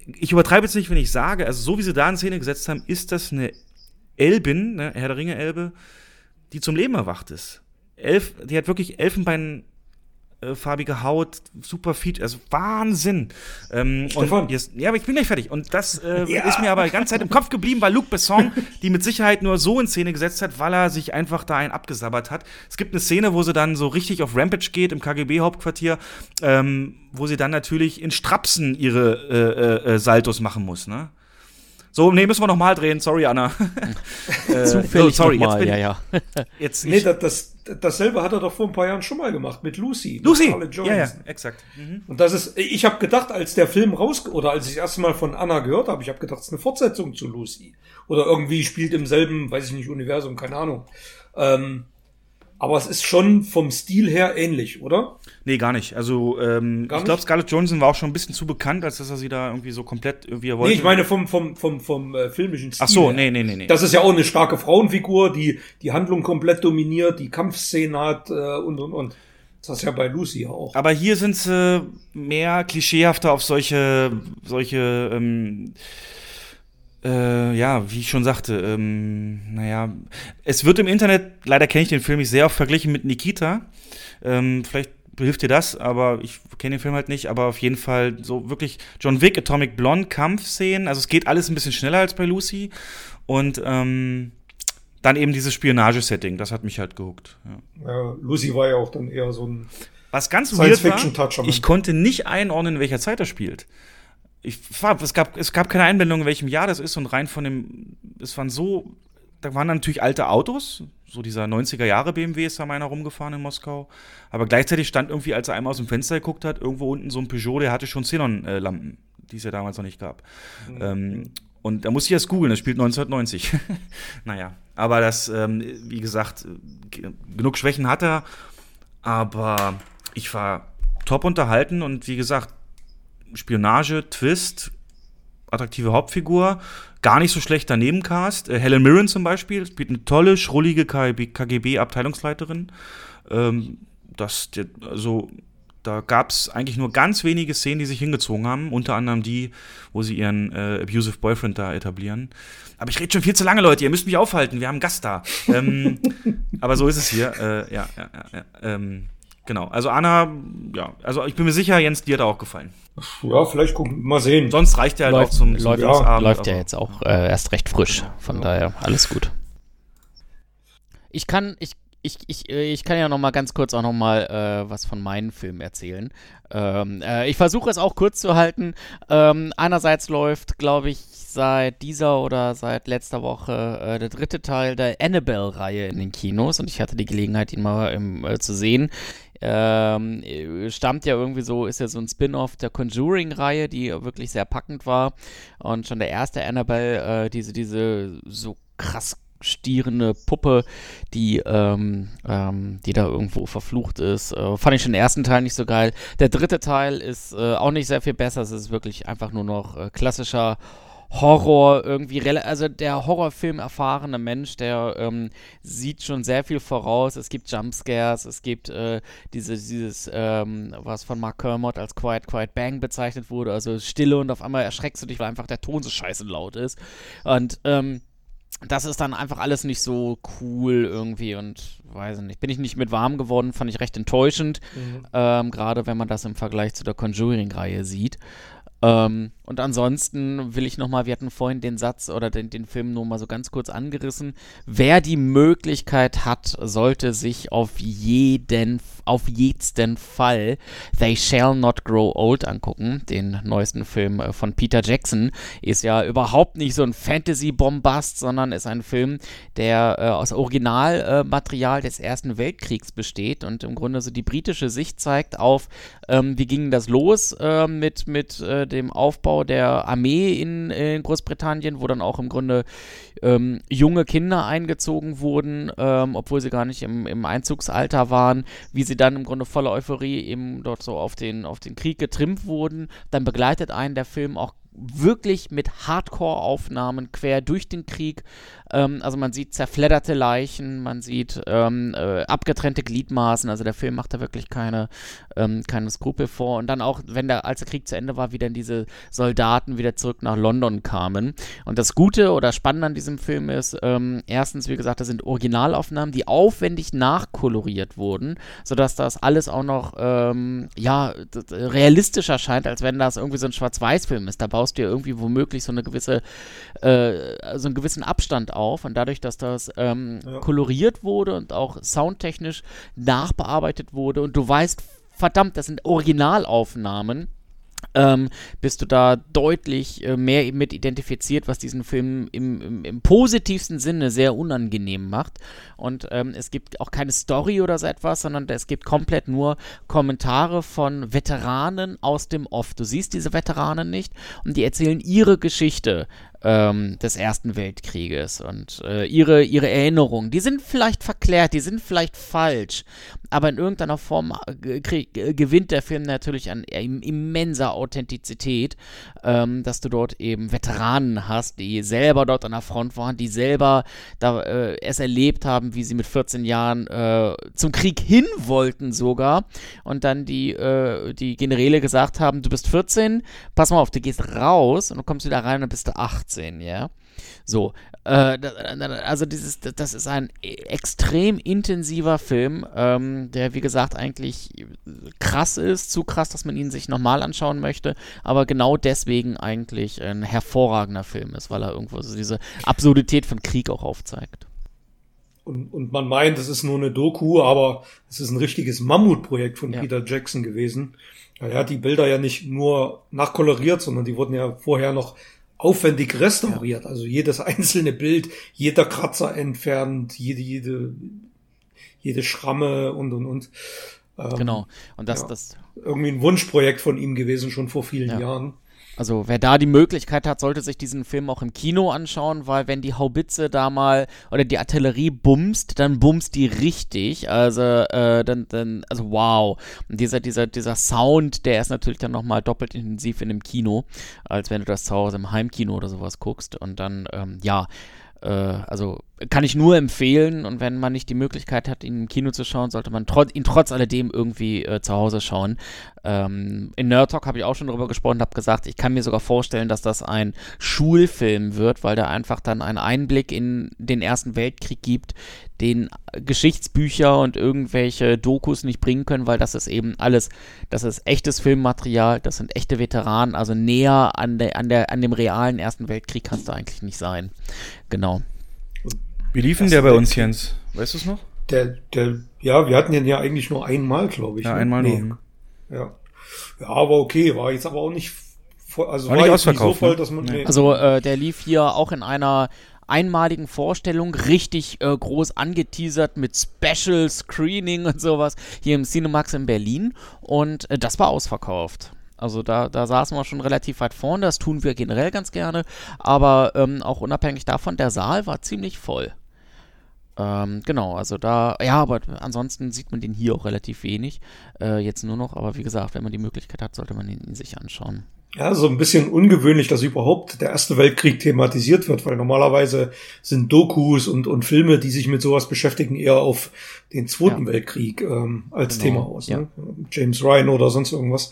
ich übertreibe jetzt nicht, wenn ich sage, also so wie sie da in Szene gesetzt haben, ist das eine Elbin, ne, Herr der Ringe Elbe, die zum Leben erwacht ist. Elf, die hat wirklich Elfenbein farbige Haut, super Feed, also Wahnsinn. Ähm, und jetzt, ja, aber ich bin gleich fertig. Und das äh, [LAUGHS] ja. ist mir aber die ganze Zeit im Kopf geblieben, weil Luc Besson [LAUGHS] die mit Sicherheit nur so in Szene gesetzt hat, weil er sich einfach da einen abgesabbert hat. Es gibt eine Szene, wo sie dann so richtig auf Rampage geht im KGB-Hauptquartier, ähm, wo sie dann natürlich in Strapsen ihre äh, äh, äh Saltos machen muss, ne? So, nee, müssen wir nochmal drehen. Sorry, Anna. [LAUGHS] äh, Zufällig so, sorry, noch mal, jetzt bin, ja, ja. jetzt, nee, das, das, dasselbe hat er doch vor ein paar Jahren schon mal gemacht mit Lucy. Lucy, mit ja, ja, exakt. Mhm. Und das ist, ich habe gedacht, als der Film raus, oder als ich das erste Mal von Anna gehört habe, ich habe gedacht, es ist eine Fortsetzung zu Lucy. Oder irgendwie spielt im selben, weiß ich nicht, Universum, keine Ahnung. Ähm, aber es ist schon vom Stil her ähnlich, oder? Nee, gar nicht. Also ähm, gar ich glaube, Scarlett Johansson war auch schon ein bisschen zu bekannt, als dass er sie da irgendwie so komplett irgendwie wollte. Nee, ich meine vom, vom, vom, vom äh, filmischen Stil. Ach so, nee, nee, nee, nee. Das ist ja auch eine starke Frauenfigur, die die Handlung komplett dominiert, die Kampfszene hat äh, und, und, und. Das ist ja bei Lucy auch. Aber hier sind sie mehr klischeehafter auf solche, solche ähm, äh, ja, wie ich schon sagte, ähm, naja, es wird im Internet, leider kenne ich den Film nicht sehr oft verglichen mit Nikita. Ähm, vielleicht hilft dir das, aber ich kenne den Film halt nicht, aber auf jeden Fall so wirklich John Wick, Atomic Blonde, Kampfszenen, also es geht alles ein bisschen schneller als bei Lucy und ähm, dann eben dieses Spionagesetting, das hat mich halt gehuckt. Ja. ja. Lucy war ja auch dann eher so ein was ganz weird war, ich konnte nicht einordnen, in welcher Zeit er spielt ich es gab, es gab keine Einblendung, in welchem Jahr das ist und rein von dem, es waren so, da waren natürlich alte Autos, so dieser 90er Jahre BMW ist da meiner rumgefahren in Moskau, aber gleichzeitig stand irgendwie, als er einmal aus dem Fenster geguckt hat, irgendwo unten so ein Peugeot, der hatte schon Xenon-Lampen, die es ja damals noch nicht gab. Mhm. Ähm, und da musste ich das googeln, das spielt 1990. [LAUGHS] naja, aber das, ähm, wie gesagt, genug Schwächen hat er, aber ich war top unterhalten und wie gesagt, Spionage, Twist, attraktive Hauptfigur, gar nicht so schlechter Nebencast. Äh, Helen Mirren zum Beispiel spielt eine tolle, schrullige KGB-Abteilungsleiterin. Ähm, das, also, da gab es eigentlich nur ganz wenige Szenen, die sich hingezogen haben. Unter anderem die, wo sie ihren äh, Abusive Boyfriend da etablieren. Aber ich rede schon viel zu lange, Leute. Ihr müsst mich aufhalten. Wir haben einen Gast da. ähm, [LAUGHS] aber so ist es hier. Äh, ja, ja, ja. Ähm, Genau, also Anna, ja, also ich bin mir sicher, Jens, dir hat er auch gefallen. Ja, vielleicht gucken, mal sehen. Sonst reicht er halt läuft, auch zum, zum läuft, ja, läuft ja jetzt auch äh, erst recht frisch, von ja. daher alles gut. Ich kann, ich, ich, ich, äh, ich kann ja noch mal ganz kurz auch noch mal äh, was von meinen Filmen erzählen. Ähm, äh, ich versuche es auch kurz zu halten. Ähm, einerseits läuft, glaube ich, seit dieser oder seit letzter Woche äh, der dritte Teil der Annabelle-Reihe in den Kinos und ich hatte die Gelegenheit, ihn mal ähm, äh, zu sehen ähm, stammt ja irgendwie so, ist ja so ein Spin-off der Conjuring-Reihe, die wirklich sehr packend war. Und schon der erste Annabelle, äh, diese, diese so krass stierende Puppe, die, ähm, ähm, die da irgendwo verflucht ist. Äh, fand ich schon den ersten Teil nicht so geil. Der dritte Teil ist äh, auch nicht sehr viel besser. Es ist wirklich einfach nur noch äh, klassischer Horror irgendwie, also der Horrorfilm erfahrene Mensch, der ähm, sieht schon sehr viel voraus. Es gibt Jumpscares, es gibt äh, diese, dieses, ähm, was von Mark Kermott als Quiet Quiet Bang bezeichnet wurde, also Stille und auf einmal erschreckst du dich, weil einfach der Ton so scheiße laut ist. Und ähm, das ist dann einfach alles nicht so cool irgendwie und weiß nicht, bin ich nicht mit warm geworden, fand ich recht enttäuschend, mhm. ähm, gerade wenn man das im Vergleich zu der Conjuring-Reihe sieht. Ähm, und ansonsten will ich nochmal, wir hatten vorhin den Satz oder den, den Film nur mal so ganz kurz angerissen. Wer die Möglichkeit hat, sollte sich auf jeden, auf jeden Fall They Shall Not Grow Old angucken. Den neuesten Film äh, von Peter Jackson. Ist ja überhaupt nicht so ein Fantasy-Bombast, sondern ist ein Film, der äh, aus Originalmaterial äh, des Ersten Weltkriegs besteht und im Grunde so die britische Sicht zeigt auf, ähm, wie ging das los äh, mit, mit äh, dem Aufbau der Armee in, in, Großbritannien, wo dann auch im Grunde ähm, junge Kinder eingezogen wurden, ähm, obwohl sie gar nicht im, im Einzugsalter waren, wie sie dann im Grunde voller Euphorie eben dort so auf den, auf den Krieg getrimmt wurden. Dann begleitet einen der Film auch wirklich mit Hardcore-Aufnahmen quer durch den Krieg. Ähm, also man sieht zerfledderte Leichen, man sieht ähm, äh, abgetrennte Gliedmaßen. Also der Film macht da wirklich keine, ähm, keine Skrupel vor. Und dann auch, wenn der, als der Krieg zu Ende war, wie dann diese Soldaten wieder zurück nach London kamen. Und das Gute oder Spannende an diesem Film ist, ähm, erstens, wie gesagt, das sind Originalaufnahmen, die aufwendig nachkoloriert wurden, sodass das alles auch noch ähm, ja, realistisch erscheint, als wenn das irgendwie so ein Schwarz-Weiß-Film ist. Da baust du ja irgendwie womöglich so eine gewisse, äh, so einen gewissen Abstand auf. Und dadurch, dass das ähm, ja. koloriert wurde und auch soundtechnisch nachbearbeitet wurde und du weißt, verdammt, das sind Originalaufnahmen ähm, bist du da deutlich äh, mehr mit identifiziert, was diesen Film im, im, im positivsten Sinne sehr unangenehm macht. Und ähm, es gibt auch keine Story oder so etwas, sondern es gibt komplett nur Kommentare von Veteranen aus dem Off. Du siehst diese Veteranen nicht und die erzählen ihre Geschichte ähm, des Ersten Weltkrieges und äh, ihre, ihre Erinnerungen, die sind vielleicht verklärt, die sind vielleicht falsch, aber in irgendeiner Form äh, äh, gewinnt der Film natürlich an immenser Authentizität, ähm, dass du dort eben Veteranen hast, die selber dort an der Front waren, die selber da, äh, es erlebt haben, wie sie mit 14 Jahren äh, zum Krieg hin wollten sogar und dann die, äh, die Generäle gesagt haben, du bist 14, pass mal auf, du gehst raus und du kommst wieder rein und bist du 18. 18, ja. So, äh, also dieses, das ist ein extrem intensiver Film, ähm, der wie gesagt eigentlich krass ist, zu krass, dass man ihn sich nochmal anschauen möchte, aber genau deswegen eigentlich ein hervorragender Film ist, weil er irgendwo so diese Absurdität von Krieg auch aufzeigt. Und, und man meint, es ist nur eine Doku, aber es ist ein richtiges Mammutprojekt von ja. Peter Jackson gewesen. Er hat die Bilder ja nicht nur nachkoloriert, sondern die wurden ja vorher noch aufwendig restauriert. Ja. Also jedes einzelne Bild, jeder Kratzer entfernt, jede, jede, jede Schramme und und und. Ähm, genau. Und das, ja, das. Irgendwie ein Wunschprojekt von ihm gewesen, schon vor vielen ja. Jahren. Also wer da die Möglichkeit hat, sollte sich diesen Film auch im Kino anschauen, weil wenn die Haubitze da mal oder die Artillerie bumst, dann bumst die richtig. Also äh, dann, dann, also wow. Und dieser, dieser, dieser Sound, der ist natürlich dann nochmal doppelt intensiv in dem Kino, als wenn du das zu Hause im Heimkino oder sowas guckst. Und dann, ähm, ja, äh, also kann ich nur empfehlen und wenn man nicht die Möglichkeit hat, ihn im Kino zu schauen, sollte man tro ihn trotz alledem irgendwie äh, zu Hause schauen. Ähm, in Nerd Talk habe ich auch schon darüber gesprochen, habe gesagt, ich kann mir sogar vorstellen, dass das ein Schulfilm wird, weil der einfach dann einen Einblick in den Ersten Weltkrieg gibt, den Geschichtsbücher und irgendwelche Dokus nicht bringen können, weil das ist eben alles, das ist echtes Filmmaterial, das sind echte Veteranen, also näher an, der, an, der, an dem realen Ersten Weltkrieg kannst du eigentlich nicht sein. Genau. Wie lief denn der bei uns, Jens? Weißt du es noch? Der, der, ja, wir hatten den ja eigentlich nur einmal, glaube ich. Ja, ne? einmal nee. nur. Ja. Ja, aber okay, war jetzt aber auch nicht, also war, war nicht ausverkauft, nicht so voll, ne? dass man, nee. Also, äh, der lief hier auch in einer einmaligen Vorstellung, richtig äh, groß angeteasert mit Special Screening und sowas, hier im Cinemax in Berlin und äh, das war ausverkauft. Also da, da saßen wir schon relativ weit vorne, das tun wir generell ganz gerne, aber ähm, auch unabhängig davon, der Saal war ziemlich voll. Ähm, genau, also da, ja, aber ansonsten sieht man den hier auch relativ wenig. Äh, jetzt nur noch, aber wie gesagt, wenn man die Möglichkeit hat, sollte man ihn sich anschauen. Ja, so ein bisschen ungewöhnlich, dass überhaupt der Erste Weltkrieg thematisiert wird, weil normalerweise sind Dokus und, und Filme, die sich mit sowas beschäftigen, eher auf den Zweiten ja. Weltkrieg ähm, als genau. Thema aus. Ja. Ne? James Ryan oder sonst irgendwas.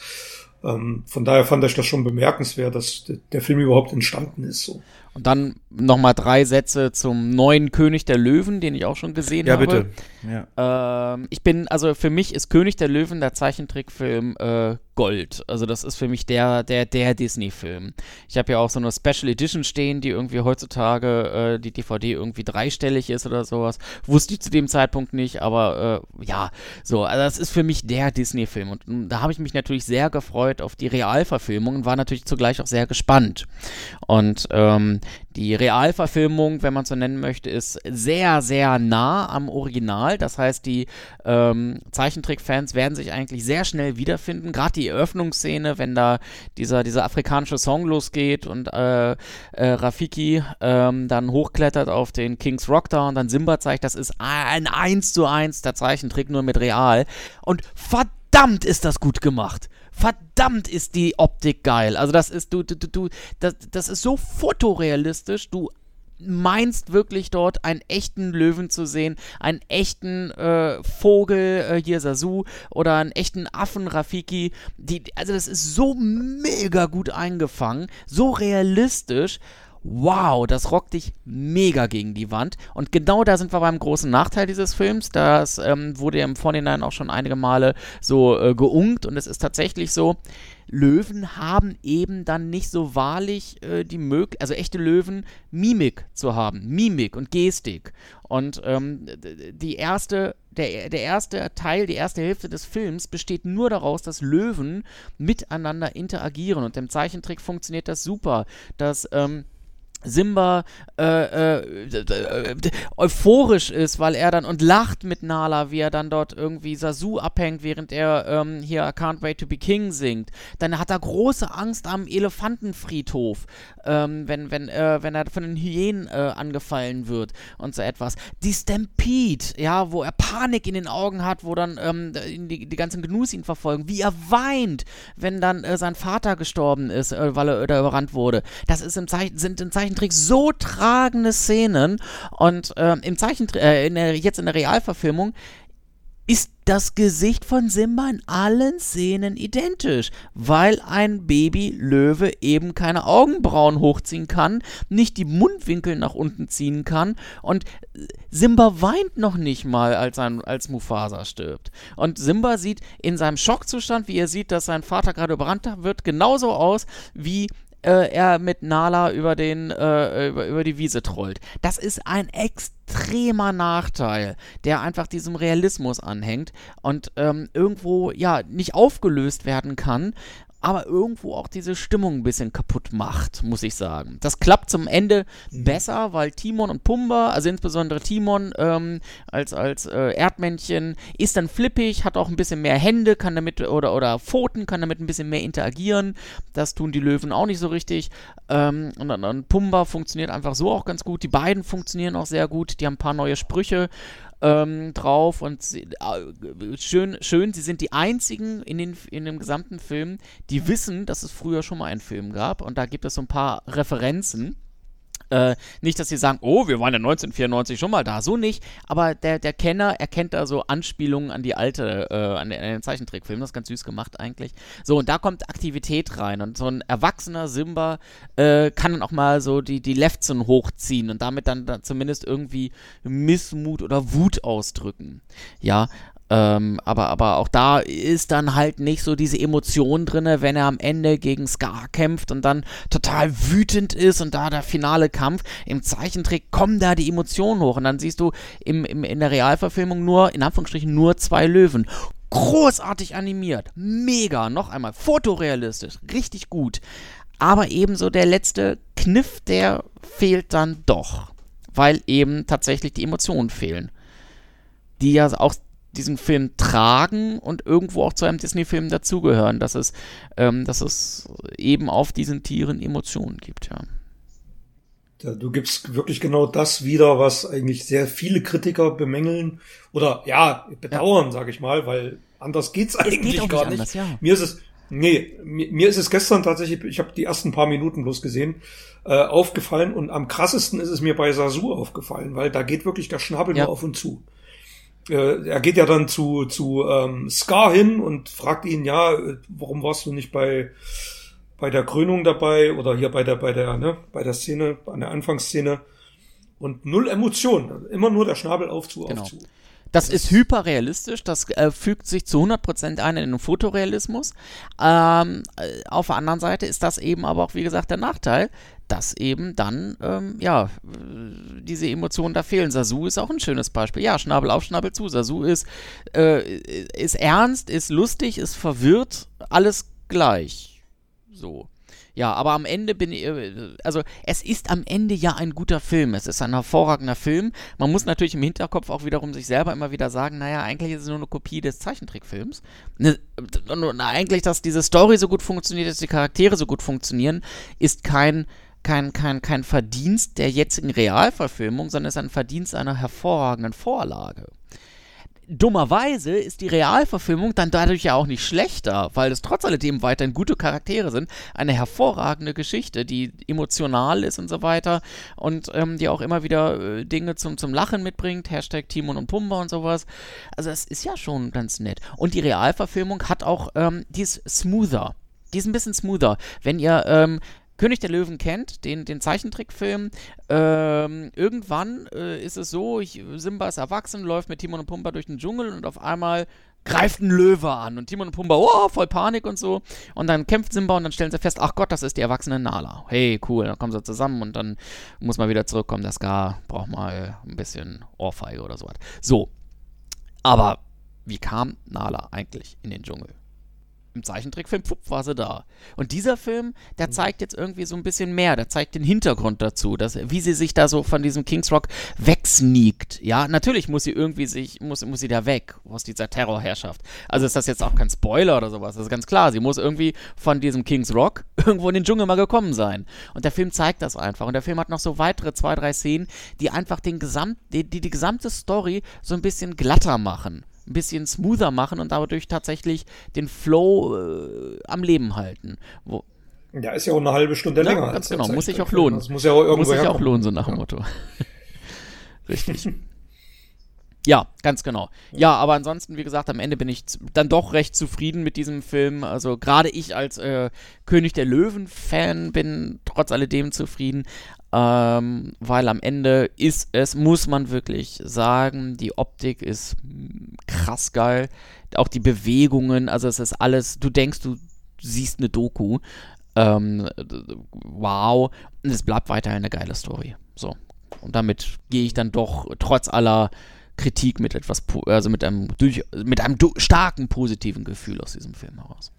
Ähm, von daher fand ich das schon bemerkenswert, dass der Film überhaupt entstanden ist. So. Und dann nochmal drei Sätze zum neuen König der Löwen, den ich auch schon gesehen ja, habe. Bitte. Ja, bitte. Ähm, ich bin, also für mich ist König der Löwen der Zeichentrickfilm äh, Gold. Also das ist für mich der, der, der Disney-Film. Ich habe ja auch so eine Special Edition stehen, die irgendwie heutzutage äh, die DVD irgendwie dreistellig ist oder sowas. Wusste ich zu dem Zeitpunkt nicht, aber äh, ja, so, also das ist für mich der Disney-Film. Und, und da habe ich mich natürlich sehr gefreut auf die Realverfilmung und war natürlich zugleich auch sehr gespannt. Und ähm, die Realverfilmung, wenn man so nennen möchte, ist sehr, sehr nah am Original. Das heißt, die ähm, Zeichentrickfans werden sich eigentlich sehr schnell wiederfinden. Gerade die Eröffnungsszene, wenn da dieser, dieser afrikanische Song losgeht und äh, äh, Rafiki ähm, dann hochklettert auf den King's Rock da und dann Simba zeigt, das ist ein 1 zu 1 der Zeichentrick, nur mit Real. Und verdammt ist das gut gemacht verdammt ist die Optik geil. Also das ist, du, du, du, das, das ist so fotorealistisch, du meinst wirklich dort einen echten Löwen zu sehen, einen echten äh, Vogel, äh, hier Sasu, oder einen echten Affen, Rafiki. Die, also das ist so mega gut eingefangen, so realistisch wow, das rockt dich mega gegen die Wand. Und genau da sind wir beim großen Nachteil dieses Films. Das ähm, wurde ja im Vorhinein auch schon einige Male so äh, geungt und es ist tatsächlich so, Löwen haben eben dann nicht so wahrlich äh, die Möglichkeit, also echte Löwen, Mimik zu haben. Mimik und Gestik. Und ähm, die erste, der, der erste Teil, die erste Hälfte des Films besteht nur daraus, dass Löwen miteinander interagieren. Und im Zeichentrick funktioniert das super. Dass ähm, Simba äh, äh, euphorisch ist, weil er dann und lacht mit Nala, wie er dann dort irgendwie Sasu abhängt, während er ähm, hier Can't Wait to Be King singt. Dann hat er große Angst am Elefantenfriedhof, ähm, wenn, wenn, äh, wenn er von den Hyänen äh, angefallen wird und so etwas. Die Stampede, ja, wo er Panik in den Augen hat, wo dann ähm, die, die ganzen Gnus ihn verfolgen, wie er weint, wenn dann äh, sein Vater gestorben ist, äh, weil er überrannt wurde. Das ist im Zeichen, sind im Zeichen Zeichentrick so tragende Szenen und ähm, im Zeichentrick, äh, in der, jetzt in der Realverfilmung ist das Gesicht von Simba in allen Szenen identisch, weil ein Baby-Löwe eben keine Augenbrauen hochziehen kann, nicht die Mundwinkel nach unten ziehen kann und Simba weint noch nicht mal, als, ein, als Mufasa stirbt. Und Simba sieht in seinem Schockzustand, wie er sieht, dass sein Vater gerade überrannt wird, genauso aus wie äh, er mit Nala über den äh, über, über die Wiese trollt. Das ist ein extremer Nachteil, der einfach diesem Realismus anhängt und ähm, irgendwo ja nicht aufgelöst werden kann aber irgendwo auch diese Stimmung ein bisschen kaputt macht, muss ich sagen. Das klappt zum Ende mhm. besser, weil Timon und Pumba, also insbesondere Timon ähm, als, als äh, Erdmännchen, ist dann flippig, hat auch ein bisschen mehr Hände, kann damit oder, oder Pfoten, kann damit ein bisschen mehr interagieren. Das tun die Löwen auch nicht so richtig. Ähm, und dann Pumba funktioniert einfach so auch ganz gut. Die beiden funktionieren auch sehr gut. Die haben ein paar neue Sprüche ähm, drauf und sie, äh, schön, schön, sie sind die einzigen in, den, in dem gesamten Film, die wissen, dass es früher schon mal einen Film gab und da gibt es so ein paar Referenzen. Äh, nicht, dass sie sagen, oh, wir waren ja 1994 schon mal da, so nicht, aber der, der Kenner erkennt da so Anspielungen an die alte, äh, an, den, an den Zeichentrickfilm, das ist ganz süß gemacht eigentlich. So, und da kommt Aktivität rein und so ein erwachsener Simba äh, kann dann auch mal so die, die Lefzen hochziehen und damit dann, dann zumindest irgendwie Missmut oder Wut ausdrücken. Ja, ähm, aber, aber auch da ist dann halt nicht so diese Emotion drin, wenn er am Ende gegen Scar kämpft und dann total wütend ist und da der finale Kampf. Im Zeichentrick kommen da die Emotionen hoch und dann siehst du im, im, in der Realverfilmung nur, in Anführungsstrichen, nur zwei Löwen. Großartig animiert, mega, noch einmal, fotorealistisch, richtig gut. Aber ebenso der letzte Kniff, der fehlt dann doch, weil eben tatsächlich die Emotionen fehlen die ja auch diesen Film tragen und irgendwo auch zu einem Disney-Film dazugehören, dass es, ähm, dass es eben auf diesen Tieren Emotionen gibt, ja. ja. Du gibst wirklich genau das wieder, was eigentlich sehr viele Kritiker bemängeln oder ja, bedauern, ja. sage ich mal, weil anders geht's eigentlich geht gar nicht. Anders, ja. Mir ist es, nee, mir, mir, ist es gestern tatsächlich, ich habe die ersten paar Minuten bloß gesehen, äh, aufgefallen und am krassesten ist es mir bei Sasu aufgefallen, weil da geht wirklich der Schnabel ja. nur auf und zu äh, er geht ja dann zu, zu ähm, Scar hin und fragt ihn, ja, warum warst du nicht bei, bei der Krönung dabei oder hier bei der, bei der, ne, bei der Szene, an der Anfangsszene. Und null Emotionen. Immer nur der Schnabel auf zu, Genau. auf zu. Das ist hyperrealistisch, das äh, fügt sich zu 100% ein in den Fotorealismus. Ähm, äh, auf der anderen Seite ist das eben aber auch, wie gesagt, der Nachteil, dass eben dann, ähm, ja, äh, diese Emotionen da fehlen. Sasu ist auch ein schönes Beispiel. Ja, Schnabel auf, Schnabel zu. Sasu ist, äh, ist ernst, ist lustig, ist verwirrt, alles gleich. So. Ja, aber am Ende bin ich, äh, also es ist am Ende ja ein guter Film. Es ist ein hervorragender Film. Man muss natürlich im Hinterkopf auch wiederum sich selber immer wieder sagen, naja, eigentlich ist es nur eine Kopie des Zeichentrickfilms. Ne, eigentlich, dass diese Story so gut funktioniert, dass die Charaktere so gut funktionieren, ist kein kein, kein, kein Verdienst der jetzigen Realverfilmung, sondern ist ein Verdienst einer hervorragenden Vorlage dummerweise ist die Realverfilmung dann dadurch ja auch nicht schlechter, weil es trotz alledem weiterhin gute Charaktere sind. Eine hervorragende Geschichte, die emotional ist und so weiter und ähm, die auch immer wieder äh, Dinge zum, zum Lachen mitbringt. Hashtag Timon und Pumba und sowas. Also es ist ja schon ganz nett. Und die Realverfilmung hat auch, ähm, die ist smoother. Die ist ein bisschen smoother. Wenn ihr ähm, König der Löwen kennt, den, den Zeichentrickfilm. Ähm, irgendwann äh, ist es so, ich, Simba ist erwachsen, läuft mit Timon und Pumba durch den Dschungel und auf einmal greift ein Löwe an und Timon und Pumba, oh, voll Panik und so. Und dann kämpft Simba und dann stellen sie fest, ach Gott, das ist die erwachsene Nala. Hey, cool, dann kommen sie zusammen und dann muss man wieder zurückkommen. Der Scar braucht mal ein bisschen Ohrfeige oder sowas. So. Aber wie kam Nala eigentlich in den Dschungel? Im Zeichentrickfilm, pfupp, war sie da. Und dieser Film, der Mhm. zeigt jetzt irgendwie so ein bisschen mehr, der zeigt den Hintergrund dazu, dass, wie sie sich da so von diesem Kings Rock wegsneakt. Ja, natürlich muss sie irgendwie sich, muss, muss sie da weg aus dieser Terrorherrschaft. Also ist das jetzt auch kein Spoiler oder sowas, das ist ganz klar. Sie muss irgendwie von diesem Kings Rock [LAUGHS] irgendwo in den Dschungel mal gekommen sein. Und der Film zeigt das einfach. Und der Film hat noch so weitere zwei, drei Szenen, die einfach den Gesamt, die, die, die gesamte Story so ein bisschen glatter machen ein bisschen smoother machen und dadurch tatsächlich den Flow äh, am Leben halten. Wo, Ja, ist ja auch eine halbe Stunde Ja, länger. ganz genau, muss sich auch lohnen. Das muss ja auch irgendwo muss sich auch lohnen, so nach dem Motto. [LAUGHS] Richtig. Ja, ganz genau. Ja, aber ansonsten, wie gesagt, am Ende bin ich dann doch recht zufrieden mit diesem Film. Also gerade ich als äh, König der Löwen-Fan bin trotz alledem zufrieden, ähm, weil am Ende ist es, muss man wirklich sagen, die Optik ist krass geil. Auch die Bewegungen, also es ist alles, du denkst, du siehst eine Doku. Ähm, wow. Und es bleibt weiterhin eine geile Story. So. Und damit gehe ich dann doch trotz aller Kritik mit etwas, also mit einem, durch, mit einem starken positiven Gefühl aus diesem Film heraus.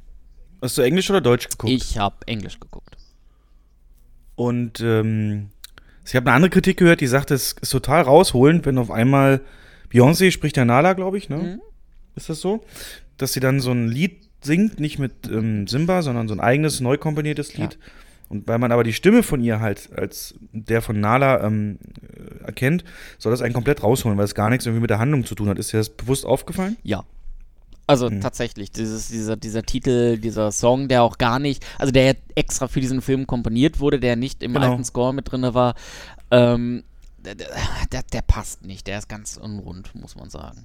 Hast du Englisch oder Deutsch geguckt? Ich habe Englisch geguckt. Und ähm, ich habe eine andere Kritik gehört, die sagt, es ist total rausholend, wenn auf einmal Beyoncé spricht der Nala, glaube ich, ne? Mhm. Ist das so? Dass sie dann so ein Lied singt, nicht mit ähm, Simba, sondern so ein eigenes, neu komponiertes Lied. Und weil man aber die Stimme von ihr halt als der von Nala ähm, äh, erkennt, soll das einen komplett rausholen, weil es gar nichts irgendwie mit der Handlung zu tun hat. Ist dir das bewusst aufgefallen? Ja. Also Mhm. tatsächlich, dieses, dieser, dieser Titel, dieser Song, der auch gar nicht, also der extra für diesen Film komponiert wurde, der nicht im Genau. alten Score mit drin war, ähm, der, der, der passt nicht, der ist ganz unrund, muss man sagen.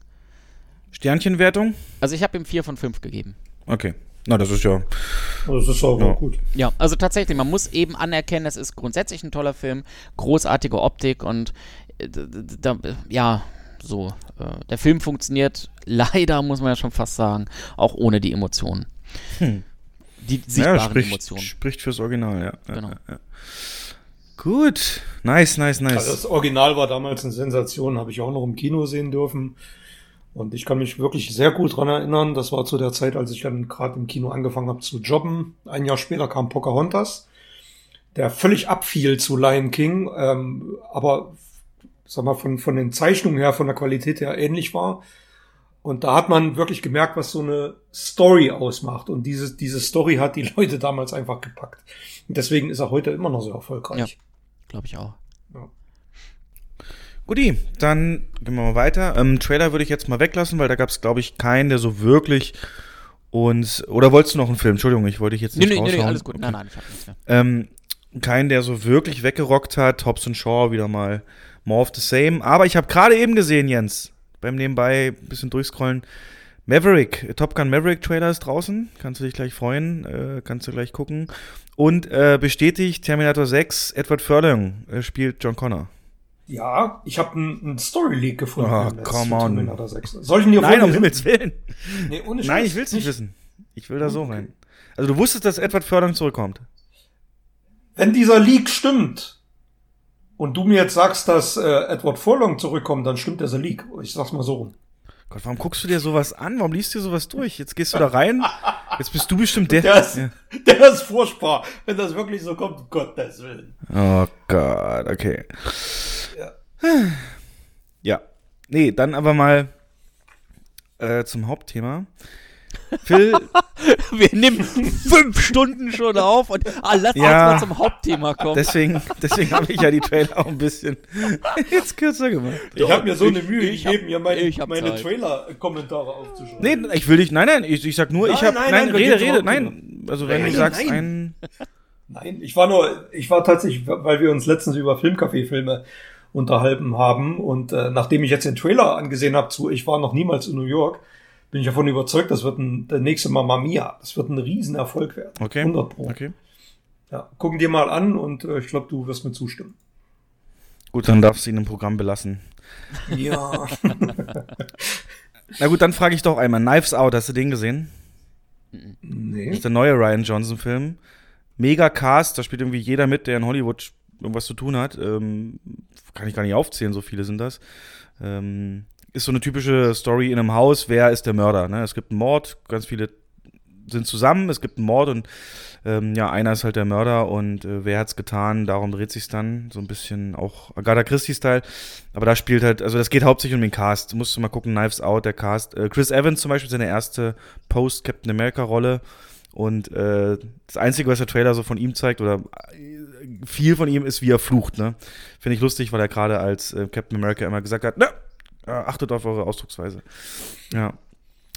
Sternchenwertung? Also ich habe ihm 4 von 5 gegeben. Okay. Na, das ist ja. Das ist auch Ja. gut. Ja, also tatsächlich, man muss eben anerkennen, es ist grundsätzlich ein toller Film, großartige Optik und äh, da, ja, so. Äh, der Film funktioniert [LAUGHS] leider, muss man ja schon fast sagen, auch ohne die Emotionen. Hm. Die Ja, sichtbaren spricht, Emotionen. spricht fürs Original, ja. ja. Genau. Ja, ja. Gut. Nice, nice, nice. Also das Original war damals eine Sensation, habe ich auch noch im Kino sehen dürfen. Und ich kann mich wirklich sehr gut dran erinnern. Das war zu der Zeit, als ich dann gerade im Kino angefangen habe zu jobben. Ein Jahr später kam Pocahontas, der völlig abfiel zu Lion King, ähm, aber sag mal von, von den Zeichnungen her, von der Qualität her ähnlich war. Und da hat man wirklich gemerkt, was so eine Story ausmacht. Und diese, diese Story hat die [LAUGHS] Leute damals einfach gepackt. Und deswegen ist er heute immer noch so erfolgreich. Glaube ich auch. Guti, dann gehen wir mal weiter. Ähm, Trailer würde ich jetzt mal weglassen, weil da gab es, glaube ich, keinen, der so wirklich uns. Oder wolltest du noch einen Film? Entschuldigung, ich wollte dich jetzt Nee, nicht nee, nee, nee, alles gut. Okay. Nein, nein, ich habe nichts mehr. Ähm, keinen, der so wirklich weggerockt hat. Hobbs und Shaw wieder mal more of the same. Aber ich habe gerade eben gesehen, Jens, beim nebenbei ein bisschen durchscrollen, Maverick, Top Gun Maverick Trailer ist draußen. Kannst du dich gleich freuen. Äh, kannst du gleich gucken. Und äh, bestätigt Terminator 6, Edward Furlong äh, spielt John Connor. Ja, ich habe einen Story Leak gefunden. Oh, come on. Terminator 6. Soll ich ihn dir Nein, um? Himmels Willen. Nee, ohne Nein, Scheiß. ich will es nicht wissen. Ich will da so rein. Also du wusstest, dass Edward Furlong zurückkommt. Wenn dieser Leak stimmt und du mir jetzt sagst, dass äh, Edward Furlong zurückkommt, dann stimmt dieser Leak. Ich sag's mal so rum. Gott, warum guckst du dir sowas an? Warum liest du dir sowas durch? Jetzt gehst du da rein. [LAUGHS] Jetzt bist du bestimmt der. Der ist, Ja. der ist furchtbar. Wenn das wirklich so kommt, um Gottes Willen. Oh Gott, okay. Ja. Ja. Nee, dann aber mal äh, zum Hauptthema. Phil, [LAUGHS] Wir nehmen fünf Stunden schon auf und ah, lass Ja. uns mal zum Hauptthema kommen. deswegen, deswegen habe ich ja die Trailer auch ein bisschen [LAUGHS] jetzt kürzer gemacht. Ich habe mir so eine ich- Mühe ich gegeben, mir meine, ich hab meine. Trailer-Kommentare aufzuschreiben. Nee, ich will dich, nein, nein, ich, ich sag nur, ich Nein, habe, nein, nein, nein, rede, rede, nein. Also wenn Nein, du sagst, nein. ein, Nein, ich war nur, ich war tatsächlich, weil wir uns letztens über Filmcafé-Filme unterhalten haben und äh, nachdem ich jetzt den Trailer angesehen habe zu Ich war noch niemals in New York, bin ich davon überzeugt, das wird ein, der nächste Mamma Mia. Das wird ein Riesenerfolg werden. okay, 100 Pro. okay. Ja, gucken dir mal an und äh, ich glaube, du wirst mir zustimmen. Gut, dann darfst du ihn im Programm belassen. Ja. [LAUGHS] Na gut, dann frage ich doch einmal, Knives Out, hast du den gesehen? Das nee. ist der neue Ryan Johnson-Film. Mega Cast, da spielt irgendwie jeder mit, der in Hollywood irgendwas zu tun hat. Ähm, kann ich gar nicht aufzählen, so viele sind das. Ähm, ist so eine typische Story in einem Haus, wer ist der Mörder? Ne? Es gibt einen Mord, ganz viele sind zusammen, es gibt einen Mord und ähm, ja, einer ist halt der Mörder und äh, wer hat's getan, darum dreht sich's dann, so ein bisschen auch Agatha Christie-Style. Aber da spielt halt, also das geht hauptsächlich um den Cast. Musst du mal gucken, Knives Out, der Cast. Äh, Chris Evans zum Beispiel, seine erste Post-Captain America-Rolle. Und äh, das Einzige, was der Trailer so von ihm zeigt, oder äh, viel von ihm, ist, wie er flucht. Ne? Finde ich lustig, weil er gerade als äh, Captain America immer gesagt hat, ne, achtet auf eure Ausdrucksweise. Ja.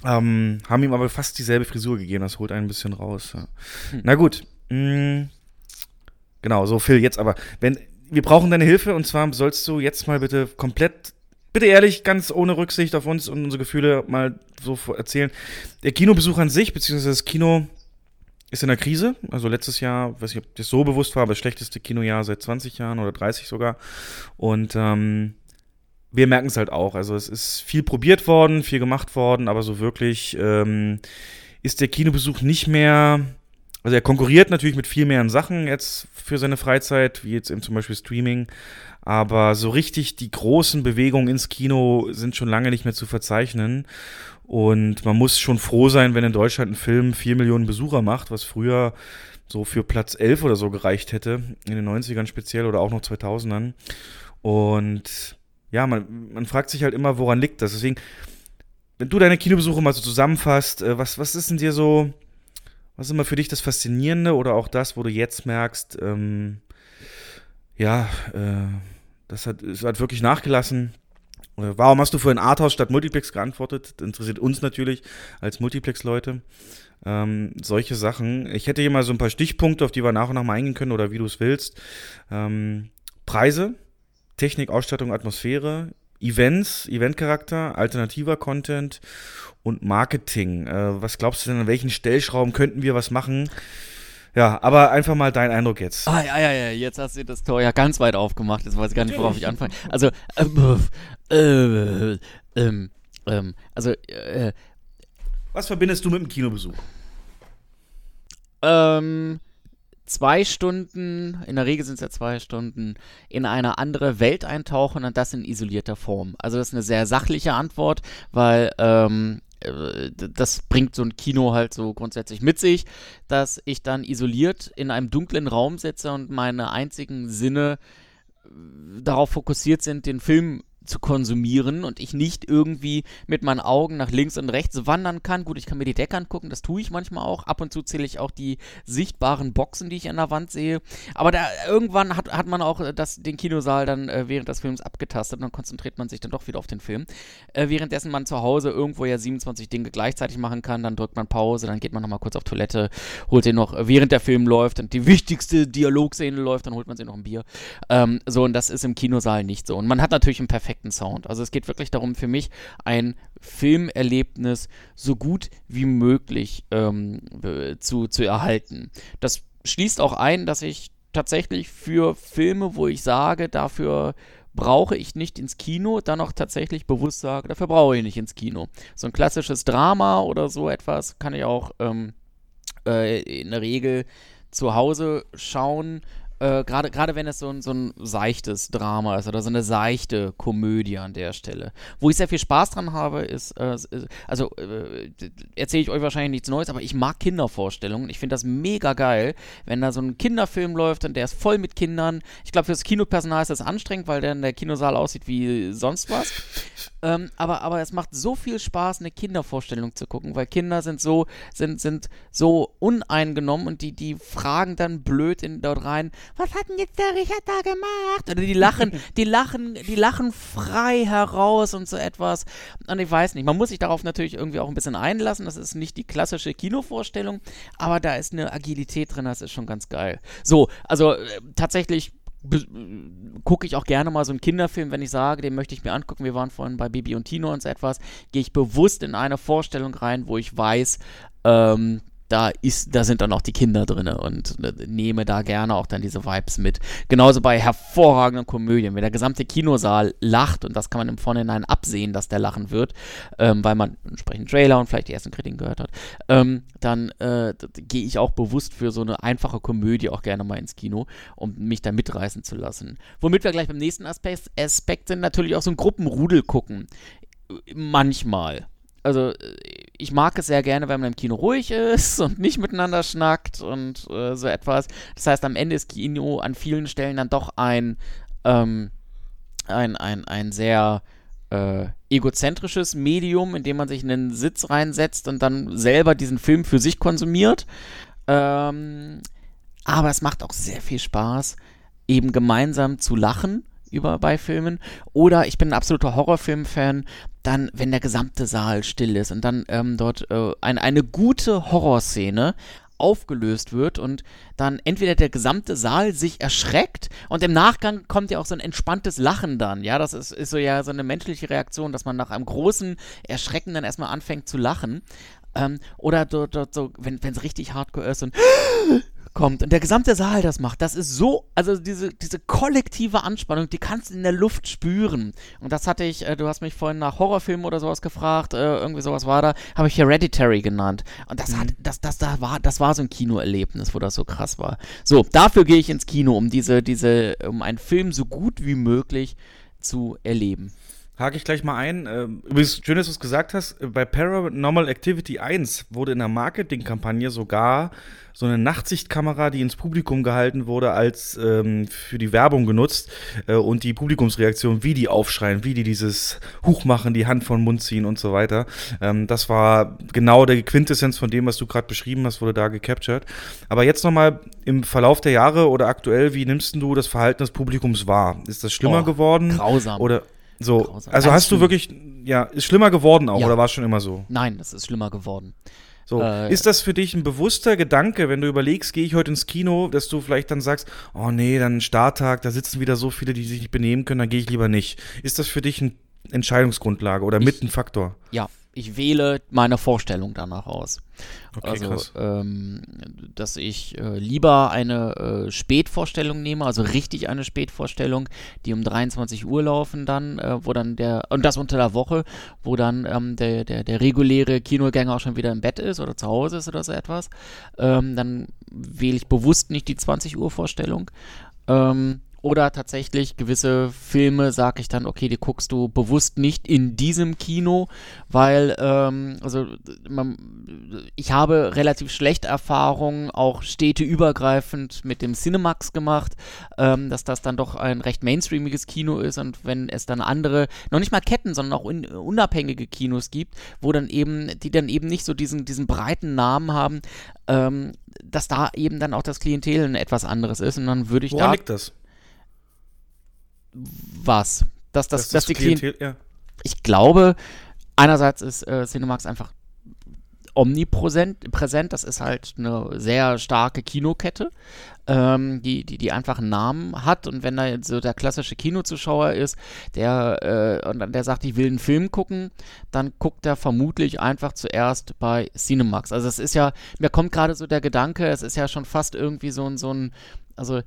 Ähm, haben ihm aber fast dieselbe Frisur gegeben, das holt einen ein bisschen raus. Ja. Na gut. Mm, genau, so Phil, jetzt aber. Wenn, wir brauchen deine Hilfe und zwar sollst du jetzt mal bitte komplett, bitte ehrlich, ganz ohne Rücksicht auf uns und unsere Gefühle mal so erzählen. Der Kinobesuch an sich, beziehungsweise das Kino ist in der Krise. Also letztes Jahr, weiß nicht, ob das so bewusst war, aber das schlechteste Kinojahr seit 20 Jahren oder 30 sogar. Und ähm, wir merken es halt auch. Also es ist viel probiert worden, viel gemacht worden, aber so wirklich ähm, ist der Kinobesuch nicht mehr. Also er konkurriert natürlich mit viel mehr Sachen jetzt für seine Freizeit, wie jetzt eben zum Beispiel Streaming. Aber so richtig die großen Bewegungen ins Kino sind schon lange nicht mehr zu verzeichnen. Und man muss schon froh sein, wenn in Deutschland ein Film 4 Millionen Besucher macht, was früher so für Platz 11 oder so gereicht hätte, in den 90ern speziell oder auch noch 2000ern. Und ja, man, man fragt sich halt immer, woran liegt das. Deswegen, wenn du deine Kinobesuche mal so zusammenfasst, äh, was, was ist denn dir so, was ist immer für dich das Faszinierende oder auch das, wo du jetzt merkst, ähm, ja, äh, das hat, es hat wirklich nachgelassen. Warum hast du vorhin Arthouse statt Multiplex geantwortet? Das interessiert uns natürlich als Multiplex-Leute. Ähm, solche Sachen. Ich hätte hier mal so ein paar Stichpunkte, auf die wir nach und nach mal eingehen können oder wie du es willst. Ähm, Preise, Technik, Ausstattung, Atmosphäre, Events, Eventcharakter, alternativer Content und Marketing. Äh, was glaubst du denn, an welchen Stellschrauben könnten wir was machen? Ja, aber einfach mal dein Eindruck jetzt. Ah, ja, ja, ja, jetzt hast du das Tor ja ganz weit aufgemacht. Jetzt weiß ich gar nicht, worauf ich anfange. Also, ähm, äh, ähm, ähm, also, äh, Was verbindest du mit dem Kinobesuch? ähm, zwei Stunden, in der Regel sind es ja zwei Stunden, in eine andere Welt eintauchen und das in isolierter Form. Also das ist eine sehr sachliche Antwort, weil ähm, äh, das bringt so ein Kino halt so grundsätzlich mit sich, dass ich dann isoliert in einem dunklen Raum sitze und meine einzigen Sinne äh, darauf fokussiert sind, den Film zu konsumieren und ich nicht irgendwie mit meinen Augen nach links und rechts wandern kann. Gut, ich kann mir die Decke angucken, das tue ich manchmal auch. Ab und zu zähle ich auch die sichtbaren Boxen, die ich an der Wand sehe. Aber da irgendwann hat, hat man auch äh, das, den Kinosaal dann äh, während des Films abgetastet und dann konzentriert man sich dann doch wieder auf den Film. Äh, währenddessen man zu Hause irgendwo ja 27 Dinge gleichzeitig machen kann, dann drückt man Pause, dann geht man nochmal kurz auf Toilette, holt den noch, äh, während der Film läuft und die wichtigste Dialogszene läuft, dann holt man sich noch ein Bier. Ähm, so, und das ist im Kinosaal nicht so. Und man hat natürlich einen perfekten perfekten Sound. Also es geht wirklich darum, für mich ein Filmerlebnis so gut wie möglich ähm, zu, zu erhalten. Das schließt auch ein, dass ich tatsächlich für Filme, wo ich sage, dafür brauche ich nicht ins Kino, dann auch tatsächlich bewusst sage, dafür brauche ich nicht ins Kino. So ein klassisches Drama oder so etwas kann ich auch ähm, äh, in der Regel zu Hause schauen äh, gerade wenn es so ein, so ein seichtes Drama ist oder so eine seichte Komödie an der Stelle. Wo ich sehr viel Spaß dran habe, ist, äh, also äh, erzähle ich euch wahrscheinlich nichts Neues, aber ich mag Kindervorstellungen. Ich finde das mega geil, wenn da so ein Kinderfilm läuft und der ist voll mit Kindern. Ich glaube, für das Kinopersonal ist das anstrengend, weil dann der Kinosaal aussieht wie sonst was. Ähm, aber, aber es macht so viel Spaß, eine Kindervorstellung zu gucken, weil Kinder sind so, sind, sind so uneingenommen und die, die fragen dann blöd in, dort rein, was hat denn jetzt der Richard da gemacht? Oder die lachen, [LAUGHS] die lachen, die lachen frei heraus und so etwas. Und ich weiß nicht, man muss sich darauf natürlich irgendwie auch ein bisschen einlassen. Das ist nicht die klassische Kinovorstellung, aber da ist eine Agilität drin, das ist schon ganz geil. So, also äh, tatsächlich gucke ich auch gerne mal so einen Kinderfilm, wenn ich sage, den möchte ich mir angucken. Wir waren vorhin bei Bibi und Tino und so etwas. Gehe ich bewusst in eine Vorstellung rein, wo ich weiß, ähm, da ist, da sind dann auch die Kinder drin und äh, nehme da gerne auch dann diese Vibes mit. Genauso bei hervorragenden Komödien, wenn der gesamte Kinosaal lacht und das kann man im Vorhinein absehen, dass der lachen wird, ähm, weil man entsprechend Trailer und vielleicht die ersten Kritiken gehört hat, ähm, dann äh, gehe ich auch bewusst für so eine einfache Komödie auch gerne mal ins Kino, um mich da mitreißen zu lassen. Womit wir gleich beim nächsten Aspekt, Aspekt sind, natürlich auch so ein Gruppenrudel gucken. Manchmal also ich mag es sehr gerne, wenn man im Kino ruhig ist [LAUGHS] und nicht miteinander schnackt und äh, so etwas. Das heißt, am Ende ist Kino an vielen Stellen dann doch ein, ähm, ein, ein, ein sehr äh, egozentrisches Medium, in dem man sich in einen Sitz reinsetzt und dann selber diesen Film für sich konsumiert. Ähm, aber es macht auch sehr viel Spaß, eben gemeinsam zu lachen über bei Filmen. Oder ich bin ein absoluter Horrorfilm-Fan, dann, wenn der gesamte Saal still ist und dann ähm, dort äh, ein, eine gute Horrorszene aufgelöst wird und dann entweder der gesamte Saal sich erschreckt und im Nachgang kommt ja auch so ein entspanntes Lachen dann. Ja, das ist, ist so ja so eine menschliche Reaktion, dass man nach einem großen Erschrecken dann erstmal anfängt zu lachen. Ähm, oder dort, dort so, wenn es richtig hardcore ist und kommt und der gesamte Saal das macht, das ist so, also diese, diese kollektive Anspannung, die kannst du in der Luft spüren. Und das hatte ich, äh, du hast mich vorhin nach Horrorfilmen oder sowas gefragt, äh, irgendwie sowas war da, habe ich Hereditary genannt. Und das hat, mhm. das, das, da war, das war so ein Kinoerlebnis, wo das so krass war. So, dafür gehe ich ins Kino, um diese, diese, um einen Film so gut wie möglich zu erleben hake ich gleich mal ein. Ähm, übrigens, schön, dass du es gesagt hast. Bei Paranormal Activity 1 wurde in der Marketingkampagne sogar so eine Nachtsichtkamera, die ins Publikum gehalten wurde, als ähm, für die Werbung genutzt äh, und die Publikumsreaktion, wie die aufschreien, wie die dieses Huch machen, die Hand vom Mund ziehen und so weiter. Ähm, das war genau der Quintessenz von dem, was du gerade beschrieben hast, wurde da gecaptured. Aber jetzt nochmal im Verlauf der Jahre oder aktuell, wie nimmst du das Verhalten des Publikums wahr? Ist das schlimmer oh, geworden? Grausam. Oder so, Grausam. also hast du wirklich, ja, ist schlimmer geworden auch, ja. oder war es schon immer so? Nein, das ist schlimmer geworden. So, äh, ist das für dich ein bewusster Gedanke, wenn du überlegst, gehe ich heute ins Kino, dass du vielleicht dann sagst, oh nee, dann Starttag, da sitzen wieder so viele, die sich nicht benehmen können, dann gehe ich lieber nicht. Ist das für dich eine Entscheidungsgrundlage oder mit ein Faktor? Ja, ich wähle meine Vorstellung danach aus. Okay, also, ähm, dass ich äh, lieber eine äh, Spätvorstellung nehme, also richtig eine Spätvorstellung, die um 23 Uhr laufen dann, äh, wo dann der, und das unter der Woche, wo dann ähm, der, der, der reguläre Kinogänger auch schon wieder im Bett ist oder zu Hause ist oder so etwas. Ähm, dann wähle ich bewusst nicht die 20 Uhr Vorstellung. Ähm, oder tatsächlich gewisse Filme sage ich dann, okay, die guckst du bewusst nicht in diesem Kino, weil, ähm, also man, ich habe relativ schlechte Erfahrungen, auch städteübergreifend mit dem Cinemax gemacht, ähm, dass das dann doch ein recht mainstreamiges Kino ist und wenn es dann andere, noch nicht mal Ketten, sondern auch un unabhängige Kinos gibt, wo dann eben, die dann eben nicht so diesen, diesen breiten Namen haben, ähm, dass da eben dann auch das Klientel ein etwas anderes ist und dann würde ich Woran da... liegt das? Was? Dass, das, dass, dass die Klientel, ja. Ich glaube, einerseits ist äh, Cinemax einfach omnipräsent. Präsent. Das ist halt eine sehr starke Kinokette, ähm, die, die, die einfach einen Namen hat. Und wenn da jetzt so der klassische Kinozuschauer ist, der, äh, und der sagt, ich will einen Film gucken, dann guckt er vermutlich einfach zuerst bei Cinemax. Also es ist ja, mir kommt gerade so der Gedanke, es ist ja schon fast irgendwie so ein, so ein, also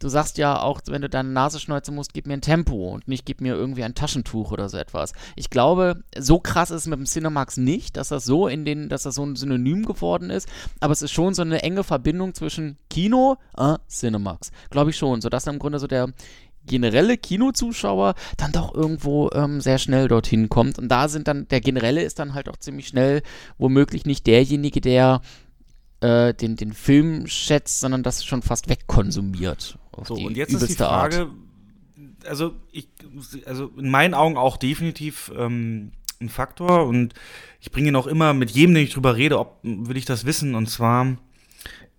du sagst ja auch, wenn du deine Nase schneuzen musst, gib mir ein Tempo und nicht gib mir irgendwie ein Taschentuch oder so etwas. Ich glaube, so krass ist es mit dem Cinemax nicht, dass das so in den, dass das so ein Synonym geworden ist, aber es ist schon so eine enge Verbindung zwischen Kino und äh, Cinemax. Glaube ich schon, sodass im Grunde so der generelle Kinozuschauer dann doch irgendwo ähm, sehr schnell dorthin kommt. Und da sind dann, der generelle ist dann halt auch ziemlich schnell womöglich nicht derjenige, der äh, den, den Film schätzt, sondern das schon fast wegkonsumiert. So, und jetzt ist die Frage, Art. also ich, also in meinen Augen auch definitiv ähm, ein Faktor und ich bringe ihn auch immer mit jedem, den ich drüber rede, ob will ich das wissen und zwar,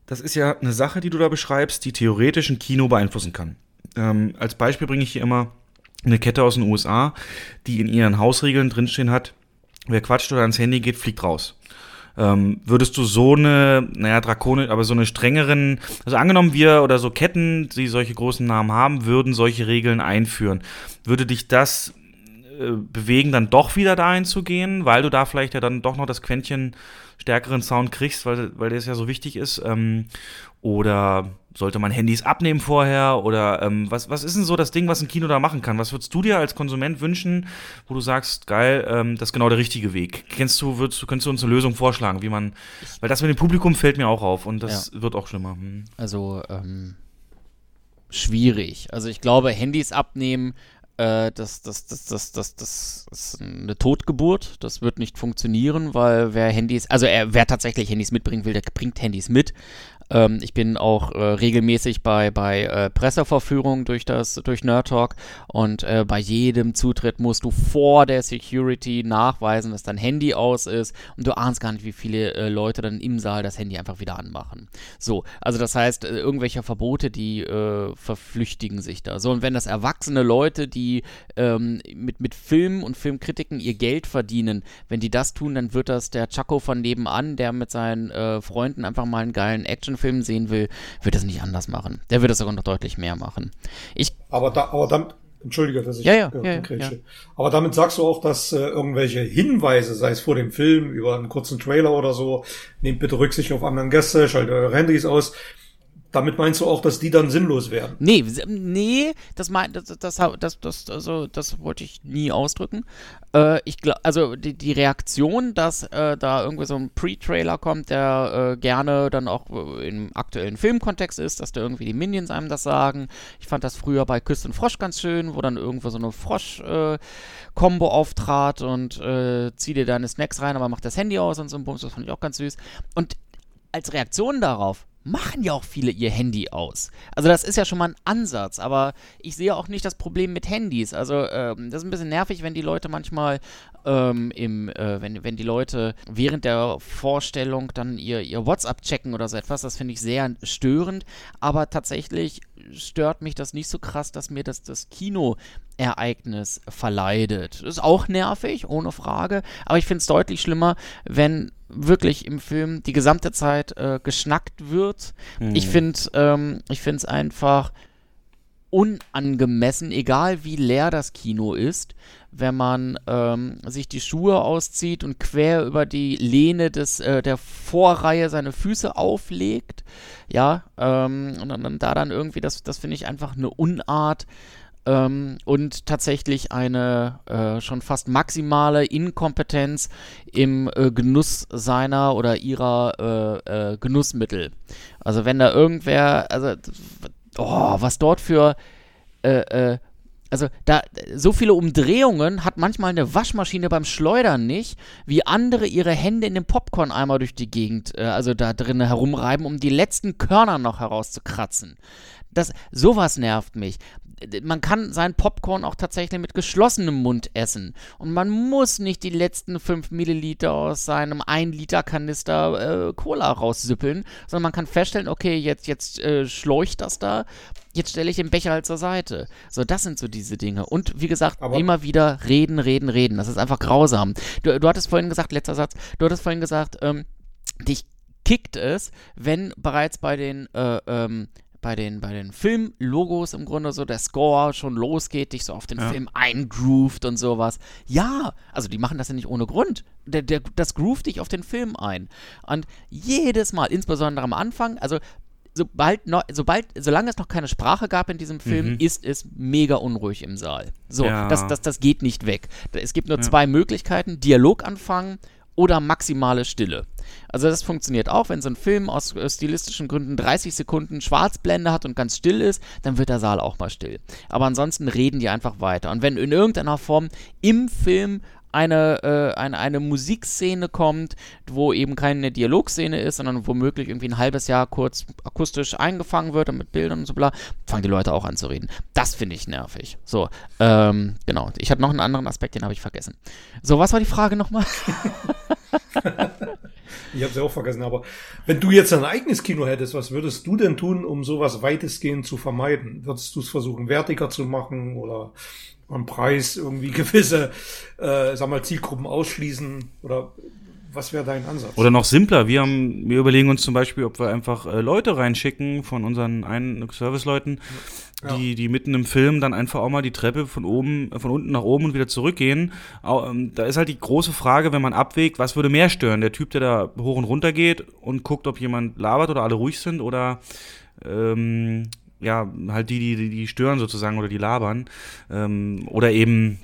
das ist ja eine Sache, die du da beschreibst, die theoretisch ein Kino beeinflussen kann. Ähm, als Beispiel bringe ich hier immer eine Kette aus den USA, die in ihren Hausregeln drinstehen hat, wer quatscht oder ans Handy geht, fliegt raus. Ähm, würdest du so eine, naja, drakonisch, aber so eine strengeren, also angenommen wir oder so Ketten, die solche großen Namen haben, würden solche Regeln einführen. Würde dich das äh, bewegen, dann doch wieder dahin zu gehen, weil du da vielleicht ja dann doch noch das Quäntchen stärkeren Sound kriegst, weil, weil das ja so wichtig ist? Ähm, oder sollte man Handys abnehmen vorher? Oder ähm, was, was ist denn so das Ding, was ein Kino da machen kann? Was würdest du dir als Konsument wünschen, wo du sagst, geil, ähm, das ist genau der richtige Weg? Kennst du, würdest, könntest du uns eine Lösung vorschlagen, wie man, weil das mit dem Publikum fällt mir auch auf und das ja. wird auch schlimmer. Hm. Also, ähm, schwierig. Also ich glaube, Handys abnehmen äh, das, das, das, das, das, das ist eine Totgeburt. Das wird nicht funktionieren, weil wer Handys, also er, wer tatsächlich Handys mitbringen will, der bringt Handys mit. Ähm, ich bin auch äh, regelmäßig bei, bei äh, Presseverführungen durch das, durch Nerd Talk und äh, bei jedem Zutritt musst du vor der Security nachweisen, dass dein Handy aus ist und du ahnst gar nicht, wie viele äh, Leute dann im Saal das Handy einfach wieder anmachen. So, also das heißt, äh, irgendwelche Verbote, die äh, verflüchtigen sich da. So, und wenn das erwachsene Leute, die ähm, mit, mit Film und Filmkritiken ihr Geld verdienen, wenn die das tun, dann wird das der Chaco von nebenan, der mit seinen Freunden einfach mal einen geilen Action Film sehen will, wird das nicht anders machen. Der wird das sogar noch deutlich mehr machen. Ich aber, da, aber damit, entschuldige, dass ich ja, ja, äh, ja, ja, Aber damit sagst du auch, dass äh, irgendwelche Hinweise, sei es vor dem Film, über einen kurzen Trailer oder so, nehmt bitte Rücksicht auf anderen Gäste, schaltet eure Handys aus, damit meinst du auch, dass die dann sinnlos werden? Nee, nee, das mein, das, das, das, das, also, das wollte ich nie ausdrücken. Äh, ich glaube, also die, die Reaktion, dass äh, da irgendwie so ein Pre-Trailer kommt, der äh, gerne dann auch äh, im aktuellen Filmkontext ist, dass da irgendwie die Minions einem das sagen. Ich fand das früher bei Küss und Frosch ganz schön, wo dann irgendwo so eine Frosch-Kombo auftrat und äh, zieh dir deine Snacks rein, aber mach das Handy aus und so ein Bums, das fand ich auch ganz süß. Und als Reaktion darauf machen ja auch viele ihr Handy aus. Also das ist ja schon mal ein Ansatz, aber ich sehe auch nicht das Problem mit Handys. Also ähm, das ist ein bisschen nervig, wenn die Leute manchmal ähm, im, äh, wenn, wenn die Leute während der Vorstellung dann ihr, ihr WhatsApp checken oder so etwas. Das finde ich sehr störend, aber tatsächlich stört mich das nicht so krass, dass mir das, das Kinoereignis verleidet. Das ist auch nervig, ohne Frage, aber ich finde es deutlich schlimmer, wenn wirklich im Film die gesamte Zeit äh, geschnackt wird. Mhm. Ich finde ähm, ich finde es einfach unangemessen, egal wie leer das Kino ist, wenn man ähm, sich die Schuhe auszieht und quer über die Lehne des, äh, der Vorreihe seine Füße auflegt. Ja, ähm, und, und, und, da dann irgendwie, das, das finde ich einfach eine Unart. Ähm, und tatsächlich eine äh, schon fast maximale Inkompetenz im äh, Genuss seiner oder ihrer äh, äh Genussmittel. Also wenn da irgendwer, also oh, was dort für äh, äh, also da so viele Umdrehungen hat manchmal eine Waschmaschine beim Schleudern nicht, wie andere ihre Hände in den Popcorn-Eimer durch die Gegend, äh, also da drinnen herumreiben, um die letzten Körner noch herauszukratzen. Das, sowas nervt mich man kann sein Popcorn auch tatsächlich mit geschlossenem Mund essen. Und man muss nicht die letzten 5 Milliliter aus seinem 1 Liter Kanister äh, Cola raussüppeln, sondern man kann feststellen, okay, jetzt, jetzt äh, schleucht das da jetzt stelle ich den Becher halt zur Seite. So, das sind so diese Dinge. Und wie gesagt, Aber- immer wieder reden, reden, reden. Das ist einfach grausam. Du, du hattest vorhin gesagt, letzter Satz, du hattest vorhin gesagt, ähm, dich kickt es, wenn bereits bei den, äh, ähm, bei den, bei den Filmlogos im Grunde so der Score schon losgeht, dich so auf den Ja. Film eingroovt und sowas. Ja, also die machen das ja nicht ohne Grund. Der, der, das groovt dich auf den Film ein. Und jedes Mal, insbesondere am Anfang, also sobald noch, sobald, solange es noch keine Sprache gab in diesem Film, Mhm. ist es mega unruhig im Saal. So, Ja. das, das, das geht nicht weg. Es gibt nur zwei Möglichkeiten: Dialog anfangen oder maximale Stille. Also das funktioniert auch, wenn so ein Film aus äh, stilistischen Gründen 30 Sekunden Schwarzblende hat und ganz still ist, dann wird der Saal auch mal still. Aber ansonsten reden die einfach weiter. Und wenn in irgendeiner Form im Film eine, äh, eine, eine Musikszene kommt, wo eben keine Dialogszene ist, sondern womöglich irgendwie ein halbes Jahr kurz akustisch eingefangen wird und mit Bildern und so bla, fangen die Leute auch an zu reden. Das finde ich nervig. So, ähm, genau. Ich hatte noch einen anderen Aspekt, den habe ich vergessen. So, was war die Frage nochmal? [LAUGHS] Ich habe sie auch vergessen, aber wenn du jetzt ein eigenes Kino hättest, was würdest du denn tun, um sowas weitestgehend zu vermeiden? Würdest du es versuchen, wertiger zu machen oder am Preis irgendwie [LAUGHS] gewisse, äh, sag mal, Zielgruppen ausschließen? Oder was wäre dein Ansatz? Oder noch simpler, wir haben, wir überlegen uns zum Beispiel, ob wir einfach äh, Leute reinschicken von unseren einen Serviceleuten, die, die mitten im Film dann einfach auch mal die Treppe von oben, von unten nach oben und wieder zurückgehen. Ähm, da ist halt die große Frage, wenn man abwägt, was würde mehr stören? Der Typ, der da hoch und runter geht und guckt, ob jemand labert oder alle ruhig sind oder ähm, ja, halt die, die, die, stören sozusagen oder die labern. Ähm, oder eben,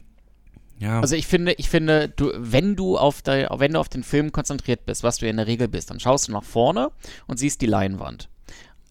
ja. Also ich finde, ich finde, du, wenn du auf der, wenn du auf den Film konzentriert bist, was du ja in der Regel bist, dann schaust du nach vorne und siehst die Leinwand.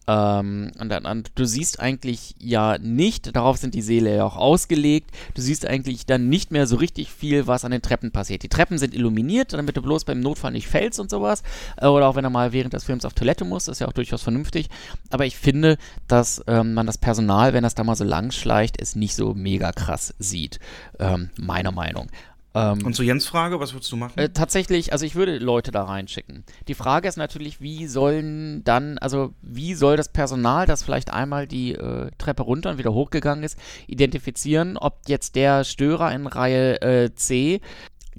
Ähm, und und du siehst eigentlich ja nicht, darauf sind die Seele ja auch ausgelegt, du siehst eigentlich dann nicht mehr so richtig viel, was an den Treppen passiert. Die Treppen sind illuminiert, damit du bloß beim Notfall nicht fällst und sowas. Äh, oder auch wenn er mal während des Films auf Toilette muss, das ist ja auch durchaus vernünftig. Aber ich finde, dass ähm, man das Personal, wenn das da mal so lang schleicht, es nicht so mega krass sieht. Ähm, meiner Meinung. Ähm, und zu Jens Frage, was würdest du machen? äh, tatsächlich, also ich würde Leute da reinschicken. Die Frage ist natürlich, wie sollen dann, also wie soll das Personal, das vielleicht einmal die äh, Treppe runter und wieder hochgegangen ist, identifizieren, ob jetzt der Störer in Reihe äh, C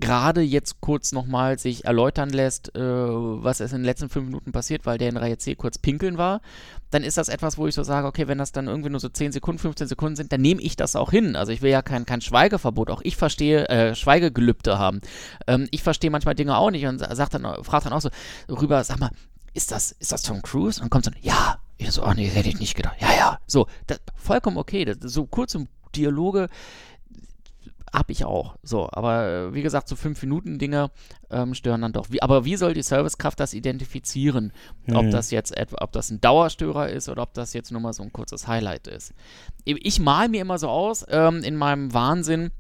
gerade jetzt kurz nochmal sich erläutern lässt, äh, was ist in den letzten fünf Minuten passiert, weil der in Reihe C kurz pinkeln war, dann ist das etwas, wo ich so sage, okay, wenn das dann irgendwie nur so 10 Sekunden, 15 Sekunden sind, dann nehme ich das auch hin. Also ich will ja kein, kein Schweigeverbot, auch ich verstehe, äh, Schweigegelübde haben. Ähm, ich verstehe manchmal Dinge auch nicht und sag dann, frage dann auch so rüber, sag mal, ist das, ist das Tom Cruise? Und kommt so, ja. Ich so, oh nee, hätte ich nicht gedacht. Ja, ja. So, das, vollkommen okay. Das, so kurze Dialoge, hab ich auch. So, aber äh, wie gesagt, so 5-Minuten-Dinge ähm, stören dann doch. Wie, aber wie soll die Servicekraft das identifizieren? Ob Hm. das jetzt etwa, ob das ein Dauerstörer ist oder ob das jetzt nur mal so ein kurzes Highlight ist. Ich mal mir immer so aus, ähm, in meinem Wahnsinn,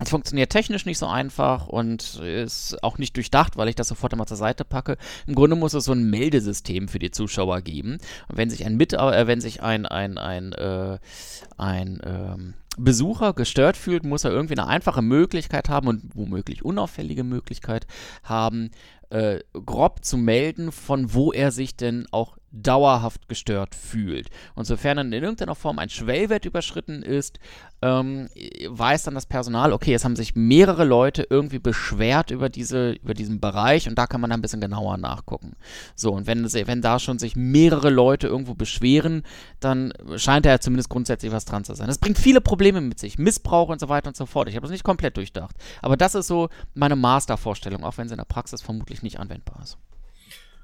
es funktioniert technisch nicht so einfach und ist auch nicht durchdacht, weil ich das sofort immer zur Seite packe. Im Grunde muss es so ein Meldesystem für die Zuschauer geben. Und wenn sich ein Mit äh, wenn sich ein, ein, ein, äh, ein ähm, Besucher gestört fühlt, muss er irgendwie eine einfache Möglichkeit haben und womöglich unauffällige Möglichkeit haben, äh, grob zu melden, von wo er sich denn auch dauerhaft gestört fühlt. Und sofern dann in irgendeiner Form ein Schwellwert überschritten ist, ähm, weiß dann das Personal, okay, es haben sich mehrere Leute irgendwie beschwert über, diese, über diesen Bereich und da kann man ein bisschen genauer nachgucken. So, und wenn, wenn da schon sich mehrere Leute irgendwo beschweren, dann scheint da ja zumindest grundsätzlich was dran zu sein. Das bringt viele Probleme mit sich, Missbrauch und so weiter und so fort. Ich habe das nicht komplett durchdacht. Aber das ist so meine Mastervorstellung, auch wenn sie in der Praxis vermutlich nicht anwendbar ist.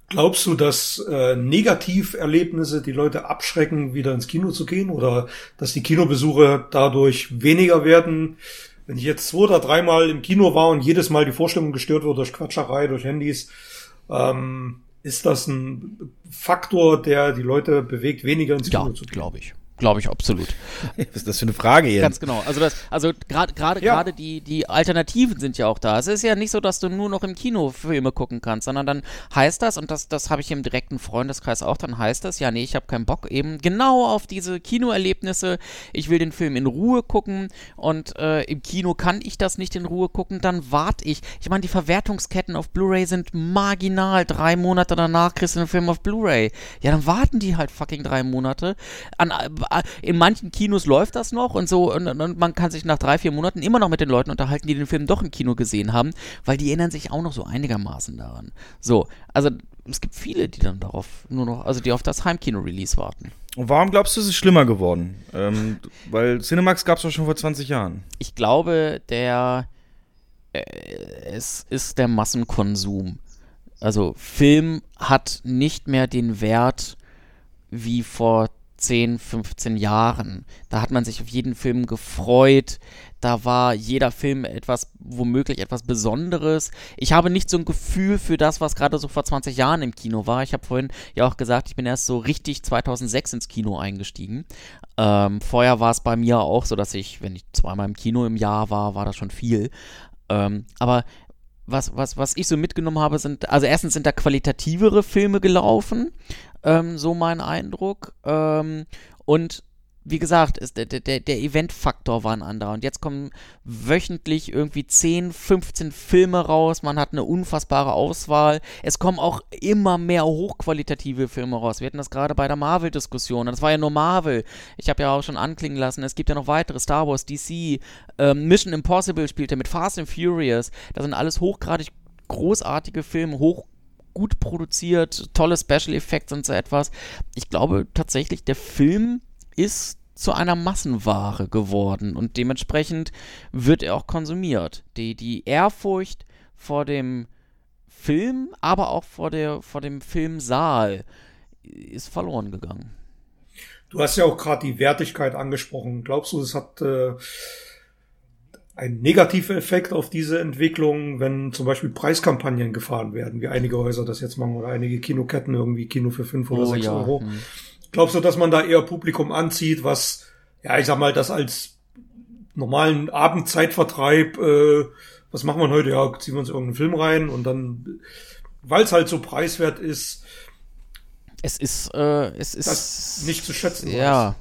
Glaubst du, dass äh, Negativerlebnisse die Leute abschrecken, wieder ins Kino zu gehen oder dass die Kinobesuche dadurch weniger werden? Wenn ich jetzt zwei oder dreimal im Kino war und jedes Mal die Vorstellung gestört wird durch Quatscherei, durch Handys, ähm, ist das ein Faktor, der die Leute bewegt, weniger ins Ja, Kino zu gehen? glaube ich. Glaube ich absolut. [LAUGHS] Was ist das für eine Frage hier? Ganz genau. Also das, also gerade gerade Ja. gerade die die Alternativen sind ja auch da. Es ist ja nicht so, dass du nur noch im Kino Filme gucken kannst, sondern dann heißt das und das das habe ich im direkten Freundeskreis auch. Dann heißt das ja, nee, ich habe keinen Bock eben genau auf diese Kinoerlebnisse. Ich will den Film in Ruhe gucken und äh, im Kino kann ich das nicht in Ruhe gucken. Dann warte ich. Ich meine, die Verwertungsketten auf Blu-ray sind marginal. Drei Monate danach kriegst du den Film auf Blu-ray. Ja, dann warten die halt fucking drei Monate. An, in manchen Kinos läuft das noch und so und, und, man kann sich nach drei, vier Monaten immer noch mit den Leuten unterhalten, die den Film doch im Kino gesehen haben, weil die erinnern sich auch noch so einigermaßen daran. So, also es gibt viele, die dann darauf nur noch, also die auf das Heimkino-Release warten. Und warum glaubst du, es ist schlimmer geworden? Ähm, weil Cinemax gab es doch schon vor 20 Jahren. Ich glaube, der äh, es ist der Massenkonsum. Also Film hat nicht mehr den Wert wie vor 10, 15 Jahren. Da hat man sich auf jeden Film gefreut. Da war jeder Film etwas, womöglich etwas Besonderes. Ich habe nicht so ein Gefühl für das, was gerade so vor 20 Jahren im Kino war. Ich habe vorhin ja auch gesagt, ich bin erst so richtig 2006 ins Kino eingestiegen. Ähm, vorher war es bei mir auch so, dass ich, wenn ich zweimal im Kino im Jahr war, war das schon viel. Ähm, aber was, was, was ich so mitgenommen habe, sind, also erstens sind da qualitativere Filme gelaufen, ähm, so mein Eindruck. Ähm, und wie gesagt, ist der, der, der Event-Faktor war ein anderer. Und jetzt kommen wöchentlich irgendwie 10, 15 Filme raus. Man hat eine unfassbare Auswahl. Es kommen auch immer mehr hochqualitative Filme raus. Wir hatten das gerade bei der Marvel-Diskussion. Das war ja nur Marvel. Ich habe ja auch schon anklingen lassen, es gibt ja noch weitere. Star Wars, DC, ähm, Mission Impossible spielt er mit Fast and Furious. Das sind alles hochgradig großartige Filme, hoch gut produziert, tolle Special Effects und so etwas. Ich glaube tatsächlich, der Film ist zu einer Massenware geworden und dementsprechend wird er auch konsumiert. Die, die Ehrfurcht vor dem Film, aber auch vor, der, vor dem Filmsaal ist verloren gegangen. Du hast ja auch gerade die Wertigkeit angesprochen. Glaubst du, es hat äh, einen negativen Effekt auf diese Entwicklung, wenn zum Beispiel Preiskampagnen gefahren werden, wie einige Häuser das jetzt machen oder einige Kinoketten irgendwie Kino für fünf oder Oh, sechs ja. Euro? Hm. Glaubst du, dass man da eher Publikum anzieht, was, ja, ich sag mal, das als normalen Abendzeitvertreib, äh, was machen wir heute? Ja, ziehen wir uns irgendeinen Film rein und dann, weil es halt so preiswert ist, Es ist, äh, es ist das nicht zu schätzen. ja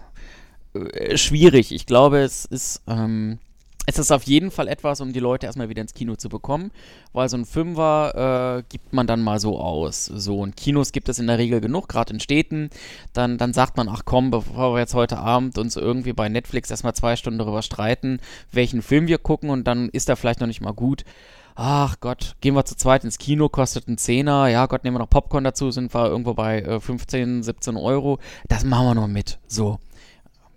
äh, schwierig. Ich glaube, es ist ähm, es ist auf jeden Fall etwas, um die Leute erstmal wieder ins Kino zu bekommen, weil so ein Fünfer äh, gibt man dann mal so aus. So und Kinos gibt es in der Regel genug, gerade in Städten. Dann, dann sagt man, ach komm, bevor wir jetzt heute Abend uns irgendwie bei Netflix erstmal zwei Stunden darüber streiten, welchen Film wir gucken und dann ist er vielleicht noch nicht mal gut. Ach Gott, gehen wir zu zweit ins Kino, kostet ein Zehner. Ja Gott, nehmen wir noch Popcorn dazu, sind wir irgendwo bei äh, 15, 17 Euro. Das machen wir noch mit. So.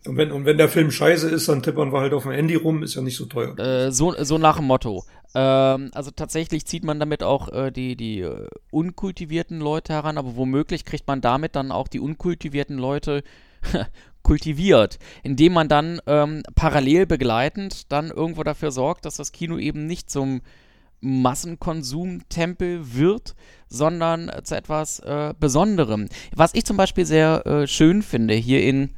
Und wenn, und wenn der Film scheiße ist, dann tippern wir halt auf dem Handy rum, ist ja nicht so teuer. Äh, so, so nach dem Motto. Ähm, also tatsächlich zieht man damit auch äh, die, die äh, unkultivierten Leute heran, aber womöglich kriegt man damit dann auch die unkultivierten Leute [LAUGHS] kultiviert, indem man dann ähm, parallel begleitend dann irgendwo dafür sorgt, dass das Kino eben nicht zum Massenkonsumtempel wird, sondern zu etwas äh, Besonderem. Was ich zum Beispiel sehr äh, schön finde, hier in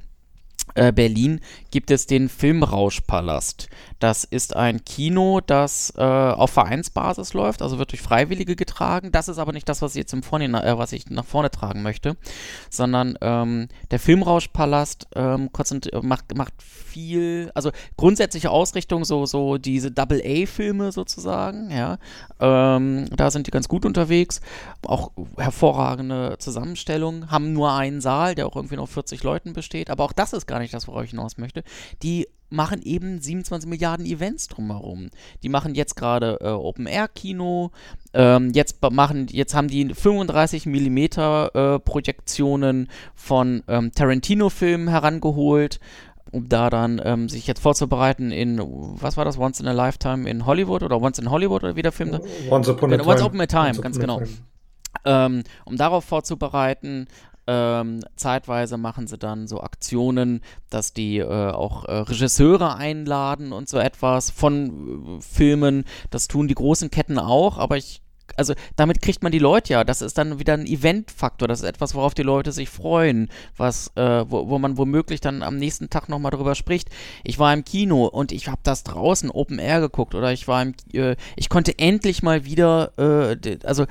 Berlin gibt es den Filmrauschpalast. Das ist ein Kino, das äh, auf Vereinsbasis läuft, also wird durch Freiwillige getragen. Das ist aber nicht das, was ich jetzt im Vorne, äh, was ich nach vorne tragen möchte, sondern ähm, der Filmrauschpalast ähm, konzentri- macht, macht viel, also grundsätzliche Ausrichtung, so, so diese Double-A-Filme sozusagen, ja. Ähm, da sind die ganz gut unterwegs. Auch hervorragende Zusammenstellungen, haben nur einen Saal, der auch irgendwie noch 40 Leuten besteht, aber auch das ist gar nicht das, worauf ich hinaus möchte. Die machen eben 27 Milliarden Events drumherum. Die machen jetzt gerade äh, Open-Air-Kino, ähm, jetzt machen, jetzt haben die 35 Millimeter äh, Projektionen von ähm, Tarantino-Filmen herangeholt, um da dann ähm, sich jetzt vorzubereiten in, was war das, Once in a Lifetime in Hollywood oder Once in Hollywood oder wie der Film da? Once upon a Genau, time. Once Upon a Time, Once ganz genau. time. ähm, um darauf vorzubereiten. Ähm, zeitweise machen sie dann so Aktionen, dass die äh, auch äh, Regisseure einladen und so etwas von äh, Filmen. Das tun die großen Ketten auch, aber ich also damit kriegt man die Leute ja. Das ist dann wieder ein Eventfaktor. Das ist etwas, worauf die Leute sich freuen, was, äh, wo, wo man womöglich dann am nächsten Tag nochmal drüber spricht. Ich war im Kino und ich habe das draußen Open Air geguckt oder ich war im, äh, ich konnte endlich mal wieder, äh, also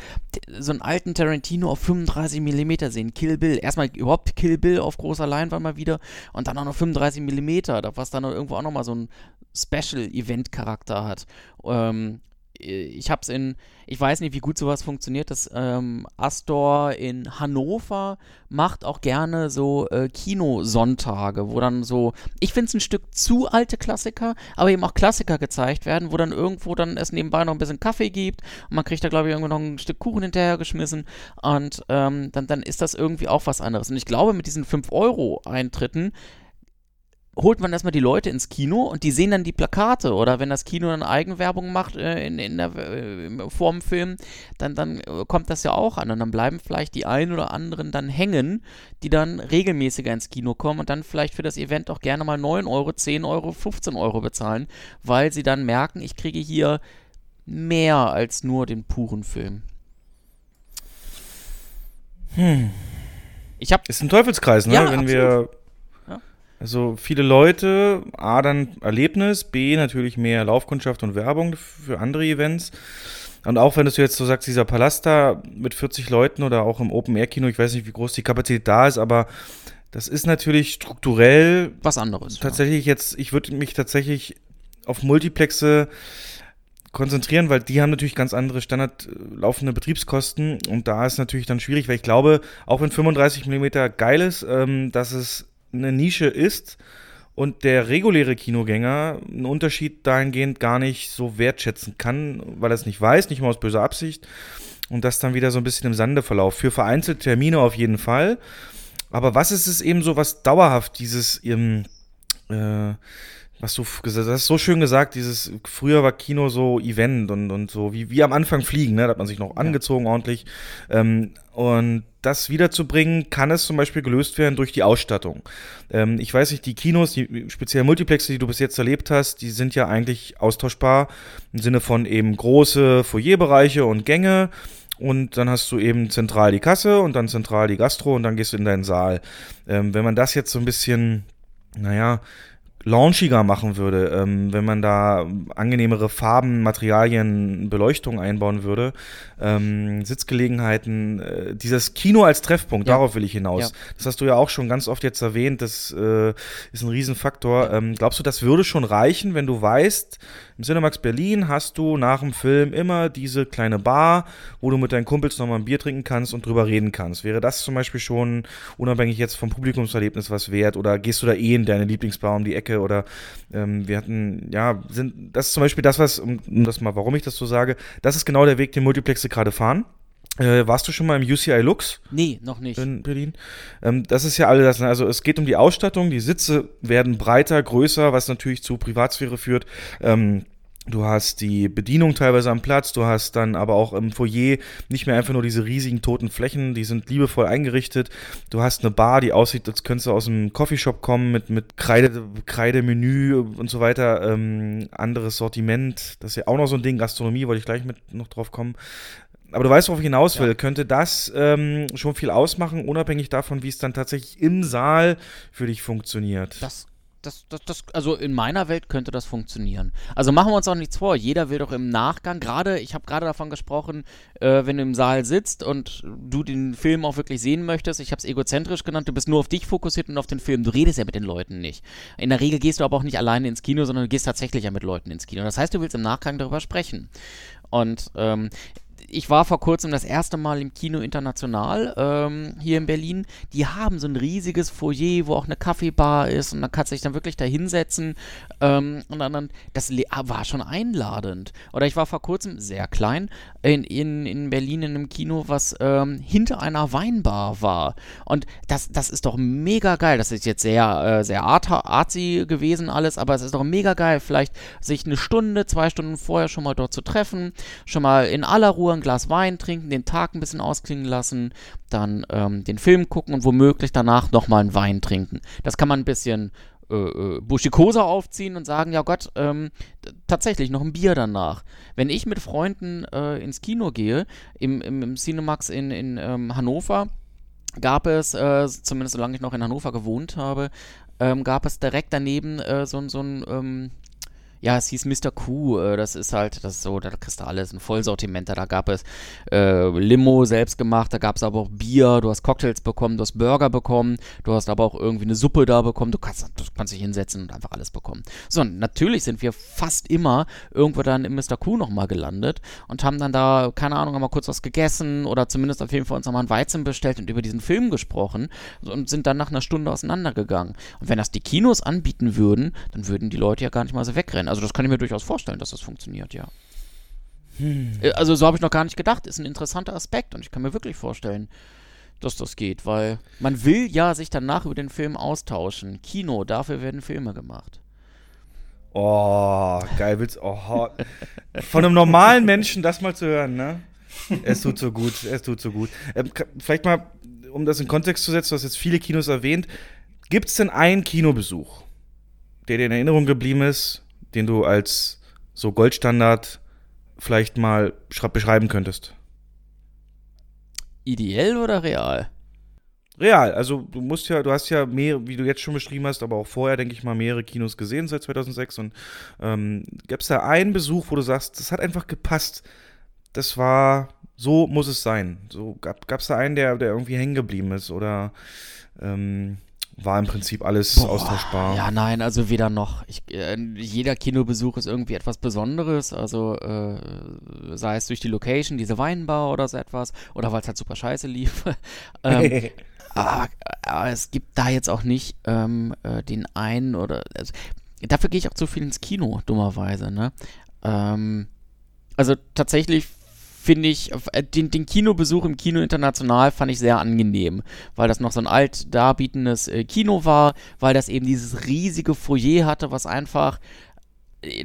so einen alten Tarantino auf 35 mm sehen. Kill Bill. Erstmal überhaupt Kill Bill auf großer Leinwand mal wieder und dann auch noch 35 mm, was dann irgendwo auch nochmal so ein Special-Event-Charakter hat. Ähm, ich habe es in, ich weiß nicht, wie gut sowas funktioniert. Das ähm, Astor in Hannover macht auch gerne so äh, Kinosonntage, wo dann so, ich finde es ein Stück zu alte Klassiker, aber eben auch Klassiker gezeigt werden, wo dann irgendwo dann es nebenbei noch ein bisschen Kaffee gibt und man kriegt da, glaube ich, irgendwo noch ein Stück Kuchen hinterhergeschmissen und ähm, dann, dann ist das irgendwie auch was anderes. Und ich glaube, mit diesen 5-Euro-Eintritten holt man erstmal die Leute ins Kino und die sehen dann die Plakate oder wenn das Kino dann Eigenwerbung macht äh, in, in der äh, vorm Film, dann, dann äh, kommt das ja auch an und dann bleiben vielleicht die einen oder anderen dann hängen, die dann regelmäßiger ins Kino kommen und dann vielleicht für das Event auch gerne mal 9 Euro, 10 Euro, 15 Euro bezahlen, weil sie dann merken, ich kriege hier mehr als nur den puren Film. Hm. Ich hab, Ist ein Teufelskreis, ne? Ja, Wenn absolut. wir. Also viele Leute, A, dann Erlebnis, B, natürlich mehr Laufkundschaft und Werbung für andere Events. Und auch wenn du jetzt so sagst, dieser Palast da mit 40 Leuten oder auch im Open-Air-Kino, ich weiß nicht, wie groß die Kapazität da ist, aber das ist natürlich strukturell was anderes. tatsächlich jetzt, ich würde mich tatsächlich auf Multiplexe konzentrieren, weil die haben natürlich ganz andere Standard äh, laufende Betriebskosten und da ist natürlich dann schwierig, weil ich glaube, auch wenn 35 mm geil ist, ähm, dass es eine Nische ist und der reguläre Kinogänger einen Unterschied dahingehend gar nicht so wertschätzen kann, weil er es nicht weiß, nicht mal aus böser Absicht und das dann wieder so ein bisschen im Sande verlauft. Für vereinzelte Termine auf jeden Fall. Aber was ist es eben so, was dauerhaft dieses, ähm, äh, was du gesagt hast, so schön gesagt, dieses, früher war Kino so Event und, und so, wie, wie am Anfang fliegen, ne? Da hat man sich noch angezogen ordentlich. Ähm, und das wiederzubringen, kann es zum Beispiel gelöst werden durch die Ausstattung. Ähm, ich weiß nicht, die Kinos, die speziell Multiplexe, die du bis jetzt erlebt hast, die sind ja eigentlich austauschbar im Sinne von eben große Foyerbereiche und Gänge. Und dann hast du eben zentral die Kasse und dann zentral die Gastro und dann gehst du in deinen Saal. Ähm, wenn man das jetzt so ein bisschen, naja, launchiger machen würde, ähm, wenn man da angenehmere Farben, Materialien, Beleuchtung einbauen würde, ähm, Sitzgelegenheiten, äh, dieses Kino als Treffpunkt, Ja. darauf will ich hinaus. Ja. Das hast du ja auch schon ganz oft jetzt erwähnt, das äh, ist ein Riesenfaktor. Ähm, glaubst du, das würde schon reichen, wenn du weißt, im Cinemax Berlin hast du nach dem Film immer diese kleine Bar, wo du mit deinen Kumpels nochmal ein Bier trinken kannst und drüber reden kannst. Wäre das zum Beispiel schon unabhängig jetzt vom Publikumserlebnis was wert? Oder gehst du da eh in deine Lieblingsbar um die Ecke? Oder ähm, wir hatten, ja, sind, das ist zum Beispiel das, was, um, um das mal, warum ich das so sage, das ist genau der Weg, den Multiplexe gerade fahren. Äh, warst du schon mal im UCI Lux? Nee, noch nicht. in Berlin. Ähm, das ist ja alles das. ne? Also es geht um die Ausstattung. Die Sitze werden breiter, größer, was natürlich zu Privatsphäre führt. Ähm, Du hast die Bedienung teilweise am Platz, du hast dann aber auch im Foyer nicht mehr einfach nur diese riesigen toten Flächen, die sind liebevoll eingerichtet. Du hast eine Bar, die aussieht, als könntest du aus einem Coffeeshop kommen mit, mit Kreide, Kreidemenü und so weiter. Ähm, anderes Sortiment, das ist ja auch noch so ein Ding, Gastronomie, wollte ich gleich mit noch drauf kommen. Aber du weißt, worauf ich hinaus will. Ja. Könnte das ähm, schon viel ausmachen, unabhängig davon, wie es dann tatsächlich im Saal für dich funktioniert? Das, das, das, das, also in meiner Welt könnte das funktionieren. Also machen wir uns auch nichts vor. Jeder will doch im Nachgang, gerade, ich habe gerade davon gesprochen, äh, wenn du im Saal sitzt und du den Film auch wirklich sehen möchtest, ich habe es egozentrisch genannt, du bist nur auf dich fokussiert und auf den Film. Du redest ja mit den Leuten nicht. In der Regel gehst du aber auch nicht alleine ins Kino, sondern du gehst tatsächlich ja mit Leuten ins Kino. Das heißt, du willst im Nachgang darüber sprechen. Und ähm, ich war vor kurzem das erste Mal im Kino International ähm, hier in Berlin. Die haben so ein riesiges Foyer, wo auch eine Kaffeebar ist und man kann sich dann wirklich da hinsetzen. Ähm, und dann, das ah, war schon einladend. Oder ich war vor kurzem, sehr klein, in, in, in Berlin in einem Kino, was ähm, hinter einer Weinbar war. Und das, das ist doch mega geil. Das ist jetzt sehr, äh, sehr art artsy gewesen alles, aber es ist doch mega geil, vielleicht sich eine Stunde, zwei Stunden vorher schon mal dort zu treffen, schon mal in aller Ruhe ein Glas Wein trinken, den Tag ein bisschen ausklingen lassen, dann ähm, den Film gucken und womöglich danach nochmal einen Wein trinken. Das kann man ein bisschen äh, äh, buschikoser aufziehen und sagen, ja Gott, ähm, tatsächlich noch ein Bier danach. Wenn ich mit Freunden äh, ins Kino gehe, im, im, im Cinemax in, in ähm, Hannover, gab es, äh, zumindest solange ich noch in Hannover gewohnt habe, ähm, gab es direkt daneben äh, so, so ein, ähm, ja, es hieß Mr. Q, äh, das ist halt, das ist so, da kriegst du alles, ein Vollsortiment, da gab es äh, Limo selbst gemacht, da gab es aber auch Bier, du hast Cocktails bekommen, du hast Burger bekommen, du hast aber auch irgendwie eine Suppe da bekommen, du kannst, du kannst dich hinsetzen und einfach alles bekommen. So, und natürlich sind wir fast immer irgendwo dann im Mr. Q nochmal gelandet und haben dann da, keine Ahnung, mal kurz was gegessen oder zumindest auf jeden Fall uns nochmal einen Weizen bestellt und über diesen Film gesprochen und sind dann nach einer Stunde auseinandergegangen. Und wenn das die Kinos anbieten würden, dann würden die Leute ja gar nicht mal so wegrennen. Also das kann ich mir durchaus vorstellen, dass das funktioniert, ja. Hm. Also so habe ich noch gar nicht gedacht. Ist ein interessanter Aspekt und ich kann mir wirklich vorstellen, dass das geht, weil man will ja sich danach über den Film austauschen. Kino, dafür werden Filme gemacht. Oh, geil, willst oh, Von einem normalen Menschen das mal zu hören, ne? Es tut so gut, es tut so gut. Ähm, vielleicht mal, um das in Kontext zu setzen, du hast jetzt viele Kinos erwähnt. Gibt es denn einen Kinobesuch, der dir in Erinnerung geblieben ist, den du als so Goldstandard vielleicht mal beschreiben könntest? Ideell oder real? Real, also du musst ja, du hast ja mehr, wie du jetzt schon beschrieben hast, aber auch vorher, denke ich mal, mehrere Kinos gesehen seit 2006 und ähm, gab es da einen Besuch, wo du sagst, das hat einfach gepasst, das war, so muss es sein. So gab es da einen, der, der irgendwie hängen geblieben ist oder ähm, war im Prinzip alles Boah, austauschbar. Ja, nein, also weder noch. Ich, äh, jeder Kinobesuch ist irgendwie etwas Besonderes, also äh, sei es durch die Location, diese Weinbar oder so etwas, oder weil es halt super scheiße lief. [LAUGHS] ähm, [LAUGHS] aber, aber, es gibt da jetzt auch nicht ähm, äh, den einen oder. Also, dafür gehe ich auch zu viel ins Kino, dummerweise, ne? Ähm, also tatsächlich finde ich, äh, den, den, Kinobesuch im Kino International fand ich sehr angenehm, weil das noch so ein alt darbietendes äh, Kino war, weil das eben dieses riesige Foyer hatte, was einfach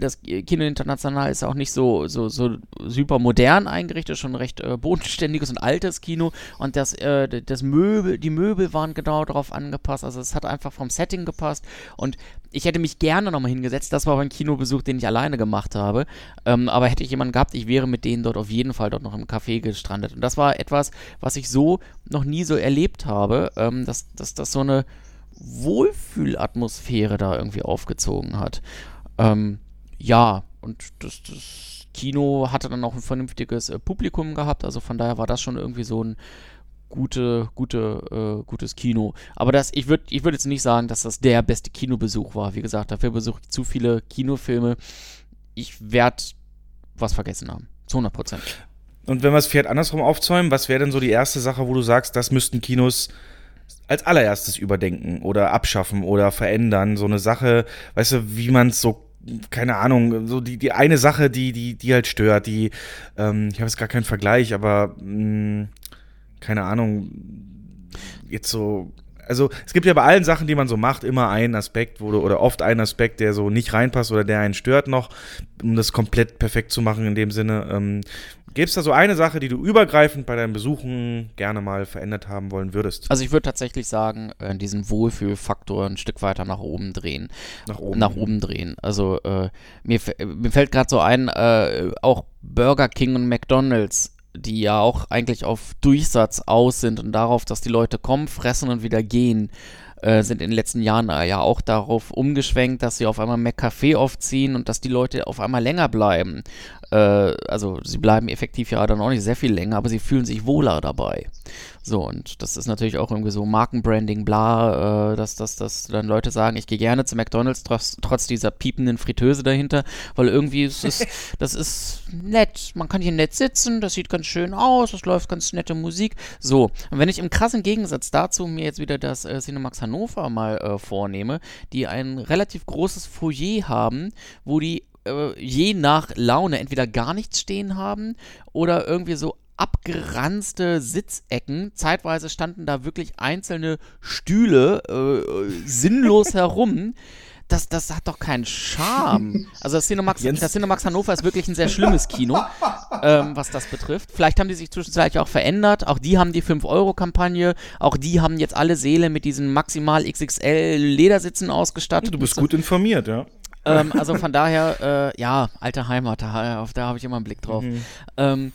das Kino International ist auch nicht so, so, so super modern eingerichtet, schon recht äh, bodenständiges und altes Kino. Und das, äh, das Möbel, die Möbel waren genau darauf angepasst. Also es hat einfach vom Setting gepasst. Und ich hätte mich gerne nochmal hingesetzt. Das war aber ein Kinobesuch, den ich alleine gemacht habe. Ähm, aber hätte ich jemanden gehabt, ich wäre mit denen dort auf jeden Fall dort noch im Café gestrandet. Und das war etwas, was ich so noch nie so erlebt habe, ähm, dass, dass das so eine Wohlfühlatmosphäre da irgendwie aufgezogen hat. Ähm, ja, und das, das, Kino hatte dann auch ein vernünftiges äh, Publikum gehabt, also von daher war das schon irgendwie so ein gute, gute, äh, gutes Kino. Aber das, ich würde ich würd jetzt nicht sagen, dass das der beste Kinobesuch war. Wie gesagt, dafür besuche ich zu viele Kinofilme. Ich werde was vergessen haben. Zu 100 Prozent. Und wenn wir das Pferd andersrum aufzäumen, was wäre denn so die erste Sache, wo du sagst, das müssten Kinos als allererstes überdenken oder abschaffen oder verändern? So eine Sache, weißt du, wie man es so keine Ahnung, so die, die eine Sache, die, die, die halt stört, die, ähm, ich habe jetzt gar keinen Vergleich, aber mh, mm, keine Ahnung, jetzt so, also es gibt ja bei allen Sachen, die man so macht, immer einen Aspekt, wo du, oder oft einen Aspekt, der so nicht reinpasst oder der einen stört noch, um das komplett perfekt zu machen in dem Sinne. Ähm, Gäbe es da so eine Sache, die du übergreifend bei deinen Besuchen gerne mal verändert haben wollen würdest? Also ich würde tatsächlich sagen, äh, diesen Wohlfühlfaktor ein Stück weiter nach oben drehen. Nach oben, nach oben drehen. Also äh, mir, mir fällt gerade so ein, äh, auch Burger King und McDonald's die ja auch eigentlich auf Durchsatz aus sind und darauf, dass die Leute kommen, fressen und wieder gehen, äh, sind in den letzten Jahren äh, ja auch darauf umgeschwenkt, dass sie auf einmal McCafé aufziehen und dass die Leute auf einmal länger bleiben. Äh, also sie bleiben effektiv ja dann auch nicht sehr viel länger, aber sie fühlen sich wohler dabei. So, und das ist natürlich auch irgendwie so Markenbranding, bla, äh, dass, dass, dass dann Leute sagen, ich gehe gerne zu McDonalds trotz, trotz dieser piependen Fritteuse dahinter, weil irgendwie ist es, [LAUGHS] das ist nett. Man kann hier nett sitzen, das sieht ganz schön aus, es läuft ganz nette Musik. So, und wenn ich im krassen Gegensatz dazu mir jetzt wieder das äh, Cinemax Hannover mal äh, vornehme, die ein relativ großes Foyer haben, wo die äh, je nach Laune entweder gar nichts stehen haben oder irgendwie so abgeranzte Sitzecken. Zeitweise standen da wirklich einzelne Stühle äh, sinnlos [LAUGHS] herum. Das, das hat doch keinen Charme. Also das Cinemax, das Cinemax Hannover ist wirklich ein sehr schlimmes Kino, ähm, was das betrifft. Vielleicht haben die sich zwischenzeitlich auch verändert. Auch die haben die 5-Euro-Kampagne. Auch die haben jetzt alle Seele mit diesen maximal XXL Ledersitzen ausgestattet. Du bist gut informiert, ja. Ähm, also von daher, äh, ja, alte Heimat, da, da habe ich immer einen Blick drauf. Mhm. Ähm,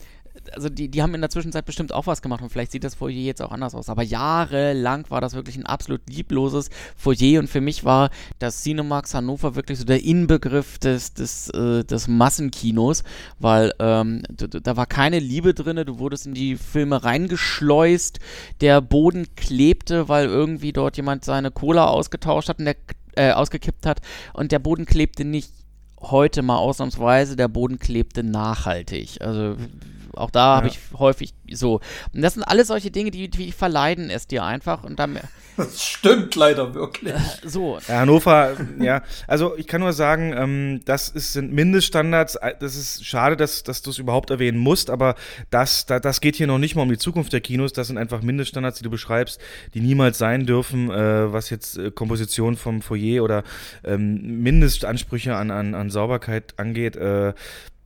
also die, die haben in der Zwischenzeit bestimmt auch was gemacht und vielleicht sieht das Foyer jetzt auch anders aus. Aber jahrelang war das wirklich ein absolut liebloses Foyer und für mich war das Cinemax Hannover wirklich so der Inbegriff des, des, äh, des Massenkinos, weil ähm, da war keine Liebe drin, du wurdest in die Filme reingeschleust, der Boden klebte, weil irgendwie dort jemand seine Cola ausgetauscht hat und der äh, ausgekippt hat und der Boden klebte nicht heute mal ausnahmsweise, der Boden klebte nachhaltig. Also auch da ja. habe ich häufig so. Und das sind alles solche Dinge, die, die verleiden es dir einfach und dann. [LAUGHS] Das stimmt leider wirklich. Äh, so. Ja, Hannover, ja. Also ich kann nur sagen, ähm, das ist, sind Mindeststandards. Äh, das ist schade, dass, dass du es überhaupt erwähnen musst, aber das, da, das geht hier noch nicht mal um die Zukunft der Kinos. Das sind einfach Mindeststandards, die du beschreibst, die niemals sein dürfen, äh, was jetzt äh, Komposition vom Foyer oder ähm, Mindestansprüche an, an, an Sauberkeit angeht. Äh,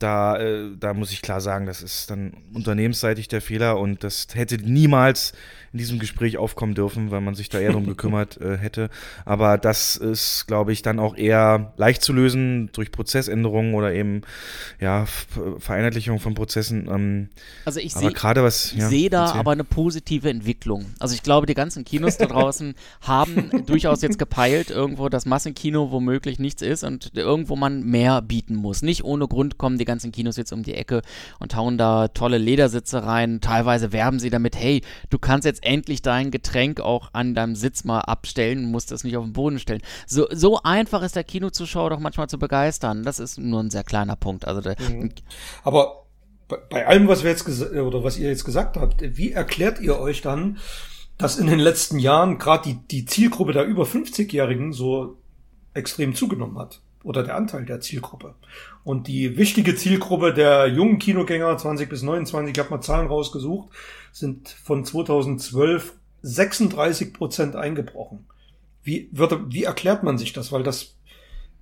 da, äh, da muss ich klar sagen, das ist dann unternehmensseitig der Fehler und das hätte niemals in diesem Gespräch aufkommen dürfen, weil man sich da eher drum [LAUGHS] gekümmert äh, hätte. Aber das ist, glaube ich, dann auch eher leicht zu lösen durch Prozessänderungen oder eben ja, Vereinheitlichung von Prozessen. Ähm, also ich sehe ja, seh da erzähl. aber eine positive Entwicklung. Also ich glaube, die ganzen Kinos da draußen [LAUGHS] haben durchaus jetzt gepeilt, irgendwo das Massenkino womöglich nichts ist und irgendwo man mehr bieten muss. Nicht ohne Grund kommen die ganzen Kinos jetzt um die Ecke und hauen da tolle Ledersitze rein. Teilweise werben sie damit, hey, du kannst jetzt endlich dein Getränk auch an deinem Sitz mal abstellen, musst das nicht auf den Boden stellen. So, so einfach ist der Kinozuschauer doch manchmal zu begeistern. Das ist nur ein sehr kleiner Punkt. Also mhm. Aber bei allem, was wir jetzt oder was ihr jetzt gesagt habt, wie erklärt ihr euch dann, dass in den letzten Jahren gerade die, die Zielgruppe der über 50-Jährigen so extrem zugenommen hat? Oder der Anteil der Zielgruppe. Und die wichtige Zielgruppe der jungen Kinogänger, 20 bis 29, ich habe mal Zahlen rausgesucht, sind von 2012 36 Prozent eingebrochen. Wie, würde, wie erklärt man sich das? Weil das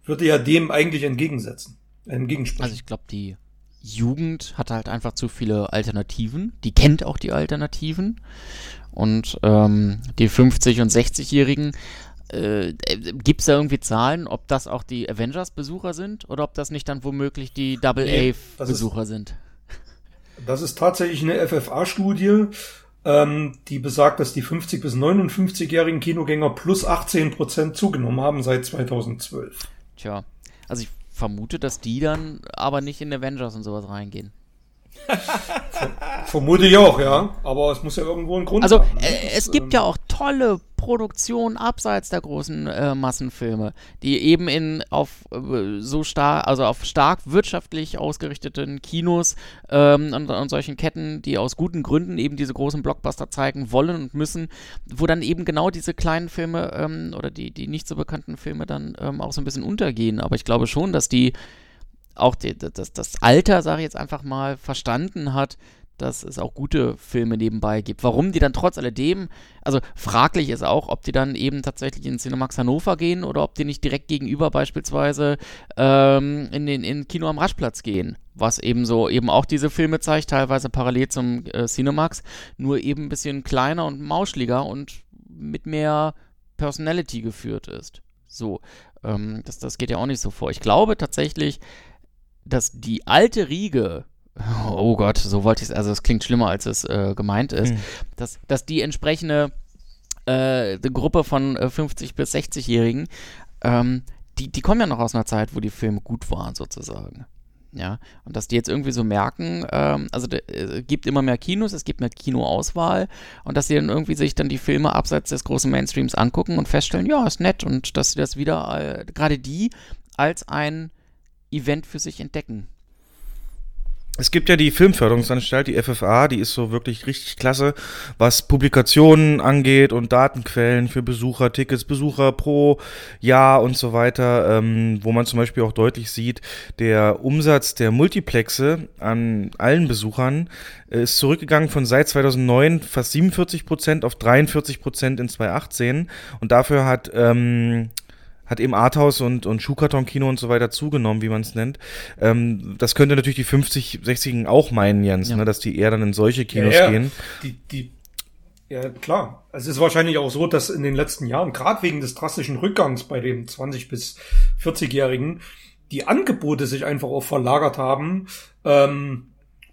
würde ja dem eigentlich entgegensetzen, entgegensprechen. Also ich glaube, die Jugend hat halt einfach zu viele Alternativen. Die kennt auch die Alternativen. Und ähm, die 50- und 60-Jährigen, äh, gibt es da irgendwie Zahlen, ob das auch die Avengers-Besucher sind oder ob das nicht dann womöglich die Double-A-Besucher nee, sind? Das ist tatsächlich eine FFA-Studie, ähm, die besagt, dass die 50- bis 59-jährigen Kinogänger plus 18 Prozent zugenommen haben seit 2012. Tja, also ich vermute, dass die dann aber nicht in Avengers und sowas reingehen. Vermute ich auch, ja. Aber es muss ja irgendwo einen Grund also, haben. Also, äh, es gibt ähm, ja auch tolle Produktionen abseits der großen äh, Massenfilme, die eben in auf äh, so stark, also auf stark wirtschaftlich ausgerichteten Kinos ähm, und, und, solchen Ketten, die aus guten Gründen eben diese großen Blockbuster zeigen wollen und müssen, wo dann eben genau diese kleinen Filme ähm, oder die, die nicht so bekannten Filme dann ähm, auch so ein bisschen untergehen. Aber ich glaube schon, dass die auch die, das, das Alter, sage ich jetzt einfach mal, verstanden hat, dass es auch gute Filme nebenbei gibt. Warum die dann trotz alledem, also fraglich ist auch, ob die dann eben tatsächlich in Cinemax Hannover gehen oder ob die nicht direkt gegenüber beispielsweise ähm, in den in Kino am Raschplatz gehen. Was eben so eben auch diese Filme zeigt, teilweise parallel zum äh, Cinemax, nur eben ein bisschen kleiner und mauschliger und mit mehr Personality geführt ist. So, ähm, das, das geht ja auch nicht so vor. Ich glaube tatsächlich, dass die alte Riege, oh Gott, so wollte ich es, also es klingt schlimmer, als es äh, gemeint ist, mhm. dass, dass die entsprechende äh, Gruppe von äh, 50- bis 60-Jährigen, ähm, die, die kommen ja noch aus einer Zeit, wo die Filme gut waren, sozusagen. Ja, und dass die jetzt irgendwie so merken, ähm, also es gibt immer mehr Kinos, es gibt mehr Kinoauswahl und dass sie dann irgendwie sich dann die Filme abseits des großen Mainstreams angucken und feststellen, ja, ist nett und dass sie das wieder, äh, gerade die, als ein Event für sich entdecken. Es gibt ja die Filmförderungsanstalt, die FFA, die ist so wirklich richtig klasse, was Publikationen angeht und Datenquellen für Besucher, Tickets, Besucher pro Jahr und so weiter, ähm, wo man zum Beispiel auch deutlich sieht, der Umsatz der Multiplexe an allen Besuchern ist zurückgegangen von seit 2009 fast 47 Prozent auf 43 Prozent in 2018 und dafür hat ähm, hat eben Arthouse und, und Schuhkarton-Kino und so weiter zugenommen, wie man es nennt. Ähm, das könnte natürlich die 50, 60 auch meinen, Jens, ja. ne, dass die eher dann in solche Kinos ja, ja. gehen. Die, die, ja, klar. Es ist wahrscheinlich auch so, dass in den letzten Jahren, gerade wegen des drastischen Rückgangs bei den 20- bis 40-Jährigen, die Angebote sich einfach auch verlagert haben, ähm,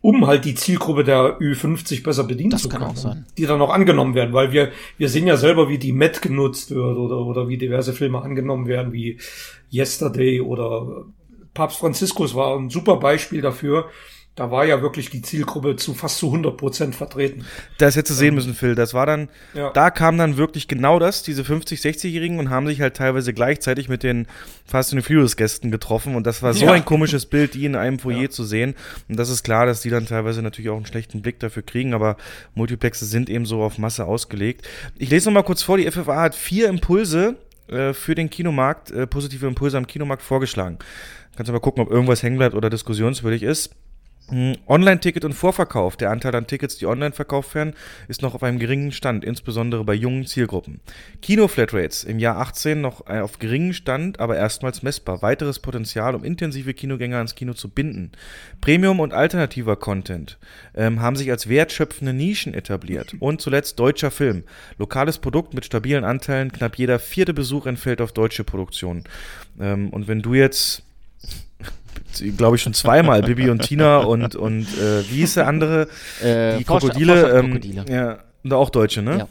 um halt die Zielgruppe der Ü50 besser bedienen Das zu kann können. sein. Die dann auch angenommen werden, weil wir, wir sehen ja selber, wie die Met genutzt wird oder, oder wie diverse Filme angenommen werden, wie Yesterday oder Papst Franziskus war ein super Beispiel dafür. Da war ja wirklich die Zielgruppe zu fast zu 100 Prozent vertreten. Das hätte sehen müssen, Phil. Das war dann, Ja. da kam dann wirklich genau das, diese 50-, 60-Jährigen und haben sich halt teilweise gleichzeitig mit den Fast and Furious Gästen getroffen und das war so Ja. ein komisches Bild, die in einem [LAUGHS] Foyer Ja. zu sehen. Und das ist klar, dass die dann teilweise natürlich auch einen schlechten Blick dafür kriegen, aber Multiplexe sind eben so auf Masse ausgelegt. Ich lese noch mal kurz vor, die FFA hat vier Impulse äh, für den Kinomarkt, äh, positive Impulse am Kinomarkt vorgeschlagen. Kannst du mal gucken, ob irgendwas hängen bleibt oder diskussionswürdig ist. Mm, Online-Ticket und Vorverkauf. Der Anteil an Tickets, die online verkauft werden, ist noch auf einem geringen Stand, insbesondere bei jungen Zielgruppen. Kino-Flatrates im Jahr 18 noch äh, auf geringen Stand, aber erstmals messbar. Weiteres Potenzial, um intensive Kinogänger ans Kino zu binden. Premium und alternativer Content ähm, haben sich als wertschöpfende Nischen etabliert. [LAUGHS] Und zuletzt deutscher Film. Lokales Produkt mit stabilen Anteilen. Knapp jeder vierte Besuch entfällt auf deutsche Produktionen. Ähm, und wenn du jetzt glaube ich, schon zweimal, Bibi und Tina und, und äh, wie hieß der andere? Äh, die Krokodile. Ähm, Vorstadtkrokodile. ja, und auch Deutsche, ne? Ja.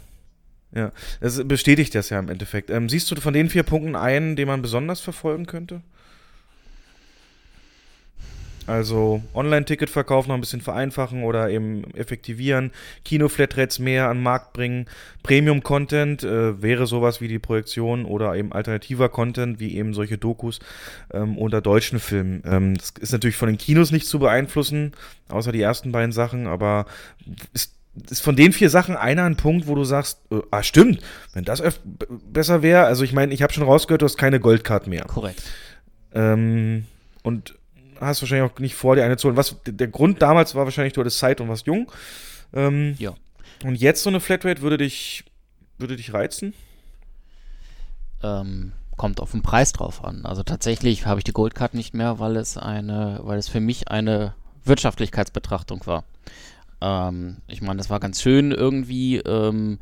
Ja, das bestätigt das ja im Endeffekt. Ähm, siehst du von den vier Punkten einen, den man besonders verfolgen könnte? Also Online-Ticketverkauf noch ein bisschen vereinfachen oder eben effektivieren, Kino-Flatrates mehr an den Markt bringen, Premium-Content äh, wäre sowas wie die Projektion oder eben alternativer Content, wie eben solche Dokus ähm, unter deutschen Filmen. Ähm, das ist natürlich von den Kinos nicht zu beeinflussen, außer die ersten beiden Sachen, aber ist ist von den vier Sachen einer ein Punkt, wo du sagst, äh, ah stimmt, wenn das besser wäre, also ich meine, ich habe schon rausgehört, du hast keine Goldcard mehr. Korrekt. Ähm, und hast wahrscheinlich auch nicht vor, dir eine zu holen. Was, der Grund damals war wahrscheinlich, du hattest Zeit und warst jung. Ähm, Ja. Und jetzt so eine Flatrate würde dich, würde dich reizen? Ähm, kommt auf den Preis drauf an. Also tatsächlich habe ich die Goldcard nicht mehr, weil es eine, weil es für mich eine Wirtschaftlichkeitsbetrachtung war. Ähm, ich meine, das war ganz schön irgendwie ähm,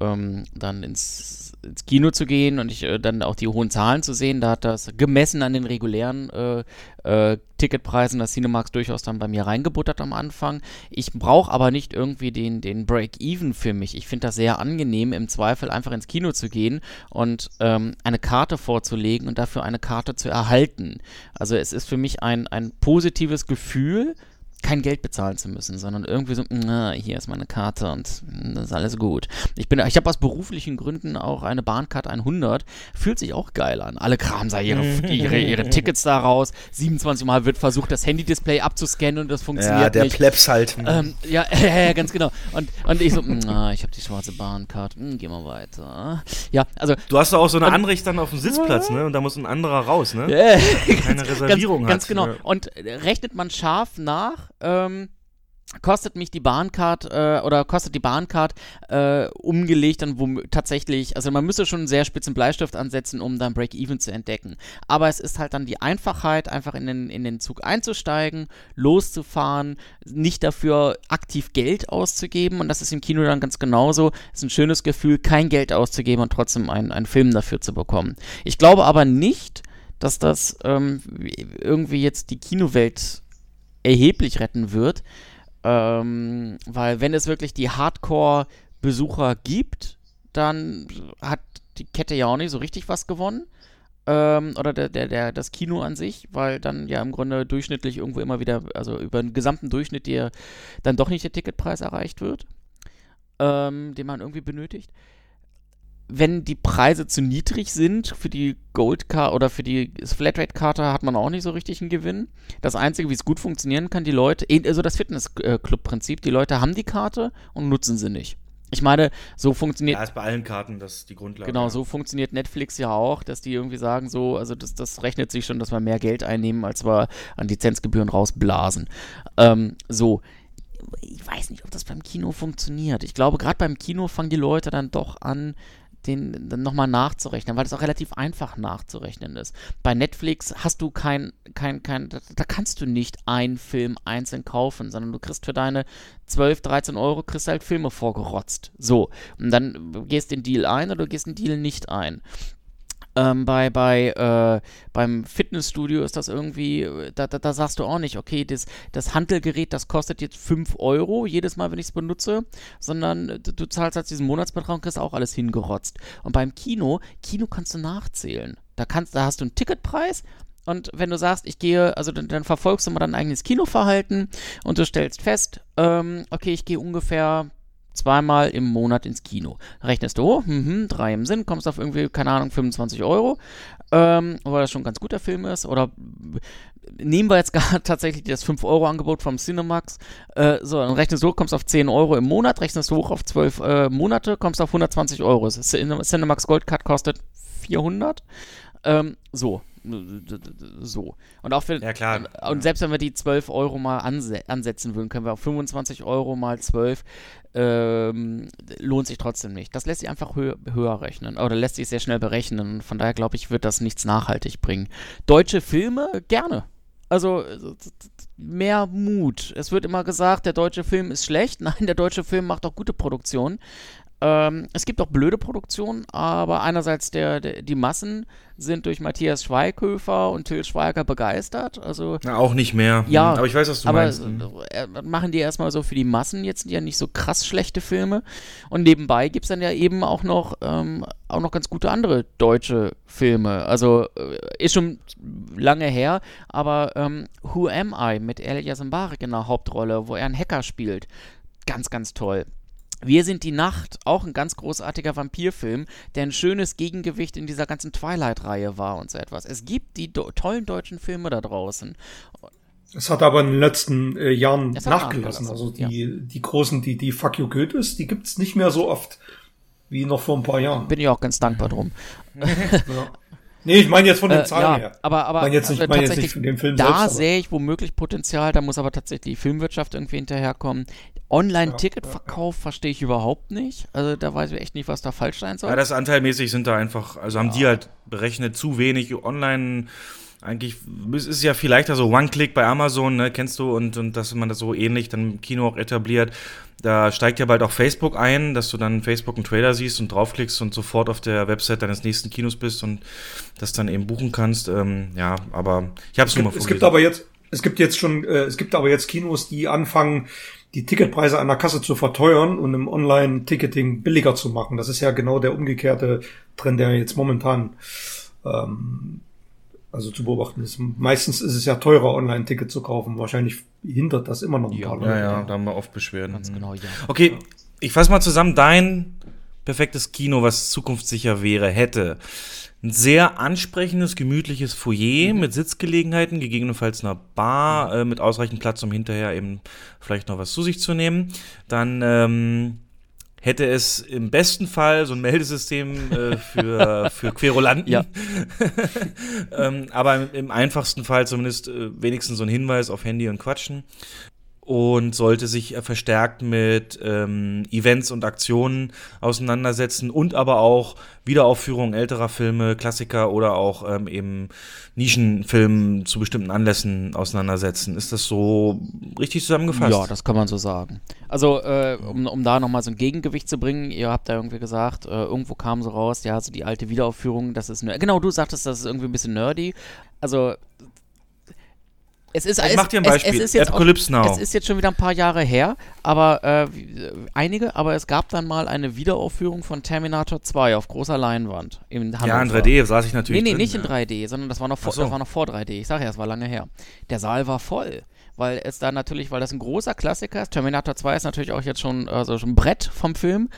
ähm, dann ins, ins Kino zu gehen und ich äh, dann auch die hohen Zahlen zu sehen. Da hat das gemessen an den regulären äh, äh, Ticketpreisen das Cinemax durchaus dann bei mir reingebuttert am Anfang. Ich brauche aber nicht irgendwie den, den Break-Even für mich. Ich finde das sehr angenehm, im Zweifel einfach ins Kino zu gehen und ähm, eine Karte vorzulegen und dafür eine Karte zu erhalten. Also es ist für mich ein, ein positives Gefühl, kein Geld bezahlen zu müssen, sondern irgendwie so, na, hier ist meine Karte und mm, das ist alles gut. Ich bin, ich habe aus beruflichen Gründen auch eine Bahncard 100, fühlt sich auch geil an. Alle kramen da ihre, [LAUGHS] ihre, ihre Tickets da raus. 27 Mal wird versucht, das Handy-Display abzuscannen und das funktioniert nicht. Plebs halt. Ähm, [LAUGHS] ja, ja, ganz genau. Und, und ich so, na, ich habe die schwarze Bahncard, hm, geh mal weiter. Ja, also Du hast doch auch so eine Anricht dann auf dem Sitzplatz, ne? Und da muss ein anderer raus, ne? [LAUGHS] äh, Keine Reservierung ganz, ganz hat. genau. Ja. Und äh, rechnet man scharf nach, ähm, kostet mich die Bahncard äh, oder kostet die Bahncard äh, umgelegt dann wo tatsächlich, also man müsste schon einen sehr spitzen Bleistift ansetzen, um dann Break-Even zu entdecken. Aber es ist halt dann die Einfachheit, einfach in den, in den Zug einzusteigen, loszufahren, nicht dafür aktiv Geld auszugeben und das ist im Kino dann ganz genauso. Es ist ein schönes Gefühl, kein Geld auszugeben und trotzdem einen, einen Film dafür zu bekommen. Ich glaube aber nicht, dass das ähm, irgendwie jetzt die Kinowelt erheblich retten wird, ähm, weil wenn es wirklich die Hardcore-Besucher gibt, dann hat die Kette ja auch nicht so richtig was gewonnen. Ähm, oder der, der, der, das Kino an sich, weil dann ja im Grunde durchschnittlich irgendwo immer wieder, also über den gesamten Durchschnitt, der dann doch nicht der Ticketpreis erreicht wird, ähm, den man irgendwie benötigt wenn die Preise zu niedrig sind für die Goldcard oder für die Flatrate-Karte, hat man auch nicht so richtig einen Gewinn. Das Einzige, wie es gut funktionieren kann, die Leute, also das Fitnessclub-Prinzip, die Leute haben die Karte und nutzen sie nicht. Ich meine, so funktioniert. Ja, ist bei allen Karten das die Grundlage. Genau, so funktioniert Netflix ja auch, dass die irgendwie sagen, so, also das, das rechnet sich schon, dass wir mehr Geld einnehmen, als wir an Lizenzgebühren rausblasen. Ähm, so. Ich weiß nicht, ob das beim Kino funktioniert. Ich glaube, gerade beim Kino fangen die Leute dann doch an, den dann nochmal nachzurechnen, weil es auch relativ einfach nachzurechnen ist. Bei Netflix hast du kein, kein, kein, da, da kannst du nicht einen Film einzeln kaufen, sondern du kriegst für deine 12, 13 Euro kriegst halt Filme vorgerotzt. So. Und dann gehst den Deal ein oder du gehst den Deal nicht ein. Ähm, bei, bei, äh, beim Fitnessstudio ist das irgendwie, da, da, da, sagst du auch nicht, okay, das, das Handelgerät, das kostet jetzt 5 Euro jedes Mal, wenn ich es benutze, sondern du, du zahlst halt diesen Monatsbetrag und kriegst auch alles hingerotzt. Und beim Kino, Kino kannst du nachzählen. Da, kannst, da hast du einen Ticketpreis und wenn du sagst, ich gehe, also dann, dann, verfolgst du mal dein eigenes Kinoverhalten und du stellst fest, ähm, okay, ich gehe ungefähr zweimal im Monat ins Kino. Rechnest du hoch, mhm, drei im Sinn, kommst auf irgendwie, keine Ahnung, 25 Euro, ähm, weil das schon ein ganz guter Film ist. Oder nehmen wir jetzt [LAUGHS] gar tatsächlich das 5-Euro-Angebot vom Cinemax. Äh, so, dann rechnest du hoch, kommst auf 10 Euro im Monat, rechnest du hoch auf 12 äh, Monate, kommst auf 120 Euro. Cinemax Gold Card kostet 400. Ähm, so, so. Und auch für, ja, klar. Und selbst wenn wir die 12 Euro mal anse ansetzen würden, können wir auf 25 Euro mal 12 ähm, lohnt sich trotzdem nicht. Das lässt sich einfach hö höher rechnen oder lässt sich sehr schnell berechnen. Von daher glaube ich, wird das nichts nachhaltig bringen. Deutsche Filme gerne. Also mehr Mut. Es wird immer gesagt, der deutsche Film ist schlecht. [LAUGHS] Nein, der deutsche Film macht auch gute Produktionen. Ähm, es gibt auch blöde Produktionen, aber einerseits der, der, die Massen sind durch Matthias Schweighöfer und Till Schweiger begeistert. Also, Na, auch nicht mehr. Ja, aber ich weiß, was du aber meinst. Äh, machen die erstmal so für die Massen jetzt ja nicht so krass schlechte Filme. Und nebenbei gibt es dann ja eben auch noch, ähm, auch noch ganz gute andere deutsche Filme. Also äh, ist schon lange her, aber ähm, Who Am I mit Elias Mbarek in der Hauptrolle, wo er einen Hacker spielt. Ganz, ganz toll. Wir sind die Nacht, auch ein ganz großartiger Vampirfilm, der ein schönes Gegengewicht in dieser ganzen Twilight-Reihe war und so etwas. Es gibt die tollen deutschen Filme da draußen. Es hat aber in den letzten äh, Jahren Es nachgelassen. Also die, die großen, die, die Fuck You Goethes, die gibt's nicht mehr so oft wie noch vor ein paar Jahren. Bin ich auch ganz dankbar drum. [LAUGHS] Ja. Nee, ich meine jetzt von den Äh, Zahlen ja, her. aber, aber Ich meine jetzt nicht, also ich meine jetzt tatsächlich, nicht von dem Film da selbst. sehe ich womöglich Potenzial, da muss aber tatsächlich die Filmwirtschaft irgendwie hinterherkommen. Online-Ticketverkauf verstehe ich überhaupt nicht. Also da weiß ich echt nicht, was da falsch sein soll. Ja, das anteilmäßig sind da einfach, also haben die halt berechnet, zu wenig online. Eigentlich es ist ja viel leichter so One-Click bei Amazon, ne, kennst du, und, und dass man das so ähnlich dann im Kino auch etabliert. Da steigt ja bald auch Facebook ein, dass du dann Facebook einen Trailer siehst und draufklickst und sofort auf der Website deines nächsten Kinos bist und das dann eben buchen kannst. Ähm, ja, aber ich habe es Es nur mal gibt, es gibt vorgelesen. aber jetzt, es gibt jetzt schon, äh, es gibt aber jetzt Kinos, die anfangen, die Ticketpreise an der Kasse zu verteuern und im Online-Ticketing billiger zu machen. Das ist ja genau der umgekehrte Trend, der jetzt momentan ähm, also zu beobachten ist. Meistens ist es ja teurer, Online-Ticket zu kaufen. Wahrscheinlich hindert das immer noch ein Ja. paar Leute. Ja, ja, da haben wir oft Beschwerden. Ganz genau, ja. Okay, ich fasse mal zusammen. Dein perfektes Kino, was zukunftssicher wäre, hätte ein sehr ansprechendes, gemütliches Foyer mit Sitzgelegenheiten, gegebenenfalls einer Bar äh, mit ausreichend Platz, um hinterher eben vielleicht noch was zu sich zu nehmen. Dann ähm, hätte es im besten Fall so ein Meldesystem äh, für, [LAUGHS] für Querulanten. Ja. [LAUGHS] ähm, aber im, im einfachsten Fall zumindest äh, wenigstens so ein Hinweis auf Handy und Quatschen. Und sollte sich äh, verstärkt mit ähm, Events und Aktionen auseinandersetzen und aber auch Wiederaufführungen älterer Filme, Klassiker oder auch ähm, eben Nischenfilmen zu bestimmten Anlässen auseinandersetzen. Ist das so richtig zusammengefasst? Ja, das kann man so sagen. Also, äh, um, um da nochmal so ein Gegengewicht zu bringen, ihr habt da irgendwie gesagt, äh, irgendwo kam so raus, ja, so die alte Wiederaufführung, das ist, genau, du sagtest, das ist irgendwie ein bisschen nerdy. Also, es ist Ich mach dir ein es- Beispiel. Es, ist jetzt auch, Apocalypse Now. es ist jetzt schon wieder ein paar Jahre her, aber äh, einige, aber es gab dann mal eine Wiederaufführung von Terminator 2 auf großer Leinwand in Hannover. ja, in 3D saß ich natürlich. Nee, nee, drin, nicht in ja. 3D, sondern das war noch vor, so. das war noch vor 3D. Ich sage ja, es war lange her. Der Saal war voll, weil es da natürlich, weil das ein großer Klassiker ist. Terminator 2 ist natürlich auch jetzt schon, also schon ein Brett vom Film.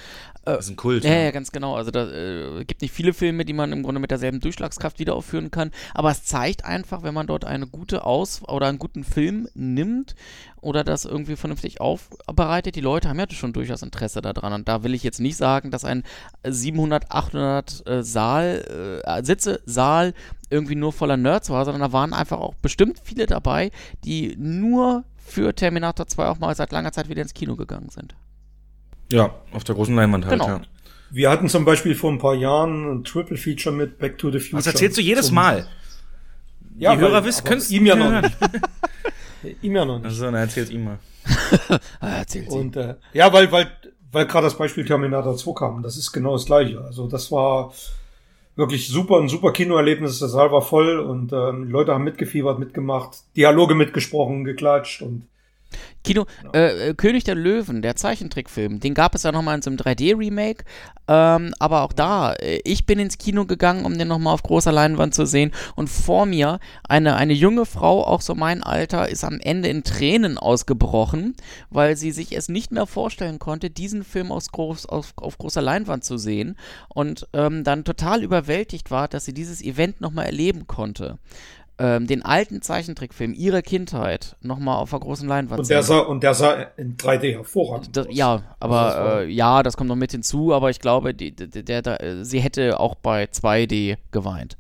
Das ist ein Kult. Ja, ja, ganz genau. Also da äh, gibt nicht viele Filme, die man im Grunde mit derselben Durchschlagskraft wieder aufführen kann. Aber es zeigt einfach, wenn man dort eine gute Aus- oder einen guten Film nimmt oder das irgendwie vernünftig aufbereitet, die Leute haben ja schon durchaus Interesse daran. Und da will ich jetzt nicht sagen, dass ein 700, 800 äh, Saal, äh, Sitze, Saal irgendwie nur voller Nerds war, sondern da waren einfach auch bestimmt viele dabei, die nur für Terminator 2 auch mal seit langer Zeit wieder ins Kino gegangen sind. Ja, auf der großen Leinwand halt, Genau. ja. Wir hatten zum Beispiel vor ein paar Jahren ein Triple Feature mit Back to the Future. Das erzählst du jedes Mal. Ja, Die weil- Hörer wissen, können es [LAUGHS] ihm ja noch nicht. ihm ja noch nicht. Also, dann erzähl's ihm mal. [LAUGHS] Ah, erzähl sie. Und äh, ja, weil, weil, weil gerade das Beispiel Terminator 2 kam, das ist genau das gleiche. Also das war wirklich super, ein super Kinoerlebnis. Der Saal war voll und ähm, Leute haben mitgefiebert, mitgemacht, Dialoge mitgesprochen, geklatscht und Kino, äh, äh, König der Löwen, der Zeichentrickfilm, den gab es ja nochmal in so einem 3D-Remake, ähm, aber auch da, äh, ich bin ins Kino gegangen, um den nochmal auf großer Leinwand zu sehen. Und vor mir eine, eine junge Frau, auch so mein Alter, ist am Ende in Tränen ausgebrochen, weil sie sich es nicht mehr vorstellen konnte, diesen Film aus groß, auf, auf großer Leinwand zu sehen. Und ähm, dann total überwältigt war, dass sie dieses Event nochmal erleben konnte ähm, den alten Zeichentrickfilm ihrer Kindheit nochmal auf der großen Leinwand und der sah Und der sah in 3D hervorragend das, Ja, aber äh, ja, das kommt noch mit hinzu, aber ich glaube, die, der, der, sie hätte auch bei 2D geweint.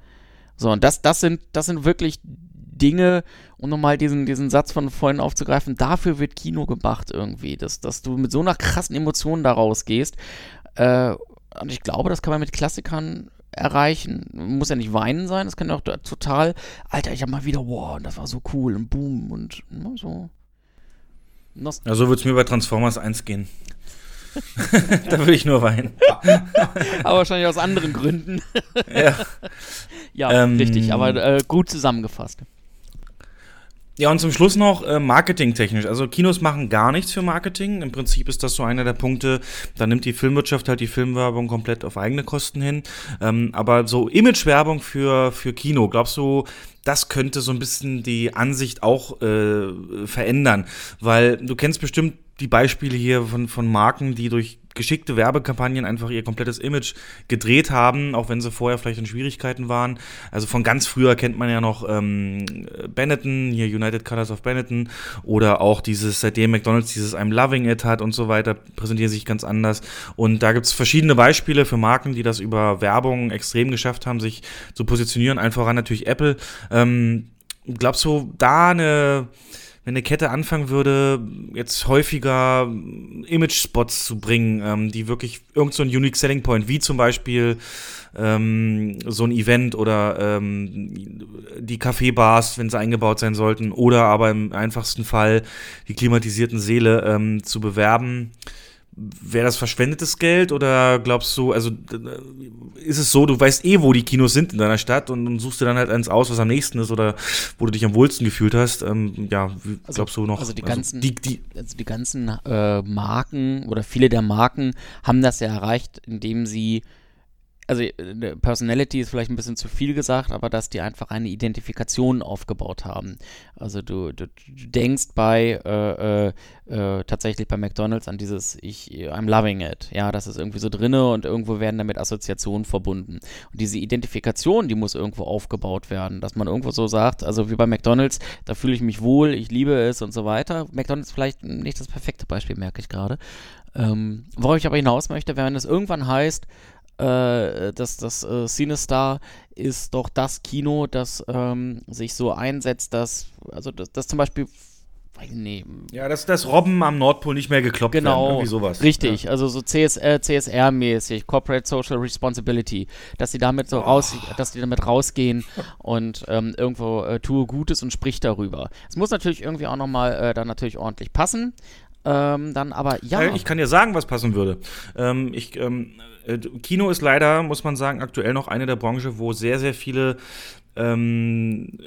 So, und das, das, sind, das sind wirklich Dinge, um nochmal diesen, diesen Satz von vorhin aufzugreifen, dafür wird Kino gemacht irgendwie, dass, dass du mit so einer krassen Emotion daraus gehst. Äh, und ich glaube, das kann man mit Klassikern erreichen. Muss ja nicht weinen sein, das kann ja auch total, Alter, ich hab mal wieder, wow, das war so cool und boom und ne, so. Nost ja, so wird es mir bei Transformers 1 gehen. [LAUGHS] da würde ich nur weinen. [LAUGHS] aber wahrscheinlich aus anderen Gründen. ja, [LAUGHS] ja ähm, richtig, aber äh, gut zusammengefasst. Ja, und zum Schluss noch äh, marketingtechnisch. Also Kinos machen gar nichts für Marketing. Im Prinzip ist das so einer der Punkte, da nimmt die Filmwirtschaft halt die Filmwerbung komplett auf eigene Kosten hin. Ähm, aber so Imagewerbung für, für Kino, glaubst du, das könnte so ein bisschen die Ansicht auch äh, verändern? Weil du kennst bestimmt die Beispiele hier von, von Marken, die durch geschickte Werbekampagnen einfach ihr komplettes Image gedreht haben, auch wenn sie vorher vielleicht in Schwierigkeiten waren. Also von ganz früher kennt man ja noch ähm, Benetton, hier United Colors of Benetton oder auch dieses, seitdem McDonalds dieses I'm Loving It hat und so weiter, präsentieren sich ganz anders. Und da gibt es verschiedene Beispiele für Marken, die das über Werbung extrem geschafft haben, sich zu positionieren. Einfach an natürlich Apple. Ähm, glaubst du, da eine wenn eine Kette anfangen würde, jetzt häufiger Image-Spots zu bringen, ähm, die wirklich irgend so Unique Selling Point, wie zum Beispiel ähm, so ein Event oder ähm, die Kaffeebars, wenn sie eingebaut sein sollten, oder aber im einfachsten Fall die klimatisierten Seele ähm, zu bewerben Wäre das verschwendetes Geld oder glaubst du, also ist es so, du weißt eh, wo die Kinos sind in deiner Stadt und, und suchst dir dann halt eins aus, was am nächsten ist oder wo du dich am wohlsten gefühlt hast? Ähm, ja, also, glaubst du noch? Also die also ganzen, die, die, also die ganzen äh, Marken oder viele der Marken haben das ja erreicht, indem sie also äh, Personality ist vielleicht ein bisschen zu viel gesagt, aber dass die einfach eine Identifikation aufgebaut haben. Also du, du, du denkst bei äh, äh, äh, tatsächlich bei McDonalds an dieses ich I'm loving it. Ja, das ist irgendwie so drinne und irgendwo werden damit Assoziationen verbunden. Und diese Identifikation, die muss irgendwo aufgebaut werden, dass man irgendwo so sagt, also wie bei McDonalds, da fühle ich mich wohl, ich liebe es und so weiter. McDonalds vielleicht nicht das perfekte Beispiel, merke ich gerade. Ähm, worauf ich aber hinaus möchte, wenn es irgendwann heißt, äh, das, das äh, CineStar ist doch das Kino, das ähm, sich so einsetzt, dass, also das, das zum Beispiel Nee. Ja, dass das Robben am Nordpol nicht mehr gekloppt genau, werden, irgendwie sowas. Richtig, ja. also so CSR, CSR-mäßig, Corporate Social Responsibility, dass sie damit so oh. raus, dass die damit rausgehen und ähm, irgendwo äh, tue Gutes und sprich darüber. Es muss natürlich irgendwie auch nochmal äh, dann natürlich ordentlich passen. Ähm, dann aber ja. Ich kann dir sagen, was passen würde. Ähm, ich ähm, äh, Kino ist leider, muss man sagen, aktuell noch eine der Branchen, wo sehr, sehr viele ähm,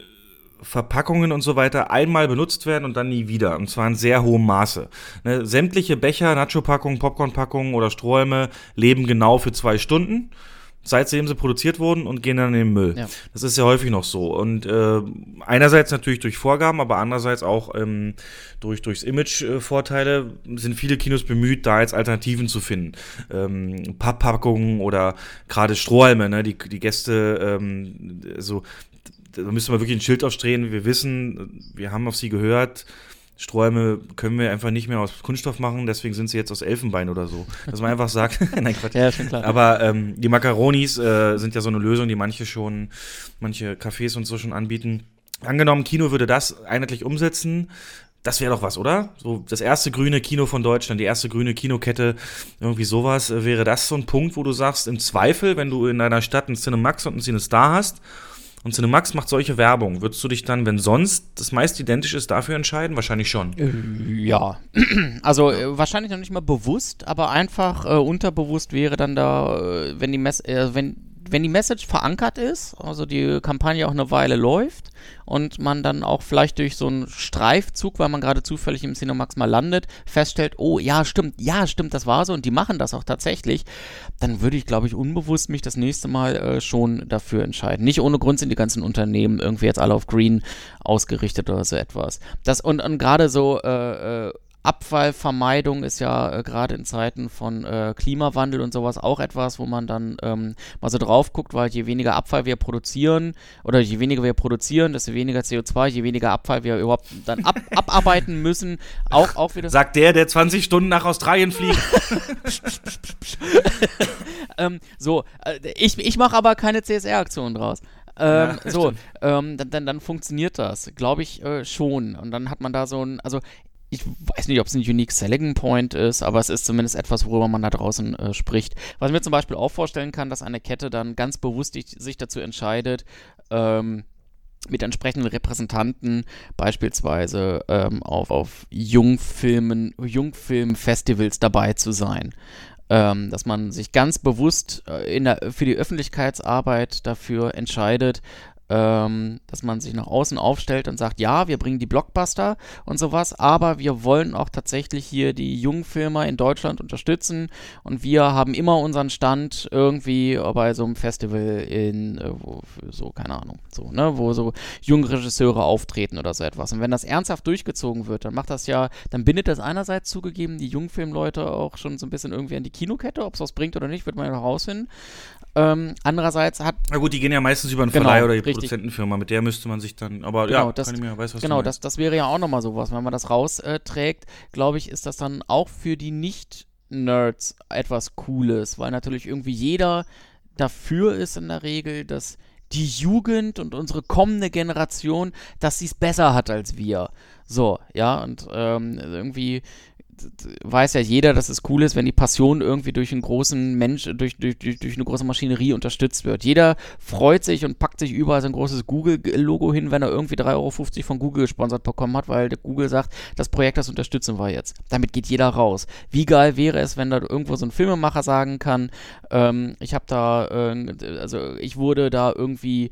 Verpackungen und so weiter einmal benutzt werden und dann nie wieder. Und zwar in sehr hohem Maße. Ne, sämtliche Becher, Nacho-Packungen, Popcorn-Packungen oder Strohhalme leben genau für zwei Stunden seitdem sie produziert wurden und gehen dann in den Müll. Ja. Das ist ja häufig noch so. Und äh, einerseits natürlich durch Vorgaben, aber andererseits auch ähm, durch durchs Image-Vorteile sind viele Kinos bemüht, da jetzt Alternativen zu finden. Ähm, Papppackungen oder gerade Strohhalme, ne? die, die Gäste, ähm, so, da müsste man wirklich ein Schild aufstehen. Wir wissen, wir haben auf sie gehört, Sträume können wir einfach nicht mehr aus Kunststoff machen, deswegen sind sie jetzt aus Elfenbein oder so. Dass man einfach sagt, [LAUGHS] nein, Quatsch. Ja, schon klar. Aber ähm, die Macaronis äh, sind ja so eine Lösung, die manche schon, manche Cafés und so schon anbieten. Angenommen, Kino würde das einheitlich umsetzen, das wäre doch was, oder? So das erste grüne Kino von Deutschland, die erste grüne Kinokette, irgendwie sowas. Äh, wäre das so ein Punkt, wo du sagst, im Zweifel, wenn du in deiner Stadt einen Cinemax und einen Cinestar hast und Cinemax macht solche Werbung. Würdest du dich dann, wenn sonst das meist identisch ist, dafür entscheiden? Wahrscheinlich schon. Äh, ja. [CLEARS THROAT] Also äh, wahrscheinlich noch nicht mal bewusst, aber einfach äh, unterbewusst wäre dann da, äh, wenn die Mess äh, wenn wenn die Message verankert ist, also die Kampagne auch eine Weile läuft und man dann auch vielleicht durch so einen Streifzug, weil man gerade zufällig im Cinemax mal landet, feststellt, oh ja, stimmt, ja, stimmt, das war so und die machen das auch tatsächlich, dann würde ich, glaube ich, unbewusst mich das nächste Mal äh, schon dafür entscheiden. Nicht ohne Grund sind die ganzen Unternehmen irgendwie jetzt alle auf Green ausgerichtet oder so etwas. Das und, und gerade so äh, äh Abfallvermeidung ist ja äh, gerade in Zeiten von äh, Klimawandel und sowas auch etwas, wo man dann ähm, mal so drauf guckt, weil je weniger Abfall wir produzieren oder je weniger wir produzieren, desto weniger CO2, je weniger Abfall wir überhaupt dann ab [LAUGHS] abarbeiten müssen. Auch, auch wieder. Sagt der, der 20 Stunden nach Australien fliegt. [LAUGHS] ähm, so, äh, ich, ich mache aber keine CSR-Aktion draus. Ähm, ja, [LAUGHS] so, ähm, dann, dann, dann, funktioniert das, glaube ich äh, schon. Und dann hat man da so ein, also ich weiß nicht, ob es ein Unique Selling Point ist, aber es ist zumindest etwas, worüber man da draußen äh, spricht. Was ich mir zum Beispiel auch vorstellen kann, dass eine Kette dann ganz bewusst sich dazu entscheidet, ähm, mit entsprechenden Repräsentanten beispielsweise ähm, auf, auf Jungfilmen, Jungfilmfestivals dabei zu sein. Ähm, dass man sich ganz bewusst äh, der, für die Öffentlichkeitsarbeit dafür entscheidet, ähm, dass man sich nach außen aufstellt und sagt, ja, wir bringen die Blockbuster und sowas, aber wir wollen auch tatsächlich hier die Jungfilmer in Deutschland unterstützen und wir haben immer unseren Stand irgendwie bei so einem Festival in, äh, wo, so, keine Ahnung, so, ne, wo so junge Regisseure auftreten oder so etwas. Und wenn das ernsthaft durchgezogen wird, dann macht das ja, dann bindet das einerseits zugegeben die Jungfilmleute auch schon so ein bisschen irgendwie an die Kinokette, ob es was bringt oder nicht, wird man ja herausfinden. Ähm, andererseits hat. Na gut, die gehen ja meistens über einen genau, Verleih oder die richtig. Produzentenfirma, mit der müsste man sich dann. Aber genau, ja, das, kann ich mir, weiß, was Genau, das, das wäre ja auch nochmal sowas. Wenn man das rausträgt, glaube ich, ist das dann auch für die Nicht-Nerds etwas Cooles, weil natürlich irgendwie jeder dafür ist in der Regel, dass die Jugend und unsere kommende Generation, dass sie es besser hat als wir. So, ja, und ähm, irgendwie weiß ja jeder, dass es cool ist, wenn die Passion irgendwie durch einen großen Mensch, durch, durch, durch, eine große Maschinerie unterstützt wird. Jeder freut sich und packt sich überall sein großes Google-Logo hin, wenn er irgendwie 3,50 Euro von Google gesponsert bekommen hat, weil Google sagt, das Projekt, das unterstützen wir jetzt. Damit geht jeder raus. Wie geil wäre es, wenn da irgendwo so ein Filmemacher sagen kann, ähm, ich habe da, äh, also ich wurde da irgendwie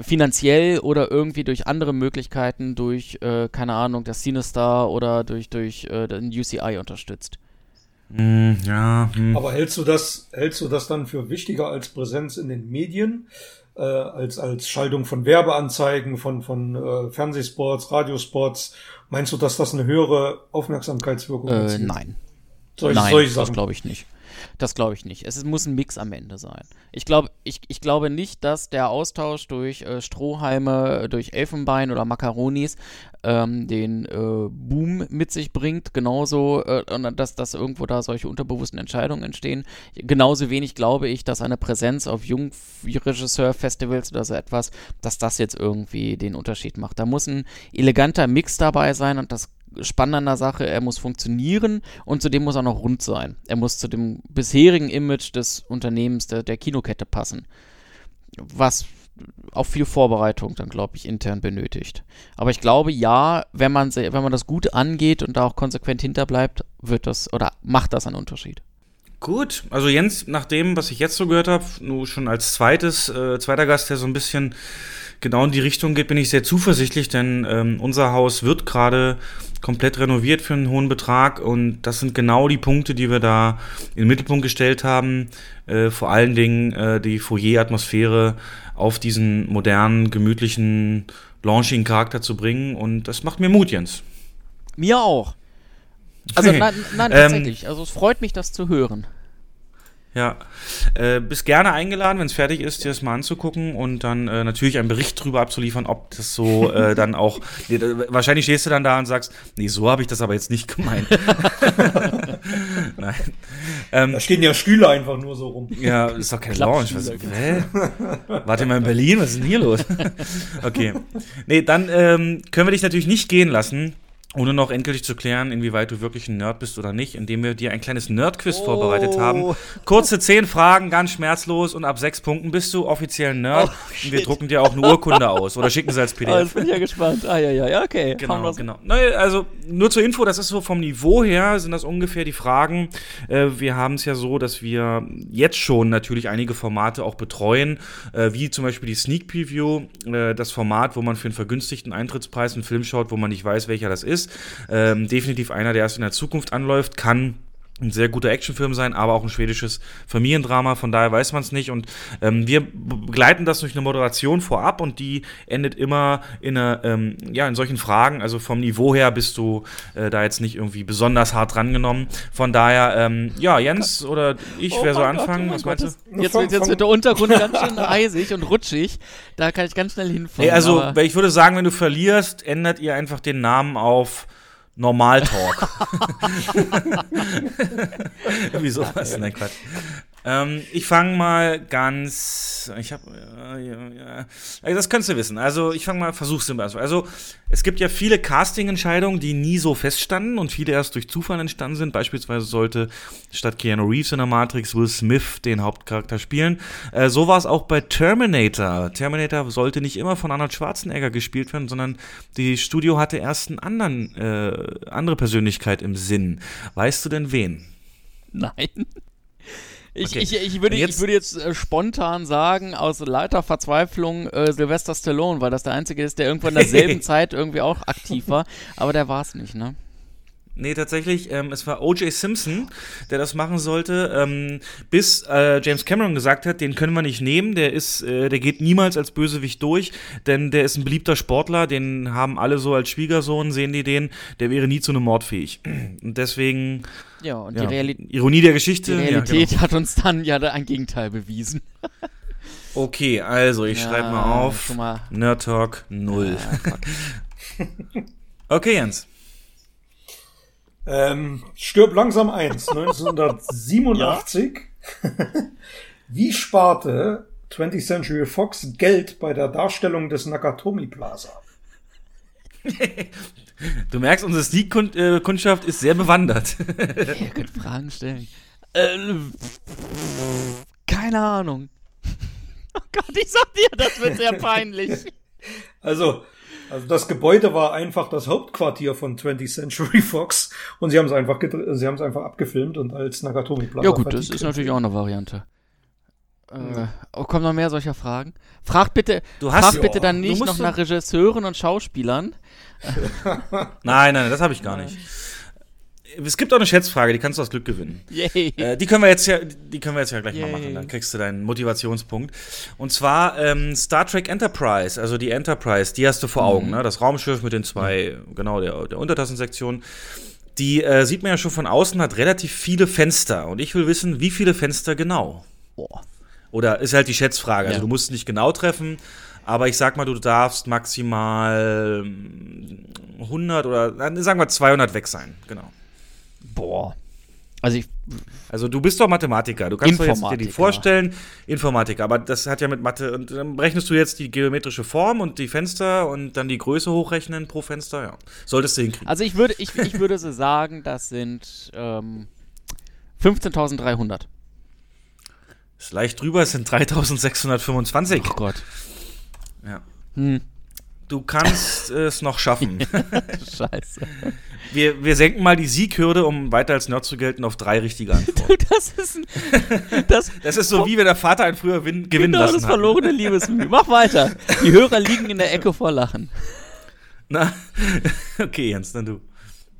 finanziell oder irgendwie durch andere Möglichkeiten, durch, äh, keine Ahnung, das CineStar oder durch, durch äh, den UCI unterstützt. Mm, ja. Hm. Aber hältst du das, hältst du das dann für wichtiger als Präsenz in den Medien? Äh, als, als Schaltung von Werbeanzeigen, von, von äh, Fernsehspots, Radiospots. Meinst du, dass das eine höhere Aufmerksamkeitswirkung hat? Äh, nein. Solche, nein, solche das glaube ich nicht. Das glaube ich nicht. Es muss ein Mix am Ende sein. Ich glaube, ich, ich glaube nicht, dass der Austausch durch äh, Strohhalme, durch Elfenbein oder Makaronis ähm, den äh, Boom mit sich bringt. Genauso, äh, dass, dass irgendwo da solche unterbewussten Entscheidungen entstehen. Genauso wenig glaube ich, dass eine Präsenz auf Jungregisseur-Festivals oder so etwas, dass das jetzt irgendwie den Unterschied macht. Da muss ein eleganter Mix dabei sein und das spannend an der Sache, er muss funktionieren und zudem muss er noch rund sein. Er muss zu dem bisherigen Image des Unternehmens, der, der Kinokette passen. Was auch viel Vorbereitung dann, glaube ich, intern benötigt. Aber ich glaube, ja, wenn man, wenn man das gut angeht und da auch konsequent hinterbleibt, wird das oder macht das einen Unterschied. Gut, also Jens, nach dem, was ich jetzt so gehört habe, nur schon als zweites, äh, zweiter Gast, der so ein bisschen genau in die Richtung geht, bin ich sehr zuversichtlich, denn ähm, unser Haus wird gerade komplett renoviert für einen hohen Betrag und das sind genau die Punkte, die wir da in den Mittelpunkt gestellt haben. Äh, vor allen Dingen äh, die Foyer-Atmosphäre auf diesen modernen, gemütlichen Launching-Charakter zu bringen und das macht mir Mut, Jens. Mir auch. Also [LAUGHS] nein, nein ähm, tatsächlich. also es freut mich, das zu hören. Ja, äh, bist gerne eingeladen, wenn es fertig ist, dir das mal anzugucken und dann äh, natürlich einen Bericht drüber abzuliefern, ob das so äh, [LAUGHS] dann auch. Nee, wahrscheinlich stehst du dann da und sagst, nee, so habe ich das aber jetzt nicht gemeint. [LAUGHS] Nein. Ähm, da stehen ja Stühle einfach nur so rum. Ja, ist doch kein Launch. Was, hä? Warte mal in Berlin, was ist denn hier los? [LAUGHS] okay. Nee, dann ähm, können wir dich natürlich nicht gehen lassen ohne noch endgültig zu klären, inwieweit du wirklich ein Nerd bist oder nicht, indem wir dir ein kleines Nerd-Quiz oh. vorbereitet haben. Kurze zehn Fragen, ganz schmerzlos und ab sechs Punkten bist du offiziell ein Nerd. Oh, und wir drucken dir auch eine Urkunde aus oder schicken sie als [LAUGHS] PDF. Oh, jetzt bin ich ja gespannt. Ah, ja, ja, okay. Genau, genau. Also nur zur Info, das ist so vom Niveau her, sind das ungefähr die Fragen. Äh, wir haben es ja so, dass wir jetzt schon natürlich einige Formate auch betreuen, äh, wie zum Beispiel die Sneak Preview, äh, das Format, wo man für einen vergünstigten Eintrittspreis einen Film schaut, wo man nicht weiß, welcher das ist ist. Ähm, definitiv einer, der erst in der Zukunft anläuft, kann ein sehr guter Actionfilm sein, aber auch ein schwedisches Familiendrama, von daher weiß man es nicht. Und ähm, wir begleiten das durch eine Moderation vorab und die endet immer in, einer, ähm, ja, in solchen Fragen. Also vom Niveau her bist du äh, da jetzt nicht irgendwie besonders hart drangenommen. Von daher, ähm, ja, Jens oder ich, oh wer soll anfangen? Gott, oh Was meinst du? Jetzt, jetzt, jetzt wird der Untergrund ganz schön [LAUGHS] eisig und rutschig. Da kann ich ganz schnell hinfahren. Hey, also, ich würde sagen, wenn du verlierst, ändert ihr einfach den Namen auf Normaltalk. [LAUGHS] [LAUGHS] Irgendwie sowas. Nein, Quatsch. Ähm, ich fange mal ganz. Ich habe. Äh, ja, ja. Also das könntest du wissen. Also, ich fange mal, versuch's immer. Also, es gibt ja viele Casting-Entscheidungen, die nie so feststanden und viele erst durch Zufall entstanden sind. Beispielsweise sollte statt Keanu Reeves in der Matrix Will Smith den Hauptcharakter spielen. Äh, so war es auch bei Terminator. Terminator sollte nicht immer von Arnold Schwarzenegger gespielt werden, sondern die Studio hatte erst eine anderen, äh, andere Persönlichkeit im Sinn. Weißt du denn wen? Nein. Ich, okay. ich, ich, würde, jetzt, ich würde jetzt äh, spontan sagen, aus lauter Verzweiflung äh, Sylvester Stallone, weil das der Einzige ist, der irgendwann in derselben [LAUGHS] Zeit irgendwie auch aktiv war. Aber der war es nicht, ne? Nee, tatsächlich, ähm, es war O.J. Simpson, der das machen sollte, ähm, bis äh, James Cameron gesagt hat, den können wir nicht nehmen, der ist, äh, der geht niemals als Bösewicht durch, denn der ist ein beliebter Sportler, den haben alle so als Schwiegersohn, sehen die den, der wäre nie zu einem Mord fähig. Und deswegen. Ja, und ja, die Realität. Ironie der Geschichte. Die Realität ja, genau. hat uns dann ja ein Gegenteil bewiesen. [LAUGHS] okay, also ich ja, schreibe mal auf. Mal. Nerd Talk 0. [LAUGHS] okay, Jens. Ähm, stirb langsam eins, [LAUGHS] 1987. Wie sparte 20th Century Fox Geld bei der Darstellung des Nakatomi Plaza? Du merkst, unsere Sneak-Kundschaft ist sehr bewandert. [LAUGHS] Ihr könnt Fragen stellen. Äh, keine Ahnung. [LAUGHS] Oh Gott, ich sag dir, das wird sehr peinlich. Also, also das Gebäude war einfach das Hauptquartier von 20th Century Fox und sie haben es einfach sie haben es einfach abgefilmt und als Nakatomi Plaza Ja gut, das ist natürlich auch eine Variante. Äh, oh, kommen noch mehr solcher Fragen? Fragt bitte, du hast, fragt bitte dann nicht noch nach Regisseuren und Schauspielern. [LAUGHS] [LAUGHS] nein, nein, das habe ich gar nicht es gibt auch eine Schätzfrage, die kannst du aus Glück gewinnen. Äh, die können wir jetzt ja, die können wir jetzt ja gleich Yay. mal machen. Dann kriegst du deinen Motivationspunkt. Und zwar ähm, Star Trek Enterprise, also die Enterprise, die hast du vor Augen, mhm. ne? Das Raumschiff mit den zwei, mhm. genau, der, der Untertassensektion. Die äh, sieht man ja schon von außen, hat relativ viele Fenster. Und ich will wissen, wie viele Fenster genau. Boah. Oder ist halt die Schätzfrage. Also ja. du musst nicht genau treffen, aber ich sag mal, du darfst maximal 100 oder sagen wir 200 weg sein. Genau. Boah. Also ich. Also du bist doch Mathematiker. Du kannst doch jetzt dir die vorstellen, Informatiker. Aber das hat ja mit Mathe. Und dann rechnest du jetzt die geometrische Form und die Fenster und dann die Größe hochrechnen pro Fenster. Ja, solltest du hinkriegen. Also ich würde, ich, ich würde so sagen, das sind ähm, 15.300. Ist leicht drüber. Es sind 3.625. Oh Gott. Ja. Hm. Du kannst [LAUGHS] es noch schaffen. [LAUGHS] Scheiße. Wir, wir senken mal die Sieghürde, um weiter als Nerd zu gelten, auf drei richtige Antworten. [LAUGHS] das ist ein, das, das ist so wie wenn der Vater einen früher win, gewinnen genau, lassen das verlorene Liebesmühe. Mach weiter. Die Hörer liegen in der Ecke vor Lachen. Na, okay, Jens, dann du.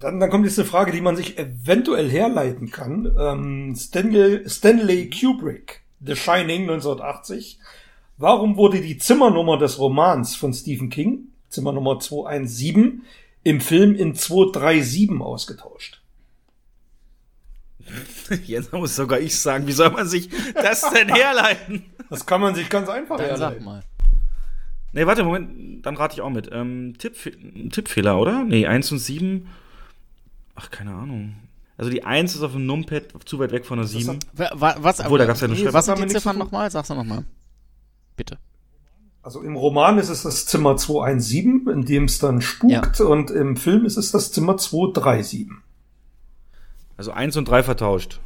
Dann, dann kommt jetzt eine Frage, die man sich eventuell herleiten kann. Ähm, Stanley, Stanley Kubrick, The Shining 1980 Warum wurde die Zimmernummer des Romans von Stephen King, Zimmernummer 217, im Film in 237 ausgetauscht? [LAUGHS] Jetzt muss sogar ich sagen, wie soll man sich das denn herleiten? Das kann man sich ganz einfach dann herleiten. Sag mal. Nee, warte, Moment, dann rate ich auch mit. Ähm, Tipp, Tippfehler, oder? Nee, 1 und 7. Ach, keine Ahnung. Also die 1 ist auf dem Numpad zu weit weg von der 7. Was, was, Obwohl, da gab's ja eine Was sind die Ziffern nochmal? Sag's doch nochmal bitte. Also im Roman ist es das Zimmer 217, in dem es dann spukt, und im Film ist es das Zimmer 237. Also 1 und 3 vertauscht.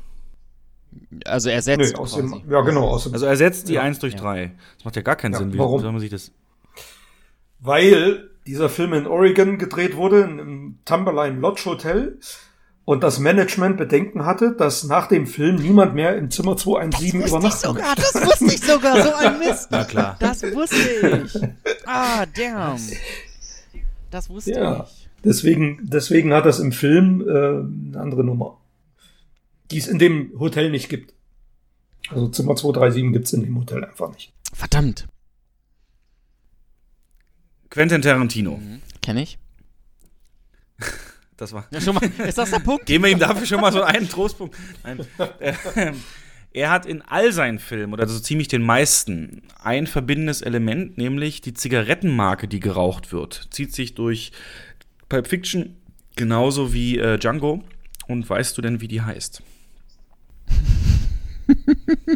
Also ersetzt Nee, aus dem, ja, genau, aus dem, Also ersetzt die Ja. 1 durch Ja. 3. Das macht ja gar keinen Ja, Sinn. Wie warum? soll man sich das. weil dieser Film in Oregon gedreht wurde, in einem Timberline Lodge Hotel, und das Management Bedenken hatte, dass nach dem Film niemand mehr im Zimmer 217 wusste ich übernachten sogar, möchte. das wusste ich sogar, so ein [LAUGHS] Mist. Na klar. Das wusste ich. Ah, damn. Das wusste Ja. ich. Deswegen, deswegen hat das im Film äh, eine andere Nummer, die es in dem Hotel nicht gibt. Also Zimmer 237 gibt's in dem Hotel einfach nicht. Verdammt. Quentin Tarantino. Kenn ich. [LAUGHS] Das war. Ja, schon mal. [LAUGHS] Ist das der Punkt? Geben wir ihm dafür schon mal so einen Trostpunkt. Nein. Ähm, Er hat in all seinen Filmen, oder so ziemlich den meisten, ein verbindendes Element, nämlich die Zigarettenmarke, die geraucht wird. Zieht sich durch Pulp Fiction genauso wie äh, Django. Und weißt du denn, wie die heißt?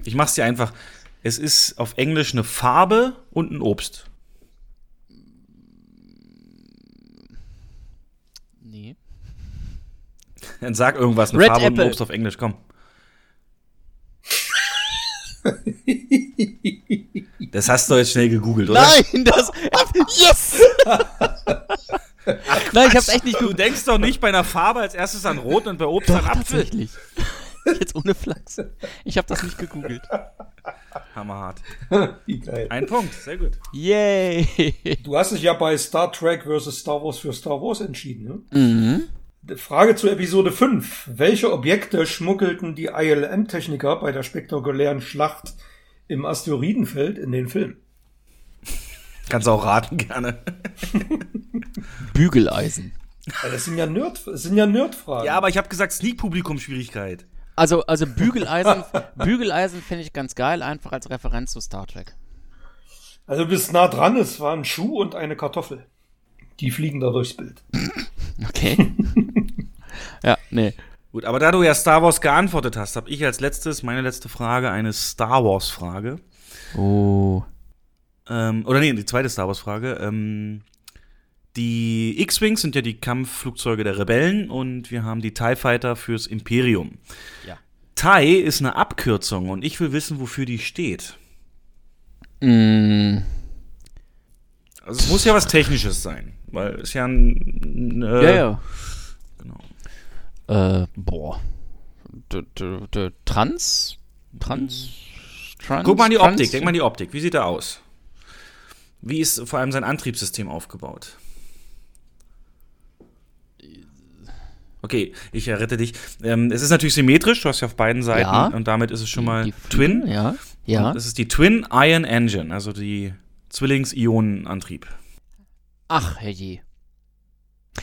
Ich mach's dir einfach. Es ist auf Englisch eine Farbe und ein Obst. Nee. Dann sag irgendwas, eine Red Farbe und Apple. ein Obst auf Englisch, komm. Das hast du jetzt schnell gegoogelt, oder? Nein, das. Yes! Nein, ich hab's echt nicht Du denkst doch nicht bei einer Farbe als erstes an Rot und bei Obst an Doch, Apfel. tatsächlich. Jetzt ohne Flachs. Ich habe das nicht gegoogelt. Hammerhart. Wie geil. Ein Punkt, sehr gut. Yay! Du hast dich ja bei Star Trek vs. Star Wars für Star Wars entschieden. Ne? Mhm. Frage zu Episode 5. Welche Objekte schmuggelten die ILM-Techniker bei der spektakulären Schlacht im Asteroidenfeld in den Film? Kannst auch raten gerne. [LAUGHS] Bügeleisen. Ja, das sind ja Nerd, das sind ja Nerdfragen. Ja, aber ich habe gesagt Sneak-Publikum-Schwierigkeit. Also, also Bügeleisen, [LAUGHS] Bügeleisen finde ich ganz geil, einfach als Referenz zu Star Trek. Also du bist nah dran, es war ein Schuh und eine Kartoffel. Die fliegen da durchs Bild. [LAUGHS] Okay. Ja, nee. Gut, aber da du ja Star Wars geantwortet hast, habe ich als letztes, meine letzte Frage, eine Star Wars-Frage. Oh. Ähm, oder nee, die zweite Star Wars-Frage. Ähm, die X-Wings sind ja die Kampfflugzeuge der Rebellen und wir haben die TIE Fighter fürs Imperium. Ja. TIE ist eine Abkürzung und ich will wissen, wofür die steht. Mm, Also es muss ja was Technisches sein, weil es ja ein... Äh, ja, ja. Äh, boah. D -d -d Trans? Trans? Trans? Guck mal an die Trans- Optik, denk mal an die Optik. Wie sieht er aus? Wie ist vor allem sein Antriebssystem aufgebaut? Okay, ich rette dich. Ähm, es ist natürlich symmetrisch, du hast ja auf beiden Seiten Ja. und damit ist es schon mal Die Twin. Ja. Ja. Und es ist die Twin Ion Engine, also die Zwillings-Ionen-Antrieb. Ach, herrje.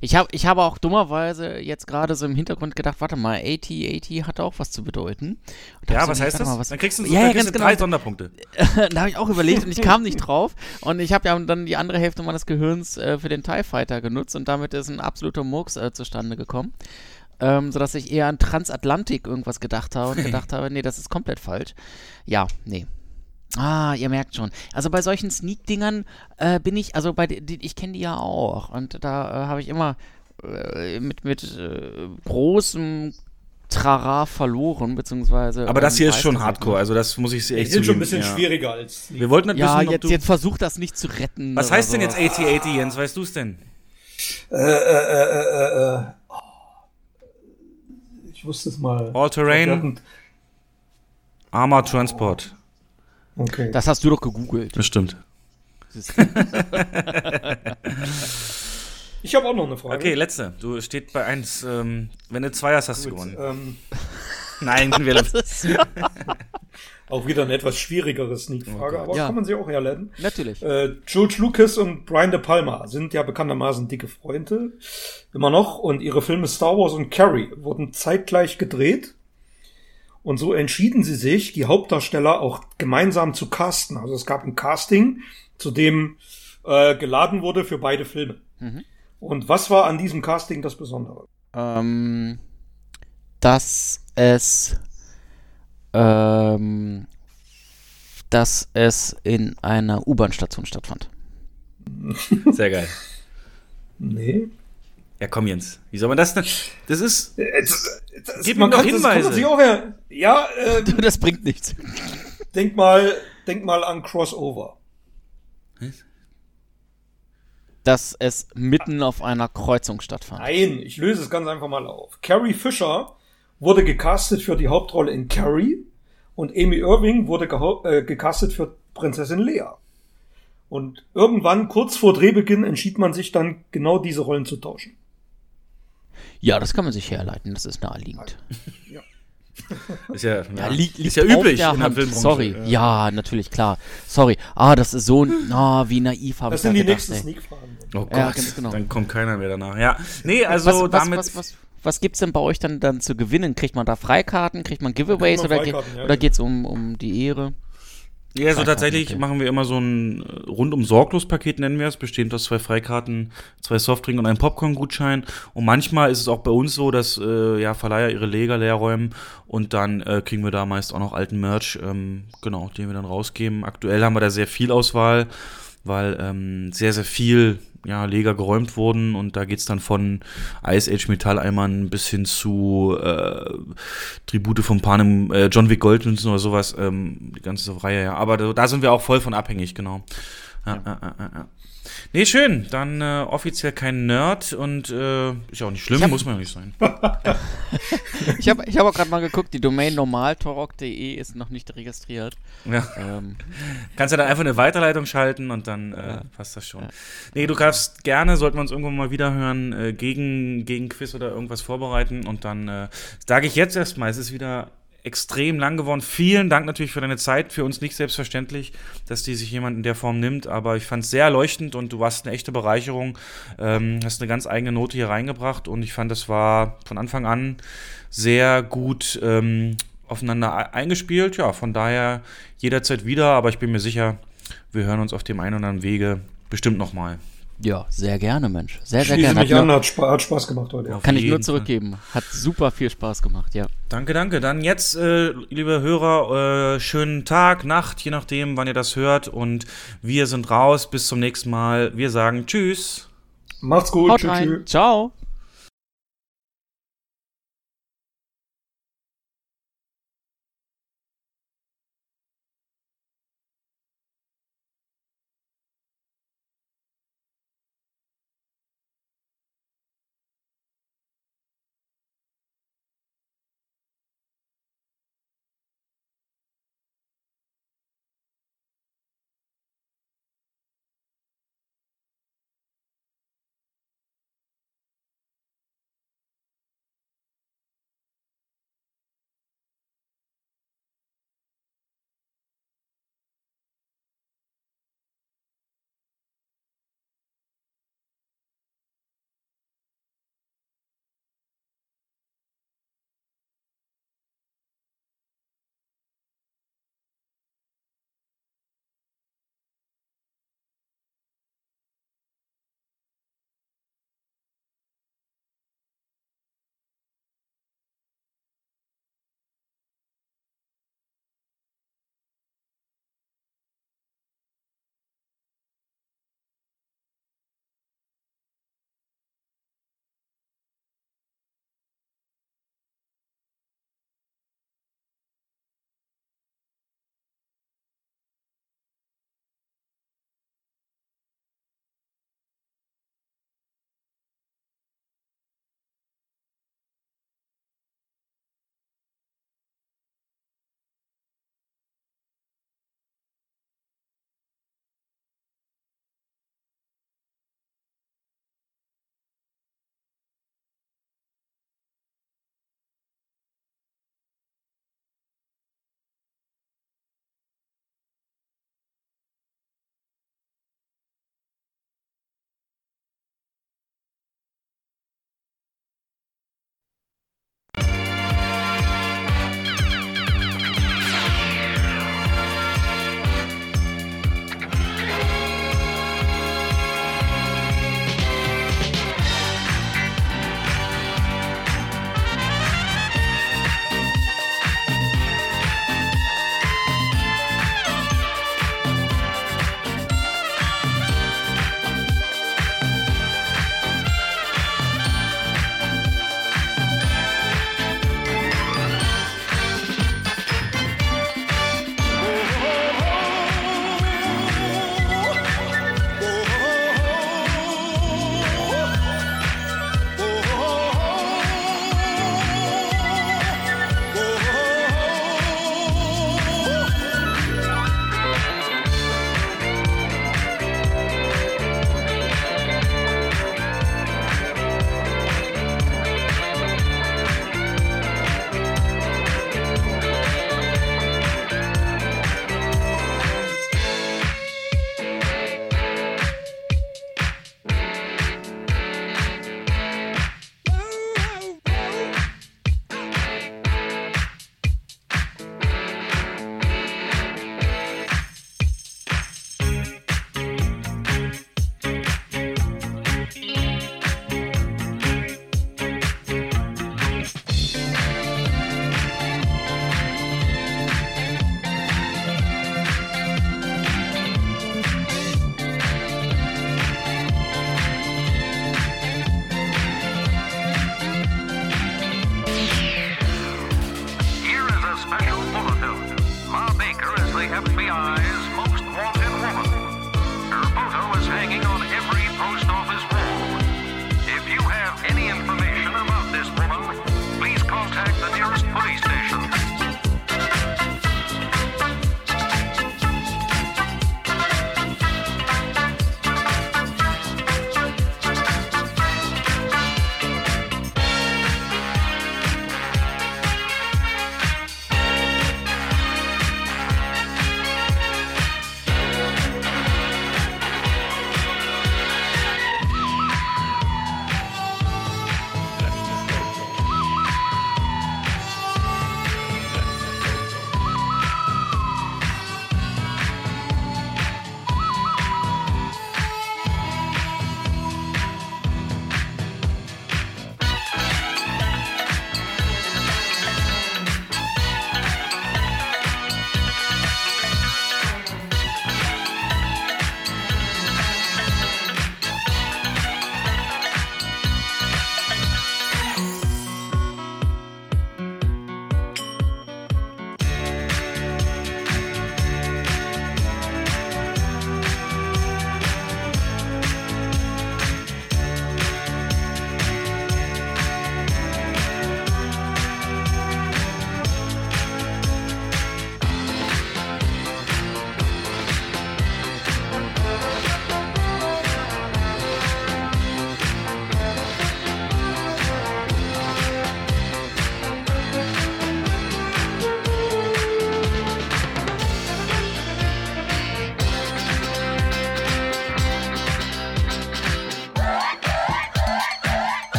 Ich, hab, ich habe auch dummerweise jetzt gerade so im Hintergrund gedacht, warte mal, AT, AT hat auch was zu bedeuten. Hab Ja, was heißt das? Was, Dann kriegst du, Ja, dann ja, kriegst ganz du drei genau. Sonderpunkte. [LAUGHS] da habe ich auch überlegt und ich kam nicht drauf. Und ich habe ja dann die andere Hälfte meines Gehirns äh, für den TIE Fighter genutzt und damit ist ein absoluter Murks äh, zustande gekommen. Ähm, sodass ich eher an Transatlantik irgendwas gedacht habe und [LAUGHS] gedacht habe, nee, das ist komplett falsch. Ja, nee. Ah, ihr merkt schon. Also bei solchen Sneak-Dingern äh, bin ich, also bei, die, ich kenne die ja auch und da äh, habe ich immer äh, mit, mit äh, großem Trara verloren, beziehungsweise. Aber das ähm, hier ist schon hardcore, nicht. also das muss ich Die echt sind schon ein bisschen ja. schwieriger als Wir wollten nicht Ja, wissen, jetzt, jetzt versuch das nicht zu retten. was heißt denn so. jetzt AT-AT, Jens? Weißt du es denn? äh, äh, äh, äh, äh. Ich wusste es mal. All Terrain? Wir hatten- Armored Transport. Okay. Das hast du doch gegoogelt. Das stimmt. Siehst du? [LAUGHS] Ich habe auch noch eine Frage. Okay, letzte. Du steht bei 1. Ähm, wenn du zwei hast, hast du Gut, gewonnen. ähm, [LAUGHS] Nein, wir [LAUGHS] auch wieder eine etwas schwierigere Sneak-Frage, aber Ja. kann man sie auch herleiten. Natürlich. Äh, George Lucas und Brian De Palma sind ja bekanntermaßen dicke Freunde. Immer noch. Und ihre Filme Star Wars und Carrie wurden zeitgleich gedreht. Und so entschieden sie sich, die Hauptdarsteller auch gemeinsam zu casten. Also es gab ein Casting, zu dem äh, geladen wurde für beide Filme. Mhm. Und was war an diesem Casting das Besondere? ähm, dass es ähm, dass es in einer U-Bahn-Station stattfand. Sehr geil. Nee. Ja, komm Jens. Wie soll man das denn? Das ist. Äh, Das, das, Gib man ihm doch kann- das kann man Hinweise. sich auch her- ja, [LAUGHS] ähm, Das bringt nichts. denk mal, denk mal an Crossover. Dass es mitten auf einer Kreuzung stattfand. Nein, ich löse es ganz einfach mal auf. Carrie Fisher wurde gecastet für die Hauptrolle in Carrie und Amy Irving wurde äh, gecastet für Prinzessin Lea. Und irgendwann, kurz vor Drehbeginn, entschied man sich dann, genau diese Rollen zu tauschen. Ja, das kann man sich herleiten, das ist naheliegend. [LAUGHS] Ist ja, Ja, li liegt ist ja üblich der in der. Filmbranche. Sorry. Ja. natürlich, klar. Sorry. Ah, das ist so, [LAUGHS] ah, wie naiv habe Das sind die gedacht, nächsten. Sneak-Fragen. Oh Gott, Ja, ganz genau. dann kommt keiner mehr danach. Ja, nee, also was, was, damit. was, was, was gibt's denn bei euch dann, dann zu gewinnen? Kriegt man da Freikarten? Kriegt man Giveaways? Oder ge ja, oder genau. geht's um, um die Ehre? Ja, also tatsächlich okay. machen wir immer so ein äh, rundum sorglos Paket, nennen wir es, bestehend aus zwei Freikarten, zwei Softdrink und einem Popcorn-Gutschein. Und manchmal ist es auch bei uns so, dass äh, ja, Verleiher ihre Leger leer räumen und dann äh, kriegen wir da meist auch noch alten Merch, ähm, genau, den wir dann rausgeben. Aktuell haben wir da sehr viel Auswahl, weil ähm, sehr, sehr viel ja, Leger geräumt wurden und da geht's dann von Ice Age Metalleimern bis hin zu äh, Tribute von Panem, äh, John Wick Goldmünzen oder sowas, ähm, die ganze Reihe, ja. Aber da, da sind wir auch voll von abhängig, genau. Ja, ja. Ja, ja, ja. Nee, schön. Dann äh, offiziell kein Nerd und äh, ist ja auch nicht schlimm, hab- muss man ja nicht sein. [LAUGHS] Ich habe ich hab auch gerade mal geguckt, die Domain normaltorok.de ist noch nicht registriert. Ja. Ähm, Kannst ja dann einfach eine Weiterleitung schalten und dann äh, passt das schon. Nee, du kannst gerne, sollten wir uns irgendwann mal wieder hören, äh, gegen, gegen Quiz oder irgendwas vorbereiten und dann äh, sage ich jetzt erstmal, es ist wieder extrem lang geworden. Vielen Dank natürlich für deine Zeit. Für uns nicht selbstverständlich, dass die sich jemand in der Form nimmt, aber ich fand es sehr erleuchtend und du warst eine echte Bereicherung. Ähm, hast eine ganz eigene Note hier reingebracht und ich fand, das war von Anfang an sehr gut ähm, aufeinander e- eingespielt. Ja, von daher jederzeit wieder, aber ich bin mir sicher, wir hören uns auf dem einen oder anderen Wege bestimmt nochmal. Ja, sehr gerne, Mensch. Sehr, sehr Schließe gerne. mich Hat an, hat, Spa hat Spaß gemacht heute. Ja. Auf kann ich nur Fall. zurückgeben. Hat super viel Spaß gemacht, ja. Danke, danke. Dann jetzt, äh, liebe Hörer, äh, schönen Tag, Nacht, je nachdem, wann ihr das hört. Und wir sind raus. Bis zum nächsten Mal. Wir sagen Tschüss. Macht's gut. Haut Tschüss. tschüss. Ciao.